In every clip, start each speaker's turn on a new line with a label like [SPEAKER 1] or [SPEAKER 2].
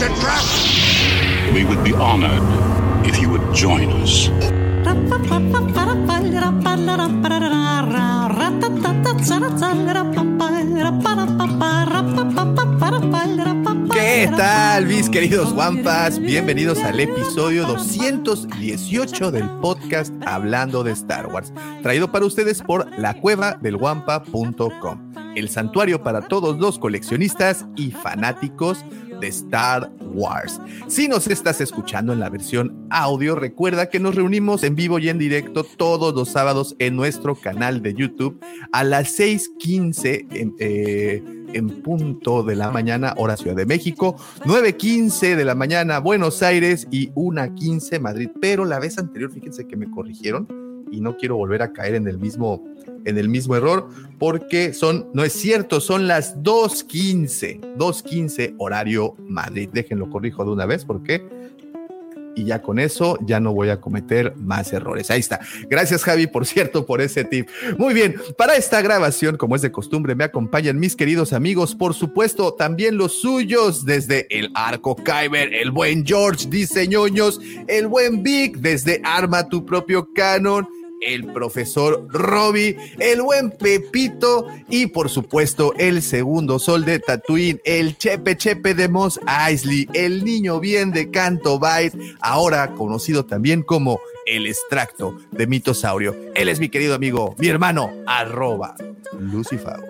[SPEAKER 1] It's a trap!
[SPEAKER 2] We would be honored if you would join us.
[SPEAKER 3] ¿Qué tal, mis queridos Wampas? Bienvenidos al episodio 218 del podcast Hablando de Star Wars, traído para ustedes por lacuevadelwampa.com, el santuario para todos los coleccionistas y fanáticos de Star Wars. Si nos estás escuchando en la versión audio, recuerda que nos reunimos en vivo y en directo todos los sábados en nuestro canal de YouTube a las 6:15 en, eh, en punto de la mañana, hora Ciudad de México, 9:15 de la mañana, Buenos Aires y 1:15 Madrid. Pero la vez anterior, fíjense que me corrigieron y no quiero volver a caer en el mismo en el mismo error porque son, no es cierto, son las 2.15, 2.15 horario Madrid. Déjenlo corrijo de una vez porque y ya con eso ya no voy a cometer más errores. Ahí está. Gracias Javi, por cierto, por ese tip. Muy bien, para esta grabación, como es de costumbre, me acompañan mis queridos amigos, por supuesto, también los suyos, desde el Arco Kyber, el buen George Diseñoños, el buen Vic, desde Arma tu propio canon el profesor Robbie, el buen Pepito y por supuesto el segundo sol de Tatooine, el Chepe Chepe de Mos Eisley, el niño bien de Canto Byte, ahora conocido también como el extracto de mitosaurio. Él es mi querido amigo, mi hermano, arroba Lucifago.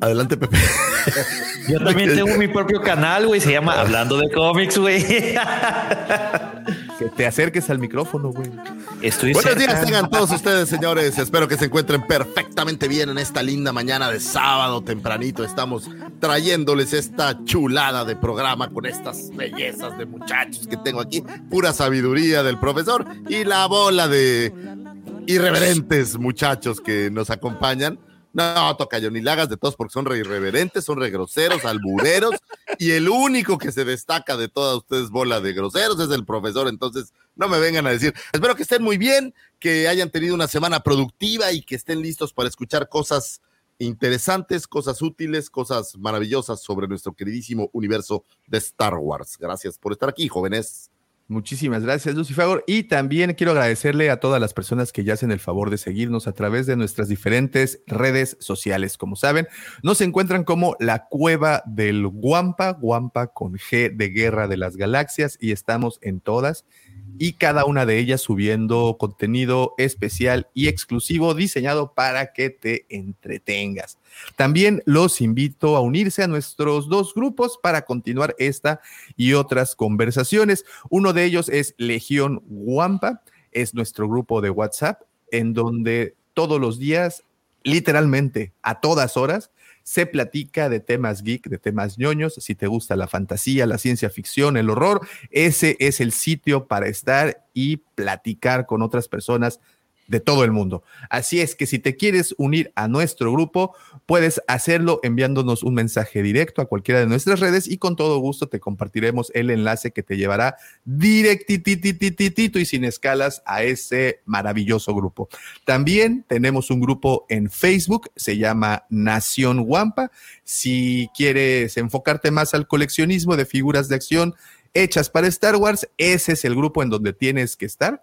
[SPEAKER 3] Adelante, Pepe.
[SPEAKER 4] Yo también tengo mi propio canal, güey. Se llama Hablando de Cómics, güey.
[SPEAKER 3] Que te acerques al micrófono, güey.
[SPEAKER 4] Estoy
[SPEAKER 1] Buenos
[SPEAKER 4] cerca.
[SPEAKER 1] días tengan todos ustedes, señores. Espero que se encuentren perfectamente bien en esta linda mañana de sábado tempranito. Estamos trayéndoles esta chulada de programa con estas bellezas de muchachos que tengo aquí. Pura sabiduría del profesor y la bola de irreverentes muchachos que nos acompañan. No, tocayo, ni lagas de todos porque son re irreverentes, son re groseros, albureros, y el único que se destaca de todas ustedes, bola de groseros, es el profesor. Entonces, no me vengan a decir. Espero que estén muy bien, que hayan tenido una semana productiva y que estén listos para escuchar cosas interesantes, cosas útiles, cosas maravillosas sobre nuestro queridísimo universo de Star Wars. Gracias por estar aquí, jóvenes.
[SPEAKER 3] Muchísimas gracias, Lucifer. Y también quiero agradecerle a todas las personas que ya hacen el favor de seguirnos a través de nuestras diferentes redes sociales. Como saben, nos encuentran como la Cueva del Guampa, Guampa con G de Guerra de las Galaxias, y estamos en todas y cada una de ellas subiendo contenido especial y exclusivo diseñado para que te entretengas. También los invito a unirse a nuestros dos grupos para continuar esta y otras conversaciones. Uno de ellos es Legión Guampa, es nuestro grupo de WhatsApp en donde todos los días, literalmente a todas horas, se platica de temas geek, de temas ñoños. Si te gusta la fantasía, la ciencia ficción, el horror, ese es el sitio para estar y platicar con otras personas de todo el mundo. Así es que si te quieres unir a nuestro grupo, puedes hacerlo enviándonos un mensaje directo a cualquiera de nuestras redes y con todo gusto te compartiremos el enlace que te llevará directititititito y sin escalas a ese maravilloso grupo. También tenemos un grupo en Facebook, se llama Nación Guampa. Si quieres enfocarte más al coleccionismo de figuras de acción hechas para Star Wars, ese es el grupo en donde tienes que estar.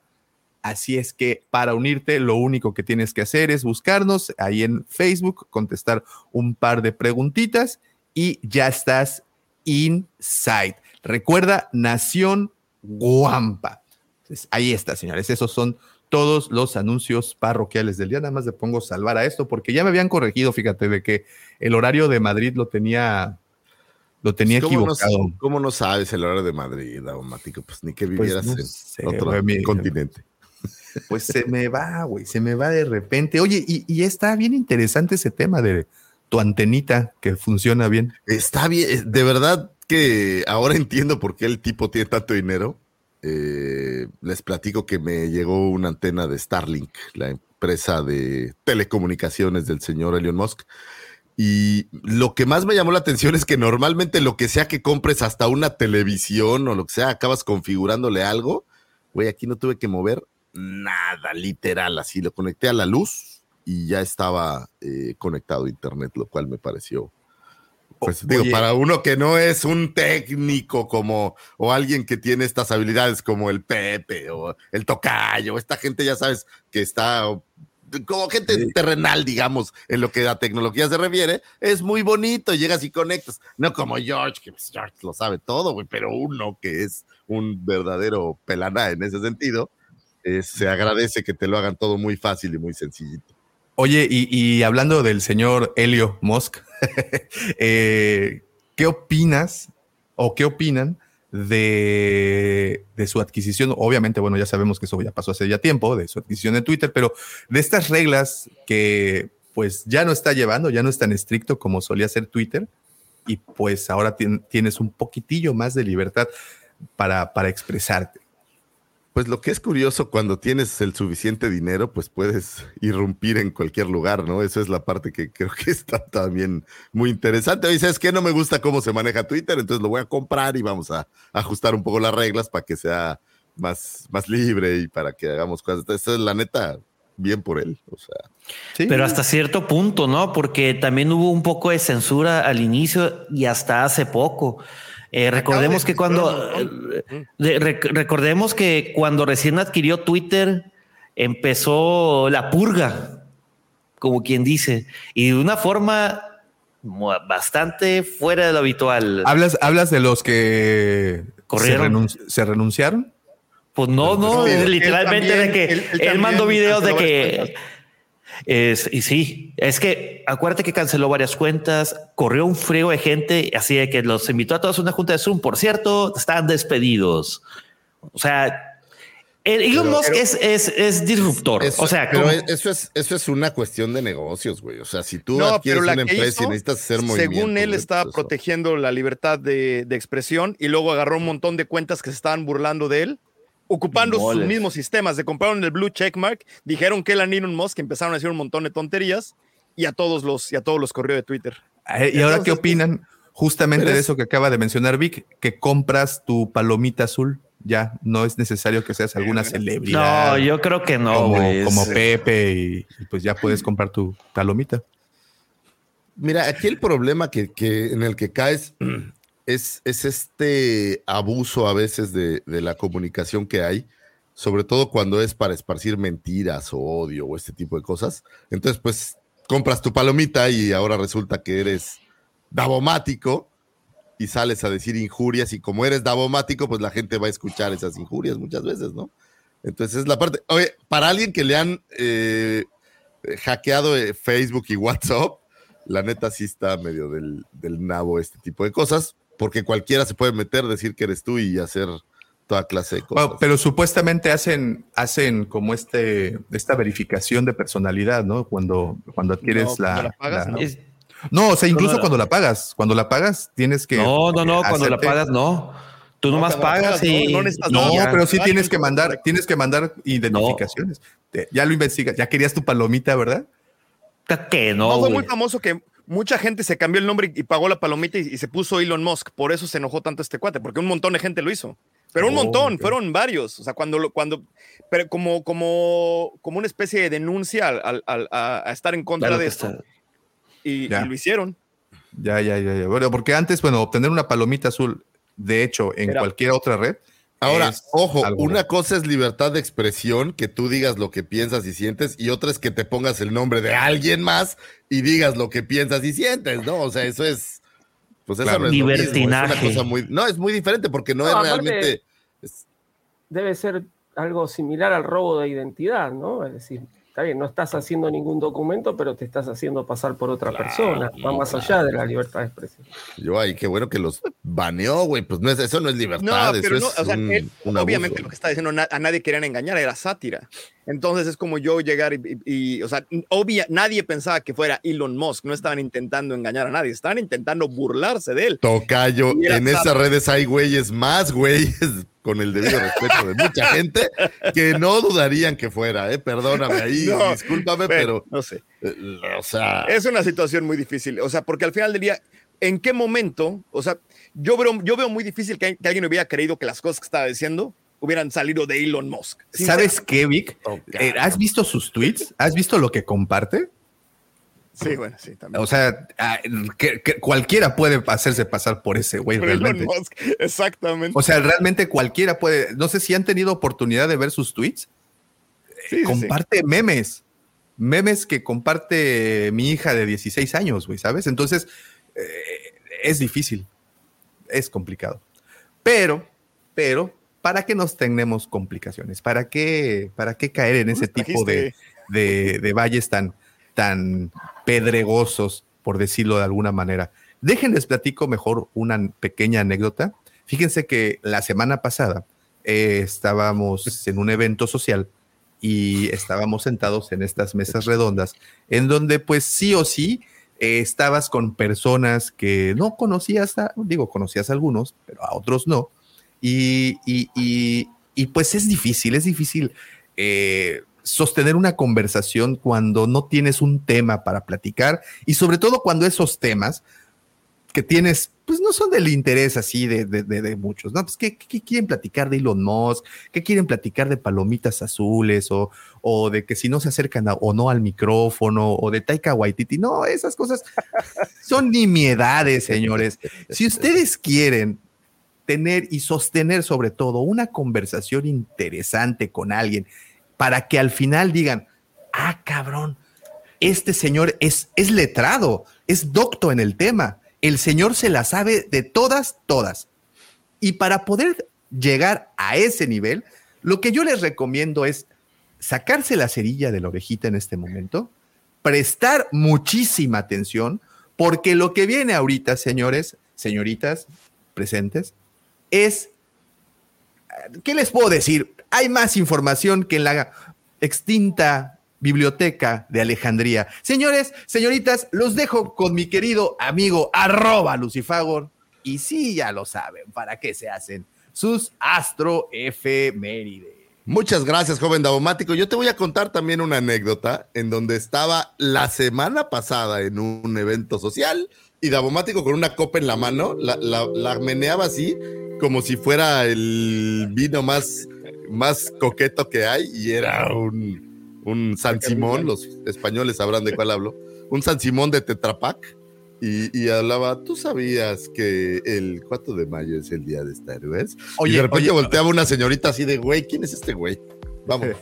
[SPEAKER 3] Así es que para unirte, lo único que tienes que hacer es buscarnos ahí en Facebook, contestar un par de preguntitas y ya estás inside. Recuerda, Nación Guampa. Entonces, ahí está, señores. Esos son todos los anuncios parroquiales del día. Nada más le pongo salvar a esto porque ya me habían corregido, fíjate, de que el horario de Madrid lo tenía, lo tenía
[SPEAKER 1] ¿Cómo
[SPEAKER 3] equivocado.
[SPEAKER 1] No, ¿Cómo no sabes el horario de Madrid, Daumático? Pues ni que vivieras
[SPEAKER 3] no
[SPEAKER 1] en
[SPEAKER 3] sé,
[SPEAKER 1] otro continente.
[SPEAKER 3] Pues se me va, güey, se me va de repente. Oye, y, está bien interesante ese tema de, tu antenita que funciona bien.
[SPEAKER 1] Está bien, de verdad que ahora entiendo por qué el tipo tiene tanto dinero. Eh, les platico que me llegó una antena de Starlink, la empresa de telecomunicaciones del señor Elon Musk. Y lo que más me llamó la atención es que normalmente lo que sea que compres hasta una televisión o lo que sea, acabas configurándole algo. Güey, aquí no tuve que mover nada, literal, así lo conecté a la luz y ya estaba eh, conectado a internet, lo cual me pareció pues digo,
[SPEAKER 3] Oye.
[SPEAKER 1] para uno que no es un técnico como, o alguien que tiene estas habilidades como el Pepe o el Tocayo, esta gente ya sabes que está como gente terrenal, digamos, en lo que a tecnología se refiere, es muy bonito, llegas y conectas, no como George, que pues, George lo sabe todo, güey, pero uno que es un verdadero pelana en ese sentido, eh, se agradece que te lo hagan todo muy fácil y muy sencillito.
[SPEAKER 3] Oye, y, hablando del señor Helio Musk, eh, ¿qué opinas o qué opinan de, su adquisición? Obviamente, bueno, ya sabemos que eso ya pasó hace ya tiempo, de su adquisición de Twitter, pero de estas reglas que pues ya no está llevando, ya no es tan estricto como solía ser Twitter, y pues ahora tien- tienes un poquitillo más de libertad para expresarte.
[SPEAKER 1] Pues lo que es curioso, cuando tienes el suficiente dinero, pues puedes irrumpir en cualquier lugar, ¿no? Eso es la parte que creo que está también muy interesante. Oye, ¿sabes qué? No me gusta cómo se maneja Twitter, entonces lo voy a comprar y vamos a ajustar un poco las reglas para que sea más, más libre y para que hagamos cosas. Esa es la neta, bien por él. O sea,
[SPEAKER 3] Sí.
[SPEAKER 4] Pero hasta cierto punto, ¿no? Porque también hubo un poco de censura al inicio y hasta hace poco. Eh, recordemos
[SPEAKER 5] de
[SPEAKER 4] que cuando eh, de- rec- recordemos que cuando recién adquirió Twitter empezó la purga, como quien dice, y de una forma bastante fuera de lo habitual.
[SPEAKER 3] ¿Hablas, hablas de los que se,
[SPEAKER 4] Corrieron.
[SPEAKER 3] renunci- se renunciaron?
[SPEAKER 4] Pues no, no,
[SPEAKER 5] Pero
[SPEAKER 4] es
[SPEAKER 5] él
[SPEAKER 4] literalmente
[SPEAKER 5] también-
[SPEAKER 4] de que
[SPEAKER 5] él-
[SPEAKER 4] él,
[SPEAKER 5] él
[SPEAKER 4] mandó videos de que es, y sí, es que acuérdate que canceló varias cuentas, corrió un frío de gente, así de que los invitó a todos a una junta de Zoom. Por cierto, están despedidos. O sea, el Elon Musk es, es, es disruptor.
[SPEAKER 1] eso,
[SPEAKER 4] o sea,
[SPEAKER 1] pero eso es, eso es una cuestión de negocios, güey. O sea, si tú
[SPEAKER 5] No,
[SPEAKER 1] adquieres una empresa y necesitas hacer movimientos.
[SPEAKER 5] Según él estaba
[SPEAKER 1] pues
[SPEAKER 5] protegiendo la libertad de, de expresión y luego agarró un montón de cuentas que se estaban burlando de él, ocupando sus mismos sistemas. De compraron el blue checkmark, dijeron que a Elon Musk empezaron a decir un montón de tonterías y a todos los y a todos los corrió de Twitter.
[SPEAKER 3] Eh, ¿Y ahora qué opinan justamente de
[SPEAKER 1] es-
[SPEAKER 3] eso que acaba de mencionar Vic? Que compras tu palomita azul. Ya no es necesario que seas alguna celebridad
[SPEAKER 4] no, yo creo que no,
[SPEAKER 3] como, Pepe y, y pues ya puedes comprar tu palomita.
[SPEAKER 1] Mira, aquí el problema que, que- en el que caes es, es este abuso a veces de, de la comunicación que hay, sobre todo cuando es para esparcir mentiras o odio o este tipo de cosas. Entonces, pues compras tu palomita y ahora resulta que eres davomático y sales a decir injurias y como eres davomático, pues la gente va a escuchar esas injurias muchas veces, ¿no? Entonces es la parte, oye, para alguien que le han eh, hackeado eh, Facebook y WhatsApp, la neta sí está medio del, del nabo este tipo de cosas, porque cualquiera se puede meter, decir que eres tú y hacer toda clase de cosas.
[SPEAKER 3] Bueno, pero supuestamente hacen, hacen como este, esta verificación de personalidad, ¿no? Cuando, cuando adquieres
[SPEAKER 5] No,
[SPEAKER 3] la,
[SPEAKER 5] cuando la pagas,
[SPEAKER 3] la-
[SPEAKER 5] ¿no?
[SPEAKER 4] es-
[SPEAKER 3] No, o sea, incluso
[SPEAKER 4] no,
[SPEAKER 3] cuando la pagas. Cuando la pagas, tienes que.
[SPEAKER 4] no, no, no, cuando la pagas, no. Tú
[SPEAKER 5] No,
[SPEAKER 4] nomás pagas y.
[SPEAKER 5] no
[SPEAKER 3] pero sí
[SPEAKER 5] Ah,
[SPEAKER 3] tienes que mandar, tienes que mandar identificaciones. Ya lo investigas, ya querías tu palomita, ¿verdad?
[SPEAKER 4] Que no,
[SPEAKER 5] No, fue muy famoso que mucha gente se cambió el nombre y, pagó la palomita y, y se puso Elon Musk. Por eso se enojó tanto este cuate, porque un montón de gente lo hizo. Pero un
[SPEAKER 3] Oh,
[SPEAKER 5] montón, fueron varios. O sea, cuando, cuando, pero como, como, como una especie de denuncia al, al- a, a estar en contra
[SPEAKER 4] Claro
[SPEAKER 5] de esto.
[SPEAKER 4] está.
[SPEAKER 5] Y, lo hicieron.
[SPEAKER 3] Ya, ya, ya, ya. Bueno, porque antes, bueno, obtener una palomita azul, de hecho, en
[SPEAKER 5] Era-
[SPEAKER 3] cualquier otra red.
[SPEAKER 1] Ahora,
[SPEAKER 3] es
[SPEAKER 1] ojo, una cosa es libertad de expresión, que tú digas lo que piensas y sientes, y otra es que te pongas el nombre de alguien más y digas lo que piensas y sientes, ¿no? O sea, eso es, pues eso
[SPEAKER 3] Claro.
[SPEAKER 1] es mismo, una cosa muy, no, es muy diferente porque no,
[SPEAKER 6] No,
[SPEAKER 1] es realmente, es-
[SPEAKER 6] Debe ser algo similar al robo de identidad, ¿no? Es decir, Está bien, no estás haciendo ningún documento, pero te estás haciendo pasar por otra persona. Va más allá de la libertad de expresión.
[SPEAKER 1] Yo, ay, qué bueno que los baneó, güey. Pues no es, eso no es libertad.
[SPEAKER 5] No, pero
[SPEAKER 1] eso
[SPEAKER 5] no,
[SPEAKER 1] es
[SPEAKER 5] o sea,
[SPEAKER 1] un-
[SPEAKER 5] él,
[SPEAKER 1] un
[SPEAKER 5] obviamente
[SPEAKER 1] abuso.
[SPEAKER 5] lo que está diciendo, na- a nadie querían engañar, era sátira. Entonces es como yo llegar y, y- y, o sea, obvia, nadie pensaba que fuera Elon Musk, no estaban intentando engañar a nadie, estaban intentando burlarse de él.
[SPEAKER 1] Tocayo, en esas redes hay güeyes más güeyes, con el debido respeto de mucha gente, que no dudarían que fuera, ¿eh? Perdóname ahí,
[SPEAKER 5] No,
[SPEAKER 1] discúlpame,
[SPEAKER 5] bueno,
[SPEAKER 1] pero,
[SPEAKER 5] no sé.
[SPEAKER 1] eh, o sea,
[SPEAKER 5] Es una situación muy difícil, o sea, porque al final del día, ¿en qué momento? O sea, yo veo, yo veo muy difícil que, que alguien hubiera creído que las cosas que estaba diciendo hubieran salido de Elon Musk.
[SPEAKER 3] ¿Sabes qué, Vic? Eh, ¿Has visto sus tweets? ¿Has visto lo que comparte?
[SPEAKER 5] Sí, bueno, sí, también.
[SPEAKER 3] O sea, ah, que, que cualquiera puede hacerse pasar por ese güey realmente.
[SPEAKER 5] Musk, exactamente.
[SPEAKER 3] O sea, realmente cualquiera puede. No sé si han tenido oportunidad de ver sus tweets.
[SPEAKER 5] Sí, sí, sí.
[SPEAKER 3] comparte memes. Memes que comparte mi hija de 16 años, güey, ¿sabes? Entonces, eh, es difícil. Es complicado. Pero, pero, ¿para qué nos tenemos complicaciones? ¿Para qué, para qué caer en ese tipo de, de, de valles tan, tan pedregosos, por decirlo de alguna manera? Déjenles platico mejor una pequeña anécdota. Fíjense que la semana pasada eh, estábamos en un evento social y estábamos sentados en estas mesas redondas, en donde pues sí o sí eh, estabas con personas que no conocías, a- digo, conocías a algunos, pero a otros no. Y, y- y- y, pues es difícil, es difícil eh, sostener una conversación cuando no tienes un tema para platicar y sobre todo cuando esos temas que tienes, pues no son del interés así de, de- de- muchos, ¿no? Pues ¿qué, qué quieren platicar de Elon Musk? ¿Qué quieren platicar de palomitas azules? O, o de que si no se acercan a- o no al micrófono, o de Taika Waititi. No, esas cosas son nimiedades, señores. Si ustedes quieren tener y sostener sobre todo una conversación interesante con alguien para que al final digan, ah, cabrón, este señor es, es letrado, es docto en el tema, el señor se la sabe de todas, todas. Y para poder llegar a ese nivel, lo que yo les recomiendo es sacarse la cerilla de la orejita en este momento, prestar muchísima atención, porque lo que viene ahorita, señores, señoritas presentes, es, ¿qué les puedo decir? Hay más información que en la extinta biblioteca de Alejandría. Señores, señoritas, los dejo con mi querido amigo arroba Lucifagor. Y sí, ya lo saben, ¿para qué se hacen sus astroefemérides?
[SPEAKER 1] Muchas gracias, joven Davomático. Yo te voy a contar también una anécdota en donde estaba la semana pasada en un evento social y Davomático con una copa en la mano, la, la- la meneaba así como si fuera el vino más, más coqueto que hay y era un, un San Simón, los españoles sabrán de cuál hablo, un San Simón de Tetrapac. Y, y hablaba, ¿tú sabías que el 4 de mayo es el día de Star Wars?
[SPEAKER 3] Oye,
[SPEAKER 1] y de repente
[SPEAKER 3] oye,
[SPEAKER 1] volteaba una señorita así de, güey, ¿quién es este güey? Vamos.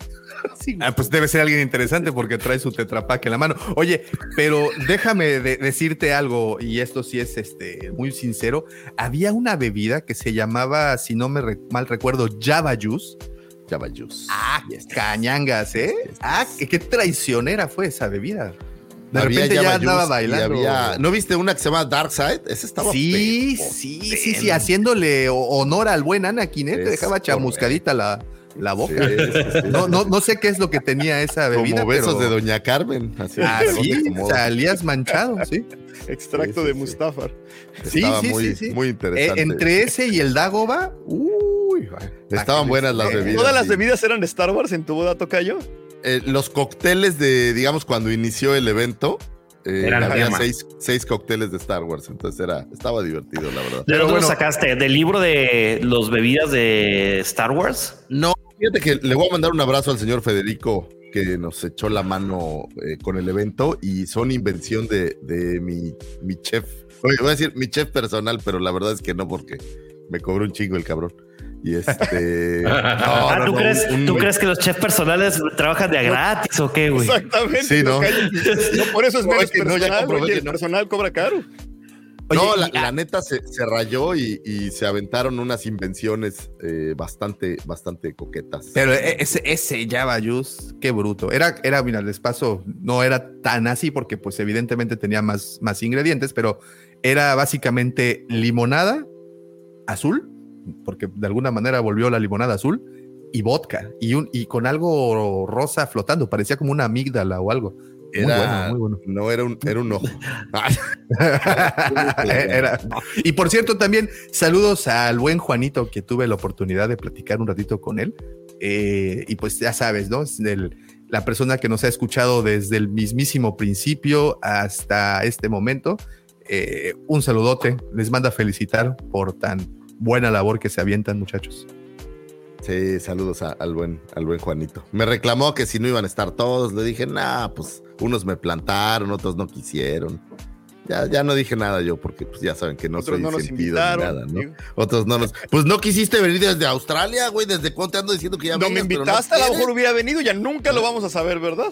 [SPEAKER 3] Ah, pues debe ser alguien interesante porque trae su tetrapack en la mano. Oye, pero déjame de- decirte algo, y esto sí es este, muy sincero. Había una bebida que se llamaba, si no me re- mal recuerdo, Java Juice.
[SPEAKER 1] Juice.
[SPEAKER 3] Ah, cañangas, ¿eh? Ah, qué, qué traicionera fue esa bebida. De
[SPEAKER 1] Había
[SPEAKER 3] repente ya andaba bailando.
[SPEAKER 1] había- ¿No viste una que se llama Dark Side? Esa estaba
[SPEAKER 3] Sí,
[SPEAKER 1] pepo-
[SPEAKER 3] sí, sí, sí, haciéndole honor al buen Anakin, ¿eh? Te dejaba chamuscadita la, la boca.
[SPEAKER 1] Sí, sí, sí.
[SPEAKER 3] No, no, no sé qué es lo que tenía esa bebida.
[SPEAKER 1] Como besos
[SPEAKER 3] pero-
[SPEAKER 1] de Doña Carmen. Así,
[SPEAKER 3] Ah,
[SPEAKER 1] no
[SPEAKER 3] sí,
[SPEAKER 1] sé cómo-
[SPEAKER 3] salías manchado, sí.
[SPEAKER 5] Extracto
[SPEAKER 1] Sí, sí,
[SPEAKER 5] de
[SPEAKER 1] sí.
[SPEAKER 5] Mustafar.
[SPEAKER 3] Sí,
[SPEAKER 1] Estaba
[SPEAKER 3] sí,
[SPEAKER 1] muy,
[SPEAKER 3] sí, sí.
[SPEAKER 1] muy
[SPEAKER 3] Eh,
[SPEAKER 1] interesante.
[SPEAKER 3] entre ese y el Dagoba, uy,
[SPEAKER 1] Estaban buenas las
[SPEAKER 3] Eh,
[SPEAKER 1] bebidas.
[SPEAKER 5] ¿Todas las bebidas eran de Star Wars en tu boda, Tocayo?
[SPEAKER 1] Eh, los cócteles de, digamos, cuando inició el evento, eh,
[SPEAKER 4] Eran
[SPEAKER 1] había seis, seis cócteles de Star Wars. Entonces era, estaba divertido, la verdad.
[SPEAKER 4] ¿De dónde
[SPEAKER 3] bueno.
[SPEAKER 4] lo sacaste? ¿Del libro de los bebidas de Star Wars?
[SPEAKER 1] No, fíjate que le voy a mandar un abrazo al señor Federico que nos echó la mano eh, con el evento y son invención de, de mi, mi chef. Oye, voy a decir mi chef personal, pero la verdad es que no, porque me cobró un chingo el cabrón. Y este. no,
[SPEAKER 4] ah,
[SPEAKER 1] no,
[SPEAKER 4] ¿tú,
[SPEAKER 1] no,
[SPEAKER 4] crees,
[SPEAKER 1] un-
[SPEAKER 4] ¿tú crees que los chefs personales trabajan de a gratis o qué, güey?
[SPEAKER 5] Exactamente.
[SPEAKER 1] Sí, ¿no?
[SPEAKER 5] No, por eso es
[SPEAKER 1] No,
[SPEAKER 5] menos
[SPEAKER 1] que ya
[SPEAKER 5] personal,
[SPEAKER 1] comprobé
[SPEAKER 5] güey,
[SPEAKER 1] que
[SPEAKER 5] el personal cobra caro.
[SPEAKER 3] Oye,
[SPEAKER 1] no, la, neta se, se rayó y, y se aventaron unas invenciones eh, bastante, bastante coquetas.
[SPEAKER 3] Pero e- ese, ese Java Juice, qué bruto. Era, era, mira, les paso, no era tan así porque pues evidentemente tenía más, más ingredientes, pero era básicamente limonada azul, porque de alguna manera volvió la limonada azul, y vodka, y, un, y con algo rosa flotando, parecía como una amígdala o algo. Muy
[SPEAKER 1] Era-
[SPEAKER 3] bueno, muy bueno.
[SPEAKER 1] No era un, era un ojo.
[SPEAKER 3] Era- Y por cierto, también saludos al buen Juanito que tuve la oportunidad de platicar un ratito con él. Eh, y pues ya sabes, ¿no? Es del- la persona que nos ha escuchado desde el mismísimo principio hasta este momento. Eh, un saludote, les manda felicitar por tan buena labor que se avientan, muchachos.
[SPEAKER 1] Sí, saludos a- al, buen, al buen Juanito. Me reclamó que si no iban a estar todos, le dije, nah, pues unos me plantaron, otros no quisieron. Ya, ya no dije nada yo, porque pues ya saben que no
[SPEAKER 5] Otros
[SPEAKER 1] soy
[SPEAKER 5] no
[SPEAKER 1] sentido ni nada, ¿no? Otros no nos. Pues no quisiste venir desde Australia, güey. ¿Desde cuándo te ando diciendo que ya
[SPEAKER 5] No me
[SPEAKER 1] vengas,
[SPEAKER 5] invitaste, a lo mejor hubiera venido, ya nunca lo vamos a saber, ¿verdad?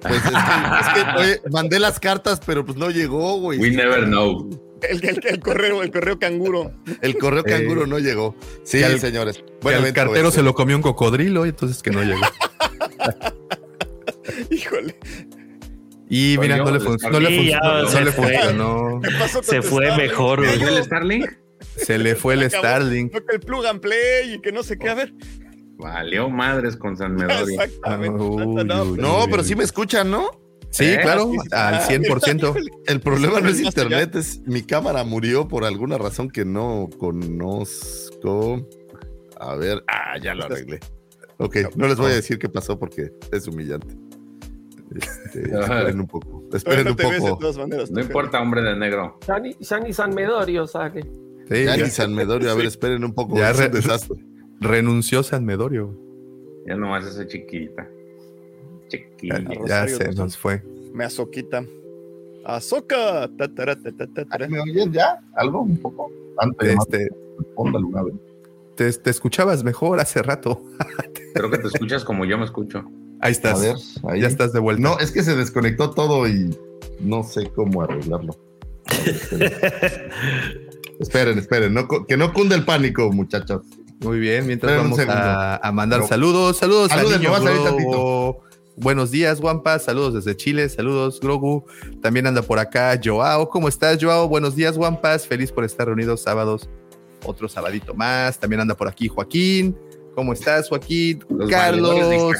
[SPEAKER 1] Pues es que, es que, oye, mandé las cartas, pero pues no llegó, güey.
[SPEAKER 7] We never know.
[SPEAKER 5] El, el, el correo, el correo canguro.
[SPEAKER 1] El correo
[SPEAKER 3] Eh,
[SPEAKER 1] canguro no llegó. Sí,
[SPEAKER 3] al-
[SPEAKER 1] señores. Bueno,
[SPEAKER 3] cartero se lo comió un cocodrilo y entonces que no llegó.
[SPEAKER 5] Híjole,
[SPEAKER 3] Y mira, no le, no funcionó.
[SPEAKER 4] se
[SPEAKER 3] no le
[SPEAKER 4] fue.
[SPEAKER 3] funcionó.
[SPEAKER 5] ¿qué pasó con
[SPEAKER 4] Se fue
[SPEAKER 5] Starlink?
[SPEAKER 4] mejor,
[SPEAKER 7] ¿Fue
[SPEAKER 4] güey.
[SPEAKER 7] el Starlink?
[SPEAKER 3] Se le fue el. Starlink.
[SPEAKER 5] Fue el plug and play y que no sé qué, a ver.
[SPEAKER 7] Valió madres con San Medorio.
[SPEAKER 5] Exactamente.
[SPEAKER 3] Uy,
[SPEAKER 5] No,
[SPEAKER 3] uy,
[SPEAKER 1] No,
[SPEAKER 3] uy,
[SPEAKER 1] pero
[SPEAKER 3] uy.
[SPEAKER 1] sí me escuchan, ¿no?
[SPEAKER 3] Sí,
[SPEAKER 7] ¿Eh?
[SPEAKER 3] claro, al
[SPEAKER 5] ah,
[SPEAKER 3] 100%.
[SPEAKER 5] híjole.
[SPEAKER 1] El problema no es internet, es mi cámara murió por alguna razón que no conozco. A ver, ah, ya lo arreglé. Ok, no les voy a decir qué pasó porque es humillante. Este, esperen un poco. Esperen
[SPEAKER 5] no
[SPEAKER 1] un poco.
[SPEAKER 5] todas maneras.
[SPEAKER 7] No importa, hombre de negro.
[SPEAKER 6] Ya ni, ya ni San Medorio
[SPEAKER 1] Ya
[SPEAKER 3] ya
[SPEAKER 1] ni San Medorio, a ver, esperen un poco.
[SPEAKER 3] Ya
[SPEAKER 1] es un
[SPEAKER 3] re-
[SPEAKER 1] desastre.
[SPEAKER 3] renunció San Medorio.
[SPEAKER 7] Ya nomás esa chiquita. Chiquita.
[SPEAKER 3] Ya,
[SPEAKER 5] Rosario
[SPEAKER 3] ya se nos fue.
[SPEAKER 5] Me azoquita. Azoka. Ta, tara, ta, ta, ta, tara.
[SPEAKER 8] ¿Me oyen ya? ¿Algo? Un poco. Antes de
[SPEAKER 3] Este, te, te escuchabas mejor hace rato.
[SPEAKER 7] Creo que te escuchas como yo me escucho.
[SPEAKER 3] Ahí estás.
[SPEAKER 8] A ver, ahí.
[SPEAKER 3] Ya estás de vuelta.
[SPEAKER 8] No, es que se desconectó todo y no sé cómo arreglarlo. Esperen.
[SPEAKER 1] Esperen, no que no cunde el pánico, muchachos.
[SPEAKER 3] Muy bien, mientras
[SPEAKER 1] Esperen
[SPEAKER 3] vamos a, a mandar
[SPEAKER 1] No.
[SPEAKER 3] saludos. Saludos a
[SPEAKER 1] Saluden,
[SPEAKER 3] Niño Globo. Buenos días, Wampa. Saludos desde Chile. Saludos, Grogu. También anda por acá Joao. ¿Cómo estás, Joao? Buenos días, Wampas. Feliz por estar reunidos sábados. Otro sabadito más. También anda por aquí Joaquín. ¿Cómo estás, Joaquín?
[SPEAKER 7] Los
[SPEAKER 3] Carlos.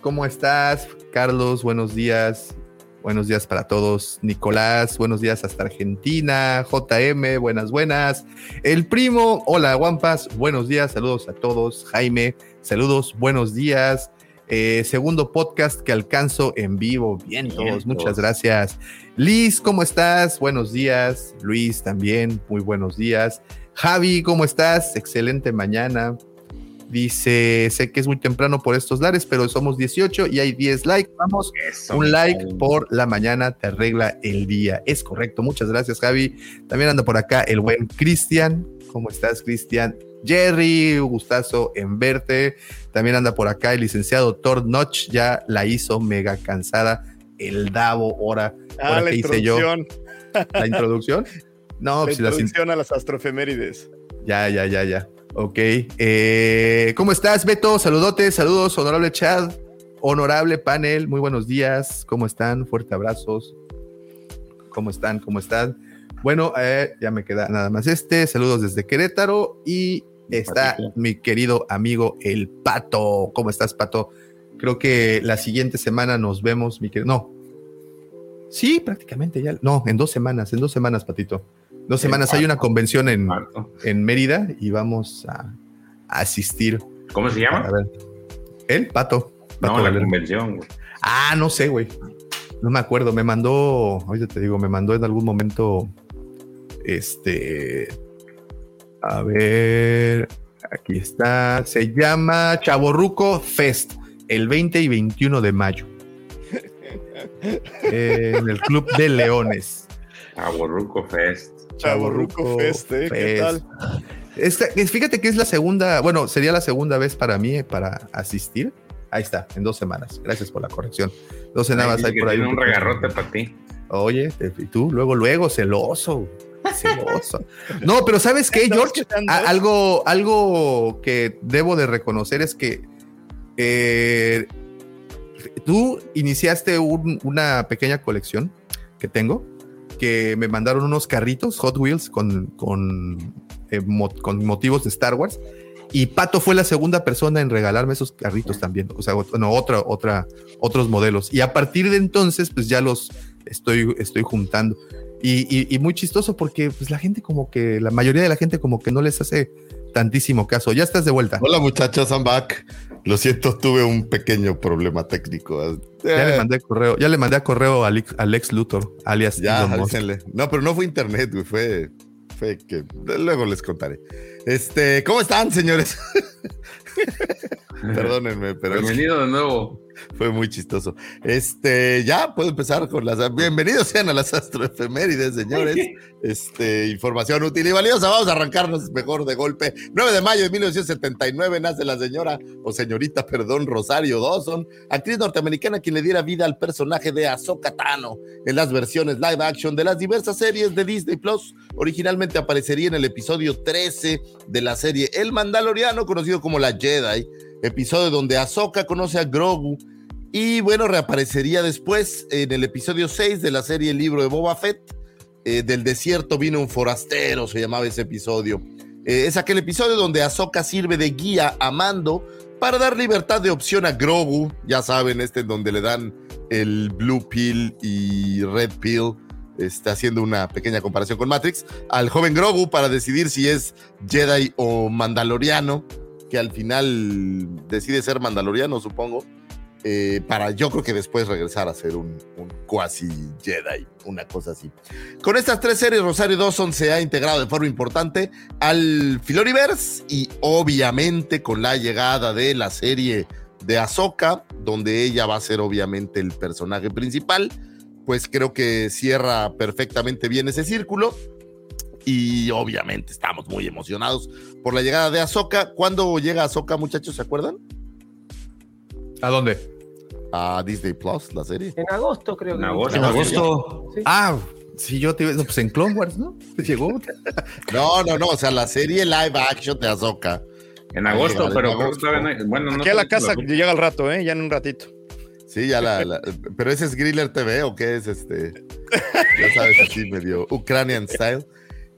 [SPEAKER 3] ¿Cómo estás? Carlos, buenos días. Buenos días para todos. Nicolás, buenos días hasta Argentina. JM, buenas, buenas. El primo, hola, Guampas, buenos días, saludos a todos. Jaime, saludos, buenos días. Eh, segundo podcast que alcanzo en vivo. Bien, todos, muchas gracias. Liz, ¿cómo estás? Buenos días. Luis también, muy buenos días. Javi, ¿cómo estás? Excelente mañana. Dice, sé que es muy temprano por estos lares, pero somos 18 y hay 10 likes. Vamos,
[SPEAKER 7] Eso,
[SPEAKER 3] un like por la mañana te arregla el día. Es correcto, muchas gracias, Javi. También anda por acá el buen Cristian. ¿Cómo estás, Cristian? Jerry, un gustazo en verte. También anda por acá el licenciado Thor Notch, ya la hizo mega cansada. El Davo, ahora,
[SPEAKER 5] Ah,
[SPEAKER 3] ahora
[SPEAKER 5] la
[SPEAKER 3] hice yo la introducción. No,
[SPEAKER 5] La
[SPEAKER 3] pues las
[SPEAKER 5] introducción a las astrofemérides.
[SPEAKER 3] ya, ya, ya, ya. Ok. Eh, ¿Cómo estás, Beto? Saludotes, saludos, honorable Chad, honorable panel, muy buenos días. ¿Cómo están? Fuerte abrazos. ¿Cómo están? ¿Cómo están? Bueno, eh, ya me queda nada más este. Saludos desde Querétaro y está
[SPEAKER 7] Patito.
[SPEAKER 3] mi querido amigo el Pato. ¿Cómo estás, Pato? Creo que la siguiente semana nos vemos, mi querido. No. Sí, prácticamente ya. No, en dos semanas, en dos semanas, Patito. Dos semanas. Hay una convención en, en Mérida y vamos a, a asistir.
[SPEAKER 7] ¿Cómo se llama?
[SPEAKER 3] A ver. ¿El Pato? Pato
[SPEAKER 7] No, la
[SPEAKER 3] Valero.
[SPEAKER 7] convención. güey.
[SPEAKER 3] Ah, no sé, güey. No me acuerdo. Me mandó, ahorita te digo, me mandó en algún momento. Este. A ver. Aquí está. Se llama Chaborruco Fest. El 20 y 21 de mayo. En el Club de Leones.
[SPEAKER 7] Aborruco Fest.
[SPEAKER 5] Chavorruco Fest, ¿eh? ¿Qué tal?
[SPEAKER 3] Esta- fíjate que es la segunda, bueno, sería la segunda vez para mí eh, para asistir. Ahí está, en dos semanas. Gracias por la corrección. Dos semanas
[SPEAKER 7] Dice
[SPEAKER 3] hay
[SPEAKER 7] que
[SPEAKER 3] por ahí.
[SPEAKER 7] tiene un regarrote para ti.
[SPEAKER 3] Oye, y tú luego, luego, celoso. Celoso. No, pero ¿sabes qué, George? A- algo, algo que debo de reconocer es que eh, tú iniciaste un- una pequeña colección que tengo, que me mandaron unos carritos Hot Wheels con, con, eh, mo- con motivos de Star Wars. Y Pato fue la segunda persona en regalarme esos carritos también. O sea, no, otra, otra, otros modelos. Y a partir de entonces, pues ya los estoy, estoy juntando. Y, y- y muy chistoso porque pues la gente como que, la mayoría de la gente como que no les hace tantísimo caso. Ya estás de vuelta.
[SPEAKER 1] Hola muchachos, I'm back. Lo siento, tuve un pequeño problema técnico.
[SPEAKER 3] Ya le
[SPEAKER 1] Eh,
[SPEAKER 3] mandé correo, ya le mandé a correo a Alex, Luthor, alias
[SPEAKER 1] Ya. No, pero no fue internet, güey, fue, fue que luego les contaré. Este, ¿cómo están, señores? Perdónenme, pero es que
[SPEAKER 7] Bienvenido de nuevo.
[SPEAKER 1] Fue muy chistoso. Este, ya puedo empezar con las. Bienvenidos sean a las astroefemérides, señores. Este, información útil y valiosa. Vamos a arrancarnos mejor de golpe. 9 de mayo de 1979 nace la señora, o señorita, perdón, Rosario Dawson, actriz norteamericana quien le diera vida al personaje de Ahsoka Tano en las versiones live action de las diversas series de Disney Plus. Originalmente aparecería en el episodio 13 de la serie El Mandaloriano, conocido como La Jedi, episodio donde Ahsoka conoce a Grogu y bueno, reaparecería después en el episodio 6 de la serie El libro de Boba Fett. Eh, del desierto vino un forastero, se llamaba ese episodio. Eh, es aquel episodio donde Ahsoka sirve de guía a Mando para dar libertad de opción a Grogu. Ya saben, este donde le dan el Blue Pill y Red Pill. Está haciendo una pequeña comparación con Matrix. Al joven Grogu para decidir si es Jedi o Mandaloriano. Que al final decide ser Mandaloriano, supongo eh, para yo creo que después regresar a ser un, un cuasi Jedi, una cosa así. Con estas tres series, Rosario Dawson se ha integrado de forma importante al Filoniverse y obviamente con la llegada de la serie de Ahsoka, donde ella va a ser obviamente el personaje principal, pues creo que cierra perfectamente bien ese círculo. Y obviamente estamos muy emocionados por la llegada de Ahsoka. ¿Cuándo llega Ahsoka, muchachos? ¿Se acuerdan?
[SPEAKER 3] ¿A dónde?
[SPEAKER 1] a Disney Plus, la serie.
[SPEAKER 6] En agosto creo que.
[SPEAKER 7] En agosto.
[SPEAKER 4] En agosto.
[SPEAKER 6] Sí.
[SPEAKER 3] Ah, si yo te iba- no, pues en Clone Wars, ¿no? Llegó.
[SPEAKER 1] No, no, no, o sea, la serie live action de Ahsoka.
[SPEAKER 7] En agosto, pero
[SPEAKER 1] en agosto.
[SPEAKER 7] no Bueno, no
[SPEAKER 5] Aquí a la casa
[SPEAKER 7] lo-
[SPEAKER 5] llega al rato, ¿eh? Ya en un ratito.
[SPEAKER 1] Sí, ya la, la- pero ese es Griller TV o qué es este, ya sabes, así medio Ukrainian style.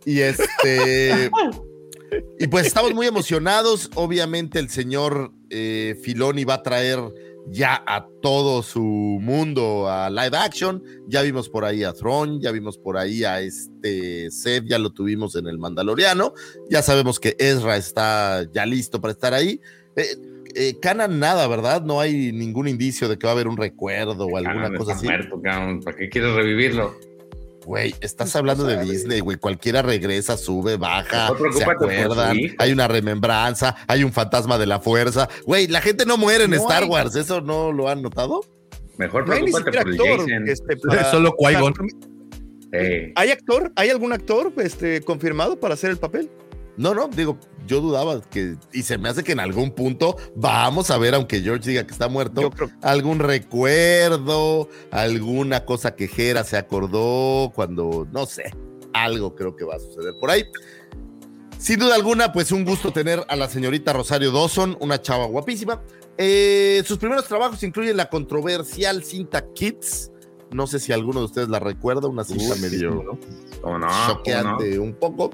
[SPEAKER 1] Y este, y pues estamos muy emocionados. Obviamente el señor eh, Filoni va a traer ya a todo su mundo a live action. Ya vimos por ahí a Thrawn, ya vimos por ahí a este Seth, ya lo tuvimos en el Mandaloriano. Ya sabemos que Ezra está ya listo para estar ahí. Eh, eh, Canan nada, ¿verdad? No hay ningún indicio de que va a haber un recuerdo o alguna cosa
[SPEAKER 7] está
[SPEAKER 1] así.
[SPEAKER 7] muerto. ¿Para qué quieres revivirlo?
[SPEAKER 1] Güey, estás hablando de Disney, güey. Cualquiera regresa, sube, baja, se acuerdan. Hay una remembranza, hay un fantasma de la fuerza. Güey, la gente no muere en
[SPEAKER 5] No
[SPEAKER 1] Star
[SPEAKER 5] hay-
[SPEAKER 1] Wars. ¿Eso no lo han notado?
[SPEAKER 7] Mejor
[SPEAKER 5] No hay ni
[SPEAKER 7] preocúpate
[SPEAKER 5] siquiera
[SPEAKER 7] por el
[SPEAKER 5] actor.
[SPEAKER 7] Jason.
[SPEAKER 5] este, para-
[SPEAKER 3] Solo Qui-Gon.
[SPEAKER 5] ¿Hay actor? ¿Hay algún actor este, confirmado para hacer el papel?
[SPEAKER 1] No, no, digo, yo dudaba que, y se me hace que en algún punto vamos a ver, aunque George diga que está muerto,
[SPEAKER 5] creo
[SPEAKER 1] algún recuerdo, alguna cosa que Jera se acordó cuando, no sé, algo creo que va a suceder por ahí. Sin duda alguna, pues un gusto tener a la señorita Rosario Dawson, una chava guapísima. Eh, sus primeros trabajos incluyen la controversial cinta Kids. No sé si alguno de ustedes la recuerda, una cinta
[SPEAKER 7] Uy,
[SPEAKER 1] medio
[SPEAKER 7] ¿cómo no? ¿Cómo no?
[SPEAKER 1] choqueante un poco.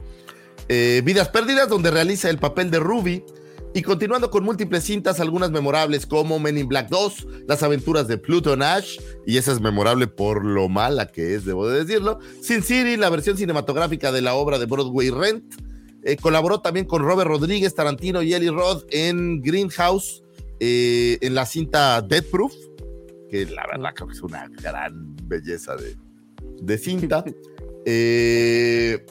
[SPEAKER 1] Eh, Vidas Perdidas, donde realiza el papel de Ruby. Y continuando con múltiples cintas, algunas memorables como Men in Black 2, Las aventuras de Pluto Nash, y esa es memorable por lo mala que es, debo de decirlo. Sin City, la versión cinematográfica de la obra de Broadway Rent. Eh, colaboró también con Robert Rodríguez, Tarantino y Eli Roth en Greenhouse, eh, en la cinta Death Proof, que la verdad creo que es una gran belleza de, de cinta. Eh,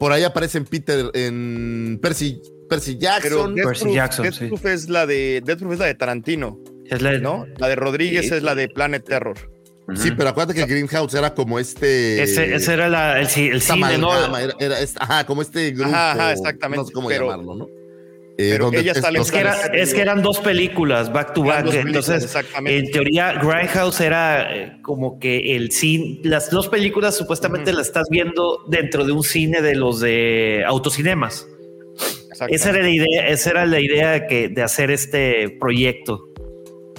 [SPEAKER 1] por ahí aparecen Peter en Percy, Percy
[SPEAKER 5] Pero
[SPEAKER 1] Jackson.
[SPEAKER 5] Death
[SPEAKER 4] Percy
[SPEAKER 5] Proof,
[SPEAKER 4] Jackson,
[SPEAKER 5] Death
[SPEAKER 4] sí.
[SPEAKER 5] Proof es la de Death Proof es la de Tarantino,
[SPEAKER 4] Es la,
[SPEAKER 5] ¿no? La de Rodríguez
[SPEAKER 7] Sí.
[SPEAKER 5] es la de Planet Terror.
[SPEAKER 1] Sí, pero acuérdate que Greenhouse era como este.
[SPEAKER 4] ese, ese era la- el, el cine, ¿no?
[SPEAKER 1] era, era este- ajá, como este grupo.
[SPEAKER 5] Ajá, ajá, exactamente,
[SPEAKER 1] No sé cómo
[SPEAKER 5] pero-
[SPEAKER 1] llamarlo, ¿no? Eh,
[SPEAKER 5] Pero ella
[SPEAKER 1] es-
[SPEAKER 4] que, era- es que eran dos películas back to
[SPEAKER 5] Eran
[SPEAKER 4] back. Entonces,
[SPEAKER 5] exactamente.
[SPEAKER 4] en teoría, Grindhouse era eh, como que el cine. Las dos películas supuestamente las estás viendo dentro de un cine de los de autocinemas. Esa era la idea, esa era la idea que, de hacer este proyecto.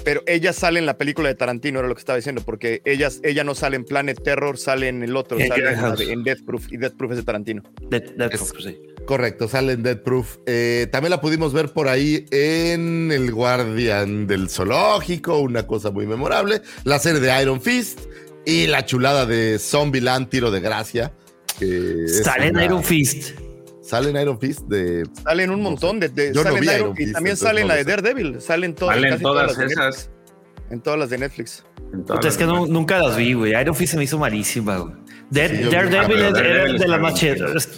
[SPEAKER 5] Pero ella sale en la película de Tarantino, era lo que estaba diciendo, porque ella, ella no sale en Planet Terror, sale en el otro,
[SPEAKER 4] En
[SPEAKER 5] sale en, en Death Proof, y Death Proof es de Tarantino.
[SPEAKER 4] De- de- pues, sí.
[SPEAKER 1] Correcto, sale en Dead Proof. Eh, también la pudimos ver por ahí en El Guardián del Zoológico, una cosa muy memorable. La serie de Iron Fist y la chulada de Zombieland, Tiro de Gracia. que es
[SPEAKER 4] Sale en
[SPEAKER 1] una-
[SPEAKER 4] Iron Fist.
[SPEAKER 1] Sale en Iron Fist de.
[SPEAKER 5] Sale en un montón de. de
[SPEAKER 1] Yo no
[SPEAKER 5] sale en
[SPEAKER 1] vi
[SPEAKER 5] Iron-
[SPEAKER 1] Iron
[SPEAKER 5] y
[SPEAKER 1] Fist,
[SPEAKER 5] también
[SPEAKER 1] entonces
[SPEAKER 5] sale en
[SPEAKER 1] no
[SPEAKER 5] la de. Daredevil, salen todas,
[SPEAKER 7] Salen
[SPEAKER 5] casi
[SPEAKER 7] todas
[SPEAKER 5] las de
[SPEAKER 7] esas.
[SPEAKER 5] En todas las de Netflix.
[SPEAKER 7] todas
[SPEAKER 4] Puta, es que no- nunca las vi, güey. Iron Fist se me hizo malísima, güey.
[SPEAKER 1] Sí,
[SPEAKER 4] Daredevil
[SPEAKER 7] Ah,
[SPEAKER 4] es- era
[SPEAKER 7] Daredevil
[SPEAKER 4] de las
[SPEAKER 7] bien
[SPEAKER 4] más chidas.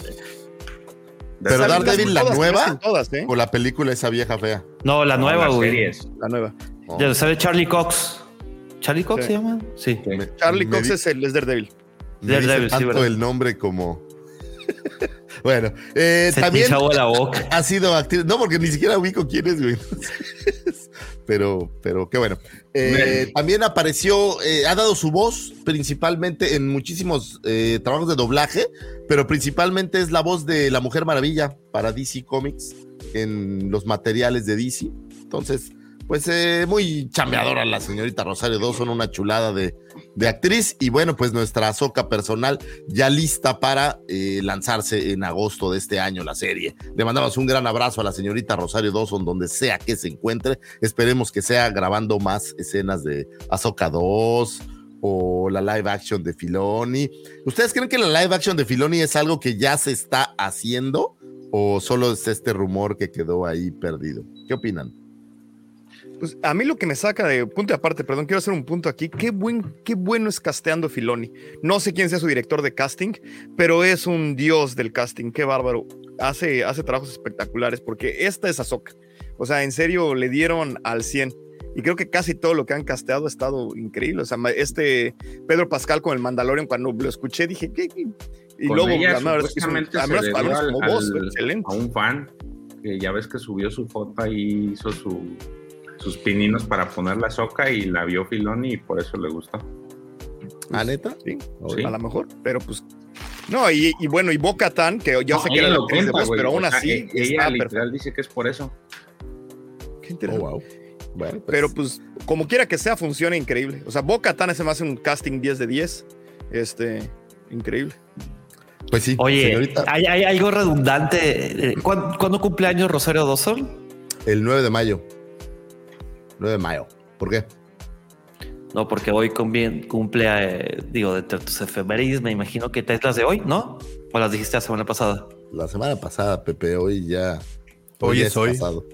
[SPEAKER 1] Pero Daredevil, la
[SPEAKER 5] todas,
[SPEAKER 1] nueva,
[SPEAKER 5] Todas, ¿eh?
[SPEAKER 1] o la película esa vieja fea.
[SPEAKER 4] No, la nueva, güey.
[SPEAKER 5] La nueva.
[SPEAKER 1] Oh.
[SPEAKER 4] Ya sale Charlie Cox. ¿Charlie Cox
[SPEAKER 5] Sí.
[SPEAKER 4] se llama? Sí.
[SPEAKER 1] Me-
[SPEAKER 5] Charlie Cox es el es Daredevil.
[SPEAKER 1] me
[SPEAKER 4] Daredevil,
[SPEAKER 1] dice tanto el nombre como. bueno, eh,
[SPEAKER 4] Se te
[SPEAKER 1] también
[SPEAKER 4] agua la boca.
[SPEAKER 1] ha sido actriz. No, porque ni siquiera ubico quién es, güey. pero, pero qué bueno. Eh, también apareció, eh, ha dado su voz principalmente en muchísimos eh, trabajos de doblaje, pero principalmente es la voz de la Mujer Maravilla para DC Comics en los materiales de DC. Entonces, pues eh, muy chambeadora la señorita Rosario Dawson, una chulada de, actriz. Y bueno, pues nuestra soca personal ya lista para eh, lanzarse en agosto de este año la serie. Le mandamos un gran abrazo a la señorita Rosario Dawson, donde sea que se encuentre. Esperemos que sea grabando más escenas de Azoka 2 o la live action de Filoni. ¿Ustedes creen que la live action de Filoni es algo que ya se está haciendo o solo es este rumor que quedó ahí perdido? ¿Qué opinan?
[SPEAKER 5] Pues a mí lo que me saca de punto y aparte, perdón, quiero hacer un punto aquí. Qué, buen, qué bueno es casteando Filoni. No sé quién sea su director de casting, pero es un dios del casting. Qué bárbaro. Hace, hace trabajos espectaculares porque esta es Ahsoka. O sea, en serio, le dieron al 100. Y creo que casi todo lo que han casteado ha estado increíble. O sea, este Pedro Pascal con el Mandalorian, cuando lo escuché, dije, ¿qué? Y
[SPEAKER 7] Con
[SPEAKER 5] luego,
[SPEAKER 7] ella
[SPEAKER 5] la es que al voz,
[SPEAKER 7] al-
[SPEAKER 5] excelente.
[SPEAKER 7] a un fan que ya ves que subió su foto ahí, hizo su, sus pininos para poner la soca y la vio Filoni y por eso le gustó.
[SPEAKER 1] ¿Ah, neta?
[SPEAKER 5] Sí,
[SPEAKER 7] Sí.
[SPEAKER 5] a lo mejor, pero pues. No, y, y bueno, y Boca Tan, que yo
[SPEAKER 7] No,
[SPEAKER 5] sé que era
[SPEAKER 7] lo cuenta, güey,
[SPEAKER 5] pero aún
[SPEAKER 7] o sea,
[SPEAKER 5] así.
[SPEAKER 7] e- ella
[SPEAKER 5] está
[SPEAKER 7] literal dice que es por eso.
[SPEAKER 5] perfecto. Qué
[SPEAKER 1] Oh,
[SPEAKER 5] interesante.
[SPEAKER 1] wow. Bueno, pues,
[SPEAKER 5] Pero pues, como quiera que sea, funciona increíble. O sea, Boca Tan se me hace un casting 10 de 10. Este, increíble.
[SPEAKER 1] pues sí,
[SPEAKER 4] Oye,
[SPEAKER 1] señorita,
[SPEAKER 4] hay, hay algo redundante. Eh, ¿Cuándo, cuándo cumple años Rosario Dawson?
[SPEAKER 1] el 9 de mayo. 9 de mayo. ¿Por qué?
[SPEAKER 4] No, porque hoy cumple, eh, digo, de tus efemérides, me imagino que te es las de hoy, ¿no? ¿O las dijiste la semana pasada?
[SPEAKER 1] La semana pasada, Pepe, hoy ya.
[SPEAKER 3] Hoy
[SPEAKER 1] ya
[SPEAKER 3] es hoy.
[SPEAKER 1] pasado.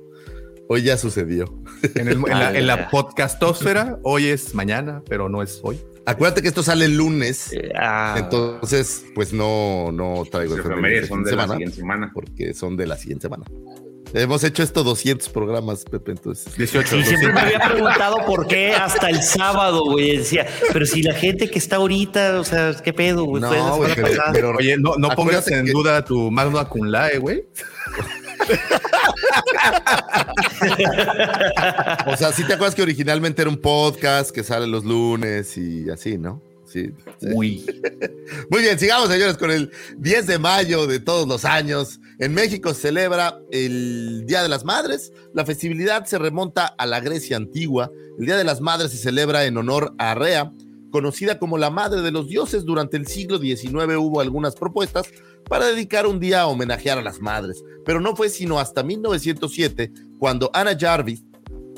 [SPEAKER 1] Hoy ya sucedió.
[SPEAKER 3] En, el- en la, en la podcastósfera, hoy es mañana, pero no es hoy.
[SPEAKER 1] Acuérdate que esto sale el lunes.
[SPEAKER 4] Eh, ah,
[SPEAKER 1] Entonces, pues no, no traigo efemérides
[SPEAKER 7] efemérides son de la siguiente semana.
[SPEAKER 1] porque son de la siguiente semana. Hemos hecho esto 200 programas, Pepe, entonces.
[SPEAKER 3] 18.
[SPEAKER 4] Sí, siempre me
[SPEAKER 3] 200.
[SPEAKER 4] había preguntado por qué hasta el sábado, güey. Decía, pero si la gente que está ahorita, o sea, ¿qué pedo, güey?
[SPEAKER 1] No, güey, pero-
[SPEAKER 3] Oye, no, no pongas en
[SPEAKER 1] que-
[SPEAKER 3] duda tu magna cum laude, güey.
[SPEAKER 1] O sea, sí te acuerdas que originalmente era un podcast que sale los lunes y así, ¿no? Sí. sí.
[SPEAKER 4] Uy.
[SPEAKER 1] Muy bien, sigamos, señores, con el 10 de mayo de todos los años. En México se celebra el Día de las Madres. La festividad se remonta a la Grecia antigua. El Día de las Madres se celebra en honor a Rea, conocida como la madre de los dioses. Durante el siglo XIX hubo algunas propuestas para dedicar un día a homenajear a las madres, pero no fue sino hasta 1907 cuando Anna Jarvis,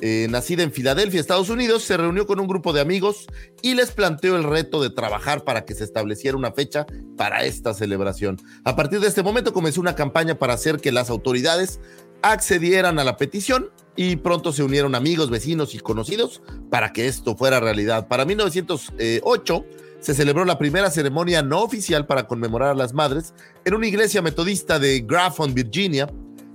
[SPEAKER 1] eh, nacida en Filadelfia, Estados Unidos, se reunió con un grupo de amigos y les planteó el reto de trabajar para que se estableciera una fecha para esta celebración. A partir de este momento comenzó una campaña para hacer que las autoridades accedieran a la petición y pronto se unieron amigos, vecinos y conocidos para que esto fuera realidad. Para 1908 se celebró la primera ceremonia no oficial para conmemorar a las madres en una iglesia metodista de Grafton, Virginia.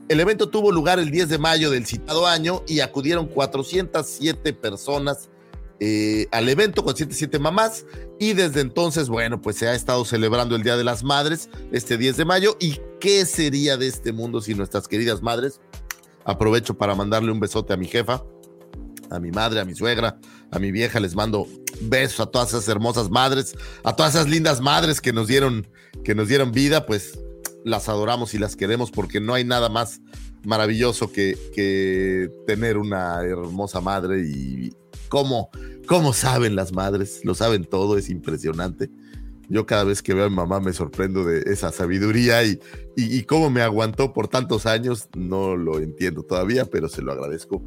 [SPEAKER 1] El evento tuvo lugar el 10 de mayo del citado año y acudieron 407 personas eh, al evento, 407 mamás. Y desde entonces, bueno, pues se ha estado celebrando el Día de las Madres este 10 de mayo. ¿Y qué sería de este mundo sin nuestras queridas madres? aprovecho para mandarle un besote a mi jefa, a mi madre, a mi suegra, a mi vieja, les mando besos a todas esas hermosas madres, a todas esas lindas madres que nos dieron, que nos dieron vida, pues las adoramos y las queremos porque no hay nada más maravilloso que, que tener una hermosa madre y cómo, cómo saben las madres, lo saben todo, es impresionante. Yo cada vez que veo a mi mamá me sorprendo de esa sabiduría y, y, cómo me aguantó por tantos años, no lo entiendo todavía, pero se lo agradezco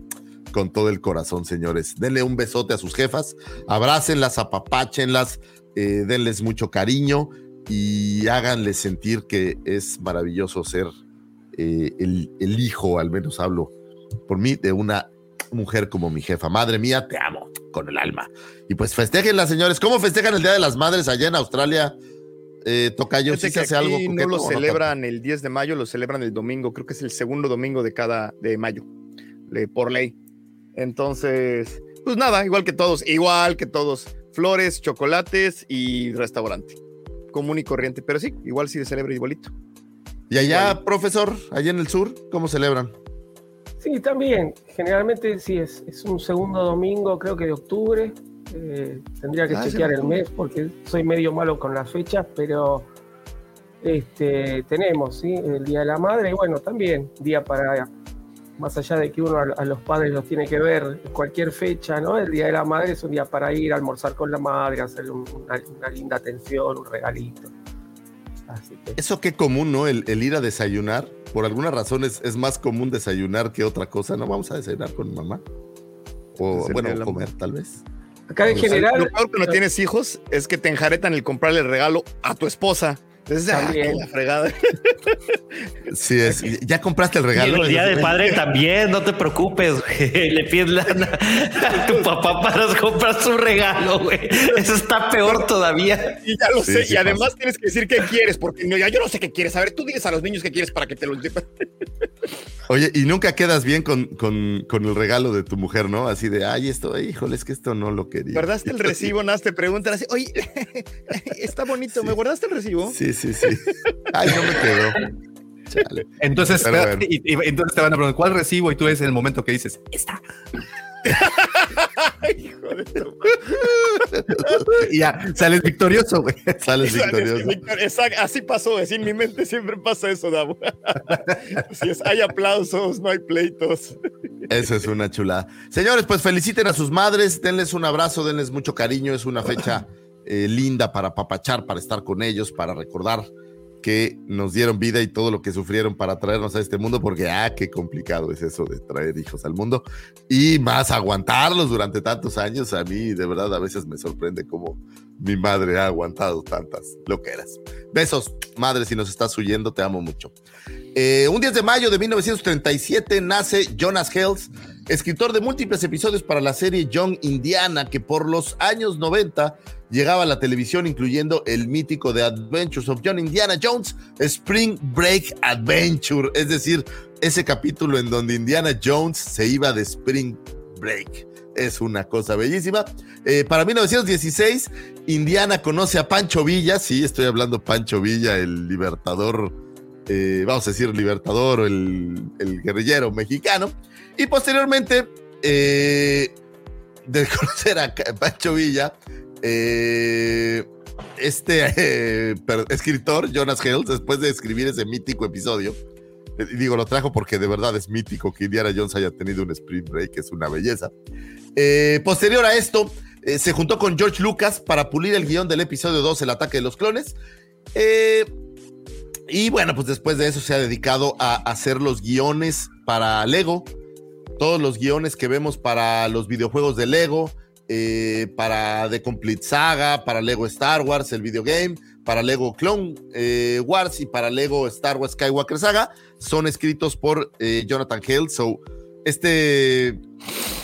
[SPEAKER 1] con todo el corazón, señores. Denle un besote a sus jefas, abrácenlas, apapáchenlas, eh, denles mucho cariño y háganles sentir que es maravilloso ser eh, el, el hijo, al menos hablo por mí, de una mujer como mi jefa. Madre mía, te amo con el alma. Y pues festejenla, señores. ¿Cómo festejan el Día de las Madres allá en Australia? Eh, Tocayo, ¿sí se hace algo?
[SPEAKER 5] aquí no
[SPEAKER 1] coqueto
[SPEAKER 5] lo
[SPEAKER 1] no
[SPEAKER 5] celebran el 10 de mayo, lo celebran el domingo, creo que es el segundo domingo de cada de mayo, por ley. Entonces, pues nada, igual que todos, igual que todos, flores, chocolates y restaurante. Común y corriente, pero sí, igual sí se celebra igualito.
[SPEAKER 1] ¿Y allá, profesor, allá en el sur, cómo celebran?
[SPEAKER 6] Sí, también. Generalmente sí, es, es un segundo domingo, creo que de octubre. Eh, tendría que
[SPEAKER 1] Ah,
[SPEAKER 6] chequear el mes porque soy medio malo con las fechas, pero este, tenemos ¿sí? el Día de la Madre y bueno, también día para, más allá de que uno a, a los padres los tiene que ver cualquier fecha, ¿no? El Día de la Madre es un día para ir a almorzar con la madre, hacerle un- una, una linda atención, un regalito. Así que
[SPEAKER 1] Eso qué común, ¿no? El, el ir a desayunar. Por alguna razón es, es más común desayunar que otra cosa. ¿No vamos a desayunar con mamá? O, bueno, comer, tal vez.
[SPEAKER 6] acá en
[SPEAKER 5] Lo peor
[SPEAKER 6] general...
[SPEAKER 5] cuando tienes hijos es que te enjaretan el comprarle el regalo a tu esposa. Entonces, ah,
[SPEAKER 6] También.
[SPEAKER 5] que la fregada.
[SPEAKER 1] Sí, es. ¿Ya compraste el
[SPEAKER 4] Y
[SPEAKER 1] regalo?
[SPEAKER 4] el día del padre también, no te preocupes, güey. Le pides lana a tu papá para comprar su regalo, güey. Eso está peor todavía.
[SPEAKER 5] Y ya lo
[SPEAKER 1] Sí,
[SPEAKER 5] sé.
[SPEAKER 1] sí
[SPEAKER 5] y además tienes que decir qué quieres, porque no, ya yo no sé qué quieres. A ver, tú diles a los niños qué quieres para que te lo
[SPEAKER 1] Oye, y nunca quedas bien con, con, con el regalo de tu mujer, ¿no? Así de, ay, esto, híjole, es que esto no lo quería.
[SPEAKER 5] ¿Guardaste el recibo? Nada, más te preguntan así, oye, está bonito, ¿me guardaste el recibo?
[SPEAKER 1] Sí, sí, sí. Ay, no me quedó. Chale.
[SPEAKER 3] Entonces,
[SPEAKER 1] Pero
[SPEAKER 3] espera,
[SPEAKER 1] bueno.
[SPEAKER 3] y, y- entonces te van a preguntar cuál recibo y tú es el momento que dices, esta.
[SPEAKER 5] Hijo de tu
[SPEAKER 3] Y ya sales victorioso, güey.
[SPEAKER 1] Sales victorioso.
[SPEAKER 5] Exacto, así pasó, así en mi mente siempre pasa eso, Davo. Así es, hay aplausos, no hay pleitos.
[SPEAKER 1] Eso es una chulada. Señores, pues feliciten a sus madres, denles un abrazo, denles mucho cariño. Es una fecha eh, linda para papachar, para estar con ellos, para recordar que nos dieron vida y todo lo que sufrieron para traernos a este mundo, porque ah, qué complicado es eso de traer hijos al mundo y más aguantarlos durante tantos años. A mí, de verdad, a veces me sorprende cómo mi madre ha aguantado tantas loqueras. Besos, madre, si nos estás huyendo, te amo mucho. Eh, un 10 de mayo de 1937 nace Jonas Hells, escritor de múltiples episodios para la serie Young Indiana, que por los años 90 llegaba a la televisión, incluyendo el mítico The Adventures of John Indiana Jones, Spring Break Adventure, es decir, ese capítulo en donde Indiana Jones se iba de Spring Break. Es una cosa bellísima. Eh, para 1916, Indiana conoce a Pancho Villa. Sí, estoy hablando Pancho Villa, el libertador, eh, vamos a decir libertador el, el guerrillero mexicano. Y posteriormente, eh, de conocer a Pancho Villa, eh, este eh, escritor, Jonas Hells, después de escribir ese mítico episodio, eh, digo, lo trajo porque de verdad es mítico que Indiana Jones haya tenido un sprint break, es una belleza. Posterior a esto, se juntó con George Lucas para pulir el guion del episodio 2, El ataque de los clones. Y bueno, pues después de eso se ha dedicado a hacer los guiones para Lego, todos los guiones que vemos para los videojuegos de Lego, eh, para The Complete Saga, para Lego Star Wars, el videogame, para Lego Clone eh, Wars y para Lego Star Wars Skywalker Saga, son escritos por eh, Jonathan Hale. So, este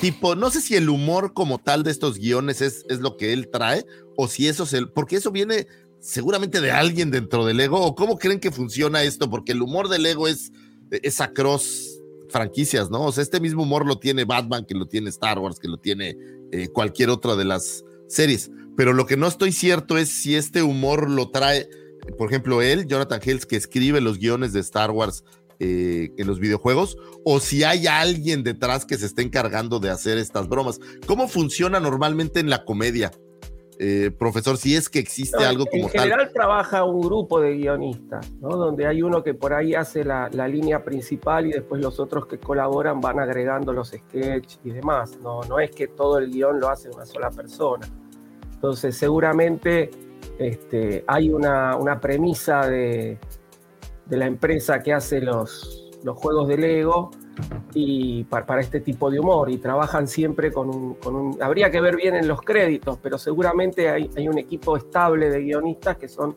[SPEAKER 1] tipo, no sé si el humor como tal de estos guiones es, es lo que él trae o si eso es el, porque eso viene seguramente de alguien dentro del Lego o cómo creen que funciona esto, porque el humor del Lego es, es cross franquicias, ¿no? O sea, este mismo humor lo tiene Batman, que lo tiene Star Wars, que lo tiene eh, cualquier otra de las series. Pero lo que no estoy cierto es si este humor lo trae, por ejemplo, él, Jonathan Hills, que escribe los guiones de Star Wars eh, en los videojuegos o si hay alguien detrás que se esté encargando de hacer estas bromas. ¿Cómo funciona normalmente en la comedia? Eh, profesor, si es que existe
[SPEAKER 6] No,
[SPEAKER 1] algo como
[SPEAKER 6] en general
[SPEAKER 1] tal.
[SPEAKER 6] trabaja un grupo de guionistas, ¿no? donde hay uno que por ahí hace la, la línea principal y después los otros que colaboran van agregando los sketches y demás. No, no es que todo el guion lo hace una sola persona. Entonces seguramente este, hay una, una premisa de, de la empresa que hace los, los juegos de Lego y pa- para, este tipo de humor y trabajan siempre con un, con un- Habría que ver bien en los créditos, pero seguramente hay, hay un equipo estable de guionistas que son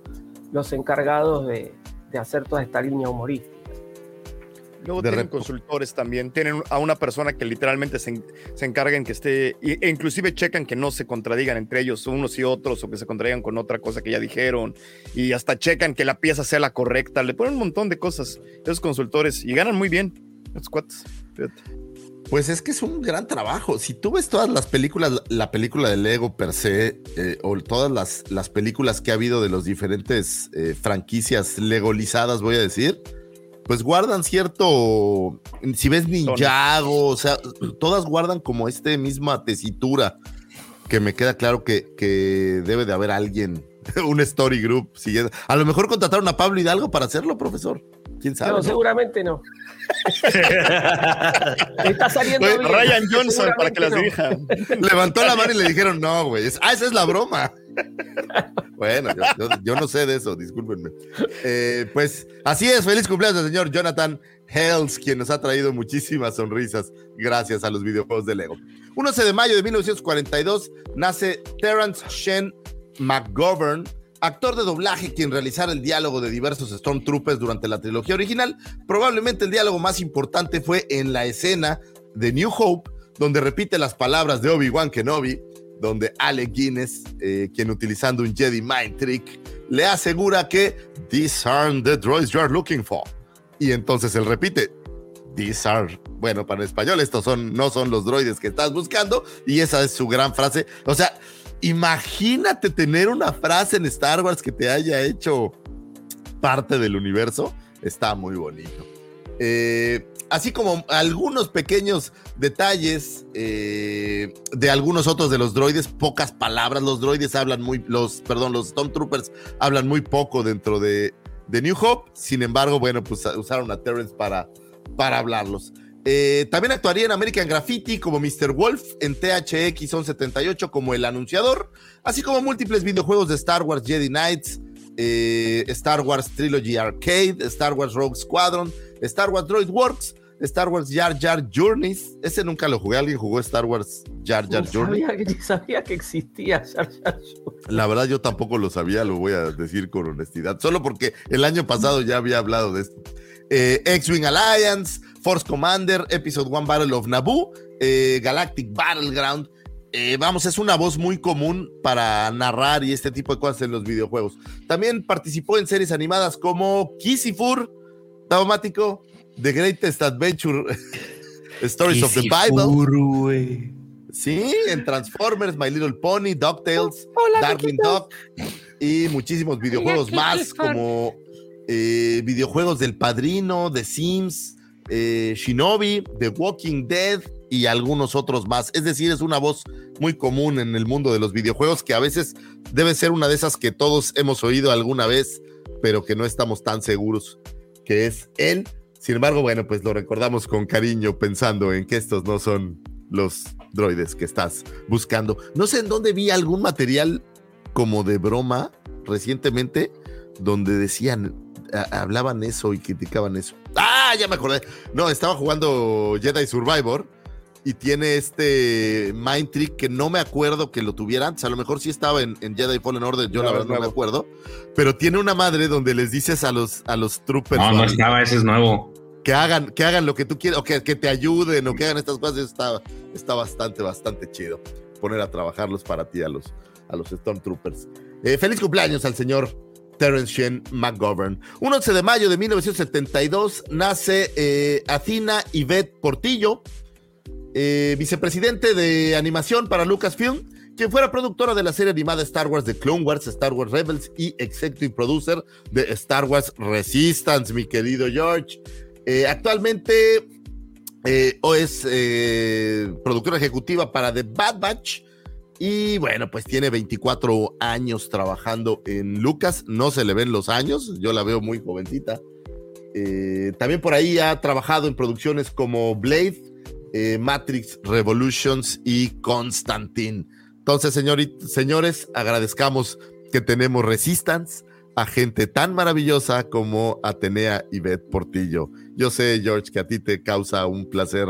[SPEAKER 6] los encargados de, de hacer toda esta línea humorística.
[SPEAKER 5] Luego
[SPEAKER 1] De
[SPEAKER 5] tienen
[SPEAKER 1] rep-
[SPEAKER 5] consultores también, tienen a una persona que literalmente se, en- se encarga en que esté, e inclusive checan que no se contradigan entre ellos unos y otros o que se contradigan con otra cosa que ya dijeron y hasta checan que la pieza sea la correcta, le ponen un montón de cosas esos consultores y ganan muy bien, cuates.
[SPEAKER 1] Pues es que es un gran trabajo. Si tú ves todas las películas, la película de Lego per se, eh, o todas las, las películas que ha habido de los diferentes eh, franquicias legolizadas, voy a decir, pues guardan cierto. Si ves Ninjago, o sea, todas guardan como este misma tesitura que me queda claro que, que debe de haber alguien, un story group. A lo mejor contrataron a Pablo Hidalgo para hacerlo, profesor. ¿Quién sabe?
[SPEAKER 6] No,
[SPEAKER 1] no?
[SPEAKER 6] seguramente no. Está saliendo bien.
[SPEAKER 5] Ryan Johnson para que las
[SPEAKER 6] no.
[SPEAKER 5] dirija.
[SPEAKER 1] Levantó la mano y le dijeron, no, güey. Ah, esa es la broma. bueno, yo, yo- yo no sé de eso, discúlpenme. Eh, pues así es, feliz cumpleaños al señor Jonathan Hells, quien nos ha traído muchísimas sonrisas gracias a los videojuegos de Lego. Un 11 de mayo de 1942 nace Terrence Shen McGovern, actor de doblaje quien realizara el diálogo de diversos Stormtroopers durante la trilogía original. Probablemente el diálogo más importante fue en la escena de New Hope, donde repite las palabras de Obi-Wan Kenobi, donde Alec Guinness, eh, quien utilizando un Jedi Mind Trick, le asegura que These aren't the droids you're looking for. Y entonces él repite, These are, bueno, para el español, estos son, no son los droides que estás buscando, y esa es su gran frase. O sea, imagínate tener una frase en Star Wars que te haya hecho parte del universo. Está muy bonito. Eh, así como algunos pequeños detalles eh, de algunos otros de los droides, pocas palabras. Los droides hablan muy, los, perdón, los Stormtroopers hablan muy poco dentro de, de New Hope. Sin embargo, bueno, pues usaron a Terrence para, para hablarlos. Eh, también actuaría en American Graffiti como Mr. Wolf, en THX 1178 como el anunciador, así como múltiples videojuegos de Star Wars Jedi Knights, eh, Star Wars Trilogy Arcade, Star Wars Rogue Squadron, Star Wars Droid Works, Star Wars Jar Jar Journeys. Ese nunca lo jugué. ¿Alguien jugó Star Wars Jar Jar
[SPEAKER 6] Ni
[SPEAKER 1] Journey?
[SPEAKER 6] sabía, sabía que existía Jar Jar Jones.
[SPEAKER 1] La verdad yo tampoco lo sabía, lo voy a decir con honestidad, solo porque el año pasado ya había hablado de esto. Eh, X-Wing Alliance, Force Commander, Episode 1 Battle of Naboo, eh, Galactic Battleground. Eh, vamos, es una voz muy común para narrar y este tipo de cosas en los videojuegos. También participó en series animadas como Kissifur, Daumático, The Greatest Adventure, Stories of the Bible. Sí, en Transformers, My Little Pony, DuckTales, Darwin Duck y muchísimos videojuegos más como eh, videojuegos del Padrino, The Sims, eh, Shinobi, The Walking Dead y algunos otros más. Es decir, es una voz muy común en el mundo de los videojuegos que a veces debe ser una de esas que todos hemos oído alguna vez, pero que no estamos tan seguros que es él. Sin embargo, bueno, pues lo recordamos con cariño pensando en que estos no son los droides que estás buscando. No sé en dónde vi algún material como de broma recientemente donde decían, a- hablaban eso y criticaban eso. Ah, ya me acordé. No, estaba jugando Jedi Survivor y tiene este Mind Trick que no me acuerdo que lo tuviera antes. A lo mejor sí estaba en, en Jedi Fallen Order, yo
[SPEAKER 7] No,
[SPEAKER 1] la verdad no me acuerdo. Pero tiene una madre donde les dices a los, a los troopers
[SPEAKER 7] No, no estaba, ese es nuevo.
[SPEAKER 1] que hagan, que hagan lo que tú quieras, o que, que te ayuden, o que hagan estas cosas, está, está bastante, bastante chido. Poner a trabajarlos para ti, a los, a los Stormtroopers. Eh, feliz cumpleaños al señor Terence Shen McGovern. Un 11 de mayo de 1972 nace eh, Athena Yvette Portillo, eh, vicepresidente de animación para Lucasfilm, quien fuera productora de la serie animada Star Wars de Clone Wars, Star Wars Rebels y executive producer de Star Wars Resistance, mi querido George. Eh, actualmente eh, es productora ejecutiva para The Bad Batch. Y bueno, pues tiene 24 años trabajando en Lucas. No se le ven los años, yo la veo muy jovencita. Eh, también por ahí ha trabajado en producciones como Blade, eh, Matrix Revolutions y Constantine. Entonces, señores, agradezcamos que tenemos Resistance a gente tan maravillosa como Atenea y Beth Portillo. Yo sé, George, que a ti te causa un placer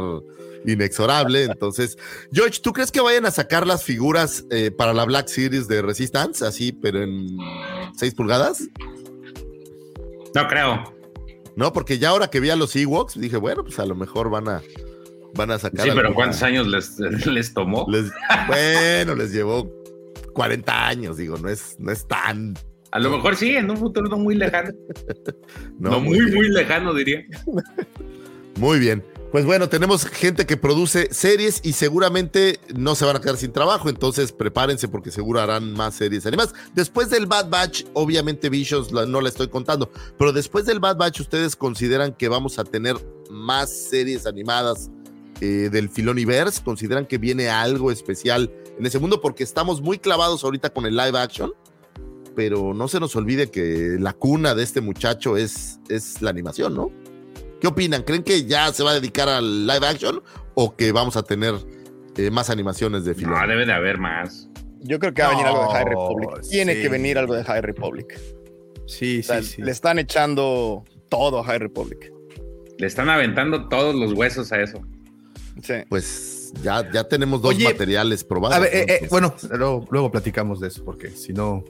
[SPEAKER 1] inexorable. Entonces, George, ¿tú crees que vayan a sacar las figuras eh, para la Black Series de Resistance, así, pero en 6 pulgadas?
[SPEAKER 7] No creo.
[SPEAKER 1] No, porque ya ahora que vi a los Ewoks, dije, bueno, pues a lo mejor van a, van a sacar.
[SPEAKER 7] Sí, pero
[SPEAKER 1] alguna-
[SPEAKER 7] ¿cuántos años les, les tomó?
[SPEAKER 1] Les- bueno, les llevó 40 años, digo, no es, no es tan.
[SPEAKER 7] A lo mejor sí, en un futuro no muy lejano.
[SPEAKER 1] No,
[SPEAKER 7] No,
[SPEAKER 1] muy
[SPEAKER 7] muy lejano, diría.
[SPEAKER 1] Muy bien. Pues bueno, tenemos gente que produce series y seguramente no se van a quedar sin trabajo, entonces prepárense porque seguro harán más series animadas. Después del Bad Batch, obviamente Visions no la estoy contando, pero después del Bad Batch, ¿ustedes consideran que vamos a tener más series animadas eh, del Filoniverse? ¿Consideran que viene algo especial en ese mundo? Porque estamos muy clavados ahorita con el live action, pero no se nos olvide que la cuna de este muchacho es, es la animación, ¿no? ¿Qué opinan? ¿Creen que ya se va a dedicar al live action o que vamos a tener eh, más animaciones de Filoni?
[SPEAKER 7] No, debe de haber más.
[SPEAKER 5] Yo creo que va a venir algo de High Republic. Tiene
[SPEAKER 3] sí.
[SPEAKER 5] que venir algo de High Republic.
[SPEAKER 3] Sí,
[SPEAKER 5] O sea,
[SPEAKER 3] sí, sí.
[SPEAKER 5] Le están echando todo a High Republic.
[SPEAKER 7] Le están aventando todos los huesos a eso.
[SPEAKER 5] Sí.
[SPEAKER 1] Pues ya, ya tenemos dos
[SPEAKER 3] Oye,
[SPEAKER 1] materiales probados.
[SPEAKER 3] A ver, eh, eh, bueno, luego, luego platicamos de eso, porque si no,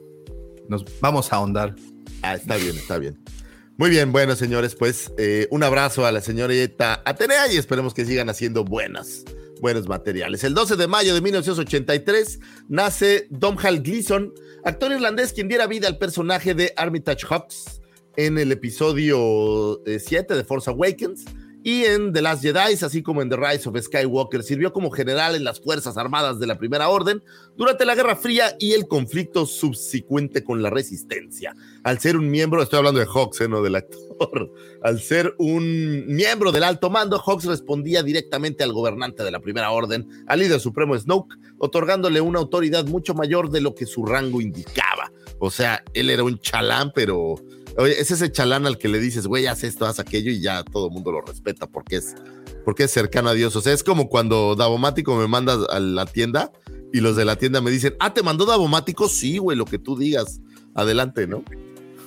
[SPEAKER 3] nos vamos a ahondar.
[SPEAKER 1] Ah, está bien, está bien. Muy bien, bueno, señores, pues eh, un abrazo a la señorita Atenea y esperemos que sigan haciendo buenas, buenos materiales. El 12 de mayo de 1983 nace Domhnall Gleeson, actor irlandés quien diera vida al personaje de Armitage Hawks en el episodio 7 de Force Awakens y en The Last Jedi, así como en The Rise of Skywalker. Sirvió como general en las Fuerzas Armadas de la Primera Orden durante la Guerra Fría y el conflicto subsecuente con la Resistencia. Al ser un miembro, estoy hablando de Hawks, ¿eh? no del actor, al ser un miembro del alto mando, Hawks respondía directamente al gobernante de la Primera Orden, al líder supremo Snoke, otorgándole una autoridad mucho mayor de lo que su rango indicaba. O sea, él era un chalán, pero oye, es ese chalán al que le dices, güey, haz esto, haz aquello, y ya todo el mundo lo respeta porque es, porque es cercano a Dios. O sea, es como cuando Davomático me manda a la tienda y los de la tienda me dicen, ah, ¿te mandó Davomático? Sí, güey, lo que tú digas. Adelante, ¿no?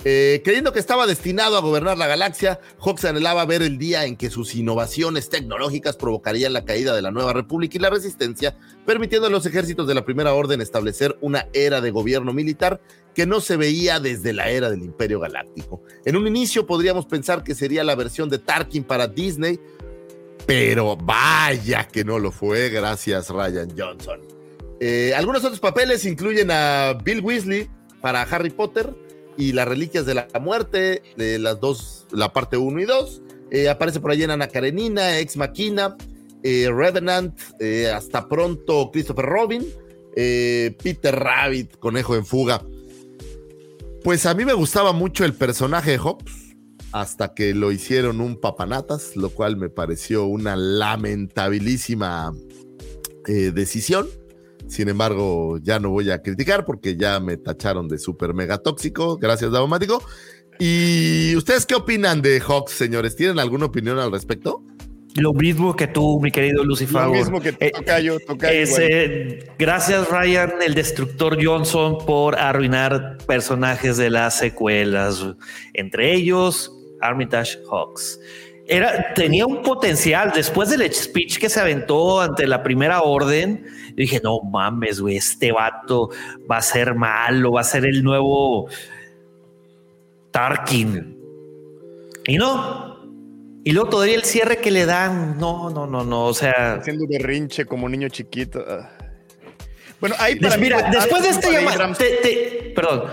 [SPEAKER 1] Eh, creyendo que estaba destinado a gobernar la galaxia, Hawks anhelaba ver el día en que sus innovaciones tecnológicas provocarían la caída de la nueva república y la resistencia, permitiendo a los ejércitos de la Primera Orden establecer una era de gobierno militar que no se veía desde la era del Imperio Galáctico. En un inicio podríamos pensar que sería la versión de Tarkin para Disney, pero vaya que no lo fue, gracias Ryan Johnson. Eh, algunos otros papeles incluyen a Bill Weasley para Harry Potter y las Reliquias de la Muerte, de las dos, la parte 1 y 2. Eh, aparece por ahí en Ana Karenina, Ex Machina, eh, Revenant, eh, hasta pronto Christopher Robin, Peter Rabbit, Conejo en Fuga. Pues a mí me gustaba mucho el personaje de Hobbs hasta que lo hicieron un papanatas, lo cual me pareció una lamentabilísima eh, decisión. Sin embargo, ya no voy a criticar porque ya me tacharon de super mega tóxico. Gracias, Davomático. ¿Y ustedes qué opinan de Hawks, señores? ¿Tienen alguna opinión al respecto?
[SPEAKER 4] Lo mismo que tú, mi querido Lucifer.
[SPEAKER 5] Lo mismo que
[SPEAKER 4] Eh,
[SPEAKER 5] Tocayo, Tocayo.
[SPEAKER 4] gracias Ryan, el destructor Johnson, por arruinar personajes de las secuelas, entre ellos Armitage Hawks. Era, tenía un potencial. Después del speech que se aventó ante la primera orden, dije, no mames, güey, este vato va a ser malo, va a ser el nuevo Tarkin. Y no. Y luego todavía el cierre que le dan, no, no, no, no, o sea...
[SPEAKER 5] Haciendo berrinche como niño chiquito. Bueno, ahí para
[SPEAKER 4] mira, después de esta llamada, te- te- perdón,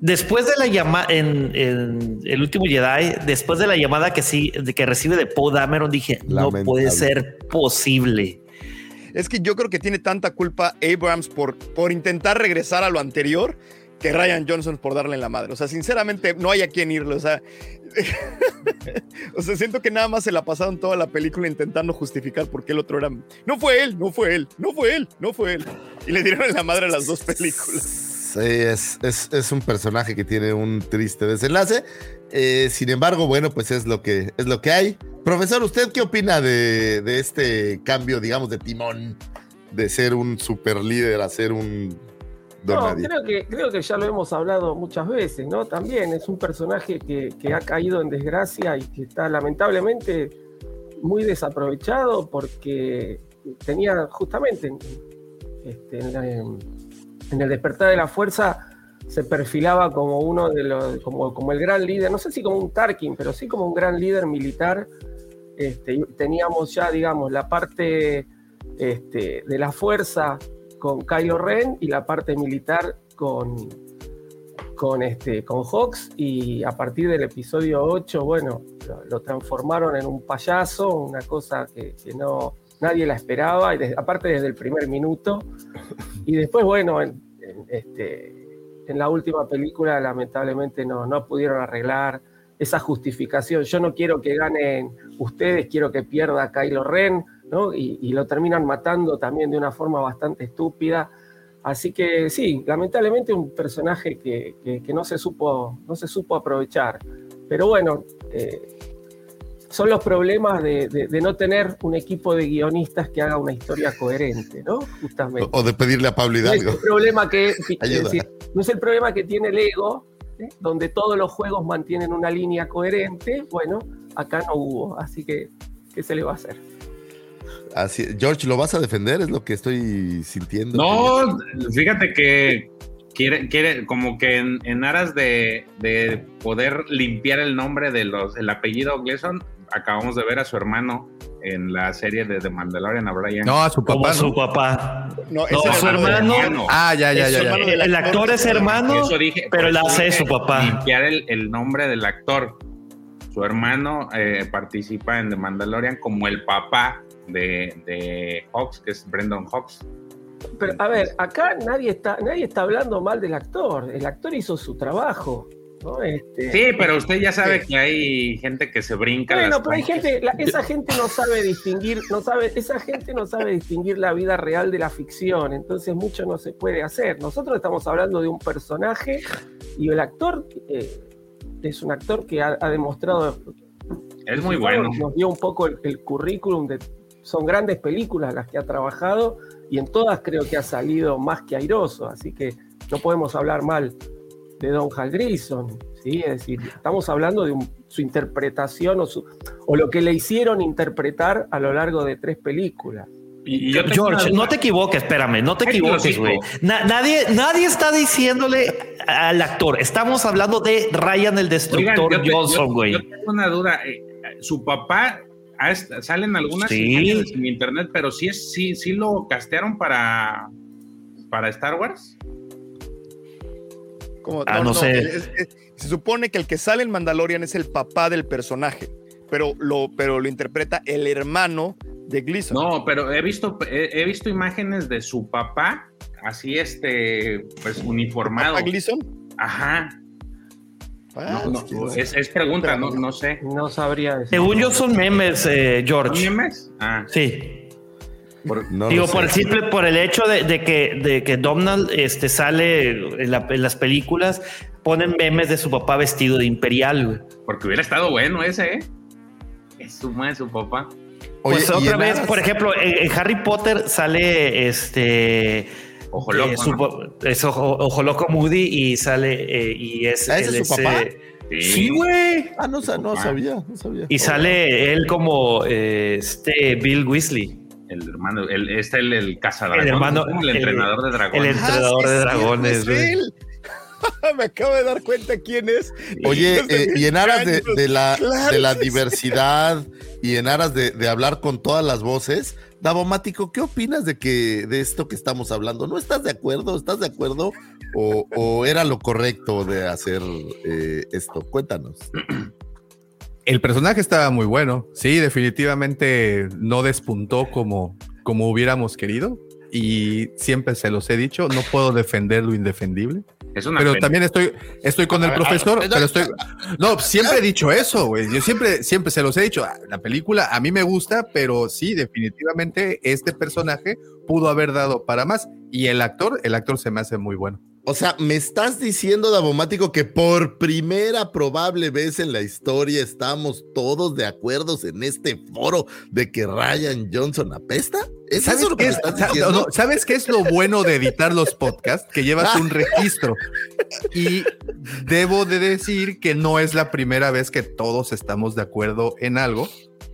[SPEAKER 4] después de la llamada en, en el último Jedi, después de la llamada que sí, de que recibe de Poe Dameron, dije, no puede ser posible.
[SPEAKER 5] Es que yo creo que tiene tanta culpa Abrams por, por intentar regresar a lo anterior que Ryan Johnson por darle en la madre. O sea, sinceramente, no hay a quien irle. O sea, o sea, siento que nada más se la pasaron toda la película intentando justificar por qué el otro era. No fue él, no fue él, no fue él, no fue él. Y le dieron en la madre a las dos películas.
[SPEAKER 1] Sí, es, es, es un personaje que tiene un triste desenlace. Eh, sin embargo, bueno, pues es lo que es lo que hay. Profesor, ¿usted qué opina de, de este cambio, digamos, de timón? De ser un super líder a ser un
[SPEAKER 6] No, creo que, creo que ya lo hemos hablado muchas veces, ¿no? También es un personaje que, que ha caído en desgracia y que está lamentablemente muy desaprovechado porque tenía justamente en, este, en la- en- en el despertar de la fuerza se perfilaba como uno de los, como, como el gran líder, no sé si como un Tarkin, pero sí como un gran líder militar. Este, teníamos ya, digamos, la parte este, de la fuerza con Kylo Ren y la parte militar con, con, este, con Hawks y a partir del episodio 8, bueno, lo, transformaron en un payaso, una cosa que, que no nadie la esperaba, y aparte desde el primer minuto. Y después, bueno, en, en, este, en la última película lamentablemente no, no pudieron arreglar esa justificación. Yo no quiero que ganen ustedes, quiero que pierda Kylo Ren, ¿no? Y, y lo terminan matando también de una forma bastante estúpida. Así que sí, lamentablemente un personaje que, que- que no, se supo, no se supo aprovechar. Pero bueno, eh, son los problemas de, de- de no tener un equipo de guionistas que haga una historia coherente, ¿no? Justamente.
[SPEAKER 1] O, de pedirle a Pablo
[SPEAKER 6] No es
[SPEAKER 1] Hidalgo.
[SPEAKER 6] el problema que, decir, no es el problema que tiene Lego, ¿eh? donde todos los juegos mantienen una línea coherente. Bueno, acá no hubo, así que ¿qué se le va a hacer?
[SPEAKER 1] Así, George, ¿lo vas a defender? Es lo que estoy sintiendo.
[SPEAKER 7] No, fíjate que quiere, quiere como que en, en aras de, de poder limpiar el nombre de los, el apellido Gleason, acabamos de ver a su hermano en la serie de The Mandalorian, a Brian.
[SPEAKER 3] No, a su papá.
[SPEAKER 4] su
[SPEAKER 3] ¿no?
[SPEAKER 4] papá.
[SPEAKER 5] No,
[SPEAKER 4] su hermano.
[SPEAKER 7] hermano.
[SPEAKER 3] Ah, ya, ya, ya.
[SPEAKER 5] su
[SPEAKER 4] El
[SPEAKER 5] actor.
[SPEAKER 4] es hermano,
[SPEAKER 7] Eso dije,
[SPEAKER 4] pero la hace su papá.
[SPEAKER 7] Limpiar el, el nombre del actor. Su hermano eh, participa en The Mandalorian como el papá de, de Hawks, que es Brendan Hawks.
[SPEAKER 6] Pero a ver, acá nadie está, nadie está hablando mal del actor. El actor hizo su trabajo. ¿no? Este,
[SPEAKER 7] Sí, pero usted ya sabe que hay gente que se brinca.
[SPEAKER 6] Bueno,
[SPEAKER 7] las
[SPEAKER 6] pero hay gente, la- esa gente no sabe distinguir, no sabe, esa gente no sabe distinguir la vida real de la ficción, entonces mucho no se puede hacer. Nosotros estamos hablando de un personaje y el actor eh, es un actor que ha, ha demostrado.
[SPEAKER 7] Es muy bueno.
[SPEAKER 6] Nos dio un poco el, el currículum de. Son grandes películas las que ha trabajado y en todas creo que ha salido más que airoso, así que no podemos hablar mal de Don Hal Grison, ¿sí? Es decir, estamos hablando de un- su interpretación o, su, o lo que le hicieron interpretar a lo largo de tres películas.
[SPEAKER 7] Y, yo
[SPEAKER 4] George, no te equivoques, espérame, no te equivoques, güey. Na- nadie, nadie está diciéndole al actor. Estamos hablando de Ryan el
[SPEAKER 7] Oigan,
[SPEAKER 4] Destructor
[SPEAKER 7] yo te-
[SPEAKER 4] Johnson, güey.
[SPEAKER 7] Yo tengo una duda. eh, Su papá salen algunas
[SPEAKER 4] Sí.
[SPEAKER 7] imágenes en internet, pero sí es, sí, sí lo castearon para, para Star Wars.
[SPEAKER 5] Como-
[SPEAKER 4] Ah, no sé.
[SPEAKER 5] es- es- se supone que el que sale en Mandalorian es el papá del personaje, pero lo, pero lo interpreta el hermano de Gleason.
[SPEAKER 7] No, pero he visto, he, he visto imágenes de su papá, así este, pues uniformado.
[SPEAKER 5] ¿Papá Gleason?
[SPEAKER 7] Ajá.
[SPEAKER 5] Ah,
[SPEAKER 7] No, no,
[SPEAKER 5] es
[SPEAKER 7] es, pregunta, no, no sé.
[SPEAKER 6] No sabría decir.
[SPEAKER 4] Según yo son memes, eh,
[SPEAKER 7] ¿Son
[SPEAKER 4] George.
[SPEAKER 7] memes? Ah,
[SPEAKER 4] Sí.
[SPEAKER 7] por-
[SPEAKER 1] No
[SPEAKER 4] Digo, por el simple, por el hecho de, de que, de que Domhnall este, sale en, la- en las películas, ponen memes de su papá vestido de imperial, güey.
[SPEAKER 7] porque hubiera estado bueno ese, ¿eh? Es su madre, su papá.
[SPEAKER 1] Oye,
[SPEAKER 4] Pues otra vez,
[SPEAKER 1] aras-
[SPEAKER 4] por ejemplo, en, en Harry Potter sale este.
[SPEAKER 7] Ojo
[SPEAKER 4] eh,
[SPEAKER 7] loco,
[SPEAKER 4] su
[SPEAKER 7] ¿no?
[SPEAKER 4] po- es ojo, Ojo Loco Moody y sale eh, y es.
[SPEAKER 1] ¿Ah, ese
[SPEAKER 4] él
[SPEAKER 1] es su papá?
[SPEAKER 4] Sí, güey.
[SPEAKER 1] Ah, no, sa- no sabía, no sabía.
[SPEAKER 4] Y sale él como eh, este Bill Weasley,
[SPEAKER 7] El hermano, el, este el, el cazadragones,
[SPEAKER 4] El hermano-
[SPEAKER 7] ¿no? el,
[SPEAKER 4] el-
[SPEAKER 7] entrenador de
[SPEAKER 4] el
[SPEAKER 7] dragones.
[SPEAKER 4] entrenador
[SPEAKER 5] Ah, sí,
[SPEAKER 4] de
[SPEAKER 5] es
[SPEAKER 4] dragones. güey.
[SPEAKER 5] Me acabo de dar cuenta quién es.
[SPEAKER 1] Oye, eh, y en aras de, de la,
[SPEAKER 5] Claro
[SPEAKER 1] de la diversidad y en aras de, de hablar con todas las voces, Davomático, ¿qué opinas de que de esto que estamos hablando? ¿No estás de acuerdo? ¿Estás de acuerdo? ¿O, era lo correcto de hacer eh, esto? Cuéntanos.
[SPEAKER 3] El personaje estaba muy bueno. Sí, definitivamente no despuntó como, como hubiéramos querido. Y siempre se los he dicho, no puedo defender lo indefendible.
[SPEAKER 7] Es una
[SPEAKER 3] Pero
[SPEAKER 7] pena.
[SPEAKER 3] también estoy, estoy con el
[SPEAKER 1] A ver, a
[SPEAKER 3] profesor,
[SPEAKER 1] ver,
[SPEAKER 3] pero estoy. No, siempre he dicho eso, güey. Yo siempre, siempre se los he dicho. Ah, La película a mí me gusta, pero sí, definitivamente este personaje pudo haber dado para más. Y el actor, el actor se me hace muy bueno.
[SPEAKER 1] O sea, me estás diciendo, Davomático, que por primera probable vez en la historia estamos todos de acuerdo en este foro de que Ryan Johnson apesta. ¿Es
[SPEAKER 3] ¿Sabes
[SPEAKER 1] eso lo que
[SPEAKER 3] es,
[SPEAKER 1] estás diciendo?
[SPEAKER 3] no, ¿Sabes qué es lo bueno de editar los podcasts? Que llevas un registro. Y debo de decir que no es la primera vez que todos estamos de acuerdo en algo.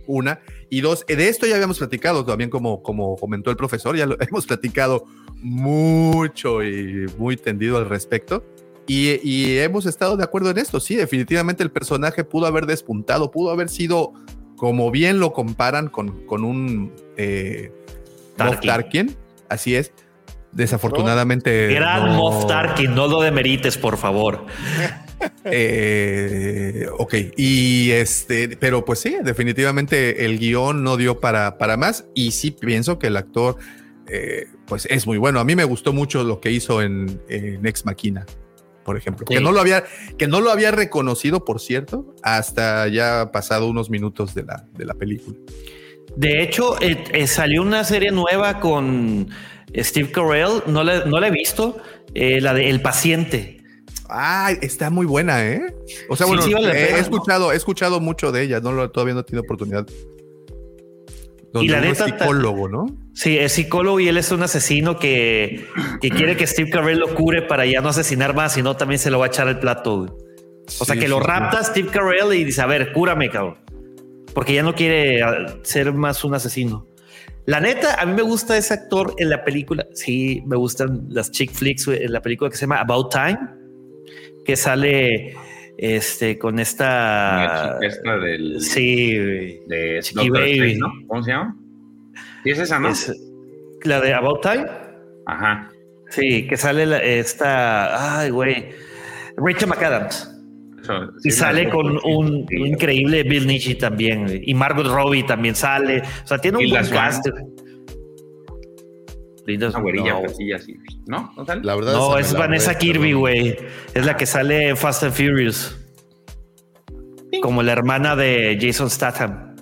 [SPEAKER 3] Una. Y dos, de esto ya habíamos platicado también, como, como comentó el profesor, ya lo hemos platicado mucho y muy tendido al respecto. Y, y hemos estado de acuerdo en esto. Sí, definitivamente el personaje pudo haber despuntado, pudo haber sido, como bien lo comparan con, con un eh, Moff
[SPEAKER 4] Tarkin.
[SPEAKER 3] Tarkin. Así es. Desafortunadamente.
[SPEAKER 4] Gran
[SPEAKER 3] no-
[SPEAKER 4] Moff Tarkin, no lo demerites, por favor.
[SPEAKER 3] Eh, ok, y este, pero pues sí, definitivamente el guion no dio para, para más. Y sí pienso que el actor, eh, pues es muy bueno. A mí me gustó mucho lo que hizo en, en Ex Machina, por ejemplo,
[SPEAKER 4] Sí.
[SPEAKER 3] que no lo había, que no lo había reconocido, por cierto, hasta ya pasado unos minutos de la, de la película.
[SPEAKER 4] De hecho, eh, eh, salió una serie nueva con Steve Carell, no la, no la he visto, la de El Paciente.
[SPEAKER 3] Ah, está muy buena, ¿eh? O sea,
[SPEAKER 4] Sí,
[SPEAKER 3] bueno,
[SPEAKER 4] sí vale
[SPEAKER 3] he,
[SPEAKER 4] pena,
[SPEAKER 3] he
[SPEAKER 4] ¿no?
[SPEAKER 3] escuchado, he escuchado mucho de ella, no lo, todavía no he tenido oportunidad. Donde
[SPEAKER 4] Y la neta,
[SPEAKER 3] es psicólogo, ¿no?
[SPEAKER 4] Sí, es psicólogo y él es un asesino que, que quiere que Steve Carell lo cure para ya no asesinar más, sino también se lo va a echar al plato. güey. O sea,
[SPEAKER 3] Sí,
[SPEAKER 4] que lo
[SPEAKER 3] sí.
[SPEAKER 4] rapta Steve Carell y dice, a ver, cúrame, cabrón. Porque ya no quiere ah, ser más un asesino. La neta, a mí me gusta ese actor en la película. Sí, me gustan las chick flicks en la película que se llama About Time, que sale este con esta.
[SPEAKER 7] del.
[SPEAKER 4] Sí.
[SPEAKER 7] De
[SPEAKER 4] Chiqui Baby.
[SPEAKER 7] Strange, ¿no? ¿Cómo se llama? ¿Sí es esa, no?
[SPEAKER 4] Es la de About Time.
[SPEAKER 7] Ajá.
[SPEAKER 4] Sí, que sale la- esta. Ay, güey. Rachel McAdams.
[SPEAKER 7] Eso,
[SPEAKER 4] Y sale con un,
[SPEAKER 7] Sí.
[SPEAKER 4] increíble Bill Nietzsche también. Y Margot Robbie también sale. O sea, tiene un buen cast.
[SPEAKER 7] Una güerilla,
[SPEAKER 4] no,
[SPEAKER 7] así, así. ¿No? ¿No sale?
[SPEAKER 1] La verdad
[SPEAKER 4] No, es Vanessa Kirby, güey. Es la que sale en Fast and Furious. Como la hermana de Jason Statham.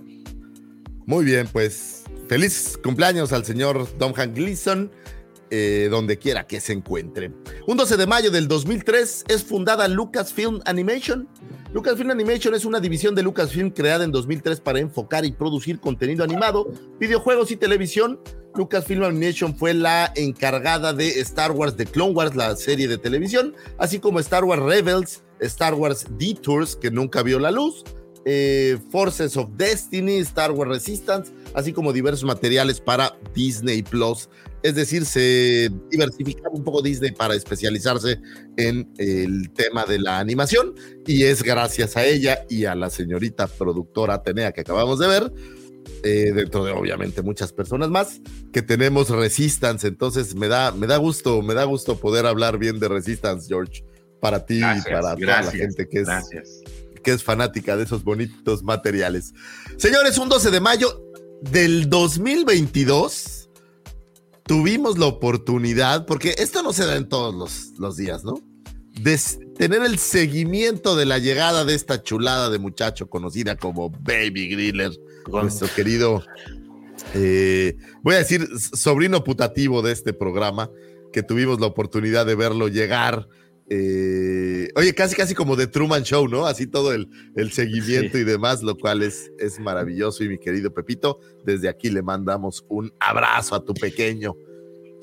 [SPEAKER 1] Muy bien, pues feliz cumpleaños al señor Domhan Gleason, eh, donde quiera que se encuentre. Un 12 de mayo del 2003 es fundada Lucasfilm Animation. Lucasfilm Animation es una división de Lucasfilm creada en 2003 para enfocar y producir contenido animado, videojuegos y televisión. Lucasfilm Animation fue la encargada de Star Wars The Clone Wars, la serie de televisión, así como Star Wars Rebels, Star Wars Detours, que nunca vio la luz, eh, Forces of Destiny, Star Wars Resistance, así como diversos materiales para Disney Plus. Es decir, se diversificaba un poco Disney para especializarse en el tema de la animación y es gracias a ella y a la señorita productora Atenea que acabamos de ver, eh, dentro de obviamente muchas personas más, que tenemos Resistance. Entonces me da, me da gusto, me da gusto poder hablar bien de Resistance, George, para ti
[SPEAKER 7] Gracias,
[SPEAKER 1] y para toda la
[SPEAKER 7] gracias,
[SPEAKER 1] gente que es
[SPEAKER 7] Gracias.
[SPEAKER 1] que es fanática de esos bonitos materiales. Señores, un 12 de mayo del 2022 tuvimos la oportunidad, porque esto no se da en todos los, los días, ¿no? De tener el seguimiento de la llegada de esta chulada de muchacho conocida como Baby Griller,
[SPEAKER 4] Con-
[SPEAKER 1] nuestro querido, eh, voy a decir, sobrino putativo de este programa, que tuvimos la oportunidad de verlo llegar. eh, oye, casi, casi como de Truman Show, ¿no? Así todo el, el seguimiento y demás, lo cual es, es maravilloso. Y mi querido Pepito, desde aquí le mandamos un abrazo a tu pequeño,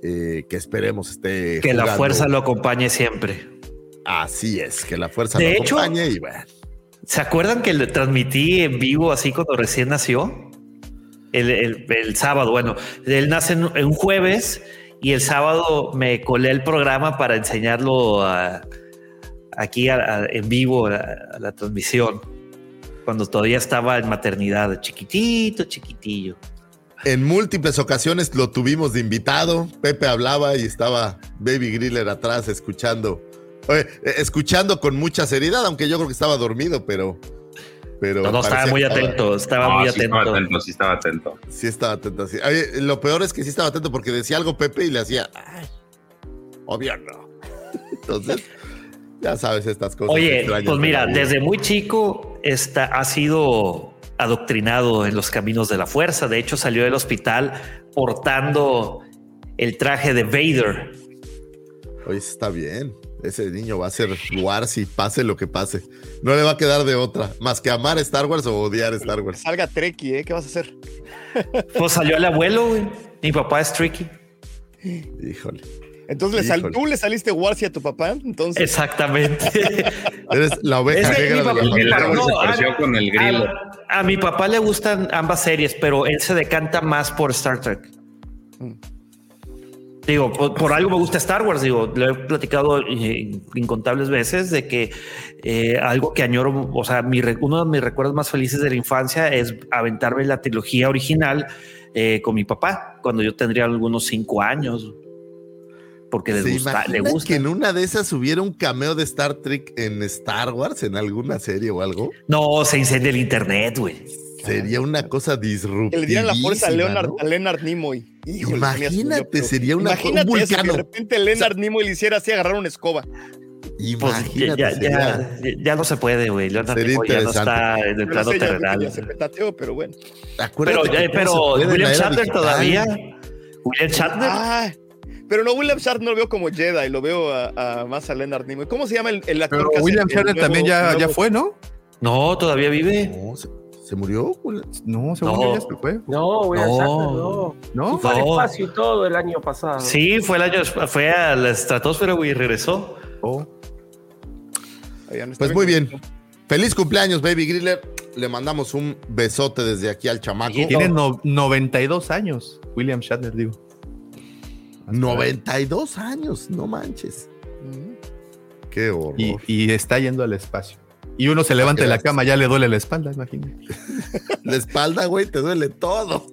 [SPEAKER 1] eh, que esperemos esté.
[SPEAKER 4] Que la fuerza lo acompañe siempre.
[SPEAKER 1] Así es, que la fuerza
[SPEAKER 4] De
[SPEAKER 1] lo
[SPEAKER 4] hecho-
[SPEAKER 1] acompañe y bueno.
[SPEAKER 4] ¿Se acuerdan que le transmití en vivo así cuando recién nació? El, el- sábado. Bueno, él nace en, un jueves y el sábado me colé el programa para enseñarlo aquí en vivo a la transmisión. Cuando todavía estaba en maternidad, chiquitito, chiquitillo.
[SPEAKER 1] En múltiples ocasiones lo tuvimos de invitado. Pepe hablaba y estaba Baby Griller atrás escuchando. Eh, escuchando con mucha seriedad, aunque yo creo que estaba dormido, pero. pero
[SPEAKER 4] No, no, estaba muy
[SPEAKER 1] que estaba-
[SPEAKER 4] atento, estaba
[SPEAKER 7] No,
[SPEAKER 4] muy
[SPEAKER 7] sí estaba
[SPEAKER 4] atento.
[SPEAKER 7] sí estaba atento.
[SPEAKER 1] Sí, estaba atento. sí. Oye, lo peor es que sí estaba atento porque decía algo Pepe y le hacía. Ay, obvio no. Entonces, ya sabes estas cosas.
[SPEAKER 4] Oye, pues mira, desde muy chico está, ha sido adoctrinado en los caminos de la fuerza. De hecho, salió del hospital portando el traje de Vader.
[SPEAKER 1] Oye, está bien. Ese niño va a ser Wars y pase lo que pase. No le va a quedar de otra, más que amar Star Wars o odiar Star Wars.
[SPEAKER 5] Salga Treki, ¿eh? ¿Qué vas a hacer?
[SPEAKER 4] Pues salió el abuelo, güey. Mi papá es tricky.
[SPEAKER 1] Híjole.
[SPEAKER 5] Entonces, le sal- tú le saliste Warsi a tu papá, entonces.
[SPEAKER 4] Exactamente.
[SPEAKER 1] Eres la oveja
[SPEAKER 4] Es
[SPEAKER 1] negra
[SPEAKER 4] mi
[SPEAKER 1] de la
[SPEAKER 4] papá-
[SPEAKER 1] familia.
[SPEAKER 7] El árbol se
[SPEAKER 4] No,
[SPEAKER 7] torció
[SPEAKER 4] a-
[SPEAKER 7] con el grillo.
[SPEAKER 4] A, a mi papá le gustan ambas series, pero él se decanta más por Star Trek. Digo, por, por algo me gusta Star Wars. Digo, lo he platicado eh, incontables veces de que eh, algo que añoro, o sea, mi uno de mis recuerdos más felices de la infancia es aventarme la trilogía original eh, con mi papá cuando yo tendría algunos cinco años. Porque les
[SPEAKER 1] ¿Se
[SPEAKER 4] gusta, le gusta.
[SPEAKER 1] que en una de esas hubiera un cameo de Star Trek en Star Wars, en alguna serie o algo?
[SPEAKER 4] No, se incendia el internet, güey.
[SPEAKER 1] Sería una cosa disruptiva.
[SPEAKER 5] Que le dieran la fuerza a Leonard, a Leonard Nimoy. Híjole,
[SPEAKER 1] Imagínate, sería una-
[SPEAKER 5] Imagínate
[SPEAKER 1] un
[SPEAKER 5] eso, que de repente Leonard Nimoy le hiciera así agarrar una escoba.
[SPEAKER 4] Pues ya,
[SPEAKER 1] Imagínate,
[SPEAKER 4] ya, no se puede, güey. Leonardo
[SPEAKER 1] Sería
[SPEAKER 4] DiCaprio ya no
[SPEAKER 1] interesante.
[SPEAKER 4] está en el plano
[SPEAKER 5] no sé, ya-
[SPEAKER 4] terrenal.
[SPEAKER 5] ya se petateó, pero bueno.
[SPEAKER 1] Acuérdate
[SPEAKER 4] Pero, ya- pero
[SPEAKER 1] en
[SPEAKER 4] William Shatner todavía. William Shatner.
[SPEAKER 5] Ah, pero no, William Shatner no lo veo como Jedi, lo veo a, a más a Leonard Nimoy. ¿Cómo se llama el, el actor
[SPEAKER 3] Pero
[SPEAKER 5] que
[SPEAKER 3] William Shatner también ya, ya fue, ¿no?
[SPEAKER 4] No, todavía vive.
[SPEAKER 1] No, se, se murió.
[SPEAKER 3] No, según
[SPEAKER 4] No.
[SPEAKER 3] yo ya se fue.
[SPEAKER 6] No, William
[SPEAKER 4] No.
[SPEAKER 6] Shatner, no.
[SPEAKER 3] ¿No?
[SPEAKER 6] Fue al
[SPEAKER 4] No.
[SPEAKER 6] espacio y todo el año pasado.
[SPEAKER 4] Sí, fue el año, fue a la estratosfera, güey, y regresó.
[SPEAKER 3] Oh.
[SPEAKER 5] Ahí no
[SPEAKER 1] Pues muy bien. Feliz cumpleaños, Baby Griller. Le mandamos un besote desde aquí al chamaco.
[SPEAKER 3] Tiene no- 92 años, William Shatner, digo.
[SPEAKER 1] 92 años, no manches. Qué horror.
[SPEAKER 3] Y, y está yendo al espacio. Y uno se levanta de la cama, ya le duele la espalda, imagínate.
[SPEAKER 1] La espalda, güey, te duele todo.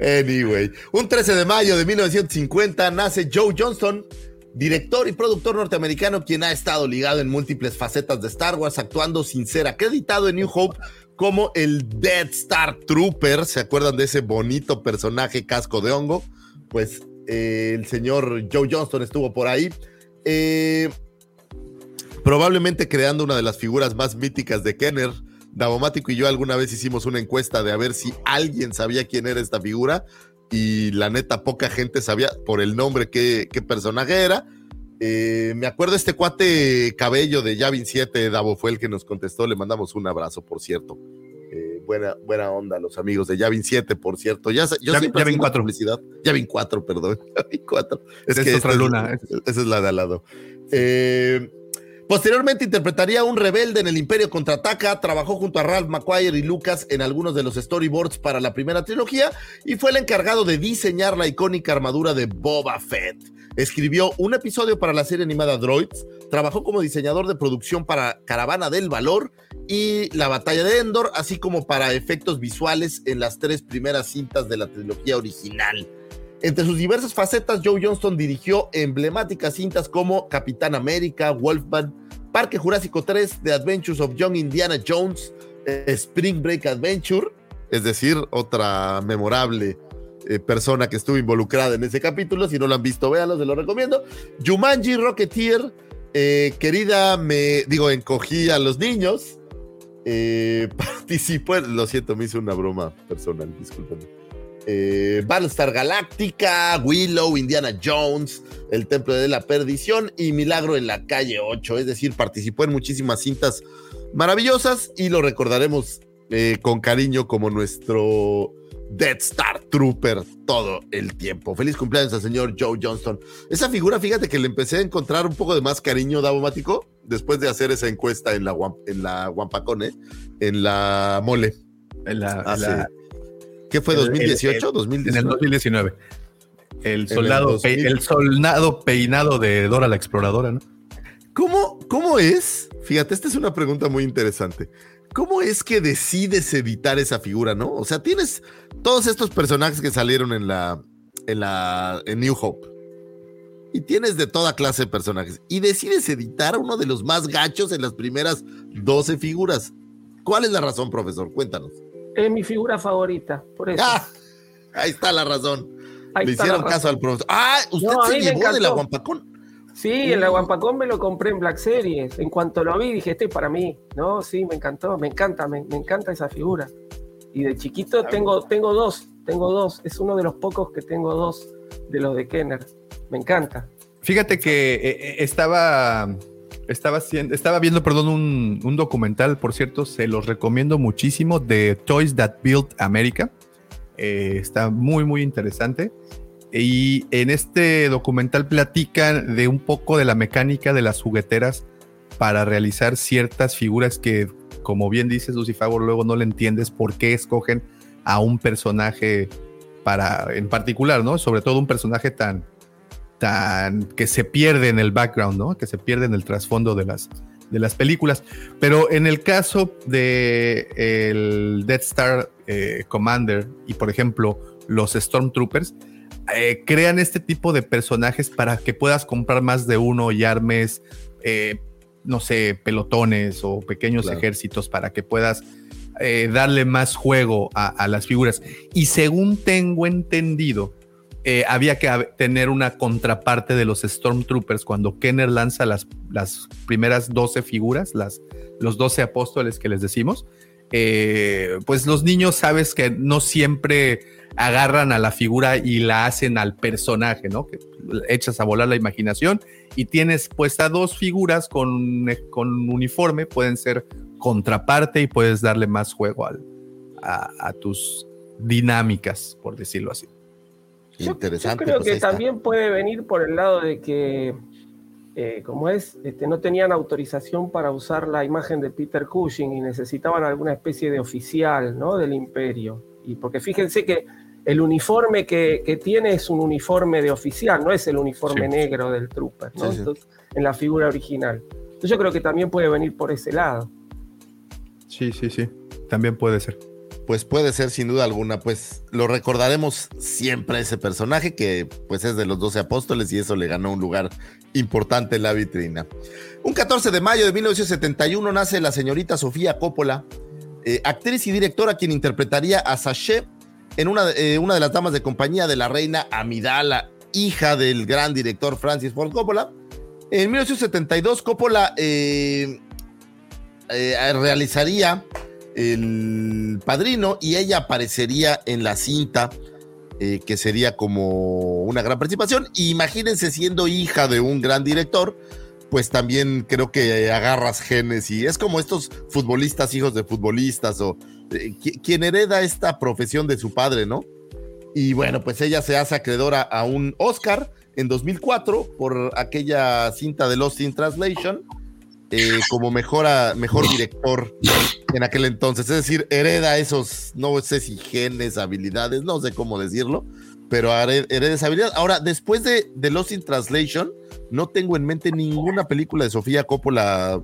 [SPEAKER 1] anyway, un 13 de mayo de 1950 nace Joe Johnston, director y productor norteamericano, quien ha estado ligado en múltiples facetas de Star Wars, actuando sin ser acreditado en New Hope como el Dead Star Trooper. ¿Se acuerdan de ese bonito personaje casco de hongo? Pues eh, el señor Joe Johnston estuvo por ahí. Eh, probablemente creando una de las figuras más míticas de Kenner. Davomático y yo alguna vez hicimos una encuesta de a ver si alguien sabía quién era esta figura y la neta poca gente sabía por el nombre qué, qué personaje era. Eh, me acuerdo este cuate cabello de Yavin 7, Davo fue el que nos contestó, le mandamos un abrazo, por cierto. Eh, buena, buena onda los amigos de Yavin 7, por cierto. Ya, yo
[SPEAKER 3] Yavin-
[SPEAKER 1] siempre
[SPEAKER 3] Yavin
[SPEAKER 1] hacía
[SPEAKER 3] 4.
[SPEAKER 1] publicidad. Yavin 4, perdón. Yavin 4. Es
[SPEAKER 3] Es
[SPEAKER 1] que
[SPEAKER 3] otra luna.
[SPEAKER 1] esa es la de al lado. Eh, posteriormente interpretaría un rebelde en el Imperio Contraataca, trabajó junto a Ralph McQuire y Lucas en algunos de los storyboards para la primera trilogía y fue el encargado de diseñar la icónica armadura de Boba Fett. Escribió un episodio para la serie animada Droids, trabajó como diseñador de producción para Caravana del Valor y La Batalla de Endor, así como para efectos visuales en las tres primeras cintas de la trilogía original. Entre sus diversas facetas, Joe Johnston dirigió emblemáticas cintas como Capitán América, Wolfman, Parque Jurásico 3, The Adventures of Young Indiana Jones, eh, Spring Break Adventure, es decir, otra memorable eh, persona que estuvo involucrada en ese capítulo. Si no lo han visto, véanlo, se lo recomiendo. Jumanji, Rocketeer, eh, querida, me digo, encogí a los niños. Participó, lo siento, me hice una broma personal, discúlpenme. Eh, Battlestar Galáctica, Willow, Indiana Jones, El Templo de la Perdición y Milagro en la Calle 8. Es decir, participó en muchísimas cintas maravillosas y lo recordaremos eh, con cariño como nuestro Death Star Trooper todo el tiempo. Feliz cumpleaños al señor Joe Johnston. Esa figura, fíjate que le empecé a encontrar un poco de más cariño, Davomático, después de hacer esa encuesta en la, en la Guampacone, en la Mole.
[SPEAKER 3] En la, en la-
[SPEAKER 1] ¿Qué fue,
[SPEAKER 3] el-
[SPEAKER 1] 2018?
[SPEAKER 3] el-
[SPEAKER 1] 2019.
[SPEAKER 3] En el 2019. El
[SPEAKER 1] el
[SPEAKER 3] soldado,
[SPEAKER 1] 2000.
[SPEAKER 3] pe- el soldado peinado de Dora la exploradora, ¿no?
[SPEAKER 1] ¿Cómo, ¿Cómo es? Fíjate, esta es una pregunta muy interesante. ¿Cómo es que decides editar esa figura, no? O sea, tienes todos estos personajes que salieron en la, en la, en New Hope. Y tienes de toda clase de personajes. Y decides editar uno de los más gachos en las primeras 12 figuras. ¿Cuál es la razón, profesor? Cuéntanos.
[SPEAKER 6] Es mi figura favorita, por eso.
[SPEAKER 1] Ah, ahí está la razón.
[SPEAKER 6] Ahí
[SPEAKER 1] Le hicieron caso al profesor. Ah, usted
[SPEAKER 6] No,
[SPEAKER 1] se llevó de la
[SPEAKER 6] encantó.
[SPEAKER 1] Guampacón.
[SPEAKER 6] Sí, en la Guampacón me lo compré en Black Series. En cuanto lo vi, dije, este es para mí. No, sí, me encantó, me encanta, me, me encanta esa figura. Y de chiquito tengo, tengo dos, tengo dos. Es uno de los pocos que tengo dos de los de Kenner. Me encanta.
[SPEAKER 3] Fíjate que eh, eh, estaba, estaba, haciendo- estaba viendo, perdón, un, documental, por cierto, se los recomiendo muchísimo, de Toys That Built America. Eh, está muy, muy interesante. Y en este documental platican de un poco de la mecánica de las jugueteras para realizar ciertas figuras que, como bien dices, Lucy Favor, luego no le entiendes por qué escogen a un personaje para, en particular, ¿no? Sobre todo un personaje tan, tan que se pierde en el background, ¿no? Que se pierde en el trasfondo de las, de las películas. Pero en el caso de el Death Star eh, Commander y, por ejemplo, los Stormtroopers, eh, crean este tipo de personajes para que puedas comprar más de uno y armes, eh, no sé, pelotones o pequeños
[SPEAKER 1] Claro.
[SPEAKER 3] ejércitos para que puedas darle más juego a, a las figuras. Y según tengo entendido, eh, había que tener una contraparte de los Stormtroopers cuando Kenner lanza las, las primeras 12 figuras, las, los 12 apóstoles que les decimos. eh, pues los niños sabes que no siempre agarran a la figura y la hacen al personaje, ¿no? Que echas a volar la imaginación y tienes puesta dos figuras con, con uniforme, pueden ser contraparte y puedes darle más juego a tus dinámicas, por decirlo así.
[SPEAKER 6] Yo
[SPEAKER 1] Interesante.
[SPEAKER 6] creo
[SPEAKER 1] pues
[SPEAKER 6] que también puede venir por el lado de que, eh, como es, este, no tenían autorización para usar la imagen de Peter Cushing y necesitaban alguna especie de oficial ¿no? del imperio. Y porque fíjense que el uniforme que, que tiene es un uniforme de oficial, no es el uniforme
[SPEAKER 3] Sí.
[SPEAKER 6] negro del trooper, ¿no?
[SPEAKER 1] Sí, sí.
[SPEAKER 6] Entonces, en la figura original. Entonces yo creo que también puede venir por ese lado.
[SPEAKER 3] Sí, sí, sí. También puede ser.
[SPEAKER 1] Pues puede ser sin duda alguna, pues lo recordaremos siempre a ese personaje que pues es de los 12 apóstoles y eso le ganó un lugar importante en la vitrina. Un 14 de mayo de 1971 nace la señorita Sofía Coppola, eh, actriz y directora quien interpretaría a Sachet en una, eh, una de las damas de compañía de la reina Amidala, hija del gran director Francis Ford Coppola. En 1972 Coppola eh, eh, realizaría el padrino y ella aparecería en la cinta eh, que sería como una gran participación. Imagínense siendo hija de un gran director, pues también creo que agarras genes y es como estos futbolistas, hijos de futbolistas o eh, qui- quien hereda esta profesión de su padre, ¿no? Y bueno, pues ella se hace acreedora a un Oscar en 2004 por aquella cinta de Lost in Translation eh, como mejor, director en aquel entonces. Es decir, hereda esos, no sé si genes, habilidades, no sé cómo decirlo, pero here- hereda esa habilidad. Ahora, después de, de Lost in Translation, no tengo en mente ninguna película de Sofía Coppola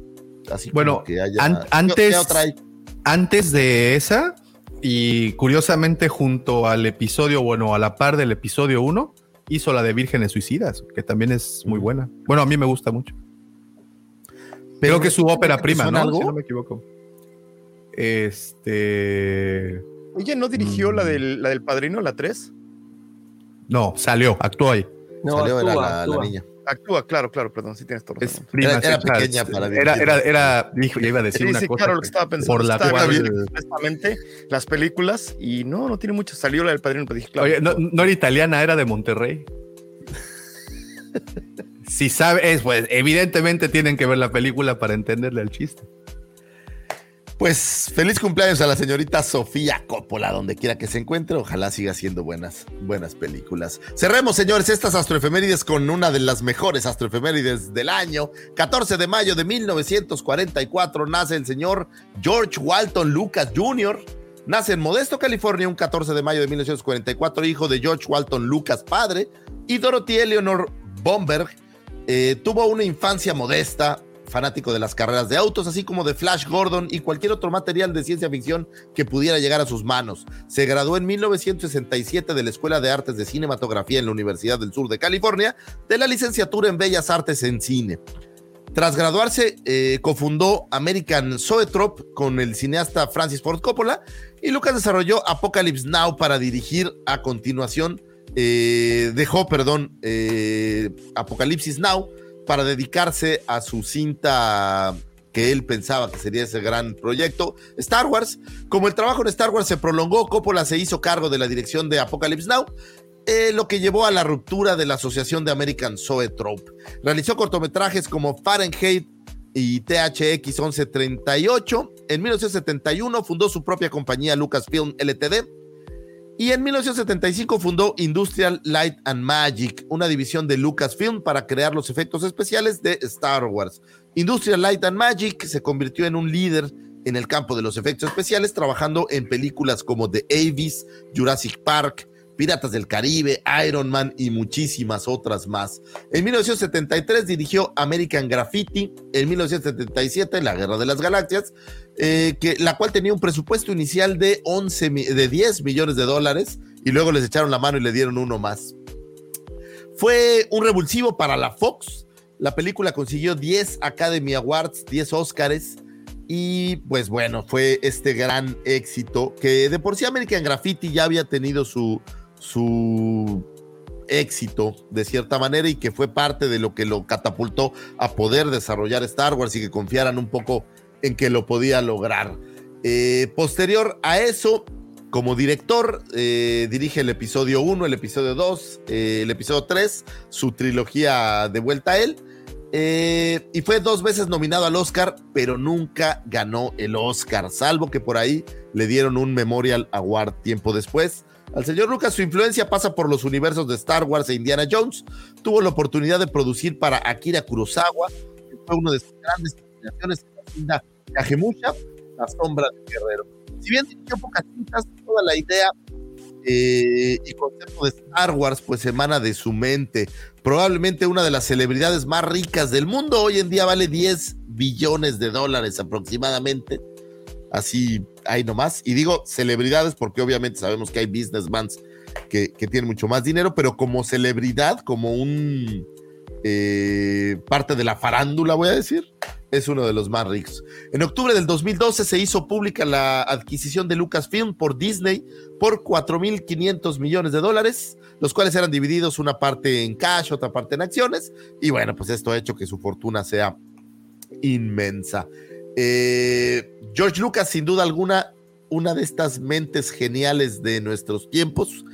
[SPEAKER 1] así
[SPEAKER 3] Bueno,
[SPEAKER 1] que haya.
[SPEAKER 3] an-
[SPEAKER 1] ¿Qué-
[SPEAKER 3] antes-? Antes de esa, y curiosamente junto al episodio, bueno, a la par del episodio 1, hizo la de Vírgenes Suicidas, que también es muy buena. Bueno, a mí me gusta mucho.
[SPEAKER 1] Pero
[SPEAKER 3] Creo que es su ópera
[SPEAKER 1] ¿te
[SPEAKER 3] prima, ¿no?
[SPEAKER 1] algo?
[SPEAKER 3] Si no me equivoco. Este.
[SPEAKER 5] ¿Ella no dirigió
[SPEAKER 3] Mm.
[SPEAKER 5] la, del, la del padrino, la 3?
[SPEAKER 3] No, salió, actuó ahí.
[SPEAKER 6] No,
[SPEAKER 1] Salió, era
[SPEAKER 6] actúa,
[SPEAKER 1] la, la
[SPEAKER 6] actúa.
[SPEAKER 1] niña.
[SPEAKER 5] Actúa, claro, claro, perdón, sí tienes todo
[SPEAKER 3] Es prima
[SPEAKER 1] Era- era pequeña para
[SPEAKER 3] era,
[SPEAKER 1] dirigir.
[SPEAKER 3] era, era, dijo, ya iba a decir
[SPEAKER 5] Sí,
[SPEAKER 3] una
[SPEAKER 5] sí,
[SPEAKER 3] cosa.
[SPEAKER 5] claro, lo que estaba pensando.
[SPEAKER 3] por la
[SPEAKER 5] Estaba
[SPEAKER 3] cual-
[SPEAKER 5] las películas y no, no tiene mucho. Salió la del padrino, pero dije, claro.
[SPEAKER 3] Oye, no, no era italiana, era de Monterrey. si sabe, es, pues evidentemente tienen que ver la película para entenderle el chiste.
[SPEAKER 1] Pues feliz cumpleaños a la señorita Sofía Coppola, donde quiera que se encuentre. Ojalá siga haciendo buenas, buenas películas. Cerremos, señores, estas astroefemérides con una de las mejores astroefemérides del año. 14 de mayo de 1944 nace el señor George Walton Lucas Jr. Nace en Modesto, California, un 14 de mayo de 1944, hijo de George Walton Lucas, padre, y Dorothy Eleanor Bomberg. Eh, tuvo una infancia modesta, fanático de las carreras de autos, así como de Flash Gordon y cualquier otro material de ciencia ficción que pudiera llegar a sus manos. Se graduó en 1967 de la Escuela de Artes de Cinematografía en la Universidad del Sur de California, de la licenciatura en Bellas Artes en Cine. Tras graduarse, eh, cofundó American Zoetrope con el cineasta Francis Ford Coppola y Lucas desarrolló Apocalypse Now para dirigir a continuación, eh, dejó, perdón, eh, Apocalipsis Now para dedicarse a su cinta que él pensaba que sería ese gran proyecto, Star Wars. Como el trabajo en Star Wars se prolongó, Coppola se hizo cargo de la dirección de Apocalypse Now, eh, lo que llevó a la ruptura de la Asociación de American Zoetrope. Realizó cortometrajes como Fahrenheit y THX 1138. En 1971 fundó su propia compañía Lucasfilm Ltd. Y en 1975 fundó Industrial Light and Magic, una división de Lucasfilm para crear los efectos especiales de Star Wars. Industrial Light and Magic se convirtió en un líder en el campo de los efectos especiales, trabajando en películas como The Avis, Jurassic Park, Piratas del Caribe, Iron Man y muchísimas otras más. En 1973 dirigió American Graffiti, en 1977 La Guerra de las Galaxias, eh, que, la cual tenía un presupuesto inicial de, 11, de 10 millones de dólares y luego les echaron la mano y le dieron uno más. Fue un revulsivo para la Fox. La película consiguió 10 Academy Awards, 10 Oscars. Y pues bueno, fue este gran éxito que de por sí American Graffiti ya había tenido su, su éxito de cierta manera y que fue parte de lo que lo catapultó a poder desarrollar Star Wars y que confiaran un poco en que lo podía lograr. Eh, posterior a eso, como director, eh, dirige el episodio 1, el episodio 2, eh, el episodio 3, su trilogía de vuelta a él. y fue dos veces nominado al Oscar, pero nunca ganó el Oscar, salvo que por ahí le dieron un Memorial Award tiempo después. Al señor Lucas su influencia pasa por los universos de Star Wars e Indiana Jones. Tuvo la oportunidad de producir para Akira Kurosawa, que fue una de sus grandes inspiraciones Kagemusha, La sombra del guerrero. Si bien dirigió pocas cintas, toda la idea eh, y concepto de Star Wars pues emana de su mente. Probablemente una de las celebridades más ricas del mundo. Hoy en día vale 10 billones de dólares aproximadamente así hay nomás. Y digo celebridades porque obviamente sabemos que hay businessmen que, que tienen mucho más dinero, pero como celebridad, como un eh, parte de la farándula, voy a decir, es uno de los más ricos. En octubre del 2012 se hizo pública la adquisición de Lucasfilm por Disney por 4.500 millones de dólares, los cuales eran divididos una parte en cash, otra parte en acciones, y bueno, pues esto ha hecho que su fortuna sea inmensa. Eh, George Lucas, sin duda alguna, una de estas mentes geniales de nuestros tiempos.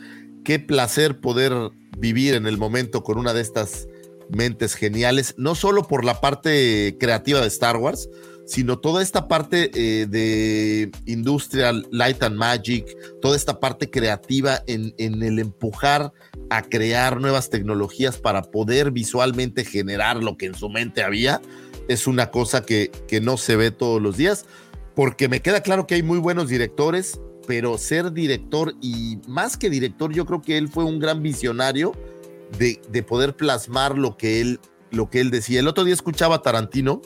[SPEAKER 1] Qué placer poder vivir en el momento con una de estas mentes geniales, no solo por la parte creativa de Star Wars, sino toda esta parte eh, de Industrial Light and Magic, toda esta parte creativa en, en, el empujar a crear nuevas tecnologías para poder visualmente generar lo que en su mente había es una cosa que, que no se ve todos los días, porque me queda claro que hay muy buenos directores, pero ser director y más que director, yo creo que él fue un gran visionario de, de poder plasmar lo que, él, lo que él decía. El otro día escuchaba a Tarantino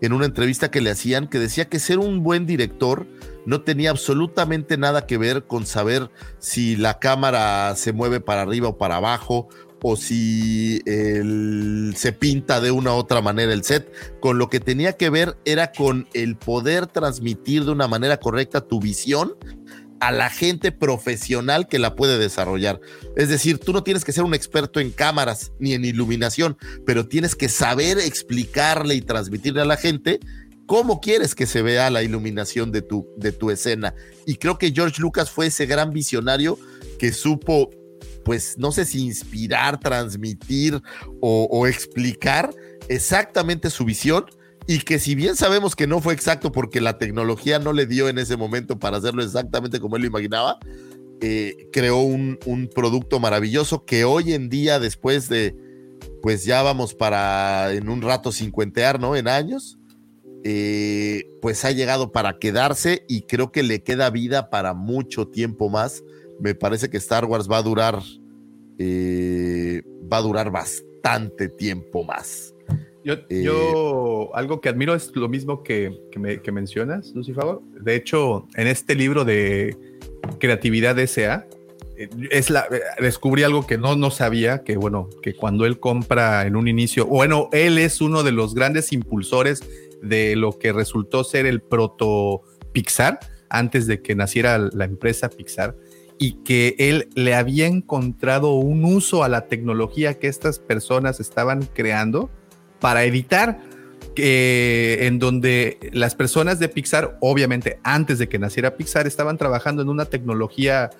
[SPEAKER 1] en una entrevista que le hacían que decía que ser un buen director no tenía absolutamente nada que ver con saber si la cámara se mueve para arriba o para abajo o si se pinta de una u otra manera el set. Con lo que tenía que ver era con el poder transmitir de una manera correcta tu visión a la gente profesional que la puede desarrollar. Es decir, tú no tienes que ser un experto en cámaras ni en iluminación, pero tienes que saber explicarle y transmitirle a la gente cómo quieres que se vea la iluminación de tu, de tu escena. Y creo que George Lucas fue ese gran visionario que supo pues no sé si inspirar, transmitir o, explicar exactamente su visión y que si bien sabemos que no fue exacto porque la tecnología no le dio en ese momento para hacerlo exactamente como él lo imaginaba, eh, creó un, producto maravilloso que hoy en día, después de, pues ya vamos para en un rato cincuentear, ¿no? En años, eh, pues ha llegado para quedarse y creo que le queda vida para mucho tiempo más me parece que Star Wars va a durar, eh, va a durar bastante tiempo más.
[SPEAKER 3] Yo, eh, algo que admiro es lo mismo que, que, mencionas, Lucifer. De hecho, en este libro de Creatividad S.A., eh, es la, descubrí algo que no, no sabía, que bueno, que cuando él compra en un inicio, bueno, él es uno de los grandes impulsores de lo que resultó ser el proto Pixar, antes de que naciera la empresa Pixar y que él le había encontrado un uso a la tecnología que estas personas estaban creando para editar, que, en donde las personas de Pixar, obviamente antes de que naciera Pixar, estaban trabajando en una tecnología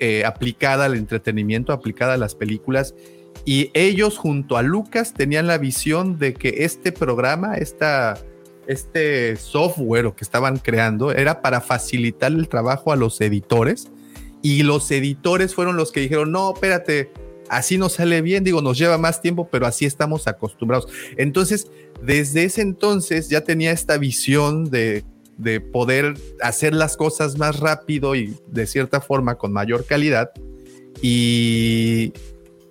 [SPEAKER 3] eh, aplicada al entretenimiento, aplicada a las películas. Y ellos junto a Lucas tenían la visión de que este programa, esta, este software que estaban creando, era para facilitar el trabajo a los editores. Y los editores fueron los que dijeron, no, espérate, así nos sale bien, digo, nos lleva más tiempo, pero así estamos acostumbrados. Entonces, desde ese entonces ya tenía esta visión de, de poder hacer las cosas más rápido y de cierta forma con mayor calidad. Y,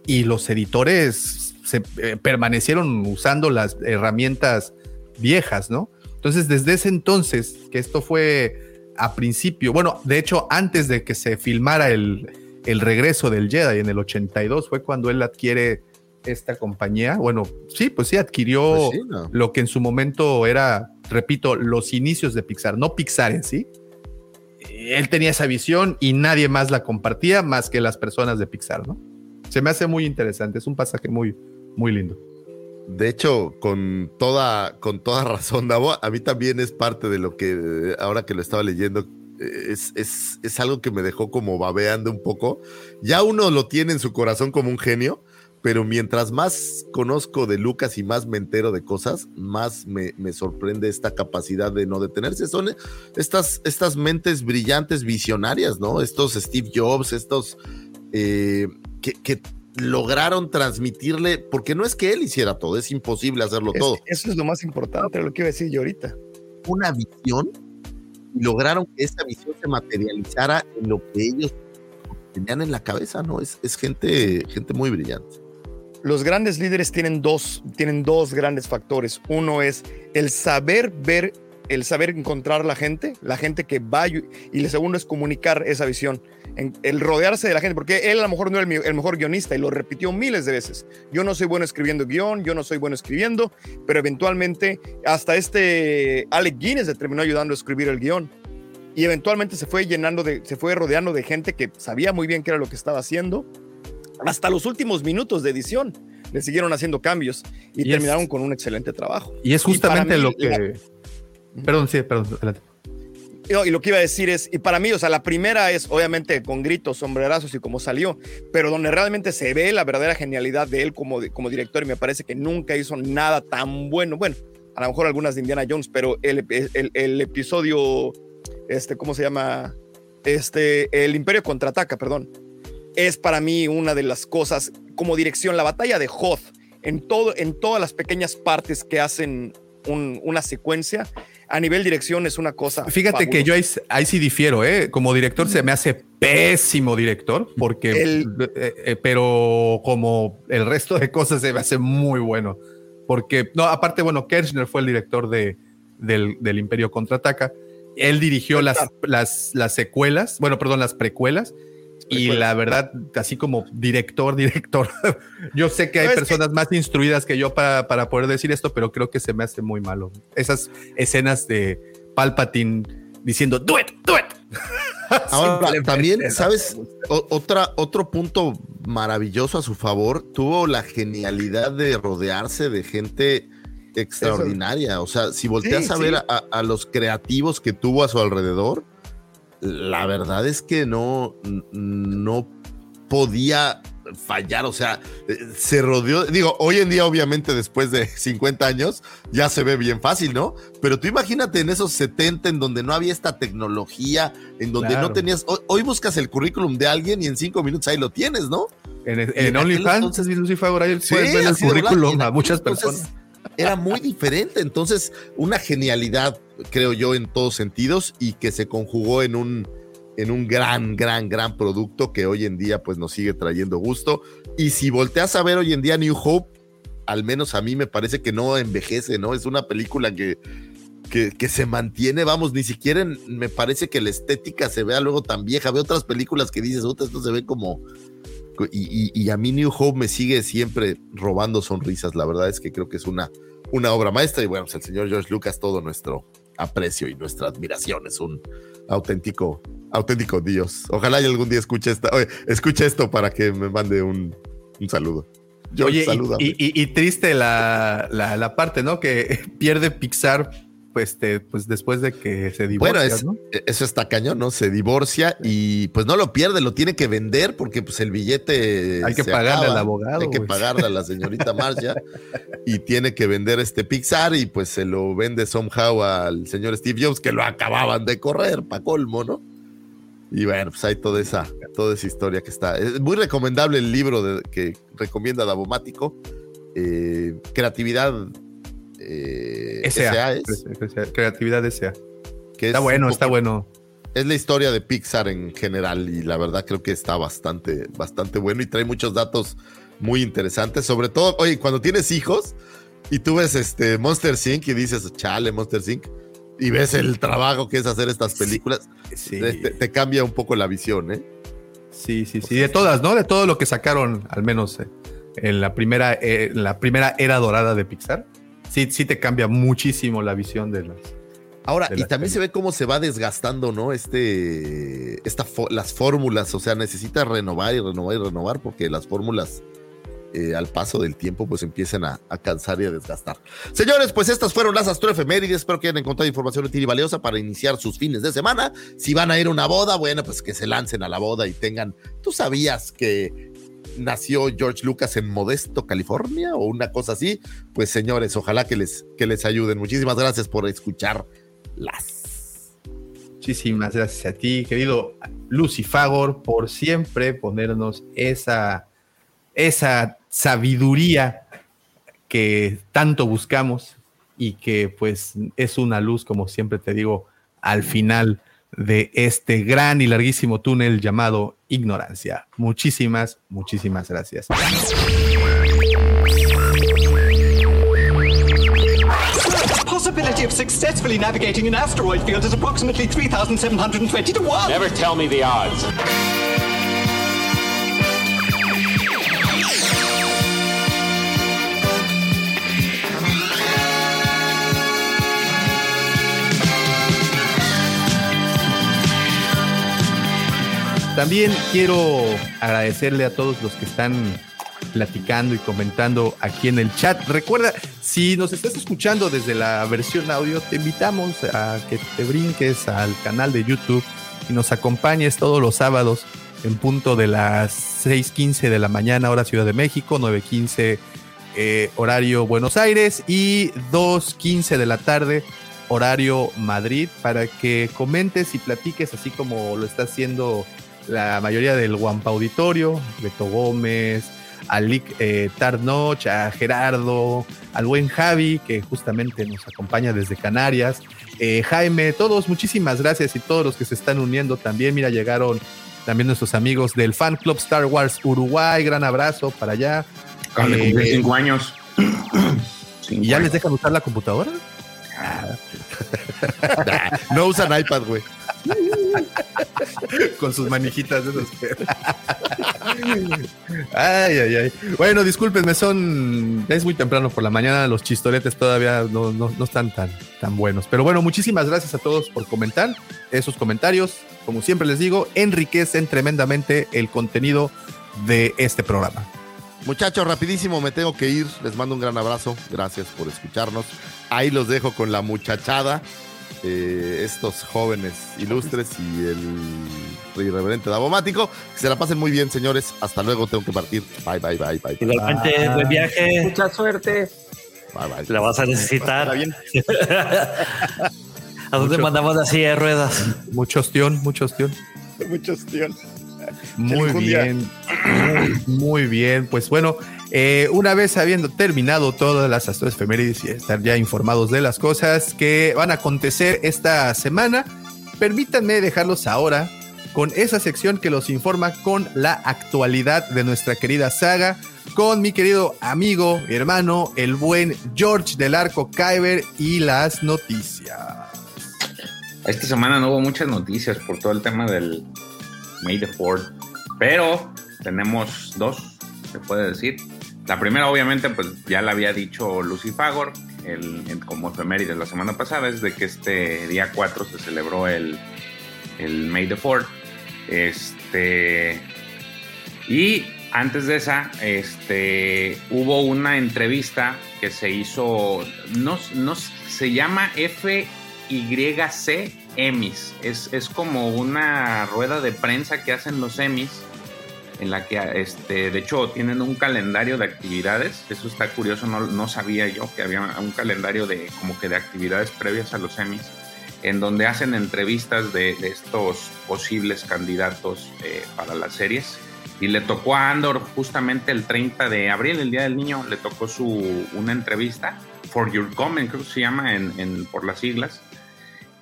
[SPEAKER 3] y los editores se, eh, permanecieron usando las herramientas viejas, ¿no? Entonces, desde ese entonces, que esto fue a principio, bueno, de hecho, antes de que se filmara el, el regreso del Jedi en el 82, fue cuando él adquiere esta compañía. Bueno, sí, pues sí, adquirió
[SPEAKER 1] Pues sí, ¿no?
[SPEAKER 3] lo que en su momento era, repito, los inicios de Pixar, no Pixar en sí. Él tenía esa visión y nadie más la compartía más que las personas de Pixar, ¿no? Se me hace muy interesante, es un pasaje muy, muy lindo.
[SPEAKER 1] De hecho, con toda, con toda razón, Davo, a mí también es parte de lo que, eh, ahora que lo estaba leyendo, es, es, es algo que me dejó como babeando un poco. Ya uno lo tiene en su corazón como un genio, pero mientras más conozco de Lucas y más me entero de cosas, más me, me sorprende esta capacidad de no detenerse. Son estas, estas mentes brillantes, visionarias, ¿no? Estos Steve Jobs, estos eh, que, que lograron transmitirle, porque no es que él hiciera todo, es imposible hacerlo
[SPEAKER 5] Es-
[SPEAKER 1] todo.
[SPEAKER 5] eso es lo más importante, lo que iba a decir yo ahorita.
[SPEAKER 1] Una visión y lograron que esa visión se materializara en lo que ellos tenían en la cabeza, ¿no? Es, es gente, gente muy brillante.
[SPEAKER 5] Los grandes líderes tienen dos, tienen dos grandes factores. Uno es el saber ver, el saber encontrar la gente, la gente que va, y el segundo es comunicar esa visión, en- el rodearse de la gente, porque él a lo mejor no era el, mejor guionista y lo repitió miles de veces. Yo no soy bueno escribiendo guion, yo no soy bueno escribiendo, pero eventualmente hasta este Alec Guinness le terminó ayudando a escribir el guion. Y eventualmente se fue llenando de, se fue rodeando de gente que sabía muy bien qué era lo que estaba haciendo hasta los últimos minutos de edición le siguieron haciendo cambios y,
[SPEAKER 3] Y es-
[SPEAKER 5] terminaron con un excelente trabajo.
[SPEAKER 3] Y es justamente lo que...
[SPEAKER 5] la-
[SPEAKER 3] Perdón, sí, perdón, adelante.
[SPEAKER 5] Y lo que iba a decir es, y para mí, o sea, la primera es obviamente con gritos, sombrerazos y como salió, pero donde realmente se ve la verdadera genialidad de él como, como director y me parece que nunca hizo nada tan bueno. Bueno, a lo mejor algunas de Indiana Jones, pero el, el, el episodio, este, ¿cómo se llama? Este, el Imperio contraataca, perdón. Es para mí una de las cosas como dirección, la batalla de Hoth, en, todo, en todas las pequeñas partes que hacen un- una secuencia, a nivel dirección es una cosa.
[SPEAKER 3] Fíjate que yo ahí, ahí sí difiero, ¿eh? Como director se me hace pésimo director, porque,
[SPEAKER 5] El-
[SPEAKER 3] eh, eh, pero como el resto de cosas se me hace muy bueno. Porque, no, aparte, bueno, Kirchner fue el director de, del, del Imperio Contraataca. Él dirigió las, las, las secuelas, bueno, perdón, las precuelas. Y la verdad, así como director, director, yo sé que hay
[SPEAKER 5] No, es que-
[SPEAKER 3] personas más instruidas que yo para, para poder decir esto, pero creo que se me hace muy malo. Esas escenas de Palpatine diciendo, do it, do it.
[SPEAKER 1] Ahora, también, ¿sabes? O- otra, otro punto maravilloso a su favor, tuvo la genialidad de rodearse de gente extraordinaria. O sea, si volteas
[SPEAKER 5] Sí,
[SPEAKER 1] a ver
[SPEAKER 5] sí.
[SPEAKER 1] a, a los creativos que tuvo a su alrededor, la verdad es que no, no podía fallar, o sea, eh, se rodeó, digo, hoy en día obviamente después de 50 años ya se ve bien fácil, ¿no? Pero tú imagínate en esos 70 en donde no había esta tecnología, en donde
[SPEAKER 3] Claro.
[SPEAKER 1] no tenías, hoy, hoy buscas el currículum de alguien y en cinco minutos ahí lo tienes, ¿no?
[SPEAKER 3] En, en OnlyFans,
[SPEAKER 1] entonces- Sí,
[SPEAKER 3] puedes ver el currículum a muchas
[SPEAKER 1] entonces
[SPEAKER 3] personas.
[SPEAKER 1] Era muy diferente, entonces una genialidad, creo yo, en todos sentidos y que se conjugó en un, en un gran, gran, gran producto que hoy en día pues nos sigue trayendo gusto. Y si volteas a ver hoy en día New Hope, al menos a mí me parece que no envejece, ¿no? Es una película que, que, que se mantiene, vamos, ni siquiera en- me parece que la estética se vea luego tan vieja. Veo otras películas que dices, "Puta, esto se ve como... Y, y- y a mí New Hope me sigue siempre robando sonrisas. La verdad es que creo que es una, una obra maestra. Y bueno, pues el señor George Lucas, todo nuestro aprecio y nuestra admiración. Es un auténtico, auténtico Dios. Ojalá y algún día escuche, esta, oye, escuche esto para que me mande un, un saludo. George,
[SPEAKER 3] Oye, y- triste la, la, la parte, ¿no? Que pierde Pixar, este, pues después de que se divorcia,
[SPEAKER 1] Bueno, es-
[SPEAKER 3] ¿no?
[SPEAKER 1] eso está cañón, ¿no? Se divorcia y pues no lo pierde, lo tiene que vender porque pues el billete
[SPEAKER 3] Hay que pagarle
[SPEAKER 1] acaba.
[SPEAKER 3] al abogado,
[SPEAKER 1] Hay que pagarle a la señorita Marcia y tiene que vender este Pixar y pues se lo vende somehow al señor Steve Jobs que lo acababan de correr, pa' colmo, ¿no? Y bueno, pues hay toda esa, toda esa historia que está. Es muy recomendable el libro de- que recomienda Davomático. eh, creatividad eh,
[SPEAKER 3] S.A.
[SPEAKER 1] S.A. es,
[SPEAKER 3] Creatividad S.A.
[SPEAKER 1] que
[SPEAKER 3] Está
[SPEAKER 1] es
[SPEAKER 3] bueno, está bueno.
[SPEAKER 1] es la historia de Pixar en general y la verdad creo que está bastante, bastante bueno y trae muchos datos muy interesantes. Sobre todo, oye, cuando tienes hijos y tú ves este Monster Inc. y dices, chale, Monster Inc. y ves el trabajo que es hacer estas películas,
[SPEAKER 3] Sí.
[SPEAKER 1] te cambia un poco la visión, ¿eh?
[SPEAKER 3] Sí, sí, sí. De todas, ¿no? De todo lo que sacaron, al menos eh, en la primera, eh, en la primera era dorada de Pixar. Sí, sí te cambia muchísimo la visión de las.
[SPEAKER 1] Ahora,
[SPEAKER 3] de
[SPEAKER 1] y
[SPEAKER 3] las
[SPEAKER 1] también se ve cómo se va desgastando, ¿no? Este, esta, las fórmulas, o sea, necesita renovar y renovar y renovar porque las fórmulas eh, al paso del tiempo pues empiezan a, a cansar y a desgastar. Señores, pues estas fueron las astroefemérides. Espero que hayan encontrado información útil y valiosa para iniciar sus fines de semana. Si van a ir a una boda, bueno, pues que se lancen a la boda y tengan. ¿Tú sabías que nació George Lucas en Modesto, California o una cosa así? Pues señores, ojalá que les, que les ayuden. Muchísimas gracias por escuchar las.
[SPEAKER 3] Muchísimas gracias a ti, querido Lucifagor, por siempre ponernos esa, esa sabiduría que tanto buscamos y que pues es una luz, como siempre te digo, al final de este gran y larguísimo túnel llamado ignorancia. Muchísimas, muchísimas gracias.
[SPEAKER 9] Possibility of successfully navigating an asteroid field is approximately 3,720 to 1.
[SPEAKER 10] Never tell me the odds.
[SPEAKER 3] También quiero agradecerle a todos los que están platicando y comentando aquí en el chat. Recuerda, si nos estás escuchando desde la versión audio, te invitamos a que te brinques al canal de YouTube y nos acompañes todos los sábados en punto de las 6:15 de la mañana, hora Ciudad de México, 9:15 eh, horario Buenos Aires y 2:15 de la tarde horario Madrid para que comentes y platiques así como lo está haciendo la mayoría del Wampa Auditorio, Beto Gómez, a Lick eh, Tarnoch, a Gerardo, al buen Javi, que justamente nos acompaña desde Canarias, eh, Jaime, todos, muchísimas gracias y todos los que se están uniendo también. Mira, llegaron también nuestros amigos del Fan Club Star Wars Uruguay, gran abrazo para allá. Eh,
[SPEAKER 7] cinco años.
[SPEAKER 3] ¿Y ya les dejan usar la computadora?
[SPEAKER 1] no usan iPad, güey.
[SPEAKER 3] Con sus manijitas de que- Ay, ay, ay. Bueno, discúlpenme, son. Es muy temprano por la mañana, los chistoretes todavía no, no- no están tan, tan buenos. Pero bueno, muchísimas gracias a todos por comentar. Esos comentarios, como siempre les digo, enriquecen tremendamente el contenido de este programa.
[SPEAKER 1] Muchachos, rapidísimo, me tengo que ir. Les mando un gran abrazo. Gracias por escucharnos. Ahí los dejo con la muchachada. Eh, estos jóvenes ilustres y el irreverente Davomático. Que se la pasen muy bien, señores. Hasta luego, tengo que partir. Bye, bye, bye, bye.
[SPEAKER 4] Igualmente, buen viaje.
[SPEAKER 6] Mucha suerte.
[SPEAKER 1] Bye, bye.
[SPEAKER 4] La vas a necesitar.
[SPEAKER 5] Está bien.
[SPEAKER 4] ¿A dónde
[SPEAKER 3] Mucho-
[SPEAKER 4] mandamos la silla de ruedas?
[SPEAKER 3] Mucho ostión, mucho ostión.
[SPEAKER 5] Muchos tíos.
[SPEAKER 3] Muy bien, muy, muy bien. Pues bueno, eh, una vez habiendo terminado todas las astroefemérides y estar ya informados de las cosas que van a acontecer esta semana, permítanme dejarlos ahora con esa sección que los informa con la actualidad de nuestra querida saga, con mi querido amigo, hermano, el buen George del Arco Kyber y las noticias.
[SPEAKER 7] Esta semana no hubo muchas noticias por todo el tema del May the Fourth, pero tenemos dos, se puede decir. La primera, obviamente, pues ya la había dicho Lucy Fagor el, en- como efeméride la semana pasada, es de que este día 4 se celebró el, el May the Fourth. Este, y antes de esa, este, hubo una entrevista que se hizo, no, no se llama FYC Emis. Es, es como una rueda de prensa que hacen los Emis, en la que, este, de hecho, tienen un calendario de actividades. Eso está curioso, no, no sabía yo que había un calendario de como que de actividades previas a los Emis en donde hacen entrevistas de, de estos posibles candidatos eh, para las series. Y le tocó a Andor justamente el 30 de abril, el Día del Niño, le tocó su, una entrevista, For Your Comment, creo que se llama en, en, por las siglas.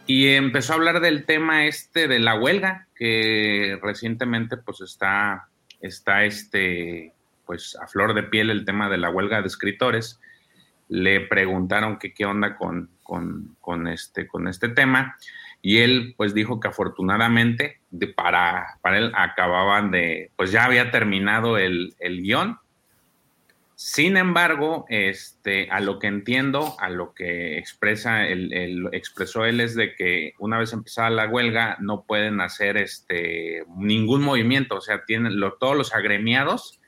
[SPEAKER 7] Y empezó a hablar del tema este de la huelga, que recientemente pues está, está este, pues a flor de piel el tema de la huelga de escritores. Le preguntaron que qué onda con, con, este, con este tema y él pues dijo que afortunadamente para, para él acababan de, pues ya había terminado el, el guion. Sin embargo, este, a lo que entiendo, a lo que expresa el, expresó él es de que una vez empezada la huelga no pueden hacer este, ningún movimiento, o sea, tienen lo, todos los agremiados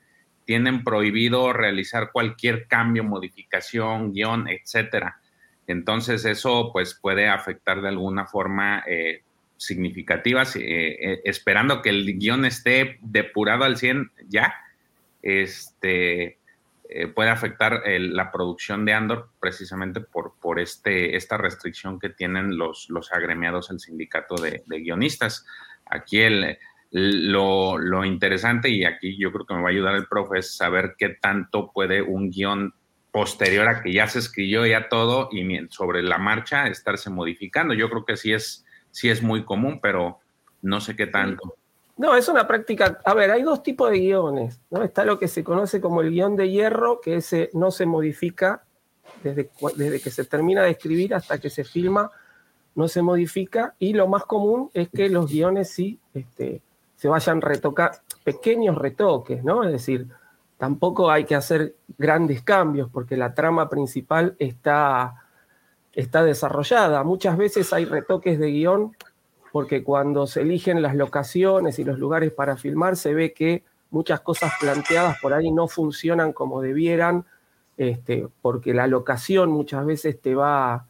[SPEAKER 7] tienen prohibido realizar cualquier cambio, modificación, guion, etcétera. Entonces eso pues puede afectar de alguna forma eh, significativa, eh, eh, esperando que el guion esté depurado al 100 ya, este, eh, puede afectar el, la producción de Andor precisamente por, por este, esta restricción que tienen los, los agremiados al sindicato de, de guionistas. Aquí el, lo, lo, interesante, y aquí yo creo que me va a ayudar el profe, es saber qué tanto puede un guion posterior a que ya se escribió ya todo y sobre la marcha estarse modificando. Yo creo que sí es, sí es muy común, pero no sé qué tanto.
[SPEAKER 6] No, es una práctica. A ver, hay dos tipos de guiones. ¿no? Está lo que se conoce como el guion de hierro, que ese no se modifica desde, desde que se termina de escribir hasta que se filma, no se modifica. Y lo más común es que los guiones sí este, se vayan retocar, pequeños retoques, ¿no? Es decir, tampoco hay que hacer grandes cambios porque la trama principal está, está desarrollada. Muchas veces hay retoques de guion porque cuando se eligen las locaciones y los lugares para filmar se ve que muchas cosas planteadas por ahí no funcionan como debieran, este, porque la locación muchas veces te va,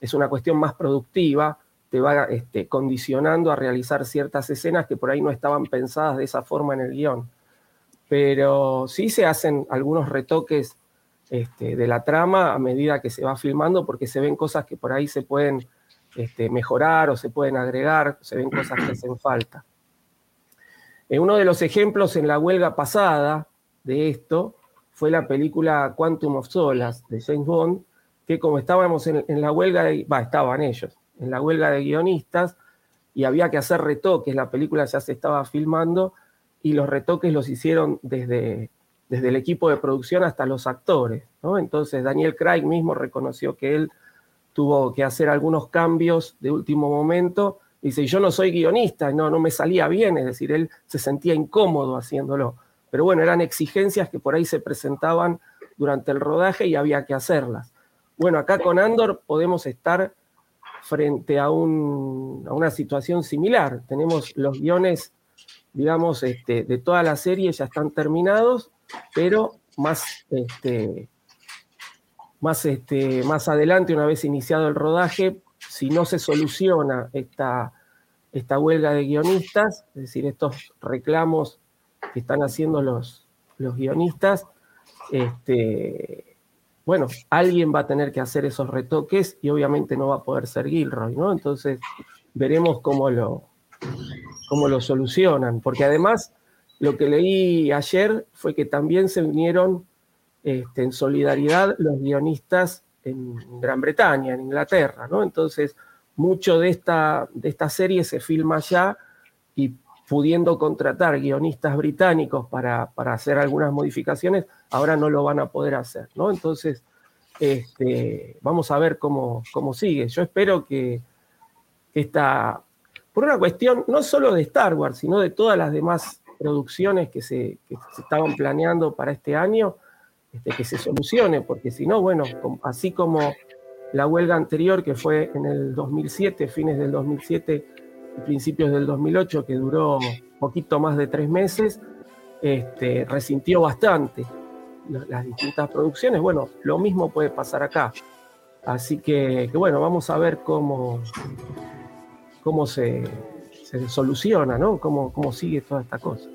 [SPEAKER 6] es una cuestión más productiva, te va este, condicionando a realizar ciertas escenas que por ahí no estaban pensadas de esa forma en el guion. Pero sí se hacen algunos retoques este, de la trama a medida que se va filmando, porque se ven cosas que por ahí se pueden este, mejorar o se pueden agregar, se ven cosas que hacen falta. Eh, uno de los ejemplos en la huelga pasada de esto fue la película Quantum of Solace de James Bond, que como estábamos en, en la huelga, de, bah, estaban ellos, en la huelga de guionistas, y había que hacer retoques, la película ya se estaba filmando, y los retoques los hicieron desde, desde el equipo de producción hasta los actores. ¿no? Entonces Daniel Craig mismo reconoció que él tuvo que hacer algunos cambios de último momento. Dice, yo no soy guionista, no, no me salía bien, es decir, él se sentía incómodo haciéndolo. Pero bueno, eran exigencias que por ahí se presentaban durante el rodaje y había que hacerlas. Bueno, acá con Andor podemos estar frente a, un, a una situación similar. Tenemos los guiones digamos, este, de toda la serie ya están terminados, pero más, este, más, este, más adelante, una vez iniciado el rodaje, si no se soluciona esta, esta huelga de guionistas, es decir, estos reclamos que están haciendo los, los guionistas, este, bueno, alguien va a tener que hacer esos retoques y obviamente no va a poder ser Gilroy, ¿no? Entonces, veremos cómo lo, cómo lo solucionan, porque además lo que leí ayer fue que también se unieron este, en solidaridad los guionistas en Gran Bretaña, en Inglaterra, ¿no? Entonces, mucho de esta, de esta serie se filma allá y pudiendo contratar guionistas británicos para, para, hacer algunas modificaciones, ahora no lo van a poder hacer, ¿no? Entonces, este, vamos a ver cómo, cómo sigue. Yo espero que, esta por una cuestión no solo de Star Wars, sino de todas las demás producciones que se, que se estaban planeando para este año, este, que se solucione, porque si no, bueno, así como la huelga anterior que fue en el 2007, fines del 2007 y principios del 2008, que duró poquito más de tres meses, este, resintió bastante la- las distintas producciones. Bueno, lo mismo puede pasar acá. Así que, que bueno, vamos a ver cómo, cómo se, se soluciona, ¿no? Cómo, cómo sigue toda esta cosa.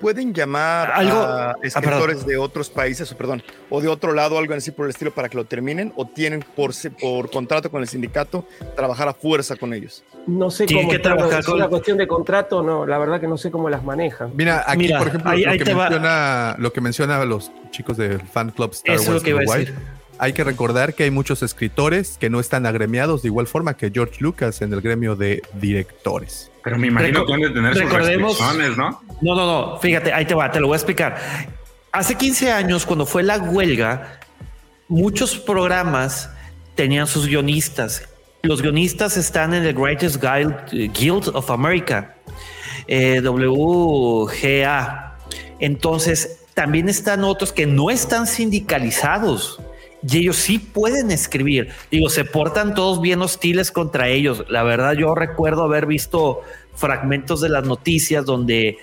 [SPEAKER 5] ¿Pueden llamar
[SPEAKER 4] Algo-
[SPEAKER 5] a
[SPEAKER 4] ah,
[SPEAKER 5] escritores de otros países, o perdón, o de otro lado, algo así por el estilo, para que lo terminen? ¿O tienen por, se- por contrato con el sindicato trabajar a fuerza con ellos?
[SPEAKER 6] No sé cómo
[SPEAKER 4] que trabajar
[SPEAKER 6] es
[SPEAKER 4] con-
[SPEAKER 6] una cuestión de contrato, no, la verdad que no sé cómo las manejan.
[SPEAKER 3] Mira, aquí,
[SPEAKER 4] Mira,
[SPEAKER 3] por ejemplo,
[SPEAKER 4] ahí-
[SPEAKER 3] lo,
[SPEAKER 4] ahí
[SPEAKER 3] que menciona, lo que menciona los chicos del fan club Star
[SPEAKER 4] Eso es
[SPEAKER 3] Wars
[SPEAKER 4] lo que iba a
[SPEAKER 3] Uruguay,
[SPEAKER 4] decir.
[SPEAKER 3] Hay que recordar que hay muchos escritores que no están agremiados de igual forma que George Lucas en el gremio de directores.
[SPEAKER 7] Pero me imagino
[SPEAKER 4] Reco-
[SPEAKER 7] que han de tener sus restricciones, ¿no?
[SPEAKER 4] No, no, no. Fíjate, ahí te va, te lo voy a explicar. Hace 15 años, cuando fue la huelga, muchos programas tenían sus guionistas. Los guionistas están en el Writers Guild, Guild of America, eh, WGA. Entonces, también están otros que no están sindicalizados y ellos sí pueden escribir. Digo, se portan todos bien hostiles contra ellos. La verdad, yo recuerdo haber visto fragmentos de las noticias donde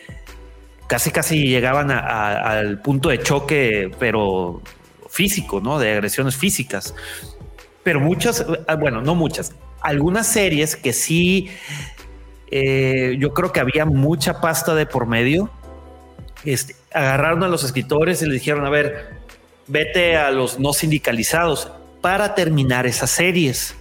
[SPEAKER 4] casi casi llegaban a- a- al punto de choque, pero físico, ¿no? De agresiones físicas. Pero muchas, ah, bueno, no muchas, algunas series que sí, eh, yo creo que había mucha pasta de por medio. Este, agarraron a los escritores y le dijeron, a ver, vete a los no sindicalizados para terminar esas series.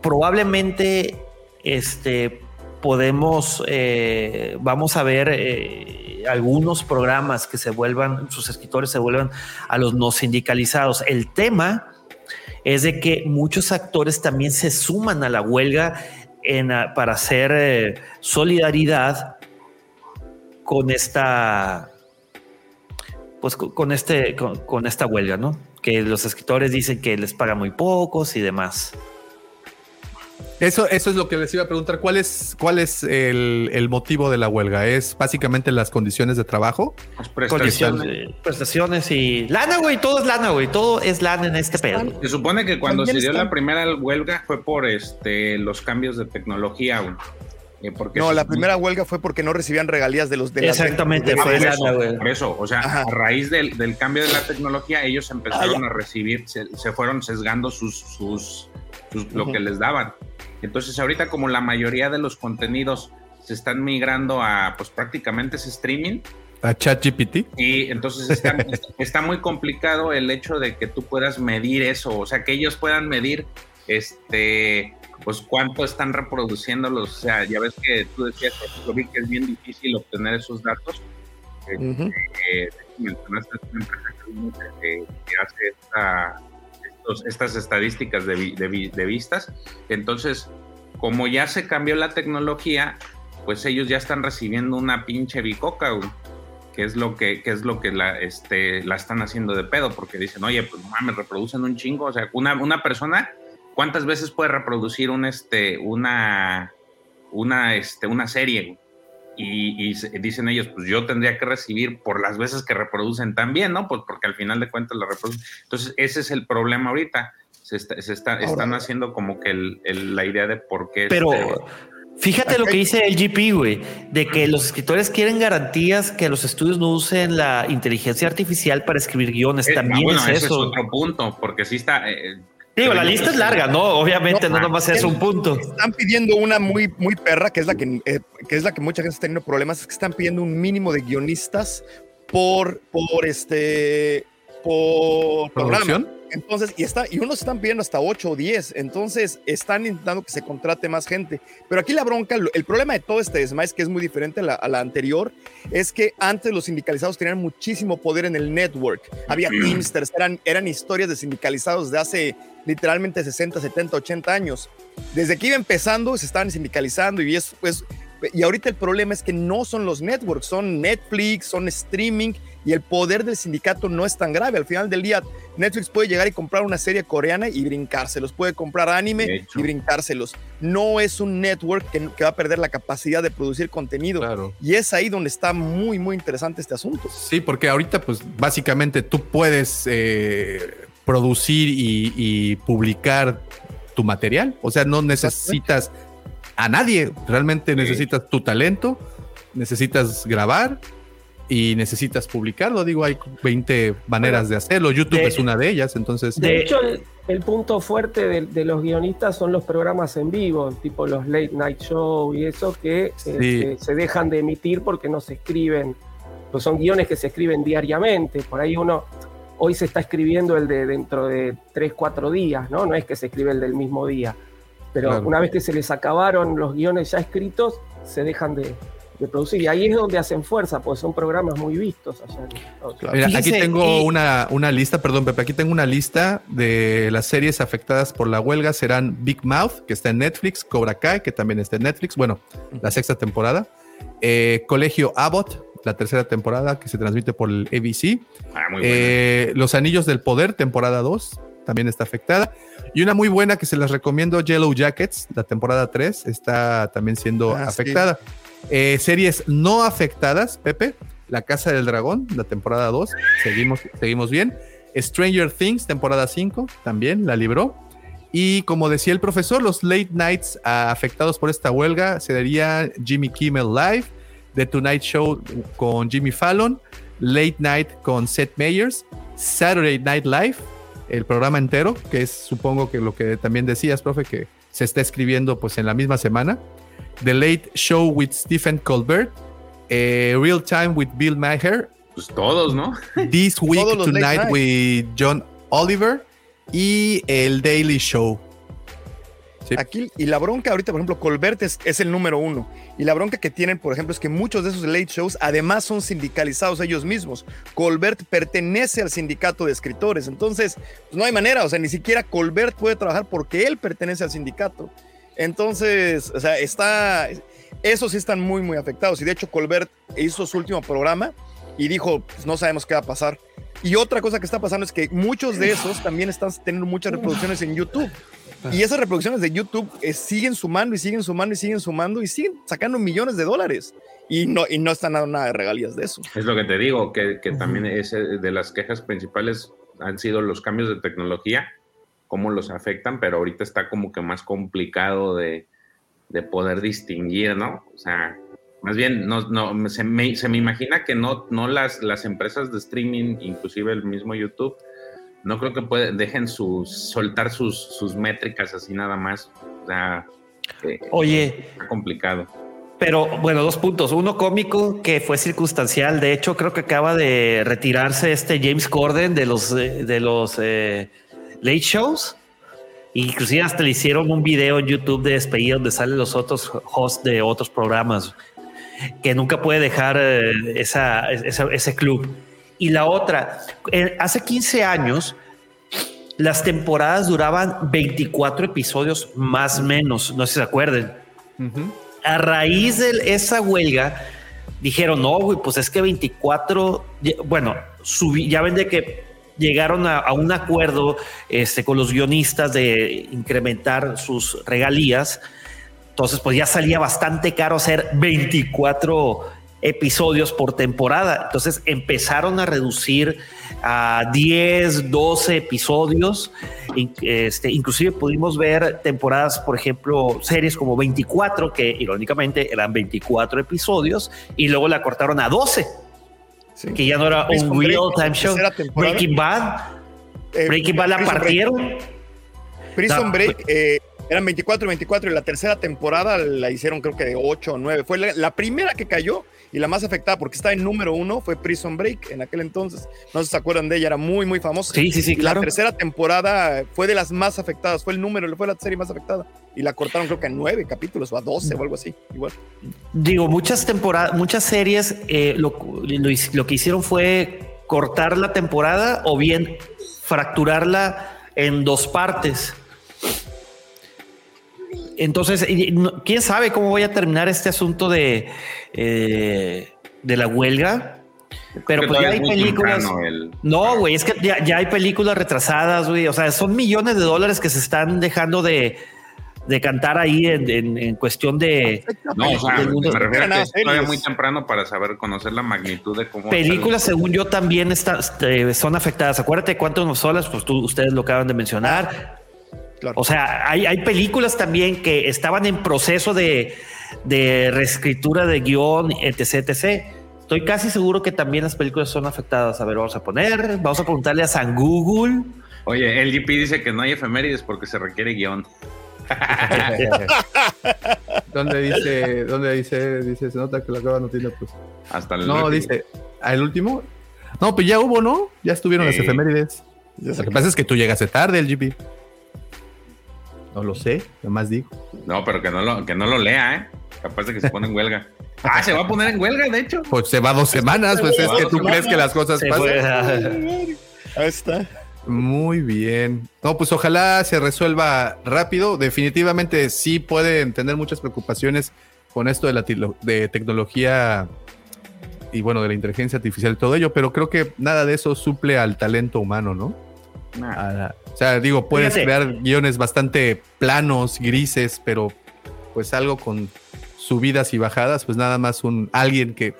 [SPEAKER 4] Probablemente este, podemos, eh, vamos a ver eh, algunos programas que se vuelvan, sus escritores se vuelvan a los no sindicalizados. El tema es de que muchos actores también se suman a la huelga para hacer eh, solidaridad con esta pues co- con este con, con esta huelga, ¿no? Que los escritores dicen que les pagan muy pocos y demás.
[SPEAKER 3] Eso, eso es lo que les iba a preguntar. ¿Cuál es, cuál es el, el motivo de la huelga? ¿Es básicamente las condiciones de trabajo?
[SPEAKER 7] Las
[SPEAKER 4] Prestaciones, eh, prestaciones y lana, güey, todo es lana, güey, todo es lana en este pedo.
[SPEAKER 7] Se supone que cuando se dio la primera huelga fue por este los cambios de tecnología, güey. Eh, porque
[SPEAKER 5] No, la primera huelga fue porque no recibían regalías de los de
[SPEAKER 4] Exactamente,
[SPEAKER 7] Ah,
[SPEAKER 4] fue
[SPEAKER 7] por eso, por eso, o sea,
[SPEAKER 5] Ajá.
[SPEAKER 7] a raíz del, del cambio de la tecnología, ellos empezaron
[SPEAKER 5] Ah,
[SPEAKER 7] a recibir, se, se fueron sesgando sus, sus, sus- lo que les daban. Entonces, ahorita, como la mayoría de los contenidos se están migrando a, pues prácticamente es streaming,
[SPEAKER 3] ¿A ChatGPT?
[SPEAKER 7] y entonces está, está muy complicado el hecho de que tú puedas medir eso, o sea, que ellos puedan medir este pues cuánto están reproduciendo los, o sea, ya ves que tú decías, por vi que es bien difícil obtener esos datos. Eh,
[SPEAKER 5] Ujú.
[SPEAKER 7] eh, mencionaste una empresa que, hace esta- estos- estas estadísticas de, de de vistas. Entonces, como ya se cambió la tecnología, pues ellos ya están recibiendo una pinche bicoca, güey, que es lo que, que es lo que la, este, la están haciendo de pedo, porque dicen, oye, pues no mames, reproducen un chingo. O sea, una, una persona, ¿cuántas veces puede reproducir un, este, una, una, este, una serie? Y, dicen ellos, pues yo tendría que recibir por las veces que reproducen también, ¿no? Pues porque al final de cuentas la reproducen. Entonces, ese es el problema ahorita. Se, está- se está, están haciendo como que el- el- la idea de por qué.
[SPEAKER 4] Pero
[SPEAKER 7] este,
[SPEAKER 4] fíjate lo que dice el GP, güey, de que los escritores quieren garantías que los estudios no usen la inteligencia artificial para escribir guiones.
[SPEAKER 7] eh,
[SPEAKER 4] También
[SPEAKER 7] bueno,
[SPEAKER 4] es
[SPEAKER 7] ese
[SPEAKER 4] eso.
[SPEAKER 7] es otro punto, porque sí está. eh,
[SPEAKER 4] Digo, la lista es larga, ¿no? Obviamente, no,
[SPEAKER 5] No,
[SPEAKER 4] nomás es un punto.
[SPEAKER 5] Están pidiendo una muy, muy perra, que es la que, eh, que es la que mucha gente está teniendo problemas, es que están pidiendo un mínimo de guionistas por, por este, por programa.
[SPEAKER 3] ¿Producción?
[SPEAKER 5] Entonces, y, está, y unos están pidiendo hasta 8 o 10, entonces están intentando que se contrate más gente. Pero aquí la bronca, el problema de todo este desmayo, que es muy diferente a la, a la anterior, es que antes los sindicalizados tenían muchísimo poder en el network. Había Teamsters, eran, eran historias de sindicalizados de hace literalmente 60, 70, 80 años. Desde que iba empezando, se estaban sindicalizando y es pues. Y ahorita el problema es que no son los networks, son Netflix, son streaming y el poder del sindicato no es tan grave. Al final del día, Netflix puede llegar y comprar una serie coreana y brincárselos, puede comprar anime y brincárselos. No es un network que, que va a perder la capacidad de producir contenido.
[SPEAKER 3] Claro.
[SPEAKER 5] Y es ahí donde está muy, muy interesante este asunto.
[SPEAKER 3] Sí, porque ahorita, pues básicamente tú puedes eh, producir y, y publicar tu material. O sea, no necesitas a nadie. Realmente necesitas tu talento, necesitas grabar y necesitas publicarlo. Digo, hay 20 maneras de hacerlo. YouTube
[SPEAKER 6] de-
[SPEAKER 3] es una de ellas, entonces.
[SPEAKER 6] De hecho, el, el punto fuerte de, de los guionistas son los programas en vivo, tipo los late night show y eso que este, se dejan de emitir porque no se escriben, pues son guiones que se escriben diariamente. Por ahí uno, hoy se está escribiendo el de dentro de 3, 4 días, ¿no? No es que se escribe el del mismo día. Pero
[SPEAKER 3] Claro.
[SPEAKER 6] una vez que se les acabaron los guiones ya escritos, se dejan de, de producir. Y ahí es donde hacen fuerza, porque son programas muy vistos allá. en Unidos.
[SPEAKER 3] Mira, aquí tengo una, una lista, perdón, Pepe, aquí tengo una lista de las series afectadas por la huelga. Serán Big Mouth, que está en Netflix, Cobra Kai, que también está en Netflix, bueno, la sexta temporada. Eh, Colegio Abbott, la tercera temporada, que se transmite por el ABC.
[SPEAKER 7] Ah, muy buena.
[SPEAKER 3] Eh, Los Anillos del Poder, temporada 2, también está afectada. Y una muy buena que se las recomiendo, Yellow Jackets, la temporada 3, está también siendo
[SPEAKER 5] Ah, sí.
[SPEAKER 3] afectada. Eh, series no afectadas, Pepe, La Casa del Dragón, la temporada 2, seguimos, seguimos bien. Stranger Things, temporada 5, también la libró. Y como decía el profesor, los late nights ah, afectados por esta huelga serían Jimmy Kimmel Live, The Tonight Show con Jimmy Fallon, Late Night con Seth Meyers, Saturday Night Live, el programa entero, que es supongo que lo que también decías, profe, que se está escribiendo pues en la misma semana. The Late Show with Stephen Colbert, eh, Real Time with Bill Maher,
[SPEAKER 7] Pues todos, ¿no?
[SPEAKER 3] This Week Tonight
[SPEAKER 5] night.
[SPEAKER 3] with John Oliver y el Daily Show. Sí.
[SPEAKER 5] Aquí, y la bronca ahorita, por ejemplo, Colbert es, el número uno. Y la bronca que tienen, por ejemplo, es que muchos de esos late shows además son sindicalizados ellos mismos. Colbert pertenece al sindicato de escritores. Entonces, pues no hay manera. O sea, ni siquiera Colbert puede trabajar porque él pertenece al sindicato. Entonces, o sea, está. Esos sí están muy, muy afectados. Y de hecho, Colbert hizo su último programa y dijo: pues no sabemos qué va a pasar. Y otra cosa que está pasando es que muchos de esos también están teniendo muchas reproducciones en YouTube. Y esas reproducciones de YouTube eh, siguen sumando y siguen sumando y siguen sumando y siguen sacando millones de dólares. Y no, y no están dando nada de regalías de eso.
[SPEAKER 7] Es lo que te digo, que, que también es eh, de las quejas principales han sido los cambios de tecnología, cómo los afectan, pero ahorita está como que más complicado de, de poder distinguir, ¿no? O sea, más bien, no, no, se, me, se me imagina que no, no las, las empresas de streaming, inclusive el mismo YouTube, no creo que pueden, dejen sus, soltar sus, sus métricas así nada más. O sea, eh,
[SPEAKER 4] Oye,
[SPEAKER 7] está complicado.
[SPEAKER 4] Pero bueno, dos puntos. Uno cómico que fue circunstancial. De hecho, creo que acaba de retirarse este James Corden de los eh, de los eh, late shows. Inclusive hasta le hicieron un video en YouTube de despedida donde salen los otros hosts de otros programas que nunca puede dejar eh, esa, esa- ese club. Y la otra, eh, hace 15 años las temporadas duraban 24 episodios más o menos, no sé si se acuerden. A raíz de esa huelga, dijeron, no, güey, pues es que 24, ya- bueno, subí, ya ven de que llegaron a, a un acuerdo este, con los guionistas de incrementar sus regalías. Entonces, pues ya salía bastante caro hacer 24 episodios por temporada. Entonces empezaron a reducir a 10, 12 episodios. In- Este, inclusive pudimos ver temporadas, por ejemplo, series como 24, que irónicamente eran 24 episodios, y luego la cortaron a 12,
[SPEAKER 5] Sí.
[SPEAKER 4] que ya no era un
[SPEAKER 5] Break,
[SPEAKER 4] real time show. Breaking Bad,
[SPEAKER 5] Eh,
[SPEAKER 4] Breaking Bad la
[SPEAKER 5] Prison Break.
[SPEAKER 4] partieron.
[SPEAKER 5] Prison
[SPEAKER 4] No,
[SPEAKER 5] Break eh, eran 24 y 24 y la tercera temporada la hicieron creo que de 8 o 9. Fue la, la primera que cayó y la más afectada porque estaba en número uno fue Prison Break en aquel entonces. No sé si se acuerdan de ella, era muy, muy famosa.
[SPEAKER 4] Sí, sí, sí,
[SPEAKER 5] Y
[SPEAKER 4] claro.
[SPEAKER 5] La tercera temporada fue de las más afectadas, fue el número, fue la serie más afectada. Y la cortaron creo que a 9 capítulos o a 12 o algo así. Igual.
[SPEAKER 4] Digo, muchas temporadas, muchas series eh, lo, lo lo que hicieron fue cortar la temporada o bien fracturarla en dos partes. Entonces, quién sabe cómo voy a terminar este asunto de, eh, de la huelga. Pero pues ya hay películas.
[SPEAKER 7] el-
[SPEAKER 4] No, güey, es que ya, ya hay películas retrasadas, güey. O sea, son millones de dólares que se están dejando de, de cantar ahí en, en- en cuestión de
[SPEAKER 7] No, o sea,
[SPEAKER 4] mundo.
[SPEAKER 7] me refiero a que todavía muy temprano para saber, conocer la magnitud de cómo...
[SPEAKER 4] Películas, según yo, también está- este, son afectadas. Acuérdate cuántas solas, pues tú, ustedes lo acaban de mencionar.
[SPEAKER 5] Claro.
[SPEAKER 4] O sea, hay, hay películas también que estaban en proceso de, de reescritura de guion, etc, etc. Estoy casi seguro que también las películas son afectadas. A ver, vamos a poner, vamos a preguntarle a San Google.
[SPEAKER 7] Oye, el GP dice que no hay efemérides porque se requiere guion.
[SPEAKER 3] ¿Dónde dice, dónde dice, dice, se nota que la cueva no tiene pues.
[SPEAKER 7] Hasta el
[SPEAKER 3] No,
[SPEAKER 7] último.
[SPEAKER 3] dice, ¿al último? No, pues ya hubo, ¿no? Ya estuvieron
[SPEAKER 7] Sí.
[SPEAKER 3] las efemérides. Lo que pasa es que tú llegaste tarde, el GP. No lo sé, nada más digo.
[SPEAKER 7] No, pero que no lo, que no lo lea, ¿eh? Capaz de que se pone en huelga. Ah, se va a poner en huelga, de hecho.
[SPEAKER 3] Pues se va dos semanas, pues es que tú crees que las cosas
[SPEAKER 4] Se
[SPEAKER 3] pasan.
[SPEAKER 5] Ahí está.
[SPEAKER 3] Muy bien. No, pues ojalá se resuelva rápido. Definitivamente sí pueden tener muchas preocupaciones con esto de la de tecnología y bueno, de la inteligencia artificial y todo ello, pero creo que nada de eso suple al talento humano, ¿no?
[SPEAKER 7] Nah.
[SPEAKER 3] A la- o sea, digo, puedes
[SPEAKER 4] Fíjate.
[SPEAKER 3] crear guiones bastante planos, grises, pero pues algo con subidas y bajadas, pues nada más un alguien que,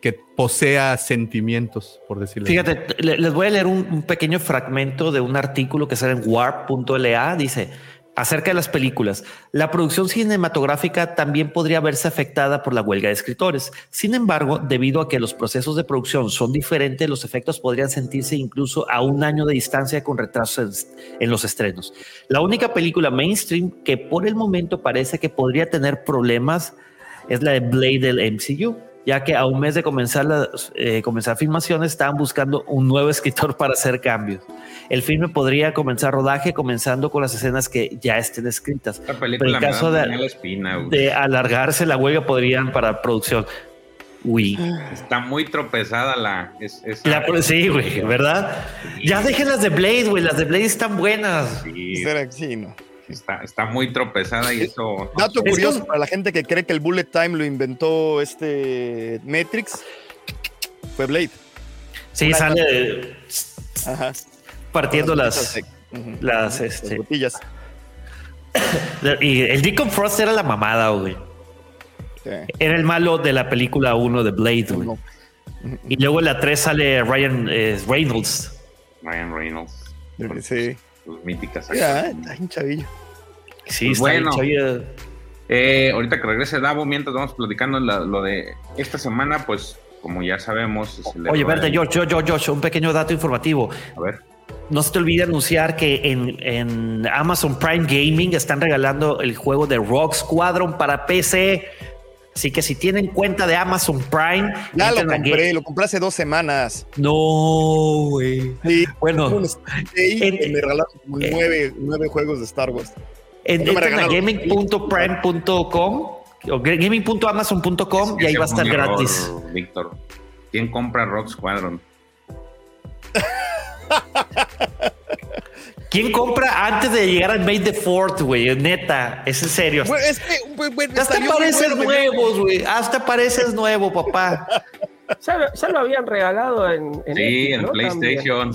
[SPEAKER 3] que posea sentimientos, por decirlo así.
[SPEAKER 4] Fíjate, le- les voy a leer un, un pequeño fragmento de un artículo que sale en warp.la. Dice acerca de las películas. La producción cinematográfica también podría verse afectada por la huelga de escritores. Sin embargo, debido a que los procesos de producción son diferentes, los efectos podrían sentirse incluso a un año de distancia con retrasos en, los estrenos. La única película mainstream que por el momento parece que podría tener problemas es la de Blade del MCU, ya que a un mes de comenzar, las, eh, comenzar filmaciones estaban buscando un nuevo escritor para hacer cambios. El filme podría comenzar rodaje comenzando con las escenas que ya estén escritas.
[SPEAKER 7] Esta
[SPEAKER 4] Pero en caso de,
[SPEAKER 7] la espina, güey.
[SPEAKER 4] de alargarse la huelga podrían para producción. Uy.
[SPEAKER 7] Está muy tropezada la. Es, es-
[SPEAKER 4] La- sí, güey, ¿verdad? Ya dejen las de Blade, güey. Las de Blade están buenas.
[SPEAKER 7] Sí,
[SPEAKER 5] Será que sí, ¿no?
[SPEAKER 7] Está, está muy tropezada y eso.
[SPEAKER 5] Dato
[SPEAKER 4] Es
[SPEAKER 5] curioso para la gente que cree que el bullet time lo inventó este Matrix. Fue Blade.
[SPEAKER 4] Sí,
[SPEAKER 5] Una-
[SPEAKER 4] sale de-
[SPEAKER 5] Ajá.
[SPEAKER 4] partiendo las, las,
[SPEAKER 5] Las
[SPEAKER 4] este,
[SPEAKER 5] botillas.
[SPEAKER 4] y el Deacon Frost era la mamada, güey.
[SPEAKER 5] Sí.
[SPEAKER 4] Era el malo de la película 1 de Blade, güey.
[SPEAKER 5] No.
[SPEAKER 4] Y luego en la 3 sale Ryan eh, Reynolds.
[SPEAKER 7] Ryan Reynolds.
[SPEAKER 5] Sí.
[SPEAKER 7] Sus míticas.
[SPEAKER 5] Ya, está un chavillo.
[SPEAKER 4] Sí,
[SPEAKER 7] Pues
[SPEAKER 4] está bien
[SPEAKER 7] bueno. Eh, ahorita que regrese Davo, mientras vamos platicando la- lo de esta semana, pues como ya sabemos.
[SPEAKER 4] Oye, verte,
[SPEAKER 7] el-
[SPEAKER 4] George, George, George, un pequeño dato informativo.
[SPEAKER 7] A ver.
[SPEAKER 4] No se te olvide anunciar que en, en Amazon Prime Gaming están regalando el juego de Rock Squadron para PC. Así que si tienen cuenta de Amazon Prime,
[SPEAKER 5] Ya lo compré, lo compré hace dos semanas.
[SPEAKER 4] No, güey.
[SPEAKER 5] Sí,
[SPEAKER 4] Bueno,
[SPEAKER 5] un
[SPEAKER 4] en-
[SPEAKER 5] me regalaron como
[SPEAKER 4] eh,
[SPEAKER 5] nueve, nueve juegos de Star Wars.
[SPEAKER 4] en, a gaming.prime.com o gaming.amazon.com y ahí va a estar
[SPEAKER 7] error,
[SPEAKER 4] gratis.
[SPEAKER 7] Víctor. ¿Quién compra Rock Squadron?
[SPEAKER 4] ¿Quién compra antes de llegar al May the Fourth, güey? Neta, es en serio.
[SPEAKER 5] Bueno, es que, bueno,
[SPEAKER 4] Hasta pareces
[SPEAKER 5] bueno,
[SPEAKER 4] nuevos, güey. Hasta pareces nuevo, papá.
[SPEAKER 6] Ya, lo- ya lo habían regalado en, en
[SPEAKER 7] Sí,
[SPEAKER 6] Epic,
[SPEAKER 7] en
[SPEAKER 6] ¿no?
[SPEAKER 7] PlayStation.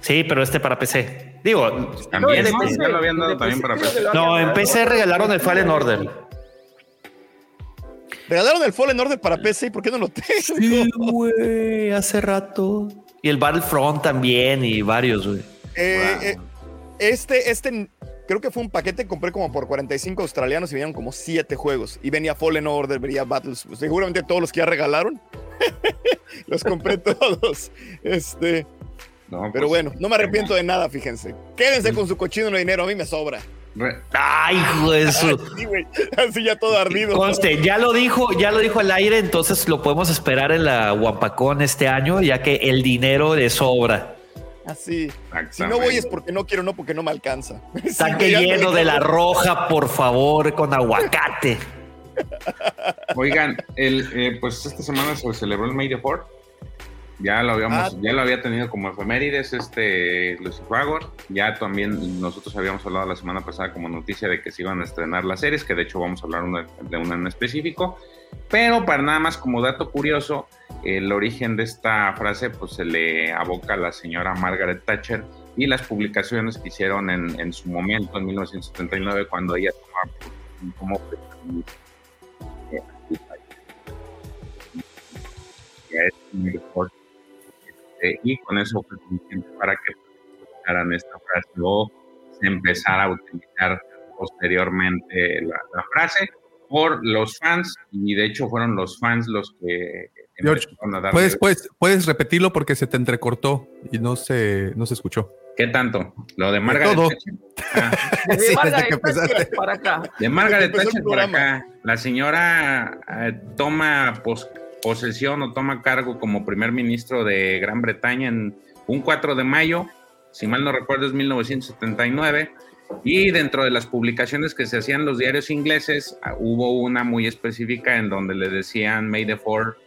[SPEAKER 4] Sí, pero este para PC. Digo,
[SPEAKER 7] También, ¿no?
[SPEAKER 6] PC,
[SPEAKER 7] Ya lo habían dado
[SPEAKER 6] de
[SPEAKER 7] también
[SPEAKER 6] PC
[SPEAKER 7] para PC.
[SPEAKER 4] no, en. PC regalaron el Fallen Order.
[SPEAKER 5] Regalaron el Fallen Order para PC, ¿por qué no lo tengo?
[SPEAKER 4] Sí, güey, hace rato. Y el Battlefront también y varios, güey.
[SPEAKER 5] Eh,
[SPEAKER 7] Wow.
[SPEAKER 5] eh, este, este, creo que fue un paquete que compré como por 45 australianos y venían como 7 juegos. Y venía Fallen Order, venía Battles. Seguramente todos los que ya regalaron. los compré todos. Este,
[SPEAKER 7] No,
[SPEAKER 5] pero
[SPEAKER 7] pues,
[SPEAKER 5] bueno, no me arrepiento de nada, fíjense. Quédense con su cochino de dinero, a mí me sobra.
[SPEAKER 4] Ay, hijo de su.
[SPEAKER 5] Sí, güey, así ya todo ardido.
[SPEAKER 4] Conste, ya lo dijo, ya lo dijo al aire, entonces lo podemos esperar en la Wampacón este año, ya que el dinero le sobra.
[SPEAKER 5] Así. Si no voy es porque no quiero, no porque no me alcanza.
[SPEAKER 4] Saque lleno de la roja, por favor, con aguacate.
[SPEAKER 7] Oigan, el, eh, pues esta semana se celebró el May the Fourth. Ya lo habíamos,
[SPEAKER 5] Ah.
[SPEAKER 7] ya lo había tenido como efemérides este Lucifer. Ya también nosotros habíamos hablado la semana pasada como noticia de que se iban a estrenar las series, que de hecho vamos a hablar una- de una en específico. Pero para nada más como dato curioso, el origen de esta frase pues se le aboca a la señora Margaret Thatcher y las publicaciones que hicieron en, en su momento, en 1979, cuando ella tomaba como Este, y con eso fue suficiente para que utilizaran esta frase o se empezara a utilizar posteriormente la, la frase por los fans y de hecho fueron los fans los que
[SPEAKER 3] George,
[SPEAKER 7] empezaron a darle-
[SPEAKER 3] puedes, puedes, puedes repetirlo porque se te entrecortó y no se, no se escuchó.
[SPEAKER 7] ¿Qué tanto? Lo de Margaret
[SPEAKER 3] todo.
[SPEAKER 7] Thatcher. Ah,
[SPEAKER 3] Sí,
[SPEAKER 6] Margaret Thatcher para acá.
[SPEAKER 7] de Margaret Thatcher acá. La señora eh, toma pos- posesión o toma cargo como primer ministro de Gran Bretaña en un 4 de mayo, si mal no recuerdo es 1979. Y dentro de las publicaciones que se hacían en los diarios ingleses, ah, hubo una muy específica en donde le decían May the Fourth,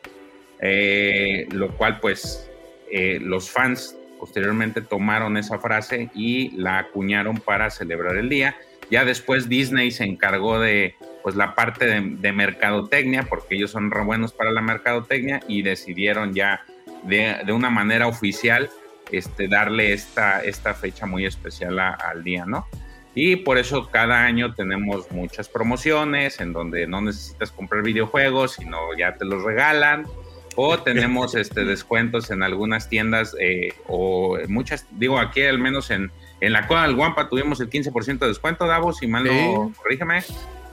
[SPEAKER 7] eh, lo cual pues eh, los fans posteriormente tomaron esa frase y la acuñaron para celebrar el día. Ya después Disney se encargó de pues la parte de, de mercadotecnia, porque ellos son re buenos para la mercadotecnia y decidieron ya de, de una manera oficial este, darle esta, esta fecha muy especial a- al día, ¿no? Y por eso cada año tenemos muchas promociones en donde no necesitas comprar videojuegos, sino ya te los regalan. O tenemos este, descuentos en algunas tiendas eh, o muchas, digo aquí al menos en, en la Cueva del Guampa tuvimos el 15% de descuento, Davos, si mal no,
[SPEAKER 3] Sí.
[SPEAKER 7] corrígeme.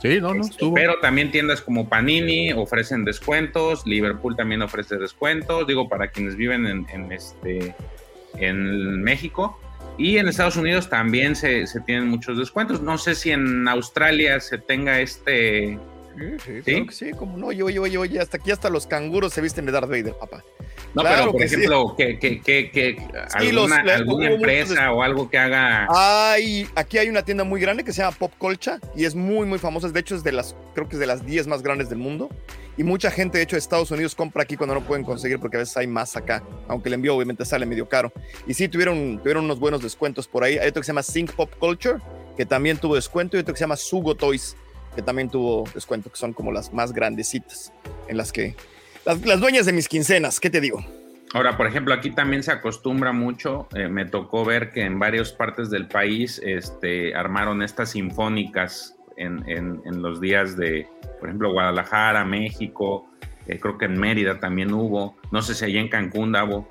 [SPEAKER 3] Sí, no, no,
[SPEAKER 7] Este,
[SPEAKER 3] estuvo.
[SPEAKER 7] Pero también tiendas como Panini ofrecen descuentos, Liverpool también ofrece descuentos, digo, para quienes viven en, en este, en México. Y en Estados Unidos también se, se tienen muchos descuentos. No sé si en Australia se tenga este...
[SPEAKER 5] Sí, sí,
[SPEAKER 7] ¿Sí?
[SPEAKER 5] claro que sí, como no, oye, oye, oye, hasta aquí hasta los canguros se visten de Darth Vader, papá.
[SPEAKER 7] No,
[SPEAKER 5] Claro
[SPEAKER 7] pero por
[SPEAKER 5] que sí.
[SPEAKER 7] ejemplo, que, que, que, que
[SPEAKER 5] Sí, los-
[SPEAKER 7] alguna,
[SPEAKER 5] le-
[SPEAKER 7] alguna empresa
[SPEAKER 5] muchos-
[SPEAKER 7] o algo que haga...
[SPEAKER 5] Hay, aquí hay una tienda muy grande que se llama Pop Colcha y es muy, muy famosa. De hecho, es de las, creo que es de las 10 más grandes del mundo. Y mucha gente, de hecho, de Estados Unidos compra aquí cuando no pueden conseguir porque a veces hay más acá, aunque el envío obviamente sale medio caro. Y sí, tuvieron, tuvieron unos buenos descuentos por ahí. Hay otro que se llama Sync Pop Culture, que también tuvo descuento, y otro que se llama Sugo Toys, que también tuvo descuento, que son como las más grandecitas, en las que... Las, las dueñas de mis quincenas, ¿qué te digo?
[SPEAKER 7] Ahora, por ejemplo, aquí también se acostumbra mucho, eh, me tocó ver que en varias partes del país este, armaron estas sinfónicas en, en- en los días de, por ejemplo, Guadalajara, México, eh, creo que en Mérida también hubo, no sé si allá en Cancún, Davo,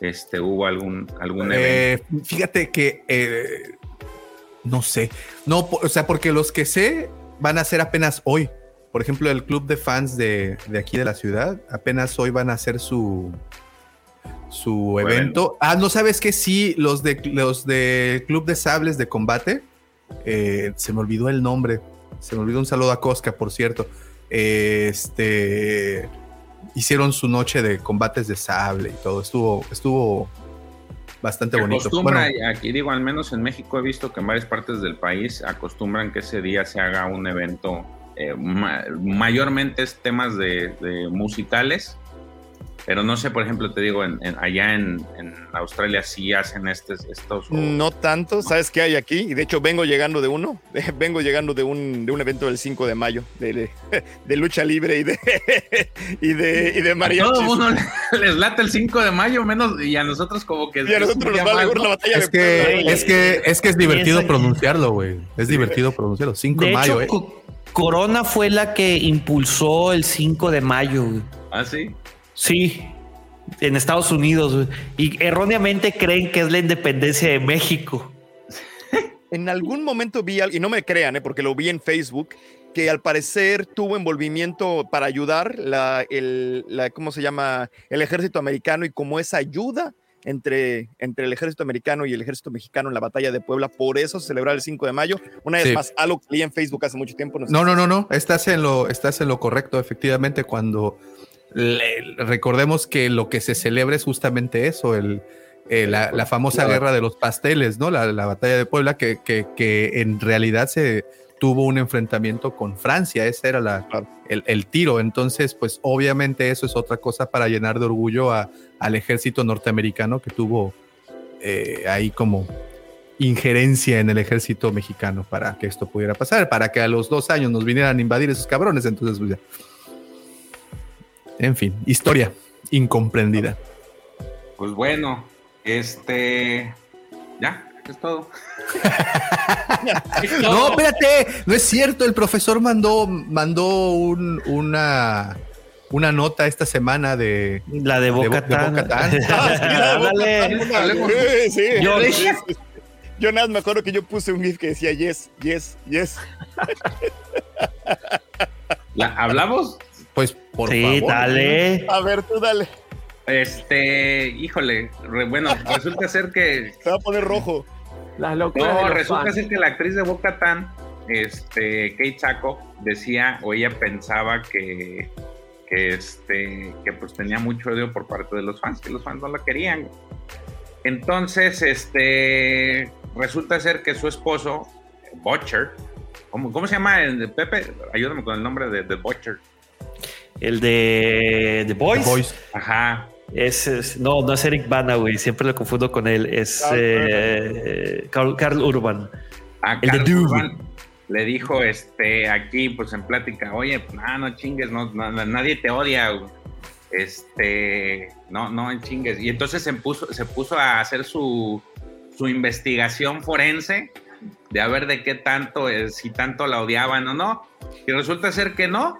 [SPEAKER 7] este, hubo algún, algún evento.
[SPEAKER 3] Eh, fíjate que eh, no sé, no, o sea, porque los que sé van a ser apenas hoy. Por ejemplo, el club de fans de, de aquí de la ciudad, apenas hoy van a hacer su su evento. Ah, no sabes que sí, los de los de Club de Sables de Combate, eh, se me olvidó el nombre. Se me olvidó un saludo a Cosca, por cierto. Este hicieron su noche de combates de sable y todo. Estuvo, estuvo bastante bonito.
[SPEAKER 7] acostumbra,
[SPEAKER 3] Bueno,
[SPEAKER 7] aquí digo, al menos en México he visto que en varias partes del país acostumbran que ese día se haga un evento, eh, ma- mayormente es temas de, de musicales, pero no sé, por ejemplo, te digo, en, en- allá en, en Australia sí hacen este, estos... o-
[SPEAKER 5] No tanto, ¿sabes qué hay aquí? Y de hecho vengo llegando de uno, vengo llegando de un, de un evento del 5 de mayo, de, de lucha libre y de, y de, y de
[SPEAKER 7] a todo el mundo le- les late el 5 de mayo, menos, y a nosotros como que...
[SPEAKER 5] Y a nosotros nos vale la batalla
[SPEAKER 3] es
[SPEAKER 5] de
[SPEAKER 3] que, es que es que es divertido pronunciarlo, güey. Es divertido pronunciarlo. 5 de
[SPEAKER 4] De
[SPEAKER 3] mayo,
[SPEAKER 4] hecho,
[SPEAKER 3] eh.
[SPEAKER 4] Co- Corona fue la que impulsó el 5 de mayo. güey.
[SPEAKER 7] ¿Ah, sí?
[SPEAKER 4] Sí, en Estados Unidos. Y erróneamente creen que es la independencia de México.
[SPEAKER 5] En algún momento vi, al- y no me crean, ¿eh? porque lo vi en Facebook, que al parecer tuvo envolvimiento para ayudar la, el, la, ¿cómo se llama? El ejército americano y como esa ayuda entre, entre el ejército americano y el ejército mexicano en la batalla de Puebla, por eso se celebra el 5 de mayo. Una vez
[SPEAKER 3] Sí.
[SPEAKER 5] más, algo que leí en Facebook hace mucho tiempo.
[SPEAKER 3] No,
[SPEAKER 5] si-
[SPEAKER 3] no, no, no. Estás en lo, estás en lo correcto, efectivamente, cuando le- recordemos que lo que se celebra es justamente eso, el, eh, la, la famosa guerra de los pasteles, ¿no? La, la batalla de Puebla, que, que- que en realidad se tuvo un enfrentamiento con Francia, ese era la, el, el tiro. Entonces, pues obviamente eso es otra cosa para llenar de orgullo a- al ejército norteamericano que tuvo eh, ahí como injerencia en el ejército mexicano para que esto pudiera pasar, para que a los dos años nos vinieran a invadir esos cabrones. Entonces, pues ya. En fin, historia incomprendida.
[SPEAKER 7] Pues bueno, este... Ya, es todo.
[SPEAKER 3] No, espérate, no es cierto. El profesor mandó, mandó un- una, una nota esta semana de
[SPEAKER 4] La de
[SPEAKER 3] Bo- de
[SPEAKER 4] Bocatán.
[SPEAKER 3] Bocatán.
[SPEAKER 5] Sí, la de
[SPEAKER 4] Ándale.
[SPEAKER 5] Bocatán,
[SPEAKER 7] Hablemos.
[SPEAKER 5] sí, sí.
[SPEAKER 4] Yo-
[SPEAKER 5] nada me acuerdo que yo puse un GIF que decía yes, yes, yes.
[SPEAKER 7] La- ¿Hablamos?
[SPEAKER 3] Pues por
[SPEAKER 4] sí,
[SPEAKER 3] favor.
[SPEAKER 4] dale.
[SPEAKER 5] A ver, tú dale.
[SPEAKER 7] Este, híjole, re- bueno, resulta ser que
[SPEAKER 5] Se va a poner rojo.
[SPEAKER 6] Las locuras
[SPEAKER 7] No, resulta
[SPEAKER 6] fans.
[SPEAKER 7] ser que la actriz de Boca Tan, este, Kate Saco, decía o ella pensaba que, que, este, que pues tenía mucho odio por parte de los fans, que los fans no la querían. Entonces, este, resulta ser que su esposo, Butcher, ¿cómo, cómo se llama Pepe? Ayúdame con el nombre de, de Butcher.
[SPEAKER 4] El de The Boys.
[SPEAKER 3] The Boys.
[SPEAKER 7] Ajá.
[SPEAKER 4] Es, es- no, no es Eric Bana, güey. Siempre lo confundo con él. Es
[SPEAKER 5] Carl
[SPEAKER 4] eh, Carl, Carl Urban.
[SPEAKER 7] A
[SPEAKER 4] El de
[SPEAKER 7] Carl. Urban le dijo este aquí pues en plática, oye, pues, no, no chingues, no, no- nadie te odia, güey. este, no, no chingues. Y entonces se puso, se puso a hacer su, su investigación forense de a ver de qué tanto, eh, si tanto la odiaban o no. Y resulta ser que no,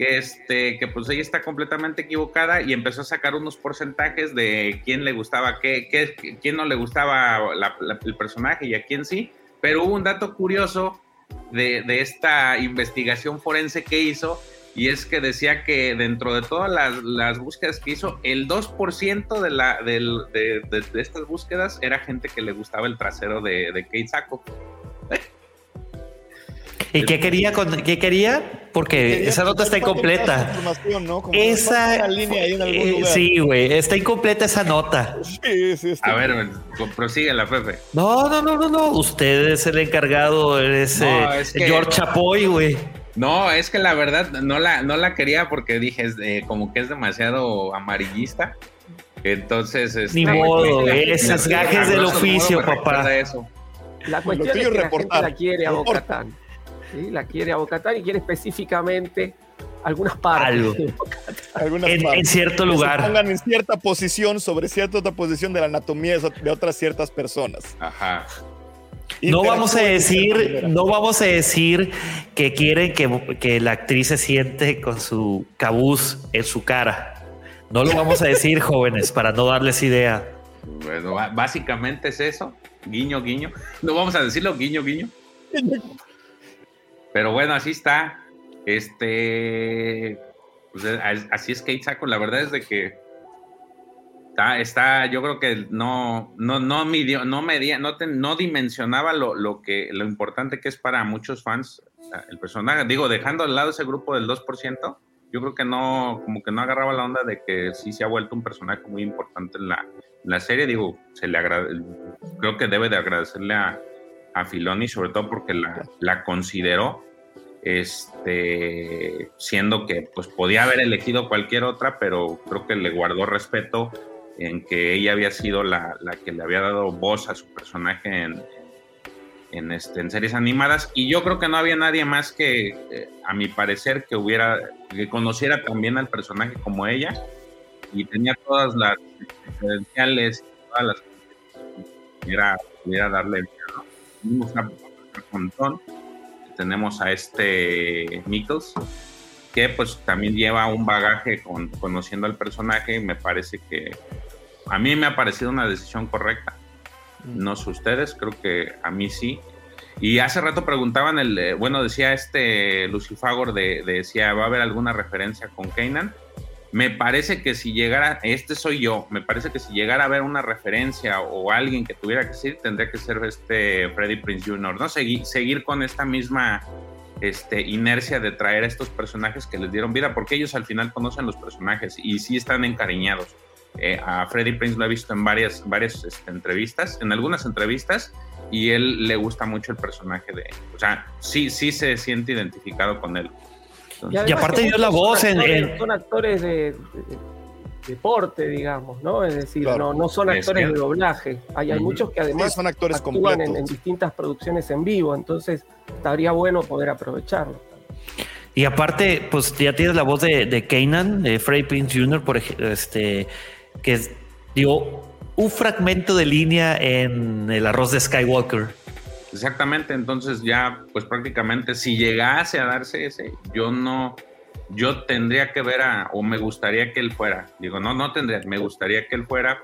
[SPEAKER 7] que este, que pues ella está completamente equivocada y empezó a sacar unos porcentajes de quién le gustaba qué, qué quién no le gustaba la- la- el personaje y a quién sí. Pero hubo un dato curioso de, de esta investigación forense que hizo y es que decía que dentro de todas las, las búsquedas que hizo, el 2% de, la, de, de- estas búsquedas era gente que le gustaba el trasero de Kate Sacco.
[SPEAKER 4] ¿Y qué quería? Con, ¿Qué quería? Porque
[SPEAKER 5] Quería
[SPEAKER 4] esa nota está incompleta.
[SPEAKER 5] esa información, ¿no? Como que falta
[SPEAKER 4] Esa.
[SPEAKER 5] una línea ahí en algún
[SPEAKER 4] eh,
[SPEAKER 5] lugar.
[SPEAKER 4] sí, güey. Está incompleta esa nota.
[SPEAKER 5] Sí, sí, está
[SPEAKER 7] A ver, prosigue la Pepe.
[SPEAKER 4] No, no, no, no, no. Usted es el encargado. Eres
[SPEAKER 7] No,
[SPEAKER 4] eh,
[SPEAKER 7] es que-
[SPEAKER 4] George Chapoy, güey.
[SPEAKER 7] No, es que la verdad no la, no la quería porque dije, es de- como que es demasiado amarillista. Entonces, este,
[SPEAKER 4] Ni modo,
[SPEAKER 7] me-
[SPEAKER 4] esas gajes del oficio, papá.
[SPEAKER 7] Eso.
[SPEAKER 6] La cuestión es
[SPEAKER 5] es
[SPEAKER 6] que la gente la quiere a. Bocatán. ¿Sí? La quiere a Bocatán y quiere específicamente algunas partes.
[SPEAKER 4] Algo.
[SPEAKER 6] de
[SPEAKER 5] algunas
[SPEAKER 4] En,
[SPEAKER 5] partes.
[SPEAKER 4] en cierto
[SPEAKER 5] Que se
[SPEAKER 4] lugar.
[SPEAKER 5] pongan en cierta posición sobre cierta otra posición de la anatomía de otras ciertas personas.
[SPEAKER 7] Ajá.
[SPEAKER 4] No vamos a decir, no vamos a decir que quieren que, que la actriz se siente con su cabuz en su cara. No lo vamos a decir, jóvenes, para no darles idea.
[SPEAKER 7] Bueno, básicamente es eso. Guiño, guiño. No vamos a decirlo, guiño, guiño. Pero bueno, así está. Este. pues, eh, as- así es Kate Saco. La verdad es de que. Está, está yo creo que no, no, no midió, no medía, no, te- no dimensionaba lo, lo que, lo importante que es para muchos fans el personaje. Digo, dejando al lado ese grupo del 2%, yo creo que no, como que no agarraba la onda de que sí se ha vuelto un personaje muy importante en la, la serie. Digo, se le agrade- creo que debe de agradecerle a, a Filoni, sobre todo porque la, consideró, este, siendo que pues podía haber elegido cualquier otra, pero creo que le guardó respeto en que ella había sido la, la que le había dado voz a su personaje en, en, este, en series animadas. Y yo creo que no había nadie más que, eh, a mi parecer, que hubiera, que conociera también al personaje como ella y tenía todas las credenciales, todas las pudiera, pudiera darle ¿no? Tenemos a- Pontón, tenemos a este Mikkels, que pues también lleva un bagaje con, conociendo al personaje y me parece que a mí me ha parecido una decisión correcta. No sé ustedes, creo que a mí sí. Y hace rato preguntaban, el, eh, bueno, decía este Lucifagor, de, de decía, ¿va a haber alguna referencia con Kanan? Me parece que si llegara, este soy yo, me parece que si llegara a haber una referencia o alguien que tuviera que ser, tendría que ser este Freddy Prince Jr., ¿no? Seguir, seguir con esta misma este, inercia de traer a estos personajes que les dieron vida, porque ellos al final conocen los personajes y sí están encariñados. Eh, a Freddy Prince lo he visto en varias, varias este, entrevistas, en algunas entrevistas, y él le gusta mucho el personaje de, o sea, sí, sí se siente identificado con él. Entonces,
[SPEAKER 4] Y aparte dio la voz
[SPEAKER 6] son
[SPEAKER 4] en-
[SPEAKER 6] actores-
[SPEAKER 4] en-
[SPEAKER 6] Son actores de, de- de deporte, digamos, ¿no? Es decir,
[SPEAKER 5] Claro.
[SPEAKER 6] no, no son
[SPEAKER 7] Es
[SPEAKER 6] actores de doblaje. Hay, hay muchos que
[SPEAKER 5] Sí,
[SPEAKER 6] además
[SPEAKER 5] son actores
[SPEAKER 6] actúan en,
[SPEAKER 5] completos.
[SPEAKER 6] en distintas producciones en vivo, entonces estaría bueno poder aprovecharlo.
[SPEAKER 4] Y aparte, pues ya tienes la voz de, de Kanan, de Freddy Prince Jr., por este, que es- dio un fragmento de línea en el arroz de Skywalker.
[SPEAKER 7] Exactamente, entonces ya, pues prácticamente, si llegase a darse ese, yo no, yo tendría que ver a, o me gustaría que él fuera, digo, no, no tendría, me gustaría que él fuera,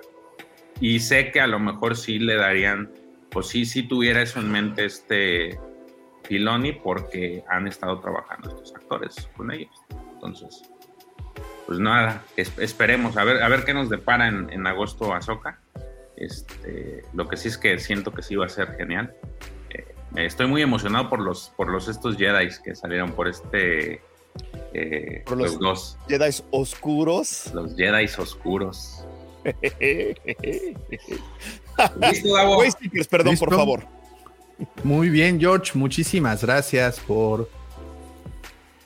[SPEAKER 7] y sé que a lo mejor sí le darían, o sí, sí tuviera eso en mente este Filoni, porque han estado trabajando estos actores con ellos, entonces, pues nada, es- esperemos a ver, a ver qué nos depara en, en agosto Ahsoka. Este, lo que sí es que siento que sí va a ser genial. Estoy muy emocionado por los, por los estos Jedi que salieron por este, eh,
[SPEAKER 5] Por
[SPEAKER 7] los,
[SPEAKER 5] los-
[SPEAKER 7] dos,
[SPEAKER 5] Jedi oscuros.
[SPEAKER 7] los Jedi oscuros.
[SPEAKER 5] Listo, perdón,
[SPEAKER 3] ¿Listo?
[SPEAKER 5] por favor.
[SPEAKER 3] Muy bien, George. Muchísimas gracias por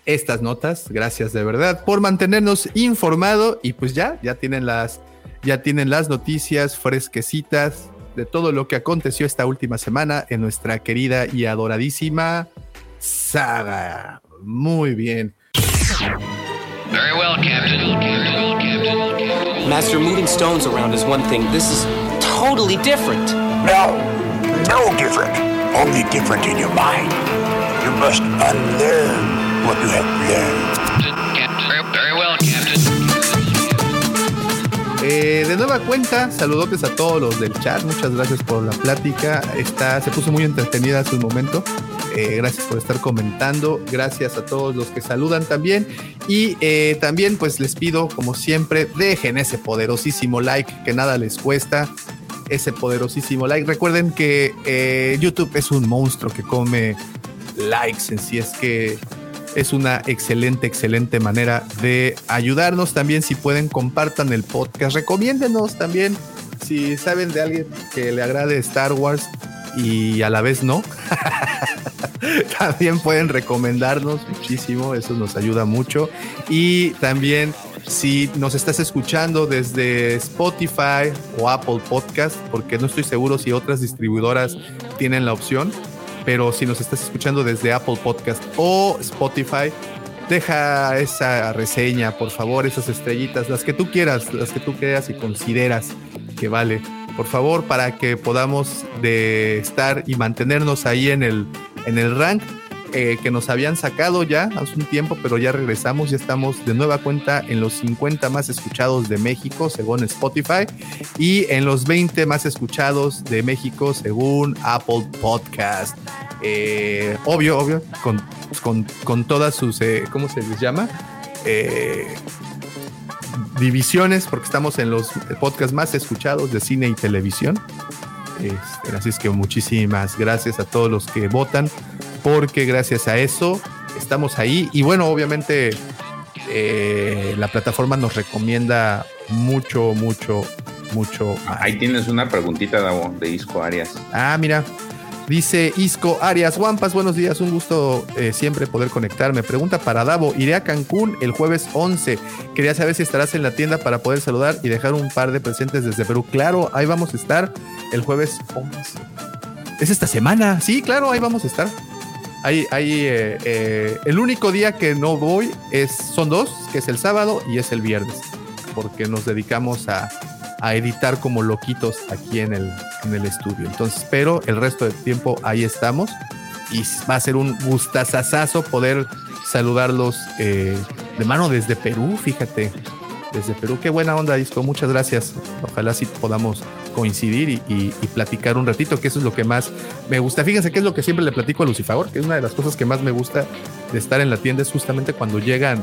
[SPEAKER 3] estas notas. Gracias de verdad por mantenernos informado y pues ya, ya tienen las, ya tienen las noticias fresquecitas de todo lo que aconteció esta última semana en nuestra querida y adoradísima saga. Muy bien.
[SPEAKER 10] Very well, Captain.
[SPEAKER 11] Master, moving stones around is one thing. This is totally different.
[SPEAKER 12] No, no different. Only different in your mind. You must unlearn what you have learned.
[SPEAKER 3] Eh, de nueva cuenta, saludotes a todos los del chat. Muchas gracias por la plática. Está, se puso muy entretenida hace un momento. Eh, gracias por estar comentando. Gracias a todos los que saludan también. Y eh, también, pues les pido, como siempre, dejen ese poderosísimo like que nada les cuesta. Ese poderosísimo like. Recuerden que YouTube es un monstruo que come likes en sí. Es que es una excelente, excelente manera de ayudarnos. También, si pueden, compartan el podcast. Recomiéndenos también. Si saben de alguien que le agrade Star Wars y a la vez no, también pueden recomendarnos muchísimo. Eso nos ayuda mucho. Y también, si nos estás escuchando desde Spotify o Apple Podcast, porque no estoy seguro si otras distribuidoras tienen la opción pero si nos estás escuchando desde Apple Podcast o Spotify, deja esa reseña, por favor, esas estrellitas, las que tú quieras, las que tú creas y consideras que vale. Por favor, para que podamos de estar y mantenernos ahí en el, en el rank eh, que nos habían sacado ya hace un tiempo, pero ya regresamos, ya estamos de nueva cuenta en los 50 más escuchados de México, según Spotify, y en los 20 más escuchados de México, según Apple Podcast. Eh, obvio, obvio, con, con, con todas sus, eh, ¿cómo se les llama? Eh, divisiones, porque estamos en los podcasts más escuchados de cine y televisión. Este, así es que muchísimas gracias a todos los que votan, porque gracias a eso estamos ahí. Y bueno, obviamente eh, la plataforma nos recomienda mucho, mucho, mucho. más.
[SPEAKER 7] Ahí tienes una preguntita, Davo, de Isco Arias.
[SPEAKER 3] Ah, mira. Dice Isco Arias, Wampas, buenos días, un gusto eh, siempre poder conectarme. Pregunta para Davo, iré a Cancún el jueves 11. Quería saber si estarás en la tienda para poder saludar y dejar un par de presentes desde Perú. Claro, ahí vamos a estar el jueves 11. Es esta semana, sí, claro, ahí vamos a estar. Ahí, ahí, eh, eh, el único día que no voy es, son dos, que es el sábado y es el viernes, porque nos dedicamos a, a editar como loquitos aquí en el, en el estudio. Entonces, pero el resto del tiempo ahí estamos y va a ser un gustazazazo poder saludarlos eh, de mano desde Perú, fíjate, desde Perú. Qué buena onda, Disco, muchas gracias. Ojalá sí podamos coincidir y, y- y platicar un ratito, que eso es lo que más me gusta. Fíjense que es lo que siempre le platico a Lucifer, que es una de las cosas que más me gusta de estar en la tienda, es justamente cuando llegan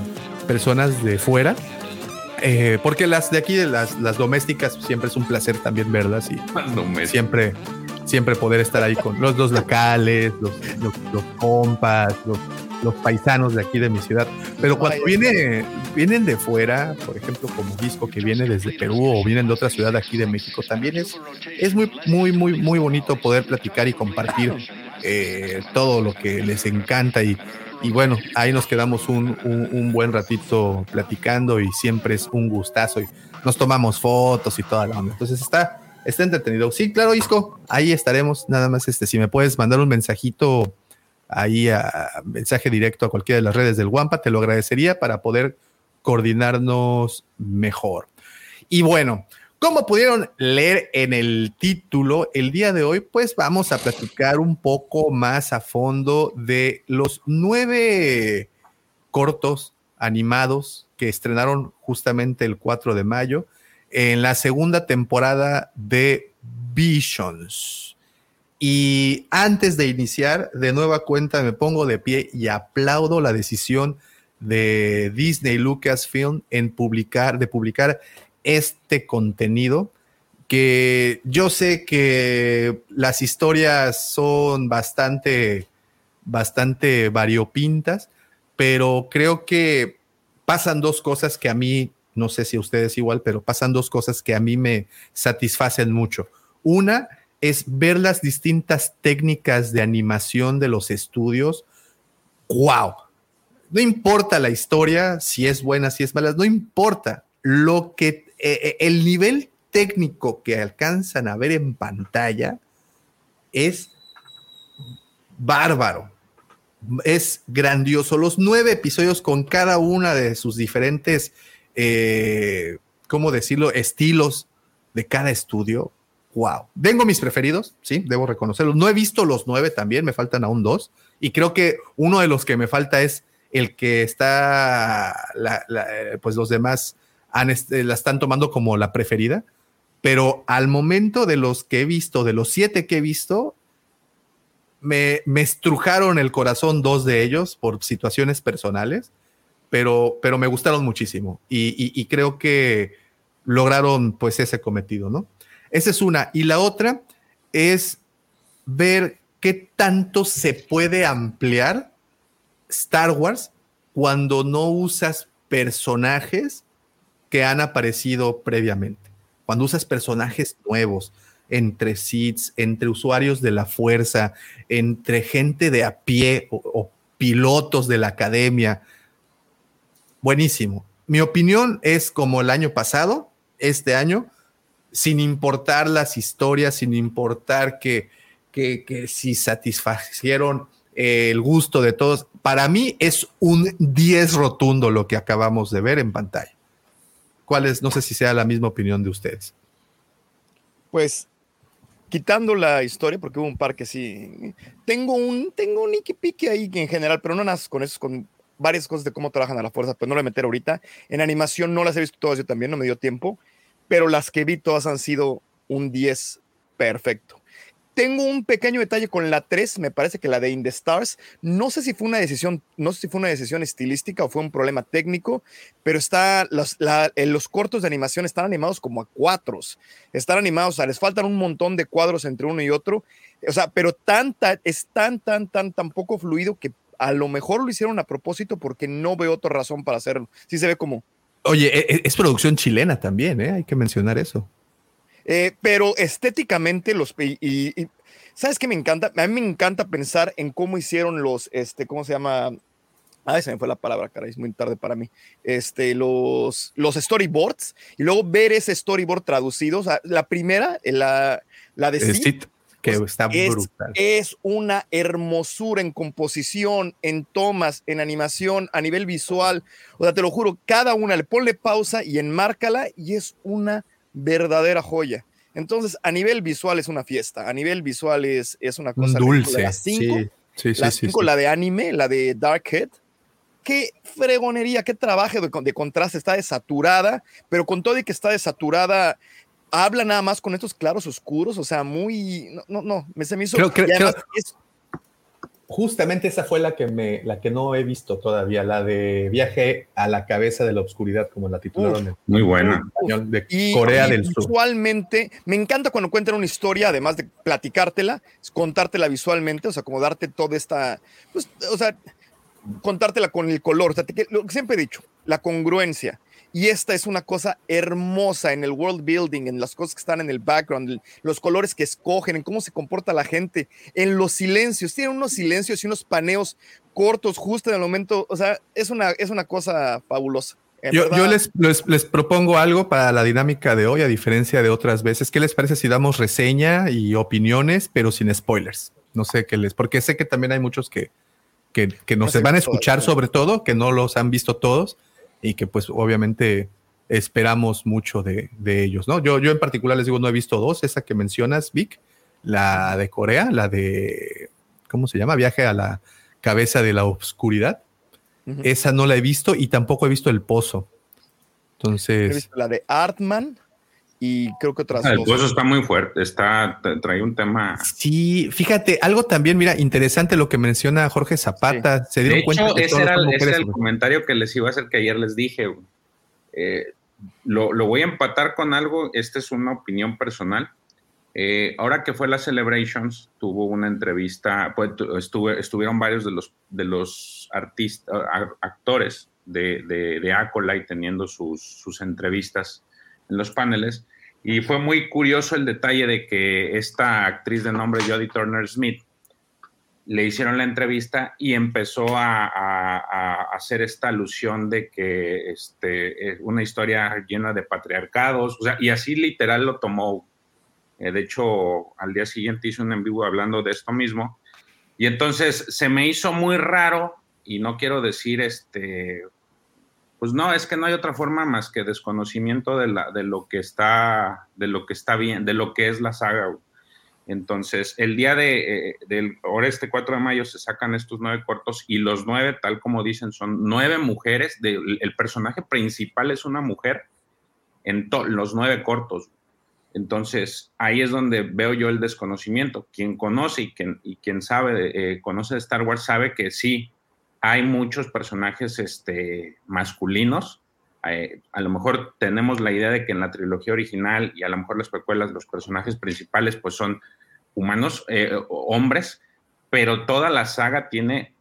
[SPEAKER 3] personas de fuera. Eh, porque las de aquí, de las, las domésticas, siempre es un placer también verlas y siempre, siempre poder estar ahí con los dos locales, los, los, los compas, los, los paisanos de aquí de mi ciudad. Pero cuando viene, vienen de fuera, por ejemplo, como Disco que viene desde Perú o vienen de otra ciudad de aquí de México, también es, es muy, muy, muy, muy bonito poder platicar y compartir eh, todo lo que les encanta y, y bueno, ahí nos quedamos un, un- un buen ratito platicando y siempre es un gustazo y nos tomamos fotos y toda la onda. Entonces está, está entretenido. Sí, claro, Isco, ahí estaremos. Nada más, este, si me puedes mandar un mensajito ahí a mensaje directo a cualquiera de las redes del Wampa, te lo agradecería para poder coordinarnos mejor. Y bueno, como pudieron leer en el título, el día de hoy, pues vamos a platicar un poco más a fondo de los nueve cortos animados que estrenaron justamente el 4 de mayo en la segunda temporada de Visions. Y antes de iniciar, de nueva cuenta me pongo de pie y aplaudo la decisión de Disney Lucasfilm en publicar, de publicar este contenido que yo sé que las historias son bastante, bastante variopintas, pero creo que pasan dos cosas que a mí, no sé si a ustedes igual, pero pasan dos cosas que a mí me satisfacen mucho. Una es ver las distintas técnicas de animación de los estudios. ¡Wow! No importa la historia, si es buena, si es mala, no importa. Lo que eh, eh, el nivel técnico que alcanzan a ver en pantalla es bárbaro. Es grandioso. Los nueve episodios con cada una de sus diferentes, eh, ¿cómo decirlo?, estilos de cada estudio. Wow. Tengo mis preferidos, sí, debo reconocerlos. No he visto los nueve también, me faltan aún dos. Y creo que uno de los que me falta es el que está, pues los demás este, la están tomando como la preferida, pero al momento de los que he visto, de los siete que he visto, me, estrujaron el corazón dos de ellos por situaciones personales, pero, pero me gustaron muchísimo y, creo que lograron pues ese cometido, ¿no? Esa es una. Y la otra es ver qué tanto se puede ampliar Star Wars cuando no usas personajes que han aparecido previamente. Cuando usas personajes nuevos, entre seeds, entre usuarios de la fuerza, entre gente de a pie o, pilotos de la academia. Buenísimo. Mi opinión es como el año pasado, este año, sin importar las historias, sin importar que, que, si satisfacieron el gusto de todos. Para mí es un 10 rotundo lo que acabamos de ver en pantalla. ¿Cuál es? No sé si sea la misma opinión de ustedes.
[SPEAKER 5] Pues quitando la historia, porque hubo un par que sí. Tengo un, tengo un pique ahí en general, pero no nada con eso, con varias cosas de cómo trabajan a la fuerza, pues no a meter ahorita. En animación no las he visto todas yo también, no me dio tiempo, pero las que vi todas han sido un 10 perfecto. Tengo un pequeño detalle con la 3, me parece que la de In the Stars, no sé si fue una decisión, no sé si fue una decisión estilística o fue un problema técnico, pero está, los, los cortos de animación están animados como a cuatros, están animados, o sea, les faltan un montón de cuadros entre uno y otro, o sea, pero tanta, es tan, tan, tan, tan poco fluido que a lo mejor lo hicieron a propósito porque no veo otra razón para hacerlo. Sí se ve como...
[SPEAKER 3] Oye, e, e, es, producción chilena también, ¿eh? hay que mencionar eso.
[SPEAKER 5] Eh, pero estéticamente los y, sabes qué me encanta a mí me encanta pensar en cómo hicieron los este cómo se llama Ay, se me fue la palabra, caray, es muy tarde para mí. Este, los, los storyboards y luego ver ese storyboard traducido. O sea, la primera, la, la de
[SPEAKER 3] Sid, que
[SPEAKER 5] pues,
[SPEAKER 3] está
[SPEAKER 5] es,
[SPEAKER 3] brutal.
[SPEAKER 5] es una hermosura en composición, en tomas, en animación, a nivel visual. O sea, te lo juro, cada una le ponle pausa y enmárcala y es una verdadera joya. Entonces, a nivel visual es una fiesta, a nivel visual es, es una cosa.
[SPEAKER 3] dulce.
[SPEAKER 5] Cinco,
[SPEAKER 3] sí, sí, sí,
[SPEAKER 5] cinco, la de anime, la de Darkhead. Qué fregonería, qué trabajo de, de contraste. Está desaturada, pero con todo y que está desaturada, habla nada más con estos claros oscuros. O sea, muy. No, no, no me, se me hizo.
[SPEAKER 3] Creo, creo,
[SPEAKER 5] y además
[SPEAKER 3] creo-
[SPEAKER 5] es-
[SPEAKER 3] Justamente esa fue la que me, la que no he visto todavía, la de viaje a la cabeza de la oscuridad, como la titularon
[SPEAKER 7] Muy buena.
[SPEAKER 3] de
[SPEAKER 5] Y,
[SPEAKER 3] Corea
[SPEAKER 5] y
[SPEAKER 3] del Sur.
[SPEAKER 5] visualmente, me encanta cuando cuentan una historia, además de platicártela, es contártela visualmente, o sea, como darte toda esta, pues, o sea, contártela con el color, o sea, te- lo que siempre he dicho, la congruencia. Y esta es una cosa hermosa en el world building, en las cosas que están en el background, los colores que escogen, en cómo se comporta la gente, en los silencios. Tienen unos silencios y unos paneos cortos justo en el momento. O sea, es una, es una cosa fabulosa.
[SPEAKER 3] Yo, les, les, les propongo algo para la dinámica de hoy, a diferencia de otras veces. ¿Qué les parece si damos reseña y opiniones, pero sin spoilers? No sé qué les, porque sé que también hay muchos que, que, que nos
[SPEAKER 5] No sé
[SPEAKER 3] van a escuchar sobre todo, que no los han visto todos y que pues obviamente esperamos mucho de, de ellos, ¿no? Yo, yo en particular les digo, no he visto dos, esa que mencionas, Vic, la de Corea, la de, ¿cómo se llama? Viaje a la cabeza de la oscuridad. Esa no la he visto y tampoco he visto El Pozo.
[SPEAKER 5] He
[SPEAKER 3] Entonces,
[SPEAKER 5] visto la de Artman y creo que otras
[SPEAKER 7] El
[SPEAKER 5] dos.
[SPEAKER 7] hueso está muy fuerte, está, tra- trae un tema.
[SPEAKER 3] Sí, fíjate, algo también, mira, interesante lo que menciona Jorge Zapata. Se
[SPEAKER 7] De
[SPEAKER 3] dieron cuenta
[SPEAKER 7] hecho,
[SPEAKER 3] que
[SPEAKER 7] ese era, ese era el
[SPEAKER 3] güey.
[SPEAKER 7] comentario que les iba a hacer que ayer les dije. Eh, lo, lo voy a empatar con algo, esta es una opinión personal. Eh, ahora que fue la Celebrations, tuvo una entrevista, pues, tu- estuve- estuvieron varios de los, de los artistas, actores de, de, de Acolyte teniendo sus, sus entrevistas en los paneles. Y fue muy curioso el detalle de que esta actriz de nombre Jodie Turner Smith le hicieron la entrevista y empezó a, a- a hacer esta alusión de que este, es una historia llena de patriarcados, o sea, y así literal lo tomó. Eh, de hecho, al día siguiente hice un en vivo hablando de esto mismo. Y entonces se me hizo muy raro, y no quiero decir este, pues no, es que no hay otra forma más que desconocimiento de, la, de lo que está, de lo que está bien, de lo que es la saga. Entonces, el día de, eh, del, ahora este 4 de mayo se sacan estos nueve cortos y los nueve, tal como dicen, son nueve mujeres. El personaje principal es una mujer en los nueve cortos. Entonces, ahí es donde veo yo el desconocimiento. Quien conoce y quien, y quien sabe, eh, conoce de Star Wars, sabe que sí, hay muchos personajes este, masculinos. Eh, a lo mejor tenemos la idea de que en la trilogía original y a lo mejor las precuelas, los personajes principales pues son humanos, eh, hombres, pero toda la saga tiene,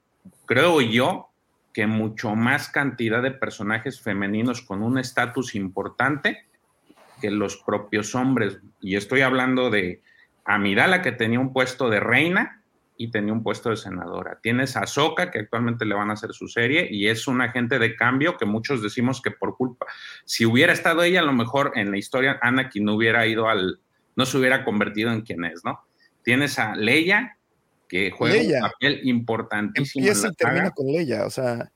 [SPEAKER 7] creo yo, que mucho más cantidad de personajes femeninos con un estatus importante que los propios hombres. Y estoy hablando de Amidala, que tenía un puesto de reina y tenía un puesto de senadora. Tienes a Ahsoka, que actualmente le van a hacer su serie, y es un agente de cambio que muchos decimos que por culpa, si hubiera estado ella, a lo mejor en la historia Anakin no hubiera ido al, no se hubiera convertido en quien es, ¿no? Tienes a Leia, que juega
[SPEAKER 5] Leia.
[SPEAKER 7] un papel importantísimo. en
[SPEAKER 5] Empieza
[SPEAKER 7] la
[SPEAKER 5] y termina
[SPEAKER 7] saga.
[SPEAKER 5] con Leia, o sea,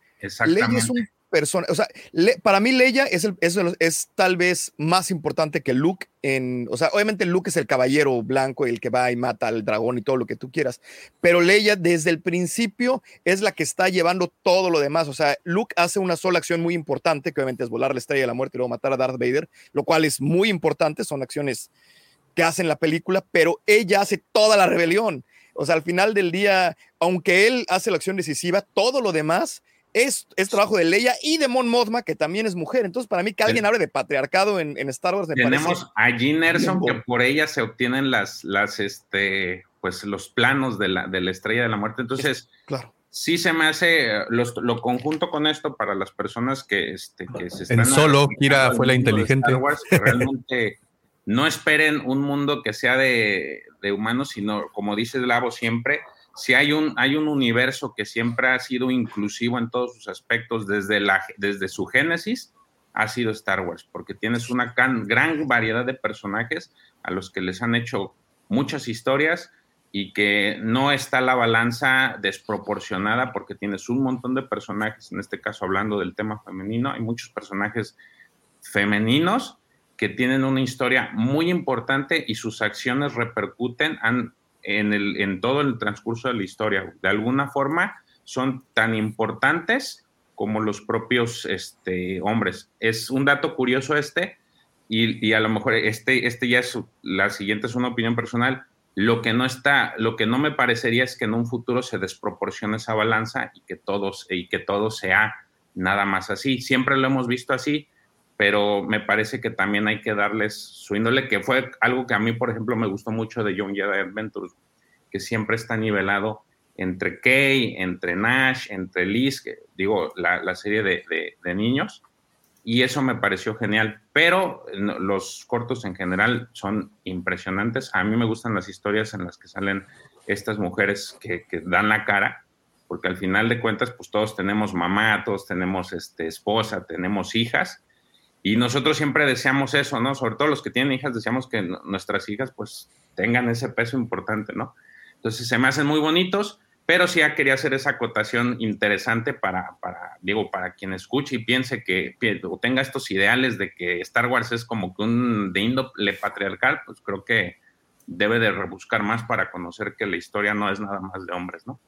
[SPEAKER 5] Leia es un personaje, o sea, para mí Leia es, el, es, es tal vez más importante que Luke en, o sea, obviamente Luke es el caballero blanco, el que va y mata al dragón y todo lo que tú quieras, pero Leia desde el principio es la que está llevando todo lo demás, o sea, Luke hace una sola acción muy importante, que obviamente es volar la estrella de la muerte y luego matar a Darth Vader, lo cual es muy importante, son acciones que hacen la película, pero ella hace toda la rebelión. O sea, al final del día, aunque él hace la acción decisiva, todo lo demás es, es trabajo de Leia y de Mon Mothma, que también es mujer. Entonces, para mí, que alguien hable de patriarcado en, en Star Wars me
[SPEAKER 7] Tenemos
[SPEAKER 5] parece
[SPEAKER 7] a Jean Erson, que por ella se obtienen las, las, este, pues los planos de la, de la estrella de la muerte. Entonces,
[SPEAKER 5] claro.
[SPEAKER 7] sí se me hace, los- lo conjunto con esto para las personas que, este, que se
[SPEAKER 3] En
[SPEAKER 7] están
[SPEAKER 3] solo,
[SPEAKER 7] adentrando
[SPEAKER 3] Kira fue la inteligente.
[SPEAKER 7] Star Wars, que realmente no esperen un mundo que sea de, de humanos, sino, como dice Lavo siempre, si hay un, hay un universo que siempre ha sido inclusivo en todos sus aspectos, desde, la, desde su génesis, ha sido Star Wars, porque tienes una can- gran variedad de personajes a los que les han hecho muchas historias y que no está la balanza desproporcionada porque tienes un montón de personajes, en este caso hablando del tema femenino, hay muchos personajes femeninos que tienen una historia muy importante y sus acciones repercuten an- en, el, en todo el transcurso de la historia. De alguna forma son tan importantes como los propios este, hombres. Es un dato curioso este, y, y a lo mejor este, este ya es, la siguiente es una opinión personal. Lo que no está, lo que no me parecería es que en un futuro se desproporcione esa balanza y que todos, y que todo sea nada más así. Siempre lo hemos visto así, pero me parece que también hay que darles su índole, que fue algo que a mí, por ejemplo, me gustó mucho de Young Jedi Adventures, que siempre está nivelado entre Kay, entre Nash, entre Liz, que, digo, la, la serie de, de- de niños, y eso me pareció genial, pero los cortos en general son impresionantes. A mí me gustan las historias en las que salen estas mujeres que, que dan la cara, porque al final de cuentas, pues todos tenemos mamá, todos tenemos este, esposa, tenemos hijas, y nosotros siempre deseamos eso, ¿no? Sobre todo los que tienen hijas, deseamos que nuestras hijas pues tengan ese peso importante, ¿no? Entonces se me hacen muy bonitos, pero sí ya quería hacer esa acotación interesante para, para, digo, para quien escuche y piense que, o tenga estos ideales de que Star Wars es como que un de índole patriarcal, pues creo que debe de rebuscar más para conocer que la historia no es nada más de hombres, ¿no?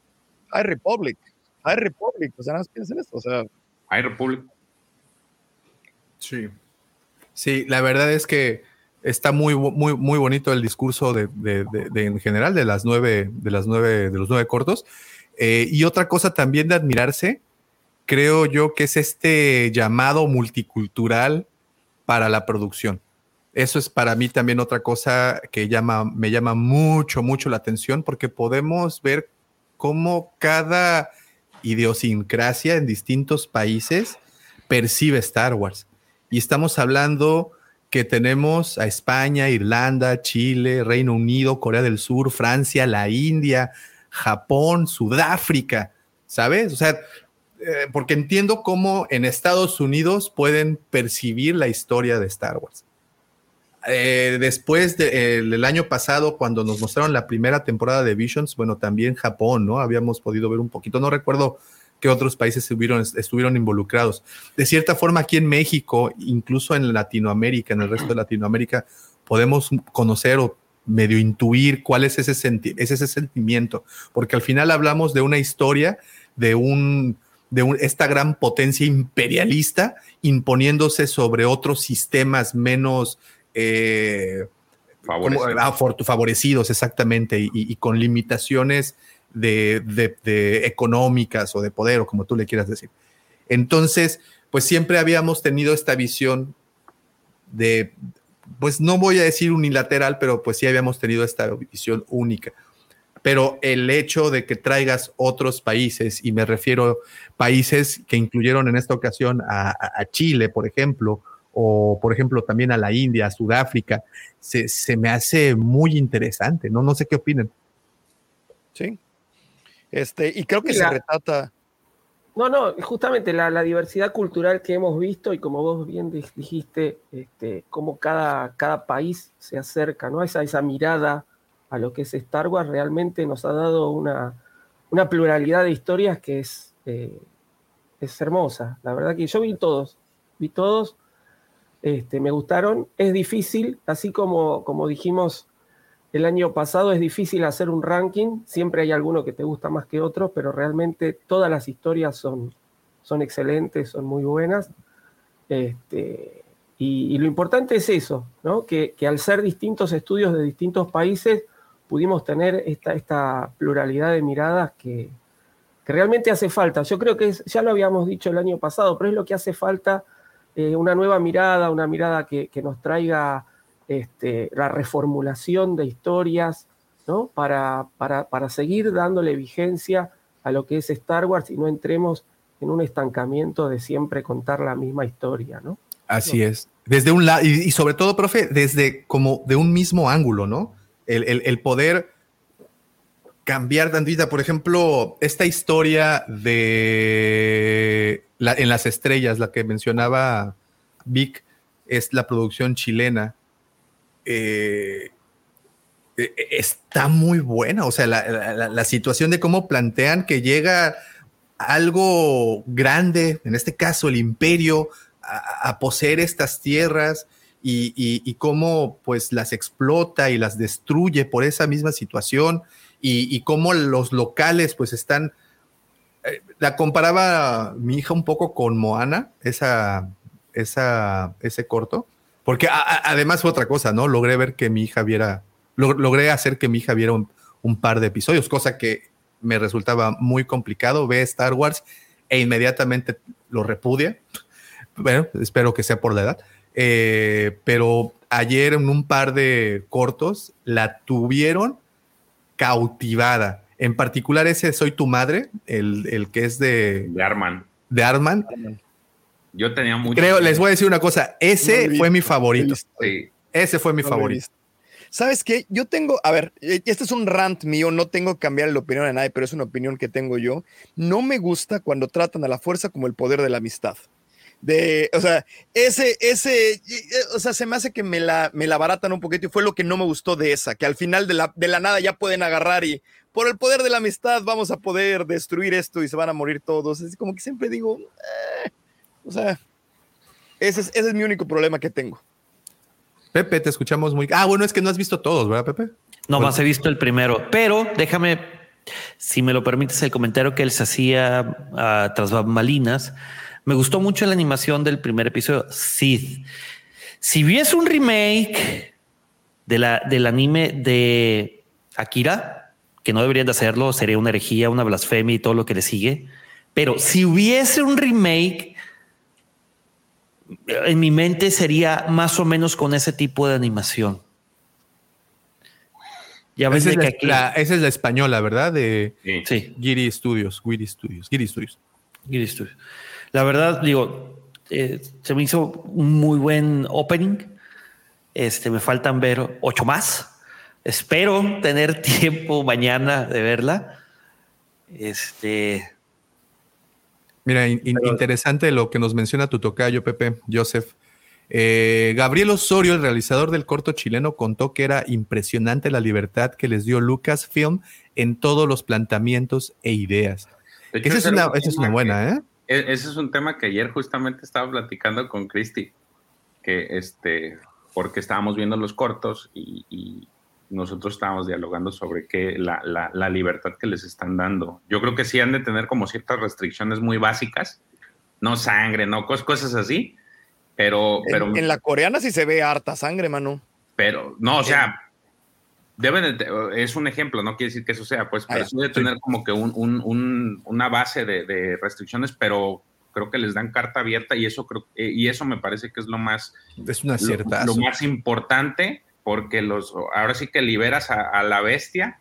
[SPEAKER 5] High Republic, High Republic, o sea, nada más piensen esto, o sea,
[SPEAKER 7] Hay Republic.
[SPEAKER 3] Sí. Sí, la verdad es que Está muy, muy, muy bonito el discurso de, de- de- en general de las nueve, de las nueve, de los nueve cortos. Eh, y otra cosa también de admirarse, creo yo que es este llamado multicultural para la producción. Eso es para mí también otra cosa que llama, me llama mucho, mucho la atención porque podemos ver cómo cada idiosincrasia en distintos países percibe Star Wars. Y estamos hablando que tenemos a España, Irlanda, Chile, Reino Unido, Corea del Sur, Francia, la India, Japón, Sudáfrica, ¿sabes? O sea, eh, porque entiendo cómo en Estados Unidos pueden percibir la historia de Star Wars. Eh, después del año pasado, cuando nos mostraron la primera temporada de Visions, bueno, también Japón, ¿no? Habíamos podido ver un poquito, no recuerdo qué otros países estuvieron, estuvieron involucrados. De cierta forma, aquí en México, incluso en Latinoamérica, en el resto de Latinoamérica, podemos conocer o medio intuir cuál es ese, senti- es ese sentimiento, porque al final hablamos de una historia de un de un- esta gran potencia imperialista imponiéndose sobre otros sistemas menos eh,
[SPEAKER 7] Favorecidos.
[SPEAKER 3] como- ah, favorecidos, exactamente, y, y- y con limitaciones de, de- económicas o de poder, o como tú le quieras decir. Entonces, pues siempre habíamos tenido esta visión de, pues no voy a decir unilateral, pero pues sí habíamos tenido esta visión única. Pero el hecho de que traigas otros países, y me refiero países que incluyeron en esta ocasión a, a- a Chile, por ejemplo, o por ejemplo también a la India, a Sudáfrica, se, se me hace muy interesante, ¿no? No sé qué opinan.
[SPEAKER 5] Sí. Este, y creo que se retrata.
[SPEAKER 6] No, no, justamente la, la diversidad cultural que hemos visto y como vos bien di- dijiste, este, cómo cada, cada país se acerca, ¿no? Esa, esa mirada a lo que es Star Wars realmente nos ha dado una, una pluralidad de historias que es, eh, es hermosa. La verdad que yo vi todos, vi todos, este, me gustaron. Es difícil, así como, como dijimos el año pasado, es difícil hacer un ranking. Siempre hay alguno que te gusta más que otro, pero realmente todas las historias son, son excelentes, son muy buenas. Este, y, lo importante es eso, ¿no? que, al ser distintos estudios de distintos países, pudimos tener esta, pluralidad de miradas que, realmente hace falta. Yo creo que ya lo habíamos dicho el año pasado, pero es lo que hace falta, eh, una nueva mirada, una mirada que, que nos traiga este, la reformulación de historias, ¿no? Para, para, para seguir dándole vigencia a lo que es Star Wars y no entremos en un estancamiento de siempre contar la misma historia, ¿no?
[SPEAKER 3] Así es. Desde un lado, y, y sobre todo, profe, desde como de un mismo ángulo, ¿no? El, el- el poder cambiar tantita, por ejemplo, esta historia de la- en las estrellas, la que mencionaba Vic, es la producción chilena. Eh, eh, está muy buena, o sea, la, la- situación de cómo plantean que llega algo grande, en este caso el imperio, a, poseer estas tierras y, y- cómo pues las explota y las destruye por esa misma situación y, y cómo los locales pues están... eh, la comparaba mi hija un poco con Moana, esa, esa, ese corto, porque a- a- además fue otra cosa, ¿no? Logré ver que mi hija viera, log- logré hacer que mi hija viera un, un par de episodios, cosa que me resultaba muy complicado. Ve Star Wars e inmediatamente lo repudia. Bueno, espero que sea por la edad. Eh, pero ayer en un par de cortos la tuvieron cautivada. En particular ese Soy tu madre, el, el que es de...
[SPEAKER 7] De Arman.
[SPEAKER 3] De Arman.
[SPEAKER 7] Yo tenía mucho.
[SPEAKER 3] Creo, les voy a decir una cosa, ese
[SPEAKER 5] No
[SPEAKER 3] fue mi favorito.
[SPEAKER 7] Sí.
[SPEAKER 3] Ese fue mi
[SPEAKER 5] No
[SPEAKER 3] favorito.
[SPEAKER 5] ¿Sabes qué? Yo tengo, a ver, eh, este es un rant mío, no tengo que cambiar la opinión de nadie, pero es una opinión que tengo yo. No me gusta cuando tratan a la fuerza como el poder de la amistad. De, o sea, ese, ese, eh, o sea, se me hace que me la, me la baratan un poquito y fue lo que no me gustó de esa, que al final de la, de la nada ya pueden agarrar y por el poder de la amistad vamos a poder destruir esto y se van a morir todos. Es como que siempre digo, eh, o sea, ese es, ese es mi único problema que tengo.
[SPEAKER 3] Pepe, te escuchamos muy... Ah, bueno, es que no has visto todos, ¿verdad, Pepe?
[SPEAKER 4] No
[SPEAKER 3] Bueno.
[SPEAKER 4] más he visto el primero, pero déjame, si me lo permites, el comentario que él se hacía ah, tras bambalinas. Me gustó mucho la animación del primer episodio, Sith. Si bien es un remake, de la, del anime de Akira, que no deberían de hacerlo, sería una herejía, una blasfemia y todo lo que le sigue. Pero si hubiese un remake, en mi mente sería más o menos con ese tipo de animación. Ya ves
[SPEAKER 3] esa,
[SPEAKER 4] de
[SPEAKER 3] es
[SPEAKER 4] que aquí-
[SPEAKER 3] la- esa es la española, ¿verdad? De
[SPEAKER 4] Sí.
[SPEAKER 3] Giri Studios, Giri Studios, Giri Studios.
[SPEAKER 4] Giri Studios. La verdad, digo, eh, se me hizo un muy buen opening. Este, me faltan ver ocho más. Espero tener tiempo mañana de verla. Este,
[SPEAKER 3] Mira, in- in- interesante lo que nos menciona tu tocayo, Pepe, Joseph. Eh, Gabriel Osorio, el realizador del corto chileno, contó que era impresionante la libertad que les dio Lucasfilm en todos los planteamientos e ideas.
[SPEAKER 7] Hecho,
[SPEAKER 3] Esa es una,
[SPEAKER 7] un
[SPEAKER 3] esa es una buena, ¿eh?
[SPEAKER 7] E- Ese es un tema que ayer justamente estaba platicando con Christy, que este, porque estábamos viendo los cortos y, y nosotros estábamos dialogando sobre qué la, la- la libertad que les están dando. Yo creo que sí han de tener como ciertas restricciones muy básicas, no sangre, no cos- cosas así, pero, pero,
[SPEAKER 5] en, en la coreana sí se ve harta sangre, mano.
[SPEAKER 7] pero no, o sea, deben de es un ejemplo, no quiere decir que eso sea, pues, pero
[SPEAKER 5] Ah,
[SPEAKER 7] sí debe tener como que un, un- un- una base de, de restricciones, pero creo que les dan carta abierta y eso creo eh, y eso me parece que es lo más
[SPEAKER 3] Es una
[SPEAKER 7] lo,
[SPEAKER 3] cierta.
[SPEAKER 7] lo más importante porque los ahora sí que liberas a, a la bestia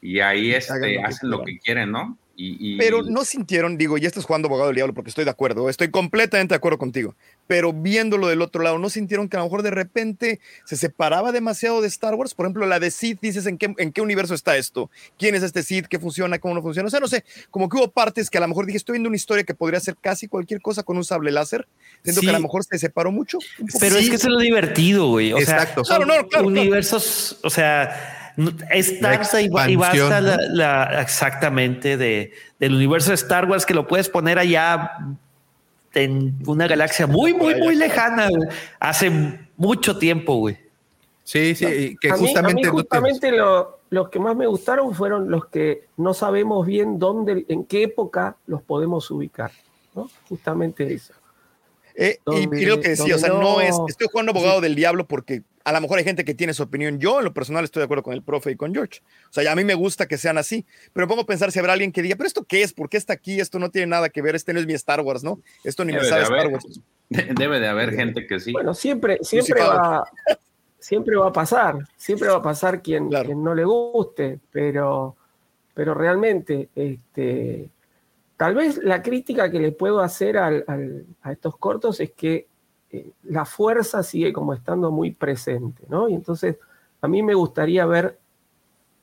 [SPEAKER 7] y ahí este,
[SPEAKER 5] lo que
[SPEAKER 7] hacen lo que quieren, ¿no? Y, y-
[SPEAKER 5] Pero no sintieron, digo, y esto es jugando abogado del diablo porque estoy de acuerdo, estoy completamente de acuerdo contigo, pero viéndolo del otro lado, ¿no sintieron que a lo mejor de repente se separaba demasiado de Star Wars? Por ejemplo, la de Sith, dices, ¿en qué, en qué universo está esto? ¿Quién es este Sith? ¿Qué funciona? ¿Cómo no funciona? O sea, no sé, como que hubo partes que a lo mejor dije, estoy viendo una historia que podría ser casi cualquier cosa con un sable láser, siento
[SPEAKER 4] Sí.
[SPEAKER 5] que a lo mejor se separó mucho.
[SPEAKER 4] Pero es que eso es lo divertido, güey. O
[SPEAKER 3] Exacto.
[SPEAKER 4] sea,
[SPEAKER 5] Claro, no, claro,
[SPEAKER 4] universos, o sea, es tanta y, basta la, la- exactamente de, del universo de Star Wars que lo puedes poner allá en una galaxia muy, muy, muy lejana, güey. hace mucho tiempo, güey.
[SPEAKER 3] Sí, sí, que
[SPEAKER 6] a mí, a mí
[SPEAKER 3] justamente. no te-
[SPEAKER 6] justamente lo- los que más me gustaron fueron los que no sabemos bien dónde, en qué época los podemos ubicar. ¿no? Justamente eso.
[SPEAKER 5] Eh, y- y, lo que decía, o sea, no es, estoy jugando abogado del diablo porque a lo mejor hay gente que tiene su opinión. Yo, en lo personal, estoy de acuerdo con el profe y con George. O sea, a mí me gusta que sean así, pero me pongo a pensar si habrá alguien que diga, pero esto qué es, ¿por qué está aquí? Esto no tiene nada que ver, este no es mi Star Wars, ¿no? Esto ni me
[SPEAKER 7] debe,
[SPEAKER 5] sabe
[SPEAKER 7] de
[SPEAKER 5] Star Wars.
[SPEAKER 7] debe de haber gente que sí.
[SPEAKER 6] Bueno, siempre, siempre va, siempre va a pasar, siempre va a pasar quien,
[SPEAKER 5] Claro.
[SPEAKER 6] quien no le guste, pero, pero realmente, este, tal vez la crítica que le puedo hacer a estos cortos es que eh, la fuerza sigue como estando muy presente, ¿no? Y entonces a mí me gustaría ver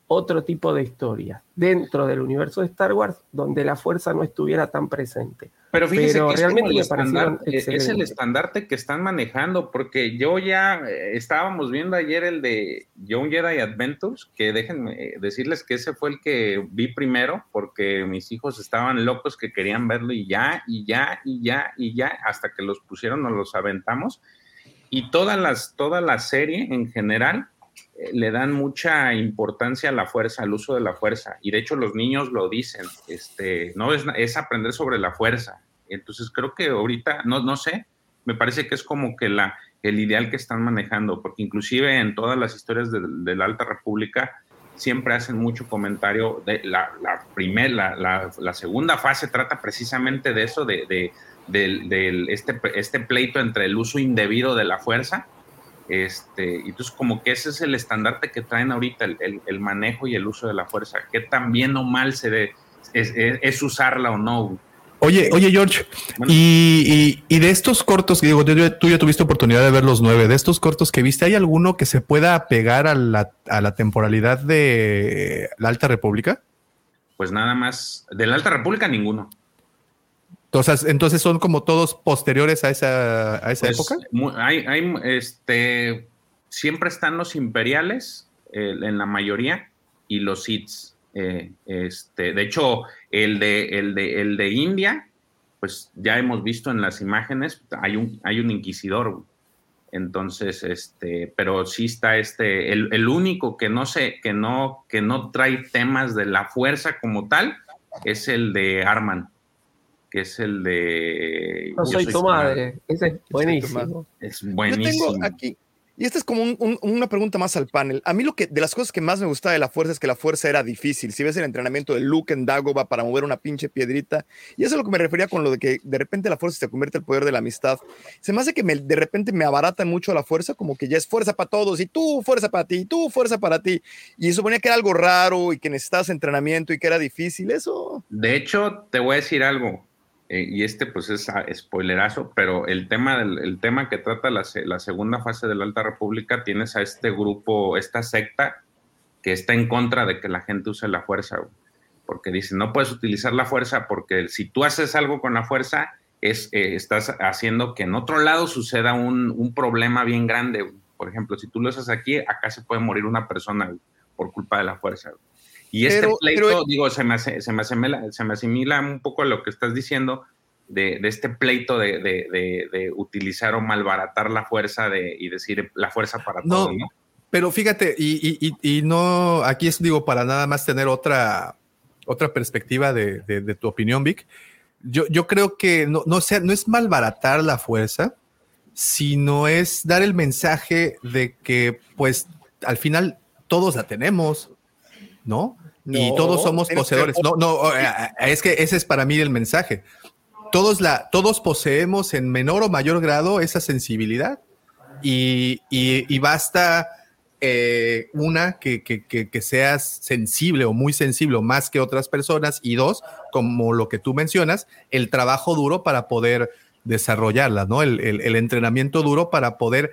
[SPEAKER 6] otro tipo de historia dentro del universo de Star Wars donde la fuerza no estuviera tan presente.
[SPEAKER 7] Pero fíjese
[SPEAKER 6] Pero
[SPEAKER 7] que es,
[SPEAKER 6] realmente
[SPEAKER 7] el
[SPEAKER 6] me parecieron
[SPEAKER 7] estandarte- es el estandarte que están manejando, porque yo ya eh, estábamos viendo ayer el de Young Jedi Adventures, que déjenme eh, decirles que ese fue el que vi primero, porque mis hijos estaban locos que querían verlo y ya, y ya, y ya, y ya, hasta que los pusieron, nos los aventamos. Y todas las, toda la serie en general eh, le dan mucha importancia a la fuerza, al uso de la fuerza. Y de hecho los niños lo dicen, este, no es, es aprender sobre la fuerza. Entonces creo que ahorita, no, no sé, me parece que es como que la, el ideal que están manejando, porque inclusive en todas las historias de, de la Alta República siempre hacen mucho comentario de la, primera, la, la- segunda fase trata precisamente de eso, de, de- del- este, este pleito entre el uso indebido de la fuerza este, y entonces como que ese es el estandarte que traen ahorita, el, el- el manejo y el uso de la fuerza. ¿Qué tan bien o mal se ve? Es, es- es usarla o no.
[SPEAKER 3] Oye, oye, George,
[SPEAKER 7] Bueno.
[SPEAKER 3] y, y- y de estos cortos, que digo, tú ya tuviste oportunidad de ver los nueve, de estos cortos que viste, ¿hay alguno que se pueda pegar a la, a la temporalidad de la Alta República?
[SPEAKER 7] Pues nada más, de la Alta República ninguno.
[SPEAKER 3] Entonces, entonces son como todos posteriores a esa, a esa
[SPEAKER 7] Pues,
[SPEAKER 3] época.
[SPEAKER 7] hay, hay, este, siempre están los imperiales eh, en la mayoría y los hits. este, de hecho, el de, el, de, el de India, pues ya hemos visto en las imágenes, hay un, hay un inquisidor. Entonces, este, pero sí está este, el, el único que no sé, que no, que no trae temas de la fuerza como tal, es el de Arman, que es el de
[SPEAKER 6] No
[SPEAKER 7] Yo
[SPEAKER 6] soy tu madre, ese es buenísimo.
[SPEAKER 7] es
[SPEAKER 5] Yo
[SPEAKER 7] buenísimo.
[SPEAKER 5] tengo aquí, Y esta es como un- un- una pregunta más al panel. A mí lo que de las cosas que más me gustaba de la fuerza es que la fuerza era difícil. Si ves el entrenamiento de Luke en Dagobah para mover una pinche piedrita, y eso es lo que me refería con lo de que de repente la fuerza se convierte en el poder de la amistad. Se me hace que me- de repente me abaratan mucho la fuerza, como que ya es fuerza para todos, y tú fuerza para ti, y tú fuerza para ti. Y suponía que era algo raro y que necesitabas entrenamiento y que era difícil. Eso.
[SPEAKER 7] De hecho, te voy a decir algo, eh, y este pues es ah, spoilerazo, pero el tema, del, el tema que trata la, la segunda fase de la Alta República, tienes a este grupo, esta secta, que está en contra de que la gente use la fuerza, porque dice, no puedes utilizar la fuerza porque si tú haces algo con la fuerza, es, eh, estás haciendo que en otro lado suceda un, un problema bien grande. Por ejemplo, si tú lo haces aquí, acá se puede morir una persona por culpa de la fuerza. Y este
[SPEAKER 5] Pero-
[SPEAKER 7] pleito,
[SPEAKER 5] pero-
[SPEAKER 7] digo, se me, hace- se, me asimila, se me asimila un poco a lo que estás diciendo de, de este pleito de, de- de- utilizar o malbaratar la fuerza de, y decir la fuerza para
[SPEAKER 3] No,
[SPEAKER 7] todo, ¿no?
[SPEAKER 3] pero fíjate, y, y- y- y no, aquí es digo para nada más tener otra, otra perspectiva de tu opinión, Vic. Yo, yo creo que no, no, sea, no es malbaratar la fuerza, sino es dar el mensaje de que, pues, al final todos la tenemos, ¿no? y todos somos
[SPEAKER 5] que-
[SPEAKER 3] poseedores. No, no, eh, es que ese es para mí el mensaje. Todos, la, todos poseemos en menor o mayor grado esa sensibilidad y, y- y basta eh, una que, que- que- que seas sensible o muy sensible o más que otras personas y dos, como lo que tú mencionas, el trabajo duro para poder desarrollarla, ¿no? El, el- el entrenamiento duro para poder...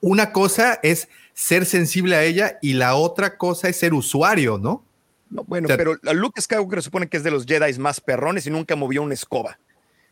[SPEAKER 3] Una cosa es ser sensible a ella y la otra cosa es ser usuario, ¿no?
[SPEAKER 5] No, bueno,
[SPEAKER 3] O sea,
[SPEAKER 5] pero Luke Skywalker supone que es de los Jedi más perrones y nunca movió una escoba.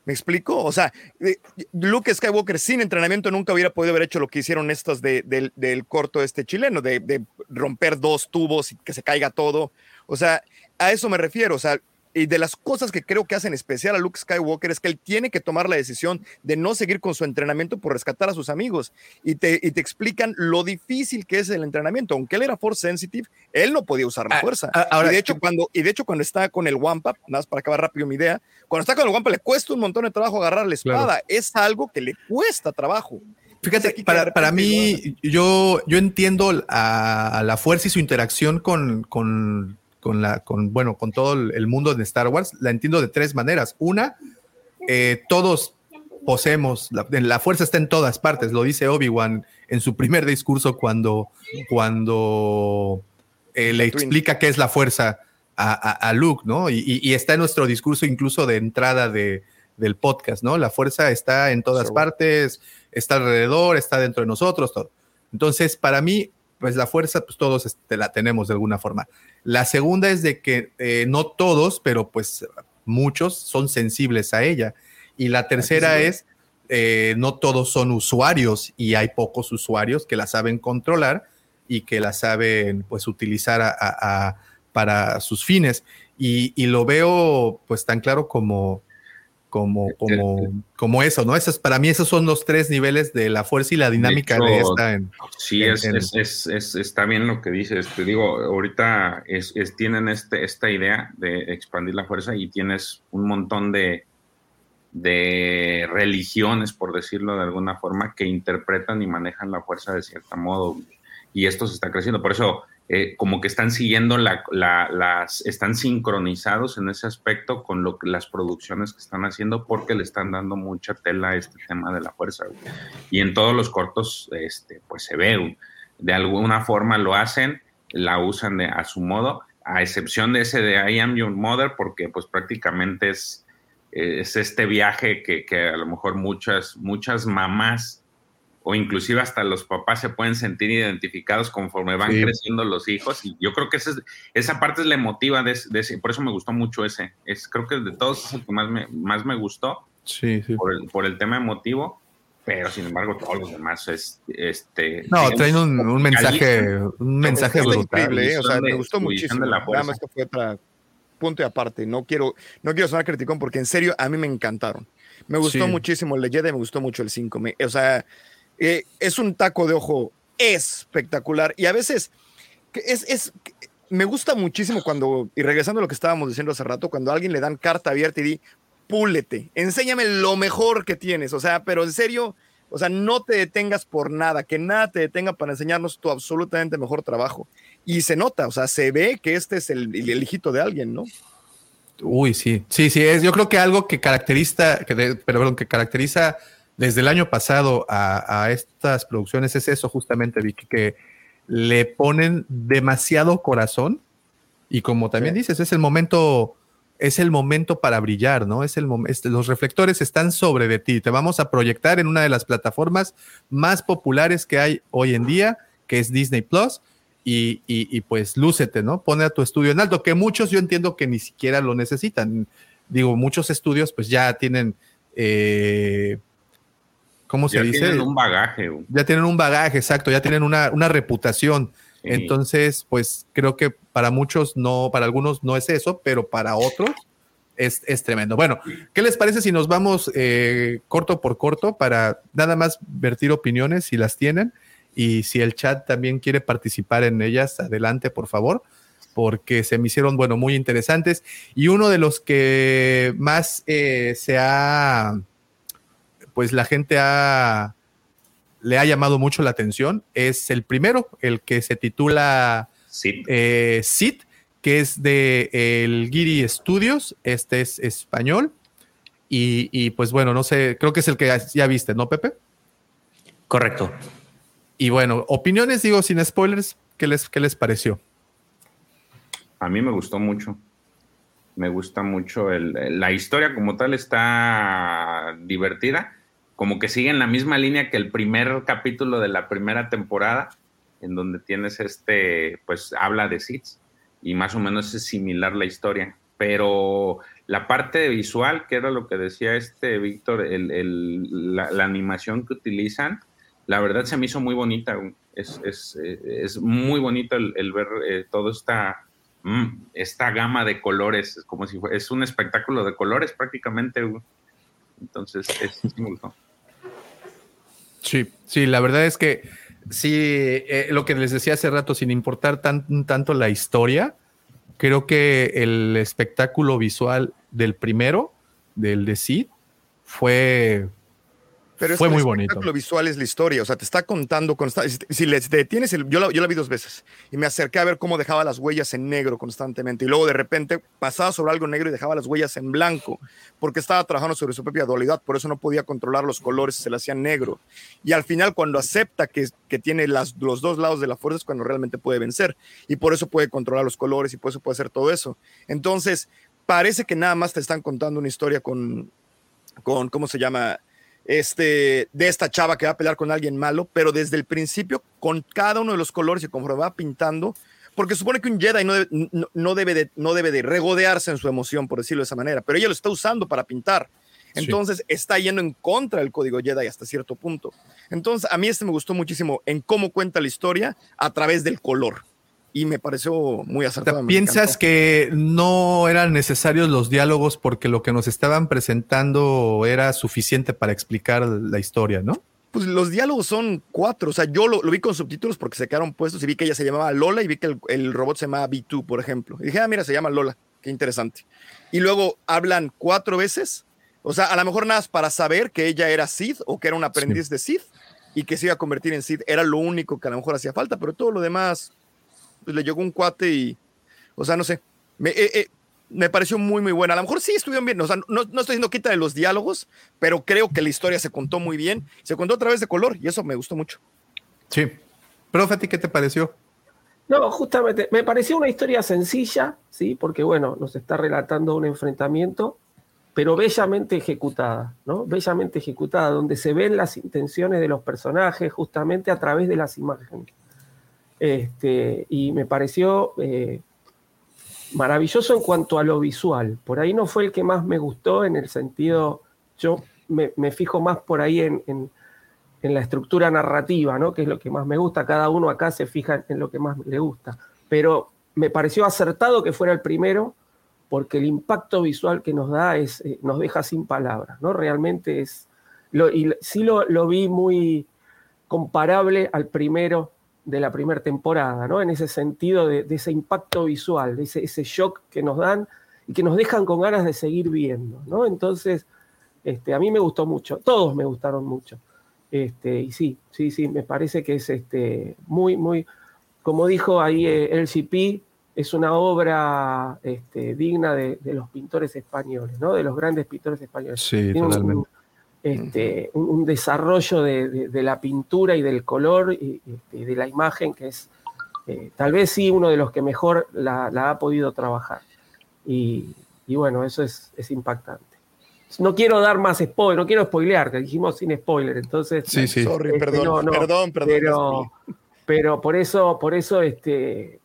[SPEAKER 5] ¿Me explico? O sea, eh, Luke Skywalker sin entrenamiento nunca hubiera podido haber hecho lo que hicieron estos de- del- del corto este chileno, de, de romper dos tubos y que se caiga todo. O sea, a eso me refiero. O sea, y de las cosas que creo que hacen especial a Luke Skywalker es que él tiene que tomar la decisión de no seguir con su entrenamiento por rescatar a sus amigos. Y te, y te explican lo difícil que es el entrenamiento. Aunque él era force sensitive, él no podía usar la
[SPEAKER 3] Ah,
[SPEAKER 5] fuerza.
[SPEAKER 3] ah, ahora-
[SPEAKER 5] y de hecho, cuando, y de hecho, cuando está con el Wampa, nada más para acabar rápido mi idea, cuando está con el Wampa le cuesta un montón de trabajo agarrar la espada.
[SPEAKER 3] Claro.
[SPEAKER 5] Es algo que le cuesta trabajo.
[SPEAKER 3] Fíjate, para, para mí, yo, yo entiendo a, a la fuerza y su interacción con, con, con la, con, bueno, con todo el mundo de Star Wars, la entiendo de tres maneras. Una, eh, todos poseemos, la, la fuerza está en todas partes, lo dice Obi-Wan en su primer discurso cuando, cuando eh, le explica qué es la fuerza a, a- a Luke, ¿no? Y, y- y está en nuestro discurso incluso de entrada de, del podcast, ¿no? La fuerza está en todas partes, está alrededor, está dentro de nosotros, todo. Entonces, para mí, pues la fuerza, pues todos este, la tenemos de alguna forma. La segunda es de que eh, no todos, pero pues muchos son sensibles a ella. Y la tercera
[SPEAKER 5] sí.
[SPEAKER 3] es, eh, no todos son usuarios y hay pocos usuarios que la saben controlar y que la saben pues utilizar a- a- a- para sus fines. Y, y lo veo pues tan claro como, como, como, como eso, ¿no? Esos, para mí esos son los tres niveles de la fuerza y la dinámica de,
[SPEAKER 7] hecho,
[SPEAKER 3] esta. en-
[SPEAKER 7] Sí,
[SPEAKER 3] en-
[SPEAKER 7] es,
[SPEAKER 3] en-
[SPEAKER 7] es- es- es- está bien lo que dices. Te digo, ahorita es, es- tienen este, esta idea de expandir la fuerza y tienes un montón de, de religiones, por decirlo de alguna forma, que interpretan y manejan la fuerza de cierto modo. Y esto se está creciendo. Por eso, eh, como que están siguiendo la, la- las, están sincronizados en ese aspecto con lo que las producciones que están haciendo, porque le están dando mucha tela a este tema de la fuerza. Y en todos los cortos, este, pues se ve, de alguna forma lo hacen, la usan de, a su modo, a excepción de ese de I Am Your Mother, porque pues prácticamente es, es este viaje que, que a lo mejor muchas, muchas mamás o inclusive hasta los papás se pueden sentir identificados conforme van
[SPEAKER 3] Sí.
[SPEAKER 7] creciendo los hijos y yo creo que esa, es- esa parte es la emotiva de, ese- de ese, por eso me gustó mucho ese, es creo que de todos es el que más me, más me gustó
[SPEAKER 3] Sí, sí.
[SPEAKER 7] por el, por el tema emotivo, pero sin embargo todos los demás es, este
[SPEAKER 3] No, traen un, un mensaje, un mensaje brutal.
[SPEAKER 5] increíble, ¿eh? o sea, me gustó muchísimo.
[SPEAKER 7] de la
[SPEAKER 5] Nada
[SPEAKER 7] fuerza.
[SPEAKER 5] más que fue otra punto y aparte. No quiero, no quiero sonar criticón porque en serio a mí me encantaron. Me gustó
[SPEAKER 3] Sí.
[SPEAKER 5] muchísimo el de Jedi, me gustó mucho el 5. Me- o sea, eh, es un taco de ojo espectacular y a veces es, es me gusta muchísimo cuando, y regresando a lo que estábamos diciendo hace rato, cuando a alguien le dan carta abierta y di, púlete, enséñame lo mejor que tienes, o sea, pero en serio, O sea, no te detengas por nada, que nada te detenga para enseñarnos tu absolutamente mejor trabajo. Y se nota, o sea, se ve que este es el, el hijito de alguien, ¿no?
[SPEAKER 3] Uy, sí, sí, sí, es, yo creo que algo que caracteriza, que perdón, que caracteriza desde el año pasado a, a estas producciones es eso justamente, Vicky, que le ponen demasiado corazón y como también dices, es el momento, es el momento para brillar, ¿no? Es el este, los reflectores están sobre de ti, te vamos a proyectar en una de las plataformas más populares que hay hoy en día, que es Disney Plus. Y, y- y, pues lúcete, ¿no? Pone a tu estudio en alto, que muchos yo entiendo que ni siquiera lo necesitan. Digo, muchos estudios pues ya tienen, eh, ¿cómo se
[SPEAKER 7] Ya
[SPEAKER 3] dice?
[SPEAKER 7] tienen un bagaje.
[SPEAKER 3] Ya tienen un bagaje, exacto, ya tienen una, una reputación.
[SPEAKER 7] Sí.
[SPEAKER 3] Entonces, pues creo que para muchos no, para algunos no es eso, pero para otros es, es tremendo. Bueno, ¿qué les parece si nos vamos eh, corto por corto para nada más vertir opiniones si las tienen? Y si el chat también quiere participar en ellas, adelante, por favor, porque se me hicieron, bueno, muy interesantes. Y uno de los que más eh, se ha, pues la gente ha, le ha llamado mucho la atención es el primero, el que se titula eh, Sid, que es de el Giri Studios, este es español. Y, y, pues bueno, no sé, creo que es el que ya- ya viste, ¿no, Pepe?
[SPEAKER 4] Correcto.
[SPEAKER 3] Y bueno, opiniones, digo, sin spoilers, ¿qué les, qué les pareció?
[SPEAKER 7] A mí me gustó mucho. Me gusta mucho el- la historia como tal está divertida, como que sigue en la misma línea que el primer capítulo de la primera temporada, en donde tienes este, pues habla de Sith y más o menos es similar la historia, pero la parte visual, que era lo que decía este Víctor, el- el- la, la animación que utilizan, la verdad se me hizo muy bonita. eh, es muy bonito el, ver eh, toda esta, mm, esta gama de colores, es como si fue, es un espectáculo de colores prácticamente. Entonces, es, sí me gustó.
[SPEAKER 3] Sí, sí, la verdad es que sí, eh, lo que les decía hace rato, sin importar tan, tanto la historia, creo que el espectáculo visual del primero, del de Sid, fue,
[SPEAKER 5] Pero es
[SPEAKER 3] fue muy bonito.
[SPEAKER 5] espectáculo visual es la historia, o sea, te está contando constantemente. Si, si le- si te detienes, el- yo, la, yo la vi dos veces y me acerqué a ver cómo dejaba las huellas en negro constantemente y luego de repente pasaba sobre algo negro y dejaba las huellas en blanco porque estaba trabajando sobre su propia dualidad, por eso no podía controlar los colores, se le hacía negro. Y al final, cuando acepta que, que tiene las, los dos lados de la fuerza, es cuando realmente puede vencer y por eso puede controlar los colores y por eso puede hacer todo eso. Entonces, parece que nada más te están contando una historia con, con ¿cómo se llama? Este, de esta chava que va a pelear con alguien malo, pero desde el principio, con cada uno de los colores y conforme va pintando, porque supone que un Jedi no debe, no, no debe de, no debe de regodearse en su emoción, por decirlo de esa manera, pero ella lo está usando para pintar.
[SPEAKER 3] Sí.
[SPEAKER 5] Entonces está yendo en contra del código Jedi hasta cierto punto. Entonces a mí este me gustó muchísimo en cómo cuenta la historia a través del color. Y me pareció muy acertado.
[SPEAKER 3] ¿Piensas que no eran necesarios los diálogos porque lo que nos estaban presentando era suficiente para explicar la historia, no?
[SPEAKER 5] Pues los diálogos son cuatro. O sea, yo lo, lo vi con subtítulos porque se quedaron puestos y vi que ella se llamaba Lola y vi que el, el robot se llamaba B2, por ejemplo. Y dije, ah, mira, se llama Lola. Qué interesante. Y luego hablan cuatro veces. O sea, a lo mejor nada más para saber que ella era Sid o que era un aprendiz de Sid y que se iba a convertir en Sid. Era lo único que a lo mejor hacía falta, pero todo lo demás, pues le llegó un cuate y, o sea, no sé. Me, eh, eh, me pareció muy, muy buena. A lo mejor sí estuvieron bien. O sea, no, no estoy diciendo quita de los diálogos, pero creo que la historia se contó muy bien. Se contó a través de color y eso me gustó mucho.
[SPEAKER 3] Sí. Profe, ¿a ti qué te pareció?
[SPEAKER 6] No, justamente, me pareció una historia sencilla, ¿sí? Porque, bueno, nos está relatando un enfrentamiento, pero bellamente ejecutada, ¿no? Bellamente ejecutada, donde se ven las intenciones de los personajes justamente a través de las imágenes. Este, y me pareció eh, maravilloso en cuanto a lo visual. Por ahí no fue el que más me gustó en el sentido, yo me, fijo más por ahí en, en- en la estructura narrativa, ¿no? que es lo que más me gusta. Cada uno acá se fija en lo que más le gusta. Pero me pareció acertado que fuera el primero, porque el impacto visual que nos da es, eh, nos deja sin palabras. ¿no? Realmente es. Lo, y sí lo, lo vi muy comparable al primero de la primera temporada, ¿no? En ese sentido de, de ese impacto visual, de ese, ese shock que nos dan y que nos dejan con ganas de seguir viendo, ¿no? Entonces, este, a mí me gustó mucho, todos me gustaron mucho. Este, y sí, sí, sí, me parece que es este, muy, muy, como dijo ahí eh, LCP, es una obra este, digna de, de los pintores españoles, ¿no? De los grandes pintores españoles.
[SPEAKER 3] Sí,
[SPEAKER 6] Tiene
[SPEAKER 3] totalmente.
[SPEAKER 6] un, este, un, un desarrollo de, de- de la pintura y del color y, y- y de la imagen que es eh, tal vez sí uno de los que mejor la, la ha podido trabajar. Y, y bueno, eso es, es impactante. No quiero dar más spoiler, no quiero spoilear, que dijimos sin spoiler, entonces.
[SPEAKER 3] Sí, sí.
[SPEAKER 5] Sorry,
[SPEAKER 6] Este,
[SPEAKER 5] perdón,
[SPEAKER 6] no, no,
[SPEAKER 5] perdón, perdón.
[SPEAKER 6] Pero, pero por eso, por eso este,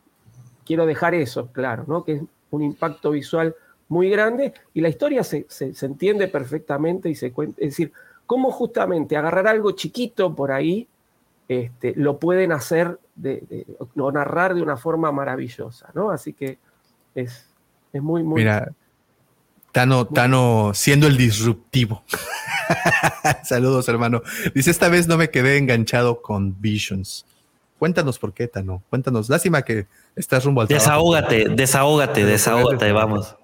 [SPEAKER 6] quiero dejar eso claro, ¿no? Que es un impacto visual muy grande y la historia se, se- se entiende perfectamente y se cuenta. Es decir, cómo justamente agarrar algo chiquito por ahí este, lo pueden hacer de, de- o narrar de una forma maravillosa, ¿no? Así que es, es muy, muy.
[SPEAKER 3] Mira, Tano, Tano siendo el disruptivo. Saludos, hermano. Dice, esta vez no me quedé enganchado con Visions. Cuéntanos por qué, Tano. Cuéntanos. Lástima que estás rumbo al trabajo.
[SPEAKER 4] Desahógate, desahógate, desahógate, vamos.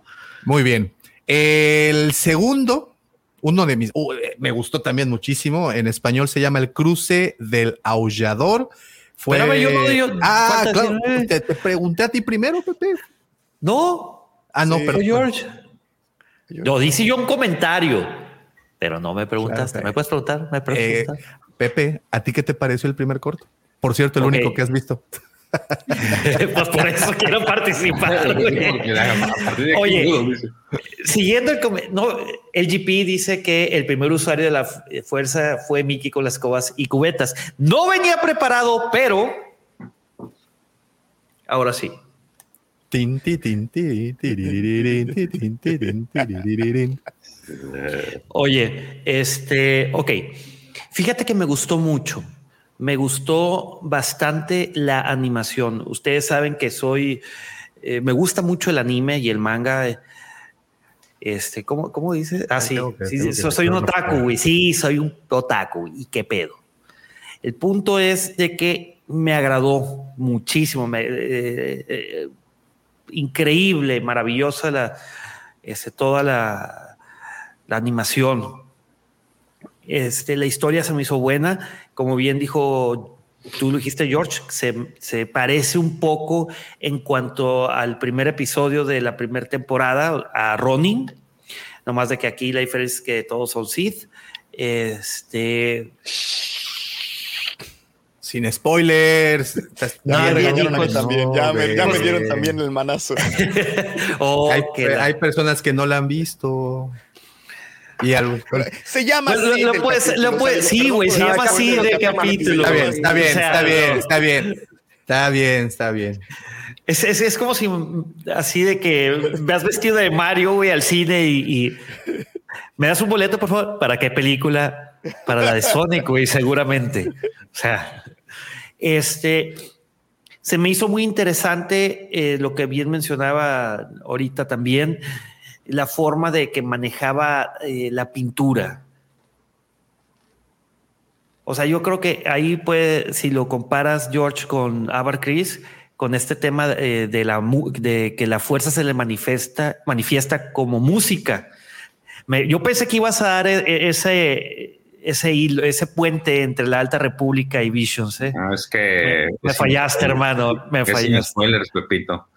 [SPEAKER 3] Muy bien. El segundo, uno de mis, uh, eh, me gustó también muchísimo. En español se llama El cruce del aullador. Fue...
[SPEAKER 4] Espérame, yo no- yo-
[SPEAKER 3] ah, claro. Te, te pregunté a ti primero, Pepe.
[SPEAKER 4] No.
[SPEAKER 3] Ah, no,
[SPEAKER 4] Sí.
[SPEAKER 3] pero
[SPEAKER 4] George. Yo dice yo un comentario, pero no me preguntaste.
[SPEAKER 3] Claro,
[SPEAKER 4] ¿Me puedes preguntar? ¿Me puedes
[SPEAKER 3] Eh,
[SPEAKER 4] preguntar?
[SPEAKER 3] Pepe, ¿a ti qué te pareció el primer corto? Por cierto, el único que has visto.
[SPEAKER 4] Pues por eso quiero participar. Oye. Siguiendo el no, el GP dice que el primer usuario de la fu- fuerza fue Mickey con las escobas y cubetas. No venía preparado, pero ahora sí. Oye, este, ok. Fíjate que me gustó mucho. Me gustó bastante la animación. Ustedes saben que soy, eh, me gusta mucho el anime y el manga. Este, ¿cómo, cómo dice? Ah, sí,
[SPEAKER 3] que-
[SPEAKER 4] soy un otaku, güey. Sí, soy un otaku. ¿Y qué pedo? El punto es de que me agradó muchísimo. me- eh, eh, increíble, maravillosa la, este, toda la, la animación. Este, la historia se me hizo buena. Como bien dijo, tú lo dijiste, George, se, se parece un poco en cuanto al primer episodio de la primera temporada a Ronin. Nomás de que aquí la diferencia es que todos son Sith. Este.
[SPEAKER 3] Sin spoilers.
[SPEAKER 5] Ya me
[SPEAKER 4] hijos.
[SPEAKER 5] también. Ya me, ya me
[SPEAKER 3] güey.
[SPEAKER 5] dieron también el manazo.
[SPEAKER 4] Oh,
[SPEAKER 3] hay, hay personas que no la han visto. Y algo.
[SPEAKER 5] Se llama
[SPEAKER 4] Pues, lo-
[SPEAKER 5] así.
[SPEAKER 4] lo
[SPEAKER 5] del
[SPEAKER 4] puedes-
[SPEAKER 5] capítulo,
[SPEAKER 4] lo puedes- sí, güey, se llama así de
[SPEAKER 5] capítulo.
[SPEAKER 3] Está bien, está bien,
[SPEAKER 4] O sea,
[SPEAKER 3] está bien,
[SPEAKER 4] no.
[SPEAKER 3] está bien. Está bien, está bien.
[SPEAKER 4] Es, es, es como si así de que me has vestido de Mario, güey, al cine y, y me das un boleto, por favor. ¿Para qué película? Para la de Sonic, güey, seguramente. O sea, este se me hizo muy interesante eh, lo que bien mencionaba ahorita también, la forma de que manejaba eh, la pintura. O sea, yo creo que ahí puede, si lo comparas, George, con Abar Chris, con este tema eh, de, la, de que la fuerza se le manifiesta, manifiesta como música. Me- yo pensé que ibas a dar e- e- ese, ese hilo, ese puente entre la Alta República y Visions. ¿eh?
[SPEAKER 7] No, es que.
[SPEAKER 4] Me
[SPEAKER 7] es
[SPEAKER 4] fallaste,
[SPEAKER 7] sin-
[SPEAKER 4] hermano. Me
[SPEAKER 7] sin
[SPEAKER 4] fallaste.
[SPEAKER 7] spoilers, Pepito.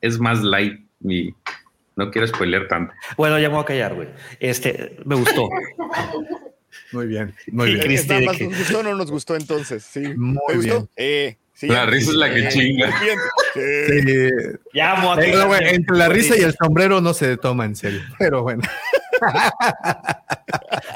[SPEAKER 7] Es más light y no quiero spoiler tanto.
[SPEAKER 4] Bueno, ya me voy a callar, güey. Este, me gustó.
[SPEAKER 3] Muy bien, muy bien.
[SPEAKER 4] Cristi,
[SPEAKER 5] Nada
[SPEAKER 4] de
[SPEAKER 5] más
[SPEAKER 4] que-
[SPEAKER 5] nos gustó o no nos gustó entonces. Sí.
[SPEAKER 3] Muy
[SPEAKER 5] ¿Te gustó?
[SPEAKER 3] bien.
[SPEAKER 5] Eh, sí.
[SPEAKER 7] La risa es la que
[SPEAKER 5] Eh,
[SPEAKER 7] chinga.
[SPEAKER 5] Sí.
[SPEAKER 3] Sí.
[SPEAKER 4] Ya
[SPEAKER 3] entre la risa y el sombrero no se toma en serio. Pero bueno.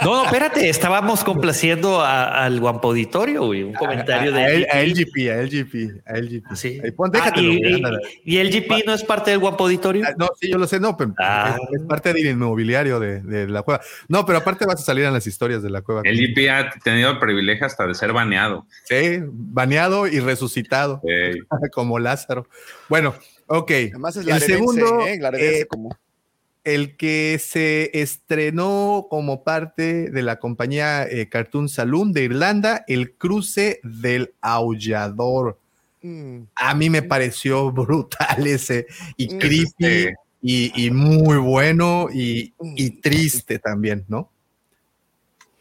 [SPEAKER 4] No, no, espérate, estábamos complaciendo a- al guampo auditorio, güey. Un comentario
[SPEAKER 3] a,
[SPEAKER 4] de
[SPEAKER 3] a LGP, a LGP, a LGP.
[SPEAKER 4] Sí.
[SPEAKER 3] Ahí pon,
[SPEAKER 4] Ah, y,
[SPEAKER 3] güey,
[SPEAKER 4] y- y el GP no es parte del guampo auditorio.
[SPEAKER 3] Ah, No, sí, yo lo sé, no, pero
[SPEAKER 4] Ah.
[SPEAKER 3] es, es parte del inmobiliario de, de la cueva. No, pero aparte vas a salir en las historias de la cueva.
[SPEAKER 7] El GP ha tenido el privilegio hasta de ser baneado.
[SPEAKER 3] Sí, baneado y resucitado, como Lázaro. Bueno, ok.
[SPEAKER 5] Además es
[SPEAKER 3] el segundo,
[SPEAKER 5] ¿eh?
[SPEAKER 3] Eh,
[SPEAKER 5] como.
[SPEAKER 3] El que se estrenó como parte de la compañía eh, Cartoon Saloon de Irlanda, el cruce del aullador.
[SPEAKER 5] Mm.
[SPEAKER 3] A mí me pareció brutal ese y
[SPEAKER 5] Mm.
[SPEAKER 3] creepy y, y muy bueno y, y triste también, ¿no?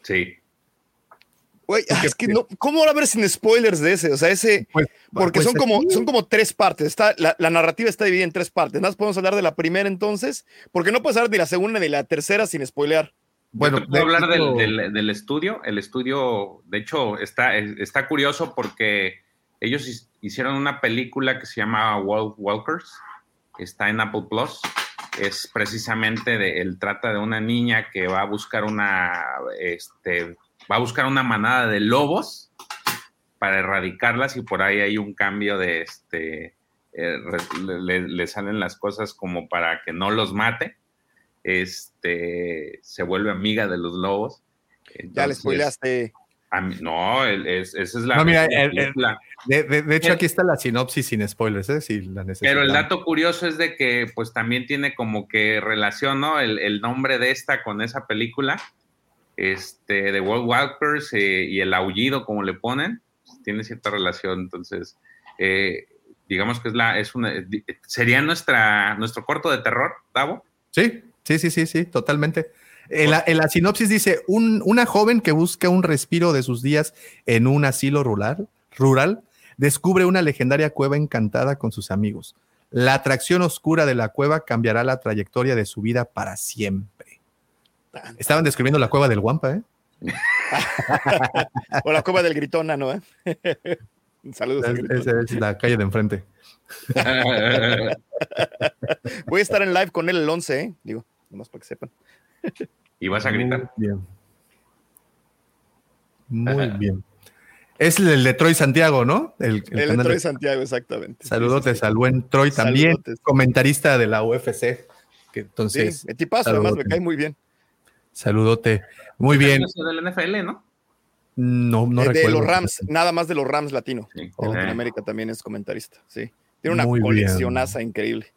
[SPEAKER 7] sí.
[SPEAKER 5] Güey, es que no, ¿cómo hablar sin spoilers de ese? O sea, ese, porque
[SPEAKER 3] pues
[SPEAKER 5] son, como,
[SPEAKER 3] aquí-
[SPEAKER 5] son como tres partes. Está, la, la narrativa está dividida en tres partes. Nada más podemos hablar de la primera entonces, porque no puedes hablar de la segunda ni la tercera sin spoilear.
[SPEAKER 3] Bueno,
[SPEAKER 7] puedo hablar del, del- del estudio. El estudio, de hecho, está, está curioso porque ellos hicieron una película que se llama Wall Walkers. Está en Apple Plus. Es precisamente de, el trata de una niña que va a buscar una, este, va a buscar una manada de lobos para erradicarlas y por ahí hay un cambio de este, eh, le, le salen las cosas como para que no los mate este, se vuelve amiga de los lobos.
[SPEAKER 5] Ya le
[SPEAKER 7] Entonces,
[SPEAKER 5] spoileaste.
[SPEAKER 7] mí- no, el- es- esa es la,
[SPEAKER 3] No, mira,
[SPEAKER 7] la
[SPEAKER 3] el- de, de- de hecho,
[SPEAKER 7] El-
[SPEAKER 3] aquí está la sinopsis sin spoilers, ¿eh? Si la.
[SPEAKER 7] Pero el dato curioso es de que pues también tiene como que relación, ¿no? El, el nombre de esta con esa película, este, de World Walkers eh, y el aullido, como le ponen, tiene cierta relación. Entonces, eh, digamos que es la, es una, sería nuestra, nuestro corto de terror, Davo.
[SPEAKER 3] Sí, sí, sí, sí, sí, totalmente. En la, la sinopsis dice, un- una joven que busca un respiro de sus días en un asilo rural, rural, descubre una legendaria cueva encantada con sus amigos. La atracción oscura de la cueva cambiará la trayectoria de su vida para siempre. Estaban describiendo la cueva del Guampa, ¿eh?
[SPEAKER 5] o la cueva del gritona, ¿no? Saludos. al
[SPEAKER 3] Es-
[SPEAKER 5] Gritón.
[SPEAKER 3] Esa es la calle de enfrente.
[SPEAKER 5] Voy a estar en live con él el 11, ¿eh? Digo, nomás para que sepan.
[SPEAKER 7] Y vas a gritar.
[SPEAKER 3] Muy bien. Muy bien. Es el de Troy Santiago, ¿no? El, el
[SPEAKER 5] El
[SPEAKER 3] canal
[SPEAKER 5] Troy
[SPEAKER 3] de-
[SPEAKER 5] Santiago, exactamente.
[SPEAKER 3] Saludotes al buen Troy también,
[SPEAKER 5] Saludotes.
[SPEAKER 3] comentarista de la UFC. Que entonces,
[SPEAKER 5] sí, el tipazo, además me cae muy bien.
[SPEAKER 3] Saludote. Muy bien.
[SPEAKER 7] Del NFL, ¿no?
[SPEAKER 3] No, no
[SPEAKER 5] de
[SPEAKER 3] recuerdo.
[SPEAKER 5] los Rams, nada más de los Rams latino.
[SPEAKER 7] Sí.
[SPEAKER 5] En Latinoamérica también es comentarista, sí. Tiene una
[SPEAKER 3] Muy bien.
[SPEAKER 5] coleccionaza increíble.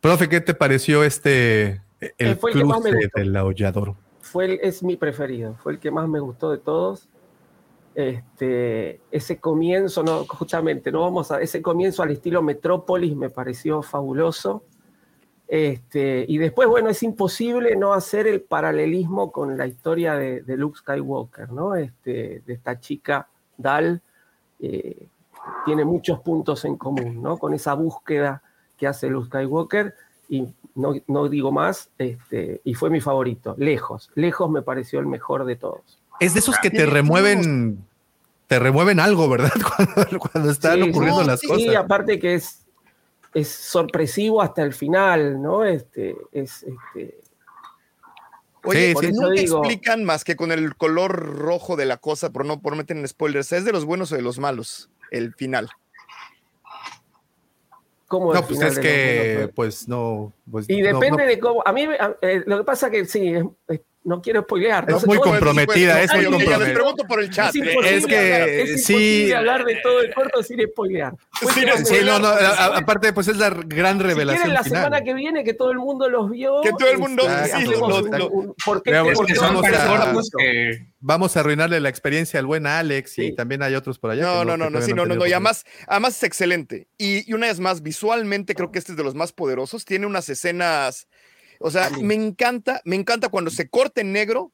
[SPEAKER 3] Profe, ¿qué te pareció este el
[SPEAKER 6] Eh, fue el que más me
[SPEAKER 3] cruce
[SPEAKER 6] gustó.
[SPEAKER 3] del aullador?
[SPEAKER 6] fue el- es mi preferido, fue el que más me gustó de todos. Este, ese comienzo, no, justamente, no vamos a ese comienzo al estilo Metrópolis me pareció fabuloso. Este, y después, bueno, es imposible no hacer el paralelismo con la historia de, de Luke Skywalker, ¿no? Este, de esta chica Dal, eh, tiene muchos puntos en común, ¿no? Con esa búsqueda que hace Luke Skywalker y no, no digo más, este, y fue mi favorito, lejos, lejos me pareció el mejor de todos.
[SPEAKER 3] Es de esos que te remueven, te remueven algo, ¿verdad? Cuando, cuando están
[SPEAKER 6] Sí,
[SPEAKER 3] ocurriendo
[SPEAKER 6] sí,
[SPEAKER 3] las
[SPEAKER 6] sí,
[SPEAKER 3] cosas.
[SPEAKER 6] Y aparte que es, es sorpresivo hasta el final, ¿no? Este, es, este,
[SPEAKER 5] Oye,
[SPEAKER 3] Sí,
[SPEAKER 5] por
[SPEAKER 3] sí.
[SPEAKER 5] eso
[SPEAKER 6] Por eso digo-
[SPEAKER 5] explican más que con el color rojo de la cosa, por no por meter en spoilers, ¿es de los buenos o de los malos? El final.
[SPEAKER 6] ¿cómo
[SPEAKER 3] No, pues es que,
[SPEAKER 6] los-
[SPEAKER 3] pues no. Pues,
[SPEAKER 6] Y
[SPEAKER 3] no,
[SPEAKER 6] depende
[SPEAKER 3] no.
[SPEAKER 6] de cómo. A mí, eh, lo que pasa que sí, es- es- no quiero spoilear.
[SPEAKER 3] Es
[SPEAKER 6] no
[SPEAKER 3] muy comprometida, es muy comprometida.
[SPEAKER 5] pregunto por el chat.
[SPEAKER 6] Es imposible,
[SPEAKER 3] Es que,
[SPEAKER 6] hablar, es
[SPEAKER 3] sí.
[SPEAKER 6] hablar de todo el corto sin spoilear.
[SPEAKER 3] Sí, no, no, aparte, pues es la gran
[SPEAKER 6] Si
[SPEAKER 3] revelación
[SPEAKER 6] quieren la
[SPEAKER 3] final.
[SPEAKER 6] semana que viene que todo el mundo los vio.
[SPEAKER 5] Que todo el mundo-
[SPEAKER 6] este,
[SPEAKER 3] sí,
[SPEAKER 7] Es que son
[SPEAKER 3] vamos a- arruinarle la experiencia al buen Alex y
[SPEAKER 6] Sí.
[SPEAKER 3] también hay otros por allá.
[SPEAKER 5] No, no, no, no, sí, no, no, no, y además, además es excelente. Y, y una vez más, visualmente creo que este es de los más poderosos. Tiene unas escenas, o sea, me encanta, me encanta cuando se corta en negro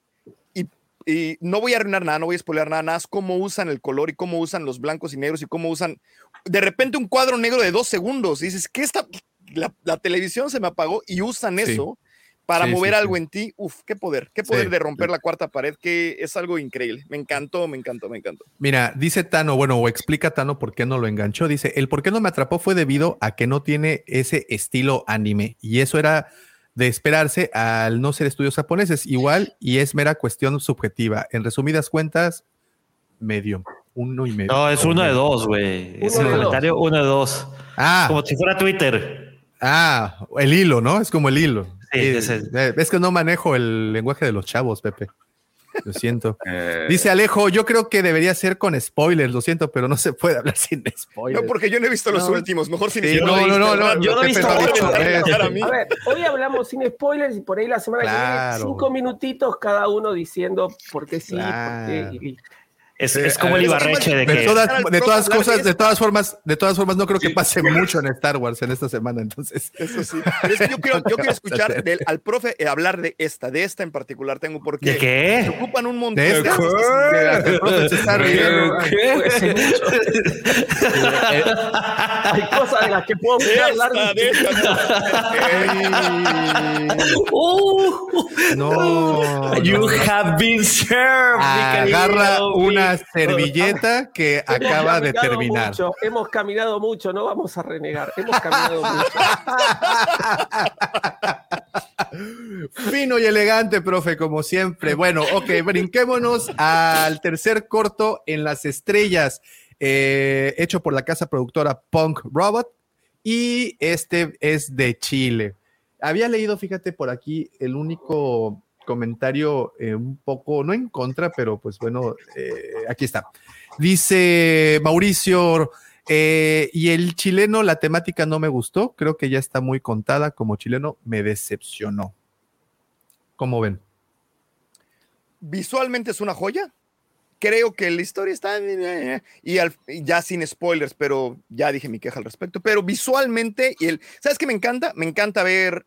[SPEAKER 5] y, y no voy a arruinar nada, no voy a spoiler nada, nada, es cómo usan el color y cómo usan los blancos y negros y cómo usan de repente un cuadro negro de dos segundos. Y dices, ¿qué está? La, la televisión se me apagó y usan
[SPEAKER 3] Sí.
[SPEAKER 5] eso para
[SPEAKER 3] Sí,
[SPEAKER 5] mover
[SPEAKER 3] sí,
[SPEAKER 5] algo en ti. Uf, qué poder, qué poder de romper la cuarta pared, que es algo increíble. Me encantó, me encantó, me encantó.
[SPEAKER 3] Mira, dice Tano, bueno, o explica Tano por qué no lo enganchó. Dice, el por qué no me atrapó fue debido a que no tiene ese estilo anime. Y eso era de esperarse al no ser estudios japoneses. Igual, y es mera cuestión subjetiva. En resumidas cuentas, medio. Uno y medio.
[SPEAKER 4] No, es uno de dos, güey. Es el comentario uno de dos.
[SPEAKER 3] Ah,
[SPEAKER 4] Como si fuera Twitter.
[SPEAKER 3] ah, el hilo, ¿no? Es como el hilo.
[SPEAKER 4] Sí,
[SPEAKER 3] Eh,
[SPEAKER 4] ese-
[SPEAKER 3] eh, es que no manejo el lenguaje de los chavos, Pepe. Lo siento.
[SPEAKER 7] eh,
[SPEAKER 3] Dice Alejo, yo creo que debería ser con spoilers, lo siento, pero no se puede hablar sin spoilers.
[SPEAKER 5] No, porque yo no he visto los
[SPEAKER 3] No.
[SPEAKER 5] últimos. Mejor sin
[SPEAKER 3] Sí, no, no, no, no,
[SPEAKER 4] yo no he visto
[SPEAKER 3] dicho eso.
[SPEAKER 5] a
[SPEAKER 6] ver, hoy hablamos sin spoilers y por ahí la semana que
[SPEAKER 3] Claro.
[SPEAKER 6] viene cinco minutitos cada uno diciendo por qué sí,
[SPEAKER 3] Claro.
[SPEAKER 6] por qué. y-
[SPEAKER 4] Es, es como el Ibarreche de
[SPEAKER 3] de
[SPEAKER 4] que.
[SPEAKER 3] todas, de todas cosas,
[SPEAKER 5] de
[SPEAKER 3] de todas formas, de todas formas, no creo que pase mucho en Star Wars en esta semana, entonces.
[SPEAKER 5] Eso sí. Pero es que yo quiero, yo quiero escuchar del- al profe eh, hablar de esta, de esta en particular. Tengo porque
[SPEAKER 4] ¿De qué?
[SPEAKER 5] se ocupan un montón
[SPEAKER 3] ¿De
[SPEAKER 5] de
[SPEAKER 3] esta?
[SPEAKER 5] cosas.
[SPEAKER 3] El profe se está riendo.
[SPEAKER 6] Puede ser mucho. Hay cosas de las que puedo
[SPEAKER 5] De
[SPEAKER 6] hablar.
[SPEAKER 5] esta, de
[SPEAKER 4] Uh,
[SPEAKER 3] No.
[SPEAKER 4] you
[SPEAKER 3] no.
[SPEAKER 4] have been served.
[SPEAKER 3] Agarra
[SPEAKER 4] Obi.
[SPEAKER 3] Una servilleta que acaba de terminar.
[SPEAKER 6] mucho, hemos caminado mucho, no vamos a renegar. Hemos caminado mucho.
[SPEAKER 3] Fino y elegante, profe, como siempre. Bueno, ok, brinquémonos al tercer corto en las estrellas, eh, hecho por la casa productora Punk Robot. Y este es de Chile. Había leído, fíjate, por aquí el único comentario eh, un poco, no en contra, pero pues bueno, eh, aquí está. Dice Mauricio, eh, y el chileno, la temática no me gustó, creo que ya está muy contada como chileno, me decepcionó. ¿Cómo ven?
[SPEAKER 5] Visualmente es una joya. Creo que la historia está. Y, ya sin spoilers, pero ya dije mi queja al respecto. Pero visualmente, y el, ¿sabes qué me encanta? Me encanta ver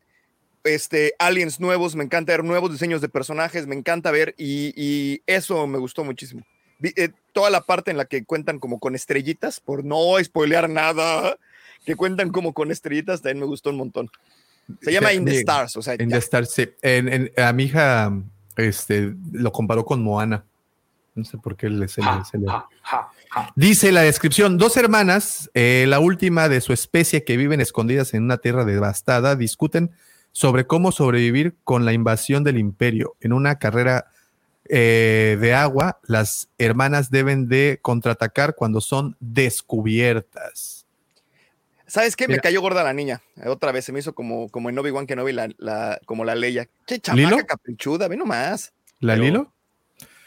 [SPEAKER 5] este, aliens nuevos, me encanta ver nuevos diseños de personajes, me encanta ver, y, y eso me gustó muchísimo. Eh, toda la parte en la que cuentan como con estrellitas, por no spoilear nada, que cuentan como con estrellitas, también me gustó un montón. Se llama In the
[SPEAKER 3] Sí,
[SPEAKER 5] Stars, o sea,
[SPEAKER 3] In
[SPEAKER 5] ya.
[SPEAKER 3] the Stars, sí. En- en- a mi hija este, lo comparó con Moana. No sé por qué le, se le- se le- Dice la descripción, dos hermanas, eh, la última de su especie que viven escondidas en una tierra devastada, discuten sobre cómo sobrevivir con la invasión del imperio. En una carrera eh, de agua, las hermanas deben de contraatacar cuando son descubiertas.
[SPEAKER 5] ¿Sabes qué? Me cayó gorda la niña. Eh, Otra vez se me hizo como, como en Obi-Wan Kenobi, la, la, como la Leia. Qué
[SPEAKER 3] ¿Lilo?
[SPEAKER 5] chamaca caprichuda, ve nomás.
[SPEAKER 3] ¿La
[SPEAKER 5] Pero-
[SPEAKER 3] Lilo?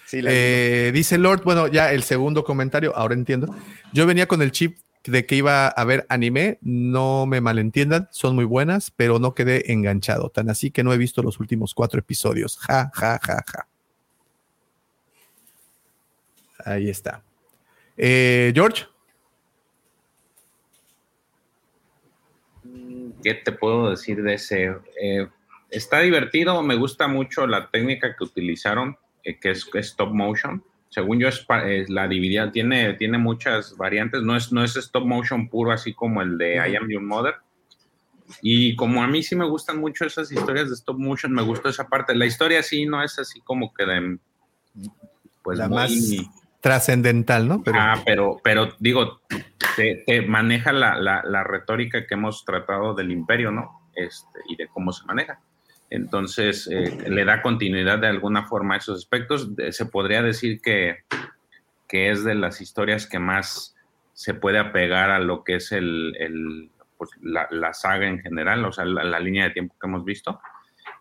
[SPEAKER 5] Sí, la
[SPEAKER 3] Eh, dice Lord, bueno, ya el segundo comentario, ahora entiendo. Yo venía con el chip de que iba a ver anime, no me malentiendan, son muy buenas, pero no quedé enganchado, tan así que no he visto los últimos cuatro episodios. Ja, ja, ja, ja. Ahí está. Eh, George,
[SPEAKER 7] ¿Qué te puedo decir de ese? Eh, está divertido, me gusta mucho la técnica que utilizaron, eh, que es, stop motion. Según yo, es, es la dividida, tiene, tiene muchas variantes, no es, no es stop motion puro así como el de I Am Your Mother. Y como a mí sí me gustan mucho esas historias de stop motion, me gustó esa parte. La historia sí no es así como que de... Pues
[SPEAKER 3] la
[SPEAKER 7] muy-
[SPEAKER 3] más trascendental, ¿no? Pero,
[SPEAKER 7] Ah, pero, pero digo, te, te maneja la, la- la retórica que hemos tratado del imperio, ¿no? Este, y de cómo se maneja. Entonces, eh, le da continuidad de alguna forma a esos aspectos. Se podría decir que, que es de las historias que más se puede apegar a lo que es el, pues, la, saga en general, o sea, la, la línea de tiempo que hemos visto.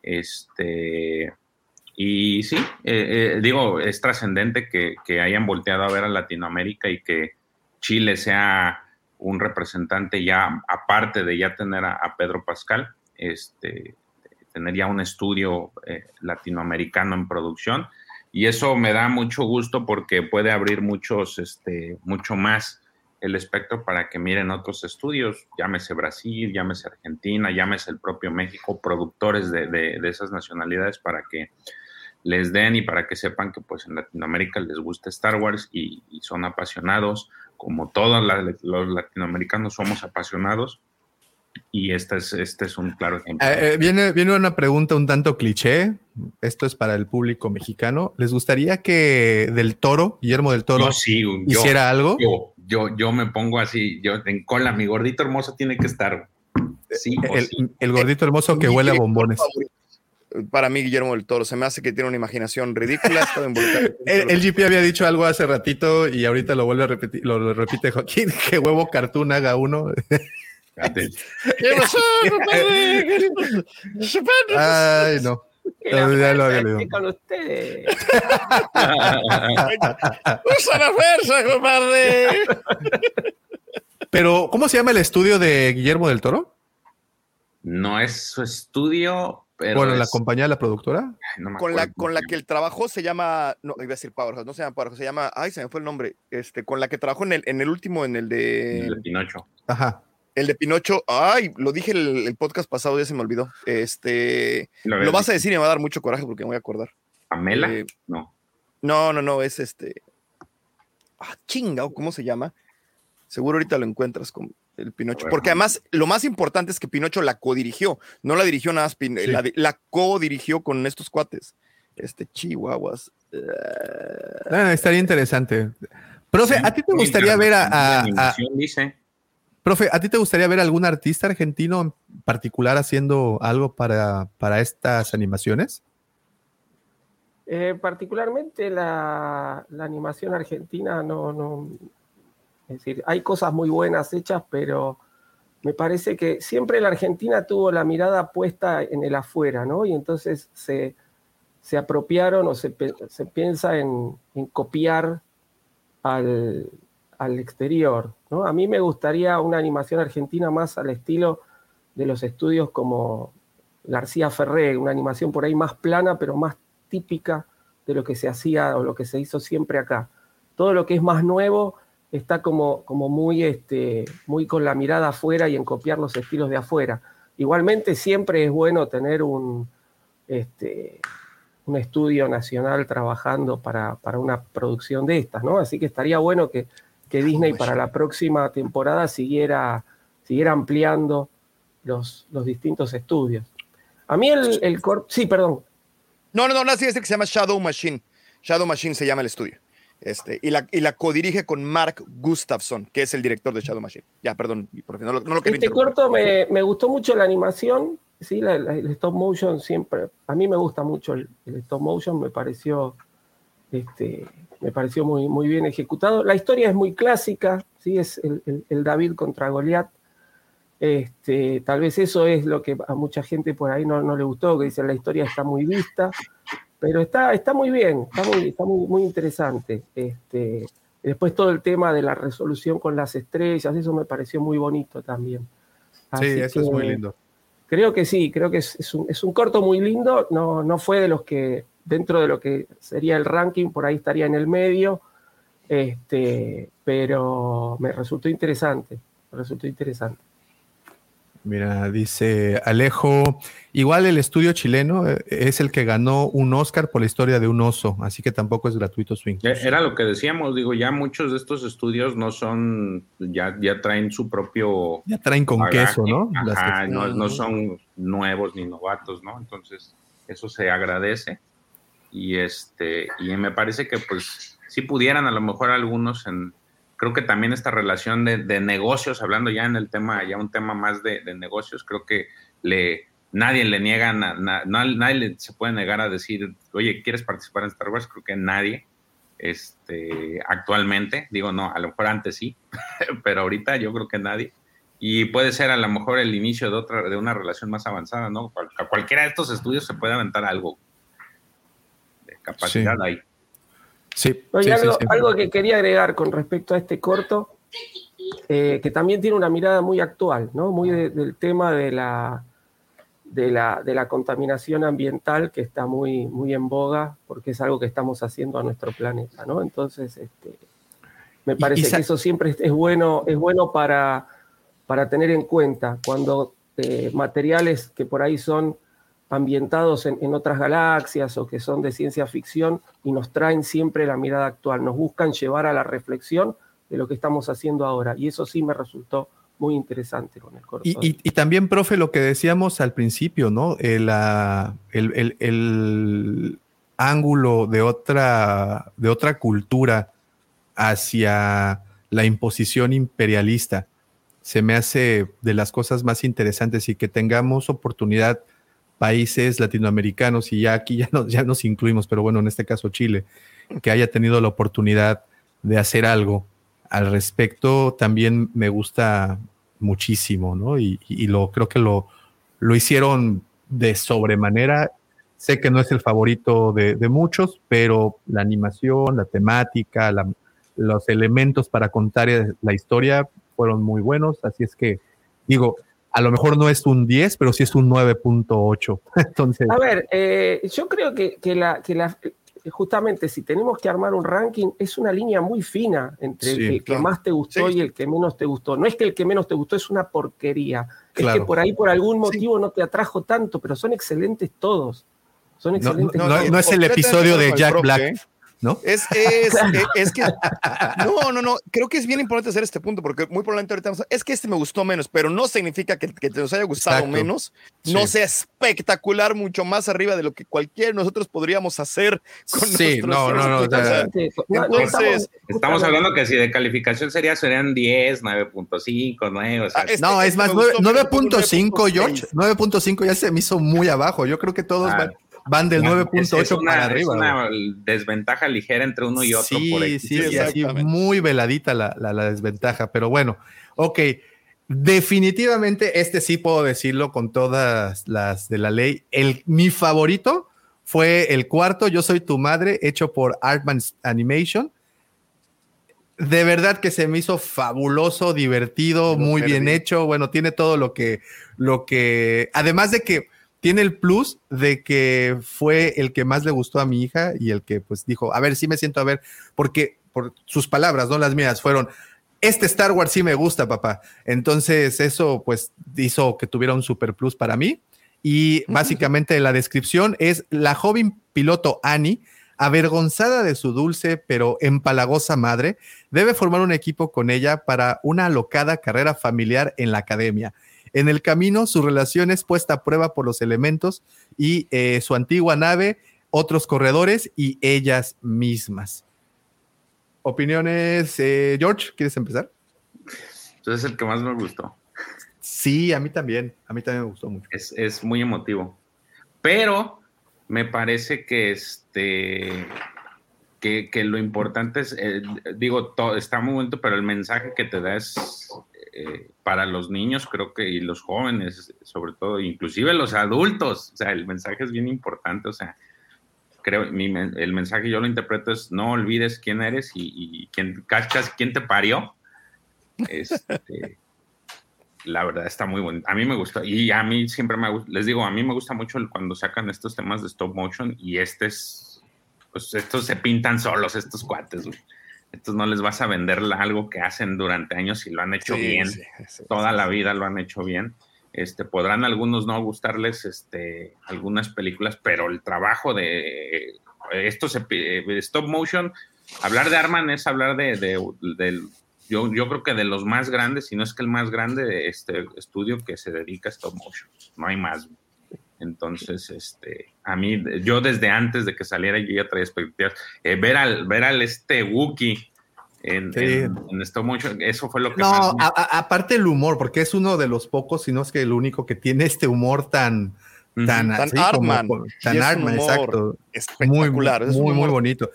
[SPEAKER 7] Este, y sí, eh, eh, digo, es trascendente que, que hayan volteado a ver a Latinoamérica y que Chile sea un representante ya, aparte de ya tener a, a Pedro Pascal, este, tener ya un estudio eh, latinoamericano en producción. Y eso me da mucho gusto porque puede abrir muchos, este, mucho más el espectro para que miren otros estudios, llámese Brasil, llámese Argentina, llámese el propio México, productores de, de- de esas nacionalidades para que les den y para que sepan que pues en Latinoamérica les gusta Star Wars y, son apasionados, como todos los latinoamericanos somos apasionados. Y este es, este es un claro ejemplo.
[SPEAKER 3] Eh, eh, viene, viene una pregunta un tanto cliché. Esto es para el público mexicano. ¿Les gustaría que Del Toro, Guillermo del Toro,
[SPEAKER 7] Yo sí, yo-
[SPEAKER 3] hiciera algo?
[SPEAKER 7] Yo, yo, yo me pongo así, yo en cola, mi gordito hermoso tiene que estar. Sí,
[SPEAKER 3] el,
[SPEAKER 7] sí.
[SPEAKER 3] el gordito hermoso que huele a bombones.
[SPEAKER 5] Para mí, Guillermo del Toro, se me hace que tiene una imaginación ridícula.
[SPEAKER 3] el GP había dicho algo hace ratito y ahorita lo vuelve a repetir, lo, lo repite Joaquín, que huevo cartoon haga uno.
[SPEAKER 5] ¿Qué pasó, compadre?
[SPEAKER 3] Ay, no. Ya lo había
[SPEAKER 6] con ustedes.
[SPEAKER 5] ¡Usa la fuerza, compadre!
[SPEAKER 3] Pero, ¿cómo se llama el estudio de Guillermo del Toro?
[SPEAKER 7] No es su estudio, Pero
[SPEAKER 3] bueno, la compañía de la productora.
[SPEAKER 7] Ay, no me
[SPEAKER 5] con la, con la que él trabajó se llama, no, iba a decir Powerhouse, no se llama Powerhouse, se llama, ay, se me fue el nombre, este, con la que trabajó en el, en el último, en el de,
[SPEAKER 7] El de Pinocho.
[SPEAKER 3] Ajá.
[SPEAKER 5] El de Pinocho, ay, lo dije el, el podcast pasado, ya se me olvidó, este,
[SPEAKER 7] Lo
[SPEAKER 5] vas a decir y me va a dar mucho coraje porque me voy a acordar.
[SPEAKER 7] ¿Pamela?
[SPEAKER 5] Eh,
[SPEAKER 7] no.
[SPEAKER 5] No, no, no, es este, ah, chingao, ¿cómo se llama? Seguro ahorita lo encuentras con el Pinocho,
[SPEAKER 7] ver,
[SPEAKER 5] porque además lo más importante es que Pinocho la co-dirigió, no la dirigió nada más,
[SPEAKER 3] Sí.
[SPEAKER 5] la, la co-dirigió con estos cuates, este, chihuahuas. eh,
[SPEAKER 3] Ah, estaría interesante. Profe, ¿a ti te gustaría ver a, a- a-
[SPEAKER 7] dice.
[SPEAKER 3] Profe, a ti te gustaría ver algún artista argentino en particular haciendo algo para, para estas animaciones?
[SPEAKER 6] Eh, particularmente la, animación argentina no, no, es decir, hay cosas muy buenas hechas, pero me parece que siempre la Argentina tuvo la mirada puesta en el afuera, ¿no? Y entonces se, se apropiaron o se, se piensa en, en copiar al, al exterior, ¿no? A mí me gustaría una animación argentina más al estilo de los estudios como García Ferré, una animación por ahí más plana, pero más típica de lo que se hacía o lo que se hizo siempre acá. Todo lo que es más nuevo está como, como muy, este, muy con la mirada afuera y en copiar los estilos de afuera. Igualmente siempre es bueno tener un, este, un estudio nacional trabajando para, para una producción de estas, ¿no? Así que estaría bueno que, que Disney para la próxima temporada siguiera, siguiera ampliando los, los distintos estudios. A mí el, el Sí, perdón.
[SPEAKER 5] No, no, no, sí, es que se llama Shadow Machine. Shadow Machine se llama el estudio. Este, y la, y la codirige con Mark Gustafson, que es el director de Shadow Machine. Ya, perdón, porque no lo, no lo quería
[SPEAKER 6] Este corto me, me gustó mucho la animación, sí, la- la- el stop motion siempre, a mí me gusta mucho el, el stop motion, me pareció, este, me pareció muy, muy bien ejecutado. La historia es muy clásica, sí, es el, el- el David contra Goliat. Este, tal vez eso es lo que a mucha gente por ahí no, no le gustó, que dicen la historia está muy vista, pero está, está muy bien, está muy, está muy, muy interesante. Este, después todo el tema de la resolución con las estrellas, eso me pareció muy bonito también.
[SPEAKER 3] Sí, eso es muy lindo.
[SPEAKER 6] Creo que sí, creo que es, es un, es un corto muy lindo, no, no fue de los que, dentro de lo que sería el ranking, por ahí estaría en el medio, este, pero me resultó interesante, me resultó interesante.
[SPEAKER 3] Mira, dice Alejo, igual el estudio chileno eh, es el que ganó un Oscar por la historia de un oso, así que tampoco es gratuito su
[SPEAKER 7] Eh,
[SPEAKER 3] inclusión.
[SPEAKER 7] Era lo que decíamos, digo, ya muchos de estos estudios no son, ya, ya traen su propio...
[SPEAKER 3] Ya traen con
[SPEAKER 7] bagaje.
[SPEAKER 3] queso, ¿no? Las
[SPEAKER 7] Ajá,
[SPEAKER 3] que-
[SPEAKER 7] no, no son nuevos ni novatos, ¿no? Entonces, eso se agradece. Y este, y me parece que pues si pudieran a lo mejor algunos en, creo que también esta relación de, de negocios, hablando ya en el tema, ya un tema más de, de negocios, creo que le, nadie le niega, na- na- na- nadie se puede negar a decir, oye, ¿quieres participar en Star Wars? Creo que nadie, este, actualmente, digo, no, a lo mejor antes sí, pero ahorita yo creo que nadie. Y puede ser a lo mejor el inicio de otra, de una relación más avanzada, ¿no? A cualquiera de estos estudios se puede aventar algo capacidad
[SPEAKER 3] Sí.
[SPEAKER 7] ahí.
[SPEAKER 3] Sí,
[SPEAKER 6] Oye, algo,
[SPEAKER 3] sí.
[SPEAKER 6] algo que quería agregar con respecto a este corto, eh, que también tiene una mirada muy actual, ¿no? Muy de- del tema de la, de, la, de la contaminación ambiental que está muy, muy en boga, porque es algo que estamos haciendo a nuestro planeta, ¿no? Entonces, este, me parece
[SPEAKER 3] y
[SPEAKER 6] que eso siempre es, es bueno, es bueno para, para tener en cuenta cuando eh, materiales que por ahí son ambientados en, en otras galaxias o que son de ciencia ficción y nos traen siempre la mirada actual, nos buscan llevar a la reflexión de lo que estamos haciendo ahora. Y eso sí me resultó muy interesante con el corto.
[SPEAKER 3] Y, y- y también, profe, lo que decíamos al principio, ¿no? El, ah, el- el- el ángulo de otra, de otra cultura hacia la imposición imperialista se me hace de las cosas más interesantes y que tengamos oportunidad países latinoamericanos y ya aquí ya nos, incluimos, pero bueno, en este caso Chile, que haya tenido la oportunidad de hacer algo al respecto también me gusta muchísimo, ¿no? Y, y lo creo que lo, lo hicieron de sobremanera. Sé que no es el favorito de, de muchos, pero la animación, la temática, la- los elementos para contar la historia fueron muy buenos. Así es que, digo, a lo mejor no es un 10, pero sí es un 9.8. Entonces,
[SPEAKER 6] A ver, eh, yo creo que, que la, que la- justamente si tenemos que armar un ranking, es una línea muy fina entre
[SPEAKER 3] Sí,
[SPEAKER 6] el que
[SPEAKER 3] claro.
[SPEAKER 6] más te gustó y el que menos te gustó. No es que el que menos te gustó es una porquería, es que por ahí por algún motivo no te atrajo tanto, pero son excelentes todos. Son excelentes
[SPEAKER 3] no-
[SPEAKER 6] todos.
[SPEAKER 3] no es el episodio de Jack Black, ¿no?
[SPEAKER 5] Es, es, es, es que. No, no, no. Creo que es bien importante hacer este punto porque muy probablemente ahorita vamos a- es que este me gustó menos, pero no significa que, que te nos haya gustado
[SPEAKER 3] Exacto.
[SPEAKER 5] menos. No
[SPEAKER 3] Sí.
[SPEAKER 5] sea espectacular, mucho más arriba de lo que cualquiera de nosotros podríamos hacer con
[SPEAKER 3] Sí,
[SPEAKER 5] nuestros-
[SPEAKER 3] no, no, no, o sea,
[SPEAKER 5] Entonces,
[SPEAKER 7] Estamos hablando que si de calificación sería, serían 10, 9.5, 9. O sea,
[SPEAKER 3] no, es más,
[SPEAKER 7] me gustó,
[SPEAKER 3] 9.5, George. 9.5 ya se me hizo muy abajo. Yo creo que todos
[SPEAKER 7] Ah.
[SPEAKER 3] van, van del
[SPEAKER 7] Es-
[SPEAKER 3] 9.8
[SPEAKER 7] es una-
[SPEAKER 3] para
[SPEAKER 7] es
[SPEAKER 3] arriba.
[SPEAKER 7] una
[SPEAKER 3] güey.
[SPEAKER 7] desventaja ligera entre uno y otro.
[SPEAKER 3] Sí,
[SPEAKER 7] por
[SPEAKER 3] sí, sí, así muy veladita la, la- la desventaja, pero bueno, ok. Definitivamente, este sí puedo decirlo con todas las de la ley. El, mi favorito fue el cuarto, Yo Soy Tu Madre, hecho por Artman Animation. De verdad que se me hizo fabuloso, divertido, muy bien hecho. Bueno, tiene todo lo que, lo que, además de que tiene el plus de que fue el que más le gustó a mi hija y el que pues dijo, a ver, sí me siento a ver, porque por sus palabras, no las mías, fueron, este Star Wars sí me gusta, papá. Entonces eso pues hizo que tuviera un super plus para mí. Y básicamente la descripción es la joven piloto Annie, avergonzada de su dulce pero empalagosa madre, debe formar un equipo con ella para una alocada carrera familiar en la academia. En el camino, su relación es puesta a prueba por los elementos y eh, su antigua nave, otros corredores y ellas mismas. Opiniones, eh, George, ¿quieres empezar?
[SPEAKER 7] Entonces es el que más me gustó.
[SPEAKER 3] Sí, a mí también, a mí también me gustó mucho.
[SPEAKER 7] Es, es muy emotivo. Pero me parece que este que, lo importante es, eh, digo, está muy bonito, pero el mensaje que te da es eh, para los niños, creo que, y los jóvenes, sobre todo, inclusive los adultos, o sea, el mensaje es bien importante, o sea, creo, mi el mensaje yo lo interpreto es no olvides quién eres y, quién, quién te parió. Este, la verdad está muy bonito. A mí me gusta y a mí siempre me gusta, les digo, a mí me gusta mucho cuando sacan estos temas de stop motion y este es, pues estos se pintan solos, estos cuates. güey. Estos no les vas a vender algo que hacen durante años y lo han hecho
[SPEAKER 5] Sí,
[SPEAKER 7] bien.
[SPEAKER 5] sí, sí,
[SPEAKER 7] Toda la vida lo han hecho bien. Este, podrán algunos no gustarles este, algunas películas, pero el trabajo de esto se, de stop motion, hablar de Arman es hablar de, de- del- yo, yo creo que de los más grandes, si no es que el más grande de este estudio que se dedica a stop motion. No hay más. Entonces, este, a mí, yo desde antes de que saliera, yo ya traía expectativas. Eh, ver al, ver al este Wookiee en,
[SPEAKER 3] Sí.
[SPEAKER 7] en- en stop motion, eso fue lo que
[SPEAKER 3] No,
[SPEAKER 7] más me-
[SPEAKER 3] a- a- aparte el humor, porque es uno de los pocos, si no es que el único que tiene este humor tan, tan,
[SPEAKER 5] Tan
[SPEAKER 3] así como-
[SPEAKER 5] Artman.
[SPEAKER 3] tan Artman, exacto.
[SPEAKER 5] espectacular,
[SPEAKER 3] Muy,
[SPEAKER 5] es
[SPEAKER 3] muy, muy bonito.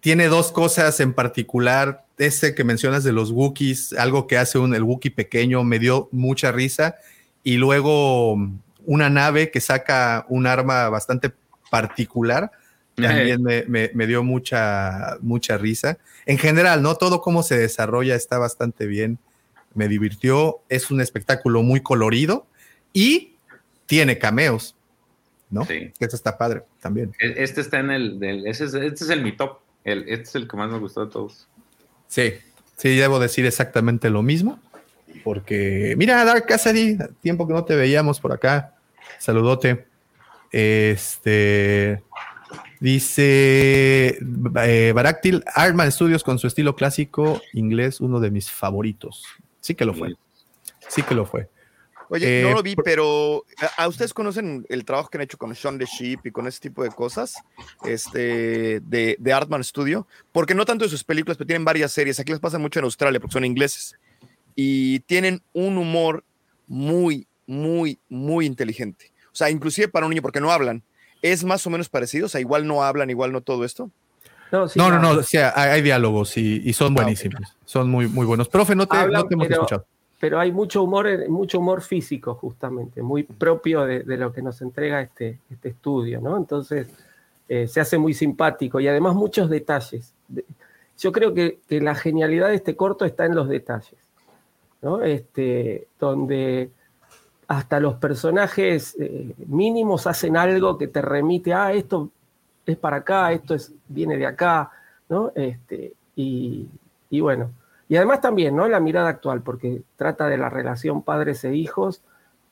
[SPEAKER 3] Tiene dos cosas en particular. Ese que mencionas de los Wookiees, algo que hace un, el Wookiee pequeño, me dio mucha risa. Y luego una nave que saca un arma bastante particular. También me, me- me dio mucha, mucha risa. En general, ¿no? Todo cómo se desarrolla está bastante bien. Me divirtió. Es un espectáculo muy colorido y tiene cameos, ¿no? Que eso está padre también.
[SPEAKER 7] E- Este está en el, del, ese es, este es el mi top. El, este es el que más me gustó de todos.
[SPEAKER 3] Sí, sí, debo decir exactamente lo mismo. Porque, mira, Dark Cassidy, tiempo que no te veíamos por acá. Saludote. Este dice eh, Baráctil, Artman Studios con su estilo clásico inglés, uno de mis favoritos. Sí que lo fue. Sí que lo fue.
[SPEAKER 5] Oye,
[SPEAKER 3] Eh,
[SPEAKER 5] no lo vi, pero ¿a, a ustedes conocen el trabajo que han hecho con Sean the Sheep y con ese tipo de cosas? Este, de, de Artman Studio. Porque no tanto de sus películas, pero tienen varias series. Aquí les pasa mucho en Australia porque son ingleses. Y tienen un humor muy, muy, muy inteligente. O sea, inclusive para un niño, porque no hablan. Es más o menos parecido. O sea, igual no hablan, igual no todo esto.
[SPEAKER 6] No, sí,
[SPEAKER 3] no, no, o sea, hay, hay diálogos y, y son buenísimos. Son muy, muy buenos. Profe, no te,
[SPEAKER 6] Hablan,
[SPEAKER 3] no te hemos
[SPEAKER 6] pero-
[SPEAKER 3] escuchado.
[SPEAKER 6] Pero hay mucho humor, mucho humor físico, justamente, muy propio de, de lo que nos entrega este, este estudio, ¿no? Entonces, eh, se hace muy simpático y además muchos detalles. De- Yo creo que, que la genialidad de este corto está en los detalles, ¿no? Este, donde hasta los personajes eh, mínimos hacen algo que te remite, ah, esto es para acá, esto es, viene de acá, ¿no? Este, y, y bueno, y además también, ¿no? La mirada actual, porque trata de la relación padres e hijos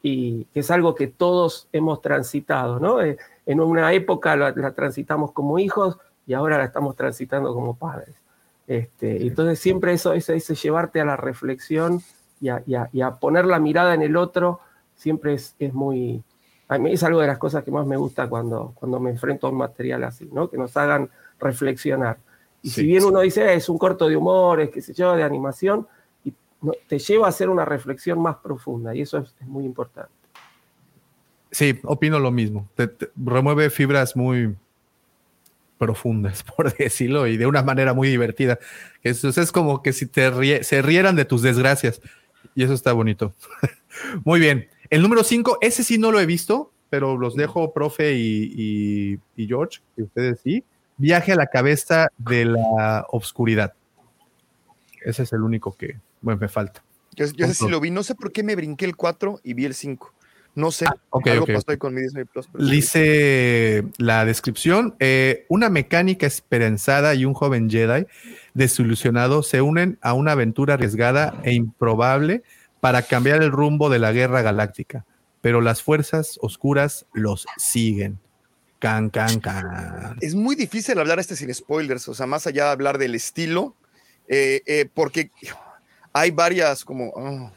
[SPEAKER 6] y que es algo que todos hemos transitado, ¿no? Eh, En una época la, la transitamos como hijos y ahora la estamos transitando como padres. Este, entonces siempre eso, ese llevarte a la reflexión y a, y a- y a poner la mirada en el otro, siempre es, es muy... A mí es algo de las cosas que más me gusta cuando, cuando me enfrento a un material así, ¿no? Que nos hagan reflexionar. Y
[SPEAKER 3] Sí,
[SPEAKER 6] si bien
[SPEAKER 3] sí.
[SPEAKER 6] uno dice, "Eh, es un corto de humor, es qué sé yo, de animación, y no- te lleva a hacer una reflexión más profunda y eso es, es muy importante.
[SPEAKER 3] Sí, opino lo mismo. Te- te- remueve fibras muy profundas, por decirlo, y de una manera muy divertida. Eso es, es como que si te rie- se rieran de tus desgracias. Y eso está bonito. muy bien. El número 5, ese sí no lo he visto, pero los dejo, profe y, y- y George, que ustedes sí. Viaje a la cabeza de la obscuridad. Ese es el único que bueno, me falta.
[SPEAKER 5] Yo, yo ese sí lo vi, no sé por qué me brinqué el 4 y vi el 5. No sé,
[SPEAKER 3] Ah, ok,
[SPEAKER 5] algo
[SPEAKER 3] ok.
[SPEAKER 5] pasó ahí con mi Disney Plus. sí.
[SPEAKER 3] Dice la descripción, eh, una mecánica esperanzada y un joven Jedi desilusionado se unen a una aventura arriesgada e improbable para cambiar el rumbo de la guerra galáctica, pero las fuerzas oscuras los siguen. Can, can, can.
[SPEAKER 5] Es muy difícil hablar este sin spoilers, o sea, más allá de hablar del estilo, eh, eh, porque hay varias como... ah,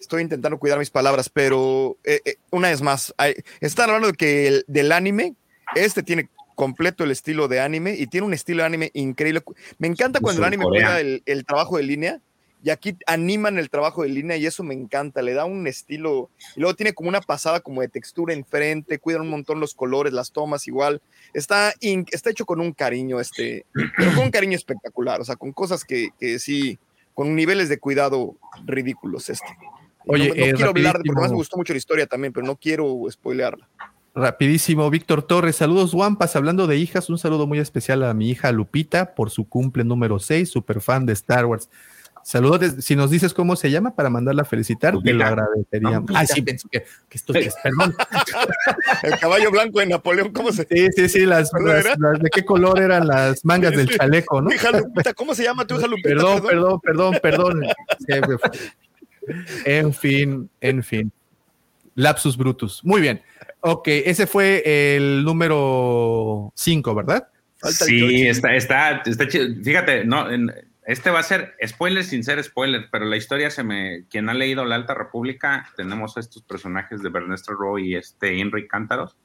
[SPEAKER 5] estoy intentando cuidar mis palabras, pero eh, eh, una vez más, hay- están hablando de que el- del anime, este tiene completo el estilo de anime y tiene un estilo de anime increíble. Me encanta cuando el anime juega el, el trabajo de línea y aquí animan el trabajo de línea y eso me encanta, le da un estilo y luego tiene como una pasada como de textura enfrente, cuidan un montón los colores, las tomas igual. Está, in- está hecho con un cariño, este, pero con un cariño espectacular, o sea, con cosas que, que sí, con niveles de cuidado ridículos este.
[SPEAKER 3] Oye,
[SPEAKER 5] no, no
[SPEAKER 3] eh,
[SPEAKER 5] quiero hablar, de- porque
[SPEAKER 3] rapidísimo.
[SPEAKER 5] más me gustó mucho la historia también, pero no quiero spoilearla.
[SPEAKER 3] Rapidísimo, Víctor Torres, saludos Wampas, hablando de hijas, un saludo muy especial a mi hija Lupita por su cumple número 6, super fan de Star Wars. Saludos, si nos dices cómo se llama para mandarla a felicitar, te lo agradeceríamos. Ah, sí, pensé que, que esto es, perdón.
[SPEAKER 5] El caballo blanco de Napoleón, ¿cómo se
[SPEAKER 3] Sí, sí, sí, las,
[SPEAKER 5] ¿Cuál
[SPEAKER 3] las- de qué color eran las mangas del chaleco, ¿no?
[SPEAKER 5] Hija Lupita, ¿cómo se llama tu hija Lupita?
[SPEAKER 3] Perdón, perdón, perdón, perdón. En fin, en fin. Lapsus brutus. Muy bien. Ok, ese fue el número 5, ¿verdad?
[SPEAKER 7] Sí, está, está, está chido. Fíjate, no, en- este va a ser spoiler sin ser spoiler, pero la historia se me. Quien ha leído La Alta República, tenemos estos personajes de Ernesto Roy y este Imri Cántaros.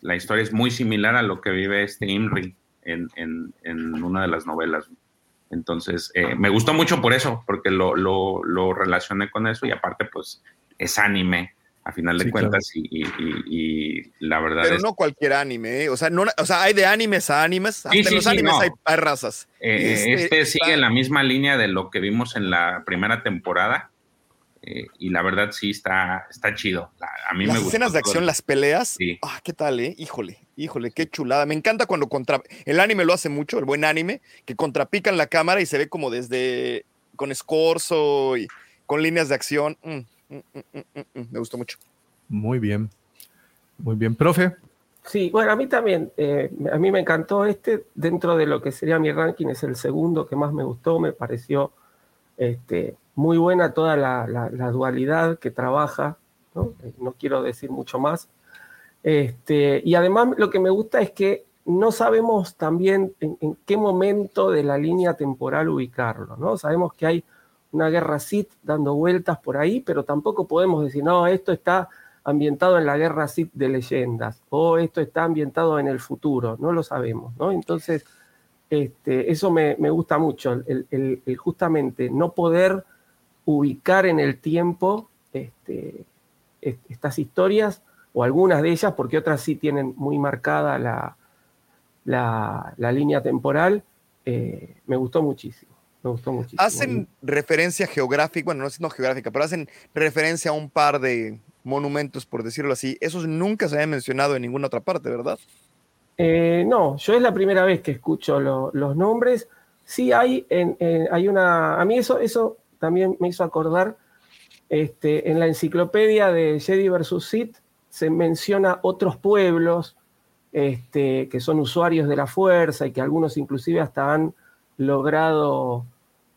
[SPEAKER 7] La historia es muy similar a lo que vive este Imri en, en- en una de las novelas. Entonces, eh, me gustó mucho por eso, porque lo, lo, lo relacioné con eso y aparte, pues, es anime, a final de
[SPEAKER 5] Sí,
[SPEAKER 7] cuentas, y, y- y- y la verdad
[SPEAKER 5] Pero
[SPEAKER 7] es
[SPEAKER 5] no cualquier anime, ¿eh? o, sea, no, o sea, hay de animes a animes, hasta
[SPEAKER 7] Sí,
[SPEAKER 5] en
[SPEAKER 7] sí,
[SPEAKER 5] los
[SPEAKER 7] sí,
[SPEAKER 5] animes
[SPEAKER 7] no.
[SPEAKER 5] hay, hay razas.
[SPEAKER 7] Eh, este
[SPEAKER 5] está-
[SPEAKER 7] sigue la misma línea de lo que vimos en la primera temporada. eh, y la verdad sí está, está chido. La- A mí
[SPEAKER 5] las
[SPEAKER 7] me gustó
[SPEAKER 5] escenas de
[SPEAKER 7] todo.
[SPEAKER 5] acción, las peleas,
[SPEAKER 7] Sí.
[SPEAKER 5] ah, ¿qué tal, eh? Híjole, híjole, qué chulada. Me encanta cuando contra... El anime lo hace mucho, el buen anime, que contrapican la cámara y se ve como desde... con escorzo y con líneas de acción. Mm, mm, mm, mm, Me gustó mucho.
[SPEAKER 3] Muy bien. Muy bien, profe.
[SPEAKER 6] Sí, bueno, a mí también, eh, a mí me encantó este, dentro de lo que sería mi ranking, es el segundo que más me gustó, me pareció este, muy buena toda la, la- la dualidad que trabaja, ¿no? Eh, no quiero decir mucho más. Este, y además lo que me gusta es que no sabemos también en, en qué momento de la línea temporal ubicarlo, ¿no? Sabemos que hay una guerra Sith dando vueltas por ahí, pero tampoco podemos decir, no, esto está ambientado en la guerra Sith de leyendas, o esto está ambientado en el futuro, no lo sabemos, ¿no? Entonces, este, eso me, me gusta mucho, el, el- justamente no poder ubicar en el tiempo este, est- estas historias, o algunas de ellas, porque otras sí tienen muy marcada la, la, la línea temporal, eh, me gustó muchísimo, me gustó muchísimo.
[SPEAKER 5] Hacen referencia geográfica, bueno, no es no geográfica, pero hacen referencia a un par de monumentos, por decirlo así. Esos nunca se habían mencionado en ninguna otra parte, ¿verdad?
[SPEAKER 6] Eh, no, yo es la primera vez que escucho lo- los nombres. Sí hay, en, en- hay una, a mí eso, eso también me hizo acordar este, en la enciclopedia de Jedi vs. Sith se menciona otros pueblos este, que son usuarios de la fuerza y que algunos inclusive hasta han logrado